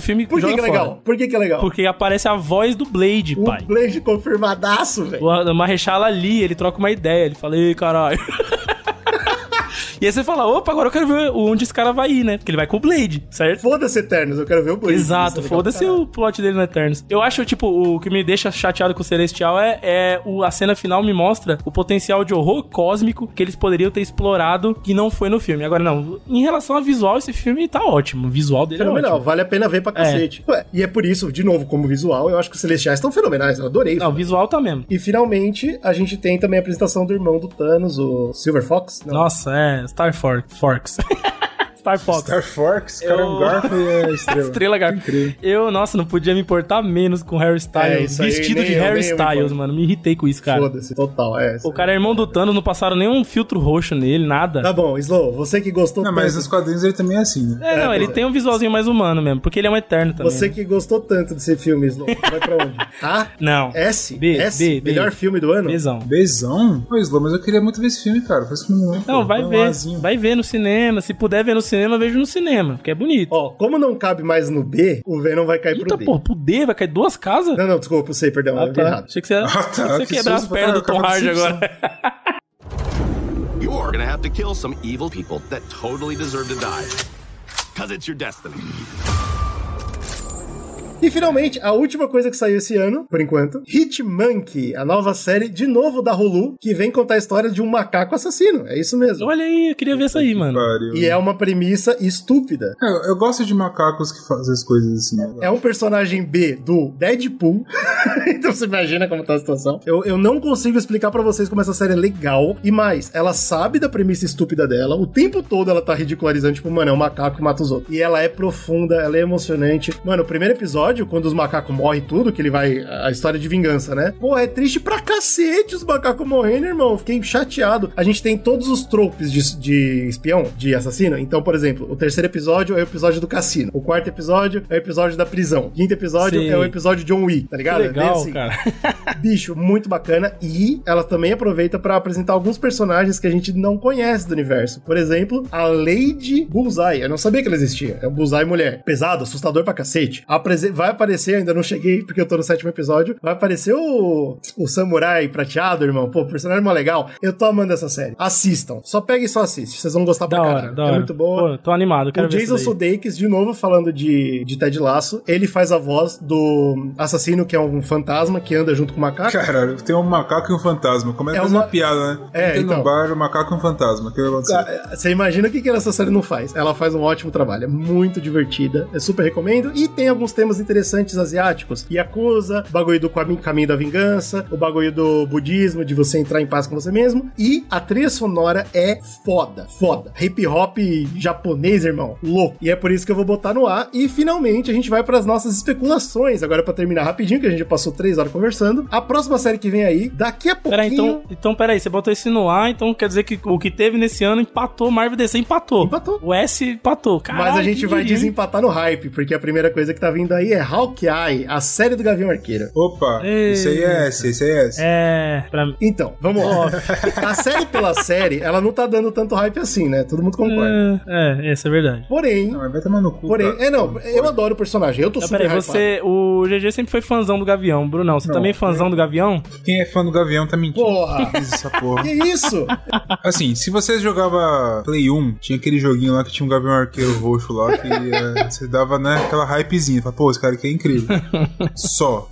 Speaker 3: filme
Speaker 2: Por que, que é
Speaker 3: fora.
Speaker 2: legal? Por que, que é legal?
Speaker 3: Porque aparece a voz do Blade,
Speaker 2: o
Speaker 3: pai.
Speaker 2: Blade confirmadaço, velho.
Speaker 3: O Marechal ali, ele troca uma ideia. Ele fala, ei, caralho. [LAUGHS] E aí você fala, opa, agora eu quero ver onde esse cara vai ir, né? Porque ele vai com o Blade, certo?
Speaker 2: Foda-se Eternos, eu quero ver o Blade.
Speaker 3: Exato,
Speaker 2: é
Speaker 3: foda-se o plot dele no Eternos. Eu acho, tipo, o que me deixa chateado com o Celestial é, é o, a cena final me mostra o potencial de horror cósmico que eles poderiam ter explorado que não foi no filme. Agora, não, em relação a visual, esse filme tá ótimo. O visual dele é
Speaker 2: Fenomenal,
Speaker 3: ótimo.
Speaker 2: vale a pena ver pra cacete. Ué, e é por isso, de novo, como visual, eu acho que os Celestiais estão fenomenais, eu adorei.
Speaker 3: Não, o visual tá mesmo.
Speaker 2: E finalmente, a gente tem também a apresentação do irmão do Thanos, o Silver Fox. Não.
Speaker 3: Nossa, é Star For Forks. [LAUGHS] Star Fox.
Speaker 1: Star Fox, cara, é um
Speaker 3: Eu-
Speaker 1: garfo e é [LAUGHS] estrela.
Speaker 3: Estrela.
Speaker 1: Incrível.
Speaker 3: Eu, nossa, não podia me importar menos com Harry
Speaker 2: É,
Speaker 3: Styles.
Speaker 2: aí,
Speaker 3: vestido
Speaker 2: nem
Speaker 3: de Harry
Speaker 2: eu
Speaker 3: Styles, mano. Me irritei com isso, cara.
Speaker 2: Foda-se, total, é.
Speaker 3: O cara é irmão do Thanos, não passaram nenhum filtro roxo nele, nada.
Speaker 2: Tá bom, Slow, você que gostou
Speaker 1: Não, mas
Speaker 2: tanto,
Speaker 1: nos quadrinhos ele também é assim, né?
Speaker 3: É, não,
Speaker 2: É,
Speaker 3: ele
Speaker 2: pois é.
Speaker 3: tem um visualzinho mais humano mesmo, porque ele é um eterno também.
Speaker 2: você
Speaker 3: né?
Speaker 2: que gostou tanto desse filme, Slow, vai pra onde? A? [LAUGHS]
Speaker 3: Não.
Speaker 2: S?
Speaker 3: B,
Speaker 2: S?
Speaker 3: B, B.
Speaker 2: Melhor filme do ano?
Speaker 3: Bezão.
Speaker 1: Bezão? Pô, Slow, mas eu queria muito ver esse filme, cara. Faz né?
Speaker 3: Não, vai
Speaker 1: um
Speaker 3: ver. Vai ver no cinema. Se puder ver no cinema, vejo no cinema, porque é bonito.
Speaker 2: Ó, como não cabe mais no B, o Venom vai cair pro
Speaker 3: Eita,
Speaker 2: D.
Speaker 3: porra, pro D vai cair duas casas?
Speaker 2: Não, não, desculpa, eu sei, perdão,
Speaker 3: Ah,
Speaker 2: eu
Speaker 3: tá.
Speaker 2: errado.
Speaker 3: Achei que você,
Speaker 1: Ah, tá,
Speaker 3: que você
Speaker 1: que
Speaker 3: quebrar as pernas do Tom Hardy agora.
Speaker 15: You're gonna have to kill some evil people that totally deserve to die. Cause it's your destiny.
Speaker 2: E finalmente, a última coisa que saiu esse ano, por enquanto, Hitmonkey, a nova série de novo da Hulu, que vem contar a história de um macaco assassino. É isso mesmo.
Speaker 3: Olha aí, eu queria ver isso aí, mano.
Speaker 1: Pariu.
Speaker 2: E é uma premissa estúpida.
Speaker 1: É, eu, gosto de macacos que fazem as coisas assim. né?
Speaker 2: É um personagem B do Deadpool. [LAUGHS] então você imagina como tá a situação. Eu, eu não consigo explicar pra vocês como essa série é legal. E mais, ela sabe da premissa estúpida dela. O tempo todo ela tá ridicularizando, tipo, mano, é um macaco que mata os outros. E ela é profunda, ela é emocionante. Mano, o primeiro episódio, quando os macacos morrem tudo, que ele vai. A história de vingança, né? Pô, é triste pra cacete os macacos morrendo, irmão. Fiquei chateado. A gente tem todos os tropes de, de espião, de assassino. Então, por exemplo, o terceiro episódio é o episódio do cassino. O quarto episódio é o episódio da prisão. O quinto episódio
Speaker 3: Sim.
Speaker 2: é o episódio John Wick, tá
Speaker 3: Que
Speaker 2: ligado? É bem
Speaker 3: legal,
Speaker 2: assim.
Speaker 3: cara. [LAUGHS]
Speaker 2: Bicho, muito bacana. E ela também aproveita pra apresentar alguns personagens que a gente não conhece do universo. Por exemplo, a Lady Bullseye. Eu não sabia que ela existia. É um Bullseye mulher. Pesado, assustador pra cacete. Aprese- Vai aparecer, ainda não cheguei porque eu tô no sétimo episódio. Vai aparecer o, o samurai prateado, irmão. Pô, personagem mó legal. Eu tô amando essa série. Assistam. Só pega e só assiste. Vocês vão gostar
Speaker 3: Da
Speaker 2: pra
Speaker 3: hora,
Speaker 2: caralho.
Speaker 3: da
Speaker 2: É
Speaker 3: hora.
Speaker 2: muito boa.
Speaker 3: Pô, tô animado, quero
Speaker 2: O
Speaker 3: ver
Speaker 2: Jason. Sudeikis, de novo, falando de, de Ted Lasso, ele faz a voz do assassino, que é um fantasma que anda junto com o macaco.
Speaker 1: Caralho, tem um macaco e um fantasma. Como é
Speaker 2: É
Speaker 1: que é
Speaker 2: uma-
Speaker 1: uma piada, né?
Speaker 2: É,
Speaker 1: tem
Speaker 2: então.
Speaker 1: no bar um macaco e um fantasma. O que vai acontecer?
Speaker 2: Tá, Você imagina o que, que essa série não faz? Ela faz um ótimo trabalho, é muito divertida, é super recomendo e tem alguns temas interessantes asiáticos. Yakuza, bagulho do caminho, da vingança, o bagulho do budismo, de você entrar em paz com você mesmo. E a trilha sonora é foda, foda. Hip hop japonês, irmão, louco. E é por isso que eu vou botar no ar. E finalmente a gente vai para as nossas especulações. Agora, para terminar rapidinho, que a gente já passou três horas conversando. A próxima série que vem aí, daqui a pouquinho.
Speaker 3: Peraí, então, então, peraí, você botou esse no ar, então quer dizer que o que teve nesse ano empatou, Marvel DC empatou.
Speaker 2: Empatou.
Speaker 3: O S empatou. Caralho,
Speaker 2: Mas a gente vai
Speaker 3: diria,
Speaker 2: desempatar no hype, porque a primeira coisa que tá vindo aí é Hawkeye, a série do Gavião Arqueiro.
Speaker 1: Opa, esse aí é esse aí é S.
Speaker 3: É, pra mim.
Speaker 2: Então, vamos lá. [LAUGHS] a série pela série, ela não tá dando tanto hype assim, né? Todo mundo concorda.
Speaker 3: É, é, essa é verdade.
Speaker 2: Porém,
Speaker 1: Não, mas vai tomar no cu.
Speaker 2: porém,
Speaker 1: cara.
Speaker 2: é não, eu adoro o personagem, eu tô
Speaker 3: Não,
Speaker 2: super
Speaker 3: peraí, você. O GG sempre foi fãzão do Gavião, Brunão. Você
Speaker 1: Não,
Speaker 3: também é fãzão do Gavião?
Speaker 1: Quem é fã do Gavião tá mentindo.
Speaker 2: Porra! [LAUGHS]
Speaker 1: Fiz essa porra.
Speaker 2: Que isso?
Speaker 1: Assim, se você jogava Play 1, tinha aquele joguinho lá que tinha um Gavião Arqueiro roxo lá, que é, você dava, né, aquela hypezinha. Fala, pô, esse cara aqui é incrível. [LAUGHS] Só.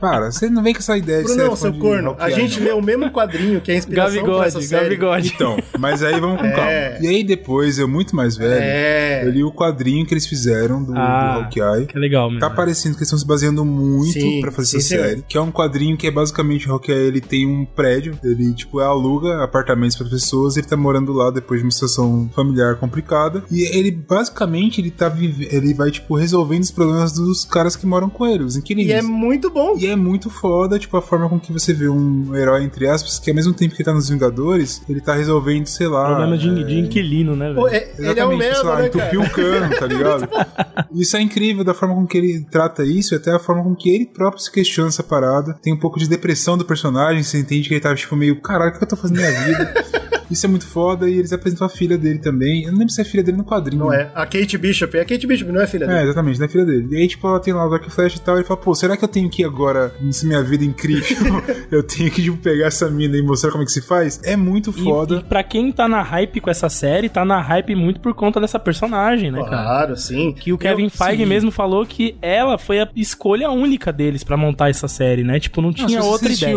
Speaker 1: Para, você não vem com essa ideia de ser fã
Speaker 2: seu corno, a gente
Speaker 1: não.
Speaker 2: lê o mesmo quadrinho que é a inspiração pra essa
Speaker 3: Gabigode,
Speaker 2: série.
Speaker 3: Gabigode.
Speaker 1: Então, mas aí vamos com
Speaker 2: É.
Speaker 1: calma. E aí depois, eu muito mais velho,
Speaker 2: É.
Speaker 1: eu li o quadrinho que eles fizeram do,
Speaker 3: Ah,
Speaker 1: do Hawkeye.
Speaker 3: Que legal, mesmo.
Speaker 1: Tá parecendo que eles estão se baseando muito
Speaker 2: Sim,
Speaker 1: pra fazer
Speaker 2: sim,
Speaker 1: essa
Speaker 2: senhor.
Speaker 1: série. Que é um quadrinho que é basicamente o Hawkeye, ele tem um prédio, ele, tipo, aluga apartamentos para pessoas, ele tá morando lá depois de uma situação familiar complicada. E ele, basicamente, ele tá vivendo, ele vai, tipo, resolvendo os problemas dos caras que moram com ele, os inquilinos.
Speaker 2: E é muito bom.
Speaker 1: E é muito foda, tipo, a forma com que você vê um herói, entre aspas, que ao mesmo tempo que ele tá nos Vingadores, ele tá resolvendo, sei lá.
Speaker 3: Problema de,
Speaker 1: é,
Speaker 3: de inquilino, né, velho?
Speaker 2: é- ele é um
Speaker 1: Exatamente, tipo, sei
Speaker 2: merda,
Speaker 1: lá,
Speaker 2: né,
Speaker 1: entupiu o cano, tá ligado? [LAUGHS] isso é incrível da forma com que ele trata isso e até a forma com que ele próprio se questiona essa parada. Tem um pouco de depressão do personagem, você entende que ele tá tipo meio, caralho, o que eu tô fazendo na minha vida? [LAUGHS] Isso é muito foda e eles apresentam a filha dele também. Eu não lembro se é filha dele no quadrinho.
Speaker 2: Não é. A Kate Bishop, é a Kate Bishop, não é filha
Speaker 1: É,
Speaker 2: dele.
Speaker 1: exatamente, não é filha dele. E aí, tipo, ela tem lá o Dark Flash e tal, e ele fala, pô, será que eu tenho que agora, nessa minha vida incrível, [LAUGHS] eu tenho que, tipo, pegar essa mina e mostrar como é que se faz? É muito
Speaker 3: E,
Speaker 1: foda.
Speaker 3: e pra quem tá na hype com essa série, tá na hype muito por conta dessa personagem, né, cara?
Speaker 2: Claro, sim.
Speaker 3: Que o Kevin
Speaker 2: Eu-
Speaker 3: Feige
Speaker 2: sim.
Speaker 3: mesmo falou que ela foi a escolha única deles pra montar essa série, né? Tipo, não tinha outra ideia.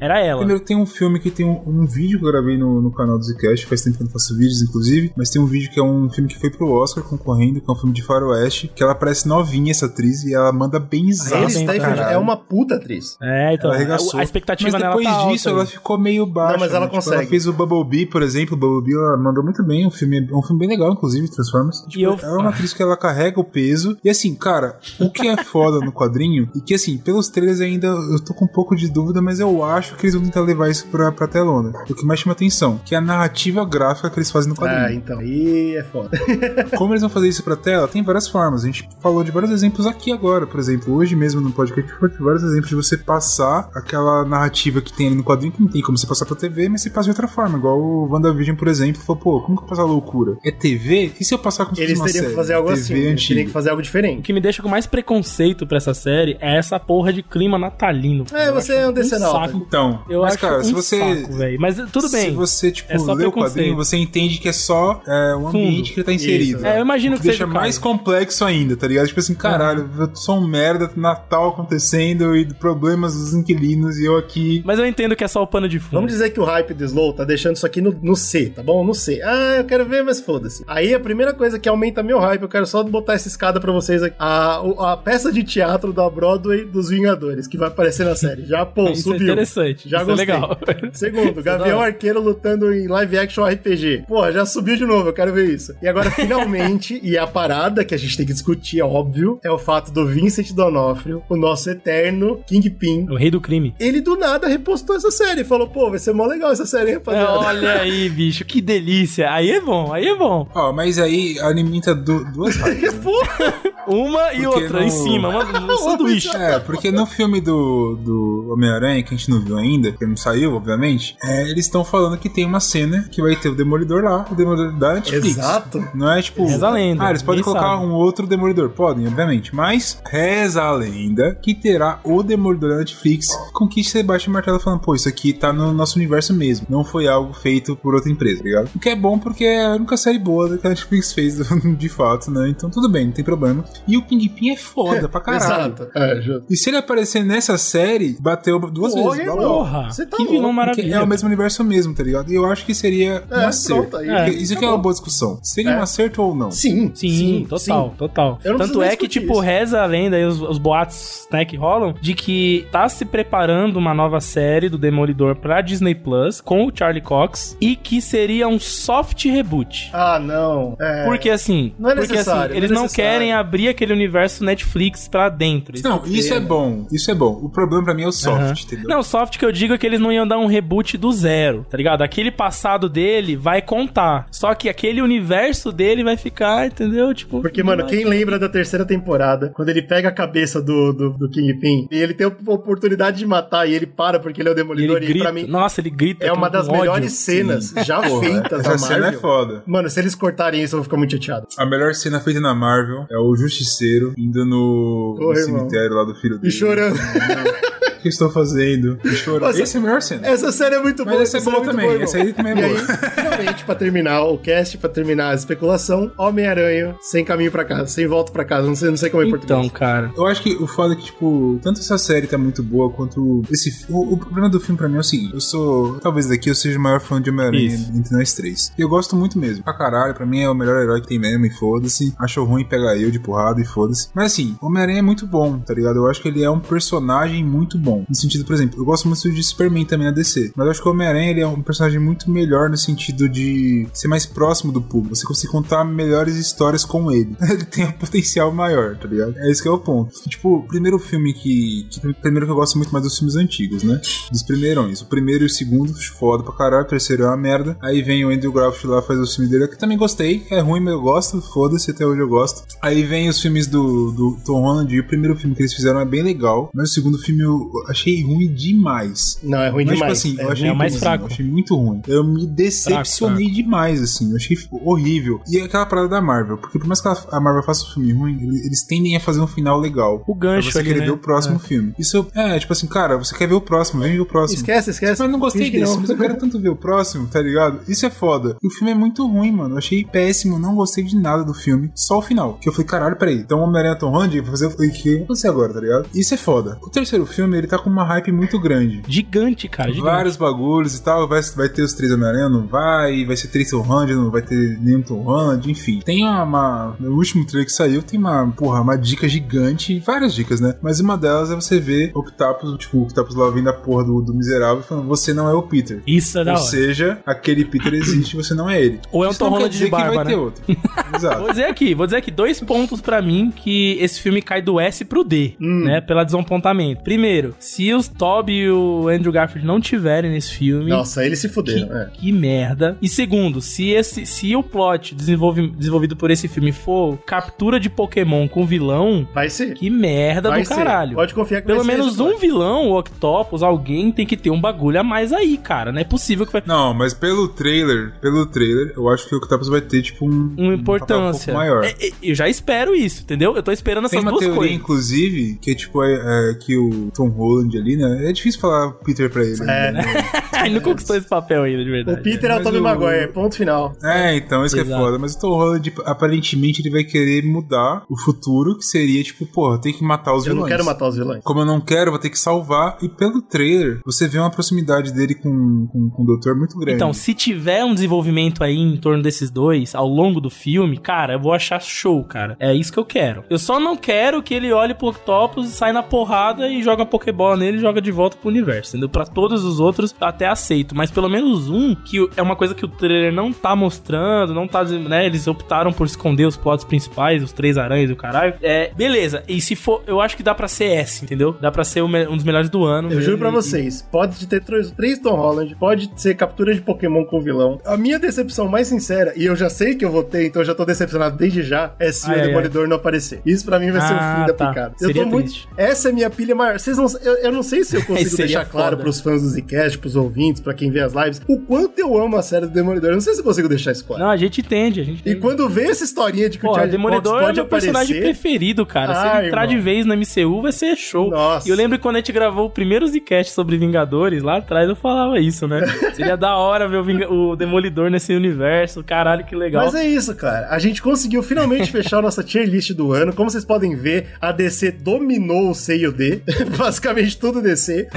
Speaker 3: Era ela.
Speaker 1: Primeiro tem um filme que tem um, um vídeo que eu gravei no, no canal do Zcast, faz tempo que eu não faço vídeos, inclusive, mas tem um vídeo que é um filme que foi pro Oscar concorrendo, que é um filme de faroeste, que ela parece novinha, essa atriz, e ela manda bem
Speaker 2: A
Speaker 1: exato.
Speaker 2: Steinfeld é uma puta atriz.
Speaker 3: É, então,
Speaker 1: Ela arregaçou.
Speaker 3: a, a expectativa
Speaker 1: mas
Speaker 3: nela
Speaker 1: depois
Speaker 3: tá
Speaker 1: disso
Speaker 3: alta,
Speaker 1: ela ficou meio baixa.
Speaker 2: Não, mas ela
Speaker 1: né? Tipo,
Speaker 2: consegue.
Speaker 1: ela fez o Bumblebee, por exemplo. O Bumblebee ela mandou muito bem. O filme é um filme bem legal, inclusive, Transformers. Tipo,
Speaker 3: eu-
Speaker 1: Ela é uma atriz que ela carrega o peso. E assim, cara, o que é foda no quadrinho, e que assim, pelos trailers ainda eu tô com um pouco de dúvida, mas eu acho que eles vão tentar levar isso pra, pra telona. O que mais chama atenção, que é a narrativa gráfica que eles fazem no quadrinho.
Speaker 2: Ah, então. Aí é foda. [LAUGHS]
Speaker 1: Como eles vão fazer isso pra tela? Tem várias formas. A gente falou de vários exemplos aqui agora. Por exemplo, hoje mesmo no podcast foi vários exemplos de você passar aquela narrativa que tem ali no quadrinho que não tem como você passar pra TV, mas você passa de outra forma. Igual o WandaVision, por exemplo, falou, pô, como que eu passo a loucura? É TV? E se eu passar como se
Speaker 2: Eles teriam que fazer algo
Speaker 1: TV
Speaker 2: assim. Eles
Speaker 1: antiga.
Speaker 2: teriam que fazer algo
Speaker 3: O
Speaker 2: diferente.
Speaker 3: que me deixa com mais preconceito pra essa série é essa porra de clima natalino.
Speaker 2: É,
Speaker 3: Eu
Speaker 2: você é um decenalta.
Speaker 3: saco.
Speaker 1: Então,
Speaker 3: Eu
Speaker 1: mas
Speaker 3: acho
Speaker 1: cara,
Speaker 3: um
Speaker 1: se você
Speaker 3: saco, velho. Mas tudo bem.
Speaker 1: Se você, tipo,
Speaker 3: É só
Speaker 1: lê o quadrinho, você entende que é só é, o
Speaker 3: Fundo.
Speaker 1: ambiente que ele tá inserido.
Speaker 2: Isso,
Speaker 3: É, eu imagino que
Speaker 1: que deixa
Speaker 3: seja o
Speaker 1: mais
Speaker 3: caso.
Speaker 1: complexo ainda, tá ligado? Tipo assim, caralho, eu sou um merda, Natal acontecendo e problemas dos inquilinos e eu aqui.
Speaker 3: Mas eu entendo que é só o pano de fundo.
Speaker 2: Vamos dizer que o hype do Slow tá deixando isso aqui no, no C, tá bom? No C. Ah, eu quero ver, mas foda-se. Aí a primeira coisa que aumenta meu hype, eu quero só botar essa escada pra vocês aqui. A, a peça de teatro da Broadway dos Vingadores, que vai aparecer na série. Já, pô, [LAUGHS]
Speaker 3: Isso é
Speaker 2: subiu.
Speaker 3: interessante.
Speaker 2: Já
Speaker 3: Isso é
Speaker 2: gostei.
Speaker 3: legal. [LAUGHS]
Speaker 2: Segundo, Gavião. Arqueiro lutando em live action RPG. Pô, já subiu de novo, eu quero ver isso. E agora, [LAUGHS] finalmente, e a parada que a gente tem que discutir, é óbvio, é o fato do Vincent D'Onofrio, o nosso eterno Kingpin,
Speaker 3: O rei do crime.
Speaker 2: ele do nada repostou essa série. Falou, pô, vai ser mó legal essa série, hein,
Speaker 3: É,
Speaker 2: rapaziada.
Speaker 3: olha aí, bicho, que delícia. Aí é bom, aí é bom.
Speaker 1: Ó, mas aí alimenta du- duas raivas. né? [LAUGHS]
Speaker 3: Uma e
Speaker 1: Porque
Speaker 3: outra
Speaker 1: no-
Speaker 3: em cima, uma- [LAUGHS] um sanduíche.
Speaker 1: É, porque no filme do, do Homem-Aranha, que a gente não viu ainda, que não saiu, obviamente, é, eles estão falando que tem uma cena que vai ter o Demolidor lá, o Demolidor da Netflix.
Speaker 2: Exato.
Speaker 1: Não é tipo.
Speaker 3: Reza a lenda,
Speaker 1: Ah, eles podem
Speaker 3: ninguém
Speaker 1: colocar
Speaker 3: sabe.
Speaker 1: um outro Demolidor. Podem, obviamente. Mas reza a lenda que terá o Demolidor da Netflix com que você bate o martelo falando, pô, isso aqui tá no nosso universo mesmo. Não foi algo feito por outra empresa, tá ligado? O que é bom porque é a única série boa que a Netflix fez [LAUGHS] de fato, né? Então tudo bem, não tem problema. E o Kingpin é foda pra caralho.
Speaker 2: Exato. É, justo.
Speaker 1: E se ele aparecer nessa série, bateu duas
Speaker 2: Porra,
Speaker 1: vezes.
Speaker 3: Porra,
Speaker 2: Você tá
Speaker 3: que
Speaker 2: louco,
Speaker 3: vilão maravilhoso.
Speaker 1: é o mesmo universo mesmo, tá ligado? E eu acho que seria um
Speaker 2: É,
Speaker 1: acerto.
Speaker 2: pronto, É,
Speaker 1: Isso aqui é uma boa discussão. Seria
Speaker 2: É.
Speaker 1: um acerto ou não?
Speaker 2: Sim,
Speaker 3: Sim, total, total.
Speaker 2: Eu não
Speaker 3: Tanto é que, tipo,
Speaker 2: isso.
Speaker 3: reza a lenda e os, os boatos né, que rolam de que tá se preparando uma nova série do Demolidor pra Disney Plus com o Charlie Cox e que seria um soft reboot.
Speaker 2: Ah, não. É.
Speaker 3: Porque assim,
Speaker 2: Não é
Speaker 3: porque
Speaker 2: necessário,
Speaker 3: assim,
Speaker 2: não é
Speaker 3: eles não
Speaker 2: necessário.
Speaker 3: querem abrir aquele universo Netflix pra dentro.
Speaker 1: Não,
Speaker 3: não
Speaker 1: isso é
Speaker 3: querem.
Speaker 1: bom. Isso é bom. O problema pra mim é o soft,
Speaker 3: Aham.
Speaker 1: entendeu?
Speaker 3: Não, soft que eu digo é que eles não iam dar um reboot do zero, tá ligado? Aquele passado dele vai contar. Só que aquele universo dele vai ficar, entendeu? Tipo.
Speaker 2: Porque, mano, quem lembra da terceira temporada, quando ele pega a cabeça do, do, do Kingpin e ele tem a oportunidade de matar e ele para porque ele é o Demolidor
Speaker 3: Ele
Speaker 2: e
Speaker 3: grita.
Speaker 2: pra mim
Speaker 3: Nossa, ele grita.
Speaker 2: é uma das
Speaker 3: ódio.
Speaker 2: melhores cenas
Speaker 1: Sim.
Speaker 2: já
Speaker 1: Porra,
Speaker 2: feitas
Speaker 1: essa
Speaker 2: na
Speaker 1: cena
Speaker 2: Marvel.
Speaker 1: é foda.
Speaker 2: Mano, se eles cortarem isso, eu vou ficar muito chateado.
Speaker 1: A melhor cena feita na Marvel é o Justiceiro indo no,
Speaker 2: Pô,
Speaker 1: no cemitério lá do filho
Speaker 2: E
Speaker 1: dele.
Speaker 2: chorando.
Speaker 1: O que estou fazendo? E chorando.
Speaker 2: Nossa,
Speaker 1: Essa é a melhor cena.
Speaker 2: Essa série é muito
Speaker 1: Mas
Speaker 2: boa.
Speaker 1: essa é boa
Speaker 2: muito
Speaker 1: também, essa aí também é
Speaker 2: e
Speaker 1: boa.
Speaker 2: aí, finalmente, pra terminar o cast, pra terminar a especulação, Homem-Aranha sem caminho pra casa, sem volta pra casa. Não sei, não sei como é português.
Speaker 3: Então, cara.
Speaker 1: Eu acho que o foda é que, tipo, tanto essa série tá muito boa quanto esse. O, o problema do filme pra mim é o seguinte: eu sou. Talvez daqui eu seja o maior fã de Homem-Aranha entre nós três. E eu gosto muito mesmo. Pra caralho, pra mim é o melhor herói que tem mesmo, e foda-se. Acho ruim pegar eu de porrada e foda-se. Mas assim, Homem-Aranha é muito bom, tá ligado? Eu acho que ele é um personagem muito bom. No sentido, por exemplo, eu gosto muito de Superman também na DC. Mas eu acho que o Homem-Aranha ele é um personagem muito melhor no sentido de ser mais próximo do público. Você consegue contar melhores histórias com ele. [LAUGHS] ele tem um potencial maior, tá ligado? É esse que é o ponto. Tipo, o primeiro filme que, que. Primeiro que eu gosto muito mais dos filmes antigos, né? Dos primeirões. O primeiro e o segundo, foda pra caralho. O terceiro é uma merda. Aí vem o Andrew Garfield lá, faz o filme dele, que também gostei. É ruim, mas eu gosto. Foda-se, até hoje eu gosto. Aí vem os filmes do, do Tom Holland. E o primeiro filme que eles fizeram é bem legal. Mas o segundo filme eu achei ruim demais.
Speaker 2: Não, é ruim
Speaker 1: Mas,
Speaker 2: demais.
Speaker 1: tipo assim,
Speaker 2: É
Speaker 1: eu achei
Speaker 3: é mais fraco.
Speaker 1: Eu achei muito ruim. Eu me decepcionei demais, assim. Eu achei horrível. E é aquela parada da Marvel. Porque por mais que a Marvel faça um filme ruim, eles tendem a fazer um final legal.
Speaker 3: O gancho
Speaker 1: Pra você
Speaker 3: ali,
Speaker 1: querer
Speaker 3: né?
Speaker 1: ver o próximo filme. Isso é, tipo assim, cara, você quer ver o próximo, vem ver o próximo.
Speaker 2: Esquece, esquece.
Speaker 1: Mas eu não gostei
Speaker 2: Finge
Speaker 1: desse,
Speaker 2: não.
Speaker 1: mas eu quero tanto ver o próximo, tá ligado? Isso é foda. E o filme é muito ruim, mano. Eu achei péssimo, não gostei de nada do filme. Só o final. Que eu falei, caralho, peraí. Então o Homem-Aranha Tom Holland vai fazer o que acontecer agora, tá ligado? Isso é foda. O terceiro filme, ele tá com uma hype muito grande.
Speaker 3: Gigante, cara. Gigante.
Speaker 1: Vários bagulhos e tal. Vai, vai ter os três Homem-Aranha, não vai. Vai ser três Tom Holland, não vai ter nenhum Tom Holland, enfim. Tem uma, No último trailer que saiu, tem uma, porra, uma dica gigante. Várias dicas, né? Mas uma delas é você ver Octopus, tipo, o Octopus lá vindo a porra do, do miserável falando: você não é o Peter.
Speaker 3: Isso é da
Speaker 1: Ou
Speaker 3: hora.
Speaker 1: seja, aquele Peter existe, você não é ele.
Speaker 3: Ou é um
Speaker 1: Isso
Speaker 3: Tom Holland de
Speaker 1: que
Speaker 3: barba,
Speaker 1: vai
Speaker 3: né?
Speaker 1: ter outro. [LAUGHS] Exato.
Speaker 3: Vou dizer aqui, vou dizer aqui, dois pontos pra mim que esse filme cai do S pro D,
Speaker 2: Hum.
Speaker 3: né? Pela desapontamento. Primeiro, se os Toby e o Andrew Garfield não tiverem nesse filme.
Speaker 2: Nossa, eles se
Speaker 3: Que,
Speaker 2: é.
Speaker 3: que merda. E segundo, se esse se o plot desenvolve, desenvolvido por esse filme for captura de Pokémon com vilão,
Speaker 2: Vai ser.
Speaker 3: que merda
Speaker 2: Vai
Speaker 3: do
Speaker 2: ser.
Speaker 3: caralho.
Speaker 2: Pode confiar que
Speaker 3: Pelo menos um
Speaker 2: plot.
Speaker 3: vilão, o Octopus, alguém tem que ter um bagulho a mais aí, cara. Não é possível que vai.
Speaker 1: Não, mas pelo trailer, pelo trailer, eu acho que o Octopus vai ter, tipo, um.
Speaker 3: Uma
Speaker 1: um
Speaker 3: importância.
Speaker 1: papel um pouco maior.
Speaker 3: É, é, eu já espero isso, entendeu? Eu tô esperando
Speaker 1: Tem
Speaker 3: essas
Speaker 1: uma
Speaker 3: duas
Speaker 1: teoria,
Speaker 3: coisas.
Speaker 1: inclusive, que é tipo é, é, que o Tom Holland ali, né? É difícil falar Peter pra ele.
Speaker 2: É.
Speaker 1: né? [LAUGHS]
Speaker 3: Ele não conquistou esse papel ainda, de
Speaker 2: O
Speaker 3: verdade.
Speaker 2: Peter é o
Speaker 1: Mas
Speaker 2: Tobey
Speaker 1: o-
Speaker 2: Maguire, ponto final.
Speaker 1: É, então, isso que é foda. Mas o Tom Holland, aparentemente, ele vai querer mudar o futuro, que seria, tipo, porra, tem que matar os
Speaker 2: Eu
Speaker 1: vilões.
Speaker 2: não quero matar os vilões.
Speaker 1: Como eu não quero, vou ter que salvar. E pelo trailer, você vê uma proximidade dele com, com, com o Doutor muito grande.
Speaker 3: Então, se tiver um desenvolvimento aí em torno desses dois ao longo do filme, cara, eu vou achar show, cara. É isso que eu quero. Eu só não quero que ele olhe pro Octopus, sai na porrada e joga Pokébola nele e joga de volta pro universo, entendeu? Pra todos os outros, eu até aceito. Mas pelo menos um, que é uma coisa que o trailer não tá mostrando, não tá, né? Eles optaram por esconder os plots principais, os três aranhas e o caralho. É, beleza. E se for, eu acho que dá pra ser S, entendeu? Dá pra ser um dos melhores do ano.
Speaker 2: Eu juro pra
Speaker 3: E-
Speaker 2: vocês, pode ter três, três Tom Holland, pode ser captura de Pokémon com vilão. A minha decepção mais sincera, e eu já sei que eu vou ter, então eu já tô decepcionado desde já, é se
Speaker 3: Ai,
Speaker 2: o
Speaker 3: ai,
Speaker 2: Demolidor não aparecer. Isso pra mim vai ser o
Speaker 3: Ah,
Speaker 2: fim da
Speaker 3: tá.
Speaker 2: picada. Eu
Speaker 3: Seria
Speaker 2: tô muito.
Speaker 3: triste.
Speaker 2: Essa é minha pilha maior. Vocês não, eu, eu não sei se eu [LAUGHS] consigo deixar claro
Speaker 3: foda.
Speaker 2: pros fãs do Zcast, pros ouvintes, pra quem vê as lives, o quanto eu amo a série do Demolidor. Não sei se eu consigo deixar isso claro.
Speaker 3: Não, a gente entende, a gente
Speaker 2: E
Speaker 3: entende.
Speaker 2: quando vê essa historinha de que o
Speaker 3: Pô, o
Speaker 2: Charlie
Speaker 3: Demolidor
Speaker 2: Cox
Speaker 3: é
Speaker 2: pode
Speaker 3: meu personagem
Speaker 2: aparecer,
Speaker 3: preferido, cara. Se
Speaker 2: Ah,
Speaker 3: ele entrar
Speaker 2: irmão.
Speaker 3: de vez no MCU, vai ser show.
Speaker 2: Nossa.
Speaker 3: E eu lembro que quando a gente gravou o primeiro Zcast sobre Vingadores, lá atrás eu falava isso, né? [LAUGHS] Seria da hora ver o, Vinga- o Demolidor nesse universo. Caralho, que legal.
Speaker 2: Mas é isso, cara. A gente conseguiu finalmente [LAUGHS] fechar a nossa tier list do ano. Como vocês podem ver, a DC dominou o C e o D. [LAUGHS] praticamente tudo DC.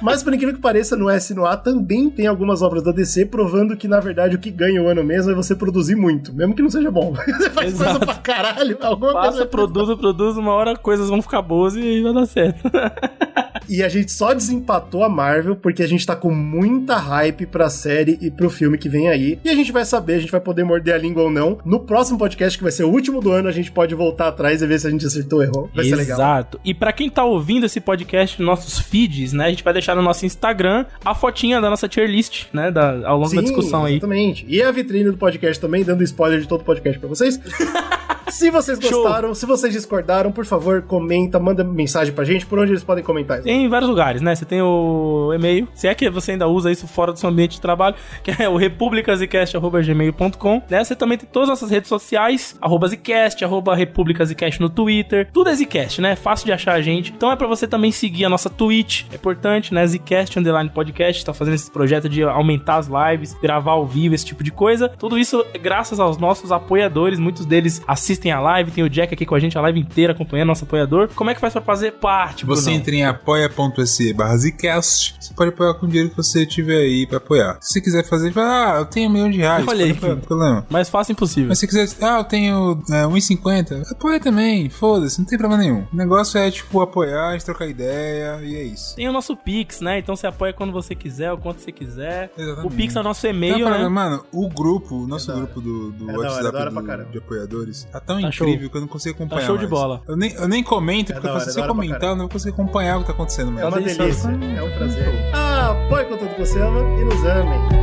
Speaker 2: Mas por incrível que pareça, no S e no A também tem algumas obras da DC provando que, na verdade, o que ganha o ano mesmo é você produzir muito, mesmo que não seja bom. [LAUGHS] Você faz
Speaker 3: Exato.
Speaker 2: coisa pra caralho, alguma
Speaker 3: Faça,
Speaker 2: coisa.
Speaker 3: produza, produza, uma hora coisas vão ficar boas e vai dar certo. [LAUGHS]
Speaker 2: E a gente só desempatou a Marvel porque a gente tá com muita hype pra série e pro filme que vem aí. E a gente vai saber, a gente vai poder morder a língua ou não. No próximo podcast, que vai ser o último do ano, a gente pode voltar atrás e ver se a gente acertou ou errou. Vai ser legal.
Speaker 3: Exato. E pra quem tá ouvindo esse podcast nos nossos feeds, né, a gente vai deixar no nosso Instagram a fotinha da nossa tier list, né, da, ao longo da discussão aí.
Speaker 2: Exatamente. E a vitrine do podcast também, dando spoiler de todo o podcast pra vocês. [LAUGHS] Se vocês
Speaker 3: Show.
Speaker 2: gostaram, se vocês discordaram, por favor, comenta, manda mensagem pra gente, por onde eles podem comentar isso.
Speaker 3: Tem em vários lugares, né? Você tem o e-mail, se é que você ainda usa isso fora do seu ambiente de trabalho, que é o republicasicast.gmail.com, né? Você também tem todas as nossas redes sociais, arroba Zcast, arroba republicasicast no Twitter, tudo é Zcast, né? Fácil de achar a gente. Então é pra você também seguir a nossa Twitch, é importante, né? Zcast Underline Podcast, tá fazendo esse projeto de aumentar as lives, gravar ao vivo, esse tipo de coisa. Tudo isso é graças aos nossos apoiadores, muitos deles assistem a live, tem o Jack aqui com a gente a live inteira acompanhando nosso apoiador. Como é que faz pra fazer parte,
Speaker 1: Você
Speaker 3: Brunão?
Speaker 1: entra em apoia.se barra Zcast. Você pode apoiar com o dinheiro que você tiver aí pra apoiar. Se você quiser fazer, fala, ah, eu tenho um milhão de reais.
Speaker 3: Olha aí,
Speaker 1: pode apoiar, não tem problema.
Speaker 3: Mais fácil impossível.
Speaker 1: Mas se você quiser, ah, eu tenho é, 1,50, apoia também, foda-se, não tem problema nenhum. O negócio é, tipo, apoiar, a gente trocar ideia e é isso.
Speaker 3: Tem o nosso Pix, né? Então você apoia quando você quiser, o quanto você quiser.
Speaker 1: Exatamente.
Speaker 3: O Pix é o nosso e-mail,
Speaker 1: parada,
Speaker 3: né?
Speaker 1: Mano, o grupo, o nosso grupo do, do
Speaker 2: É
Speaker 1: WhatsApp
Speaker 2: da hora
Speaker 1: do- de apoiadores tá tão
Speaker 3: Tá
Speaker 1: incrível
Speaker 3: show.
Speaker 1: que eu não consigo acompanhar.
Speaker 3: Tá show de
Speaker 1: mais.
Speaker 3: bola.
Speaker 1: Eu nem, eu nem comento,
Speaker 2: É
Speaker 1: porque eu faço,
Speaker 2: é
Speaker 1: se eu
Speaker 2: pra
Speaker 1: comentar, eu não vou conseguir acompanhar o que tá acontecendo
Speaker 2: É
Speaker 1: mesmo.
Speaker 2: uma delícia, é um prazer. Ah, apoie com tudo que você ama e nos amem.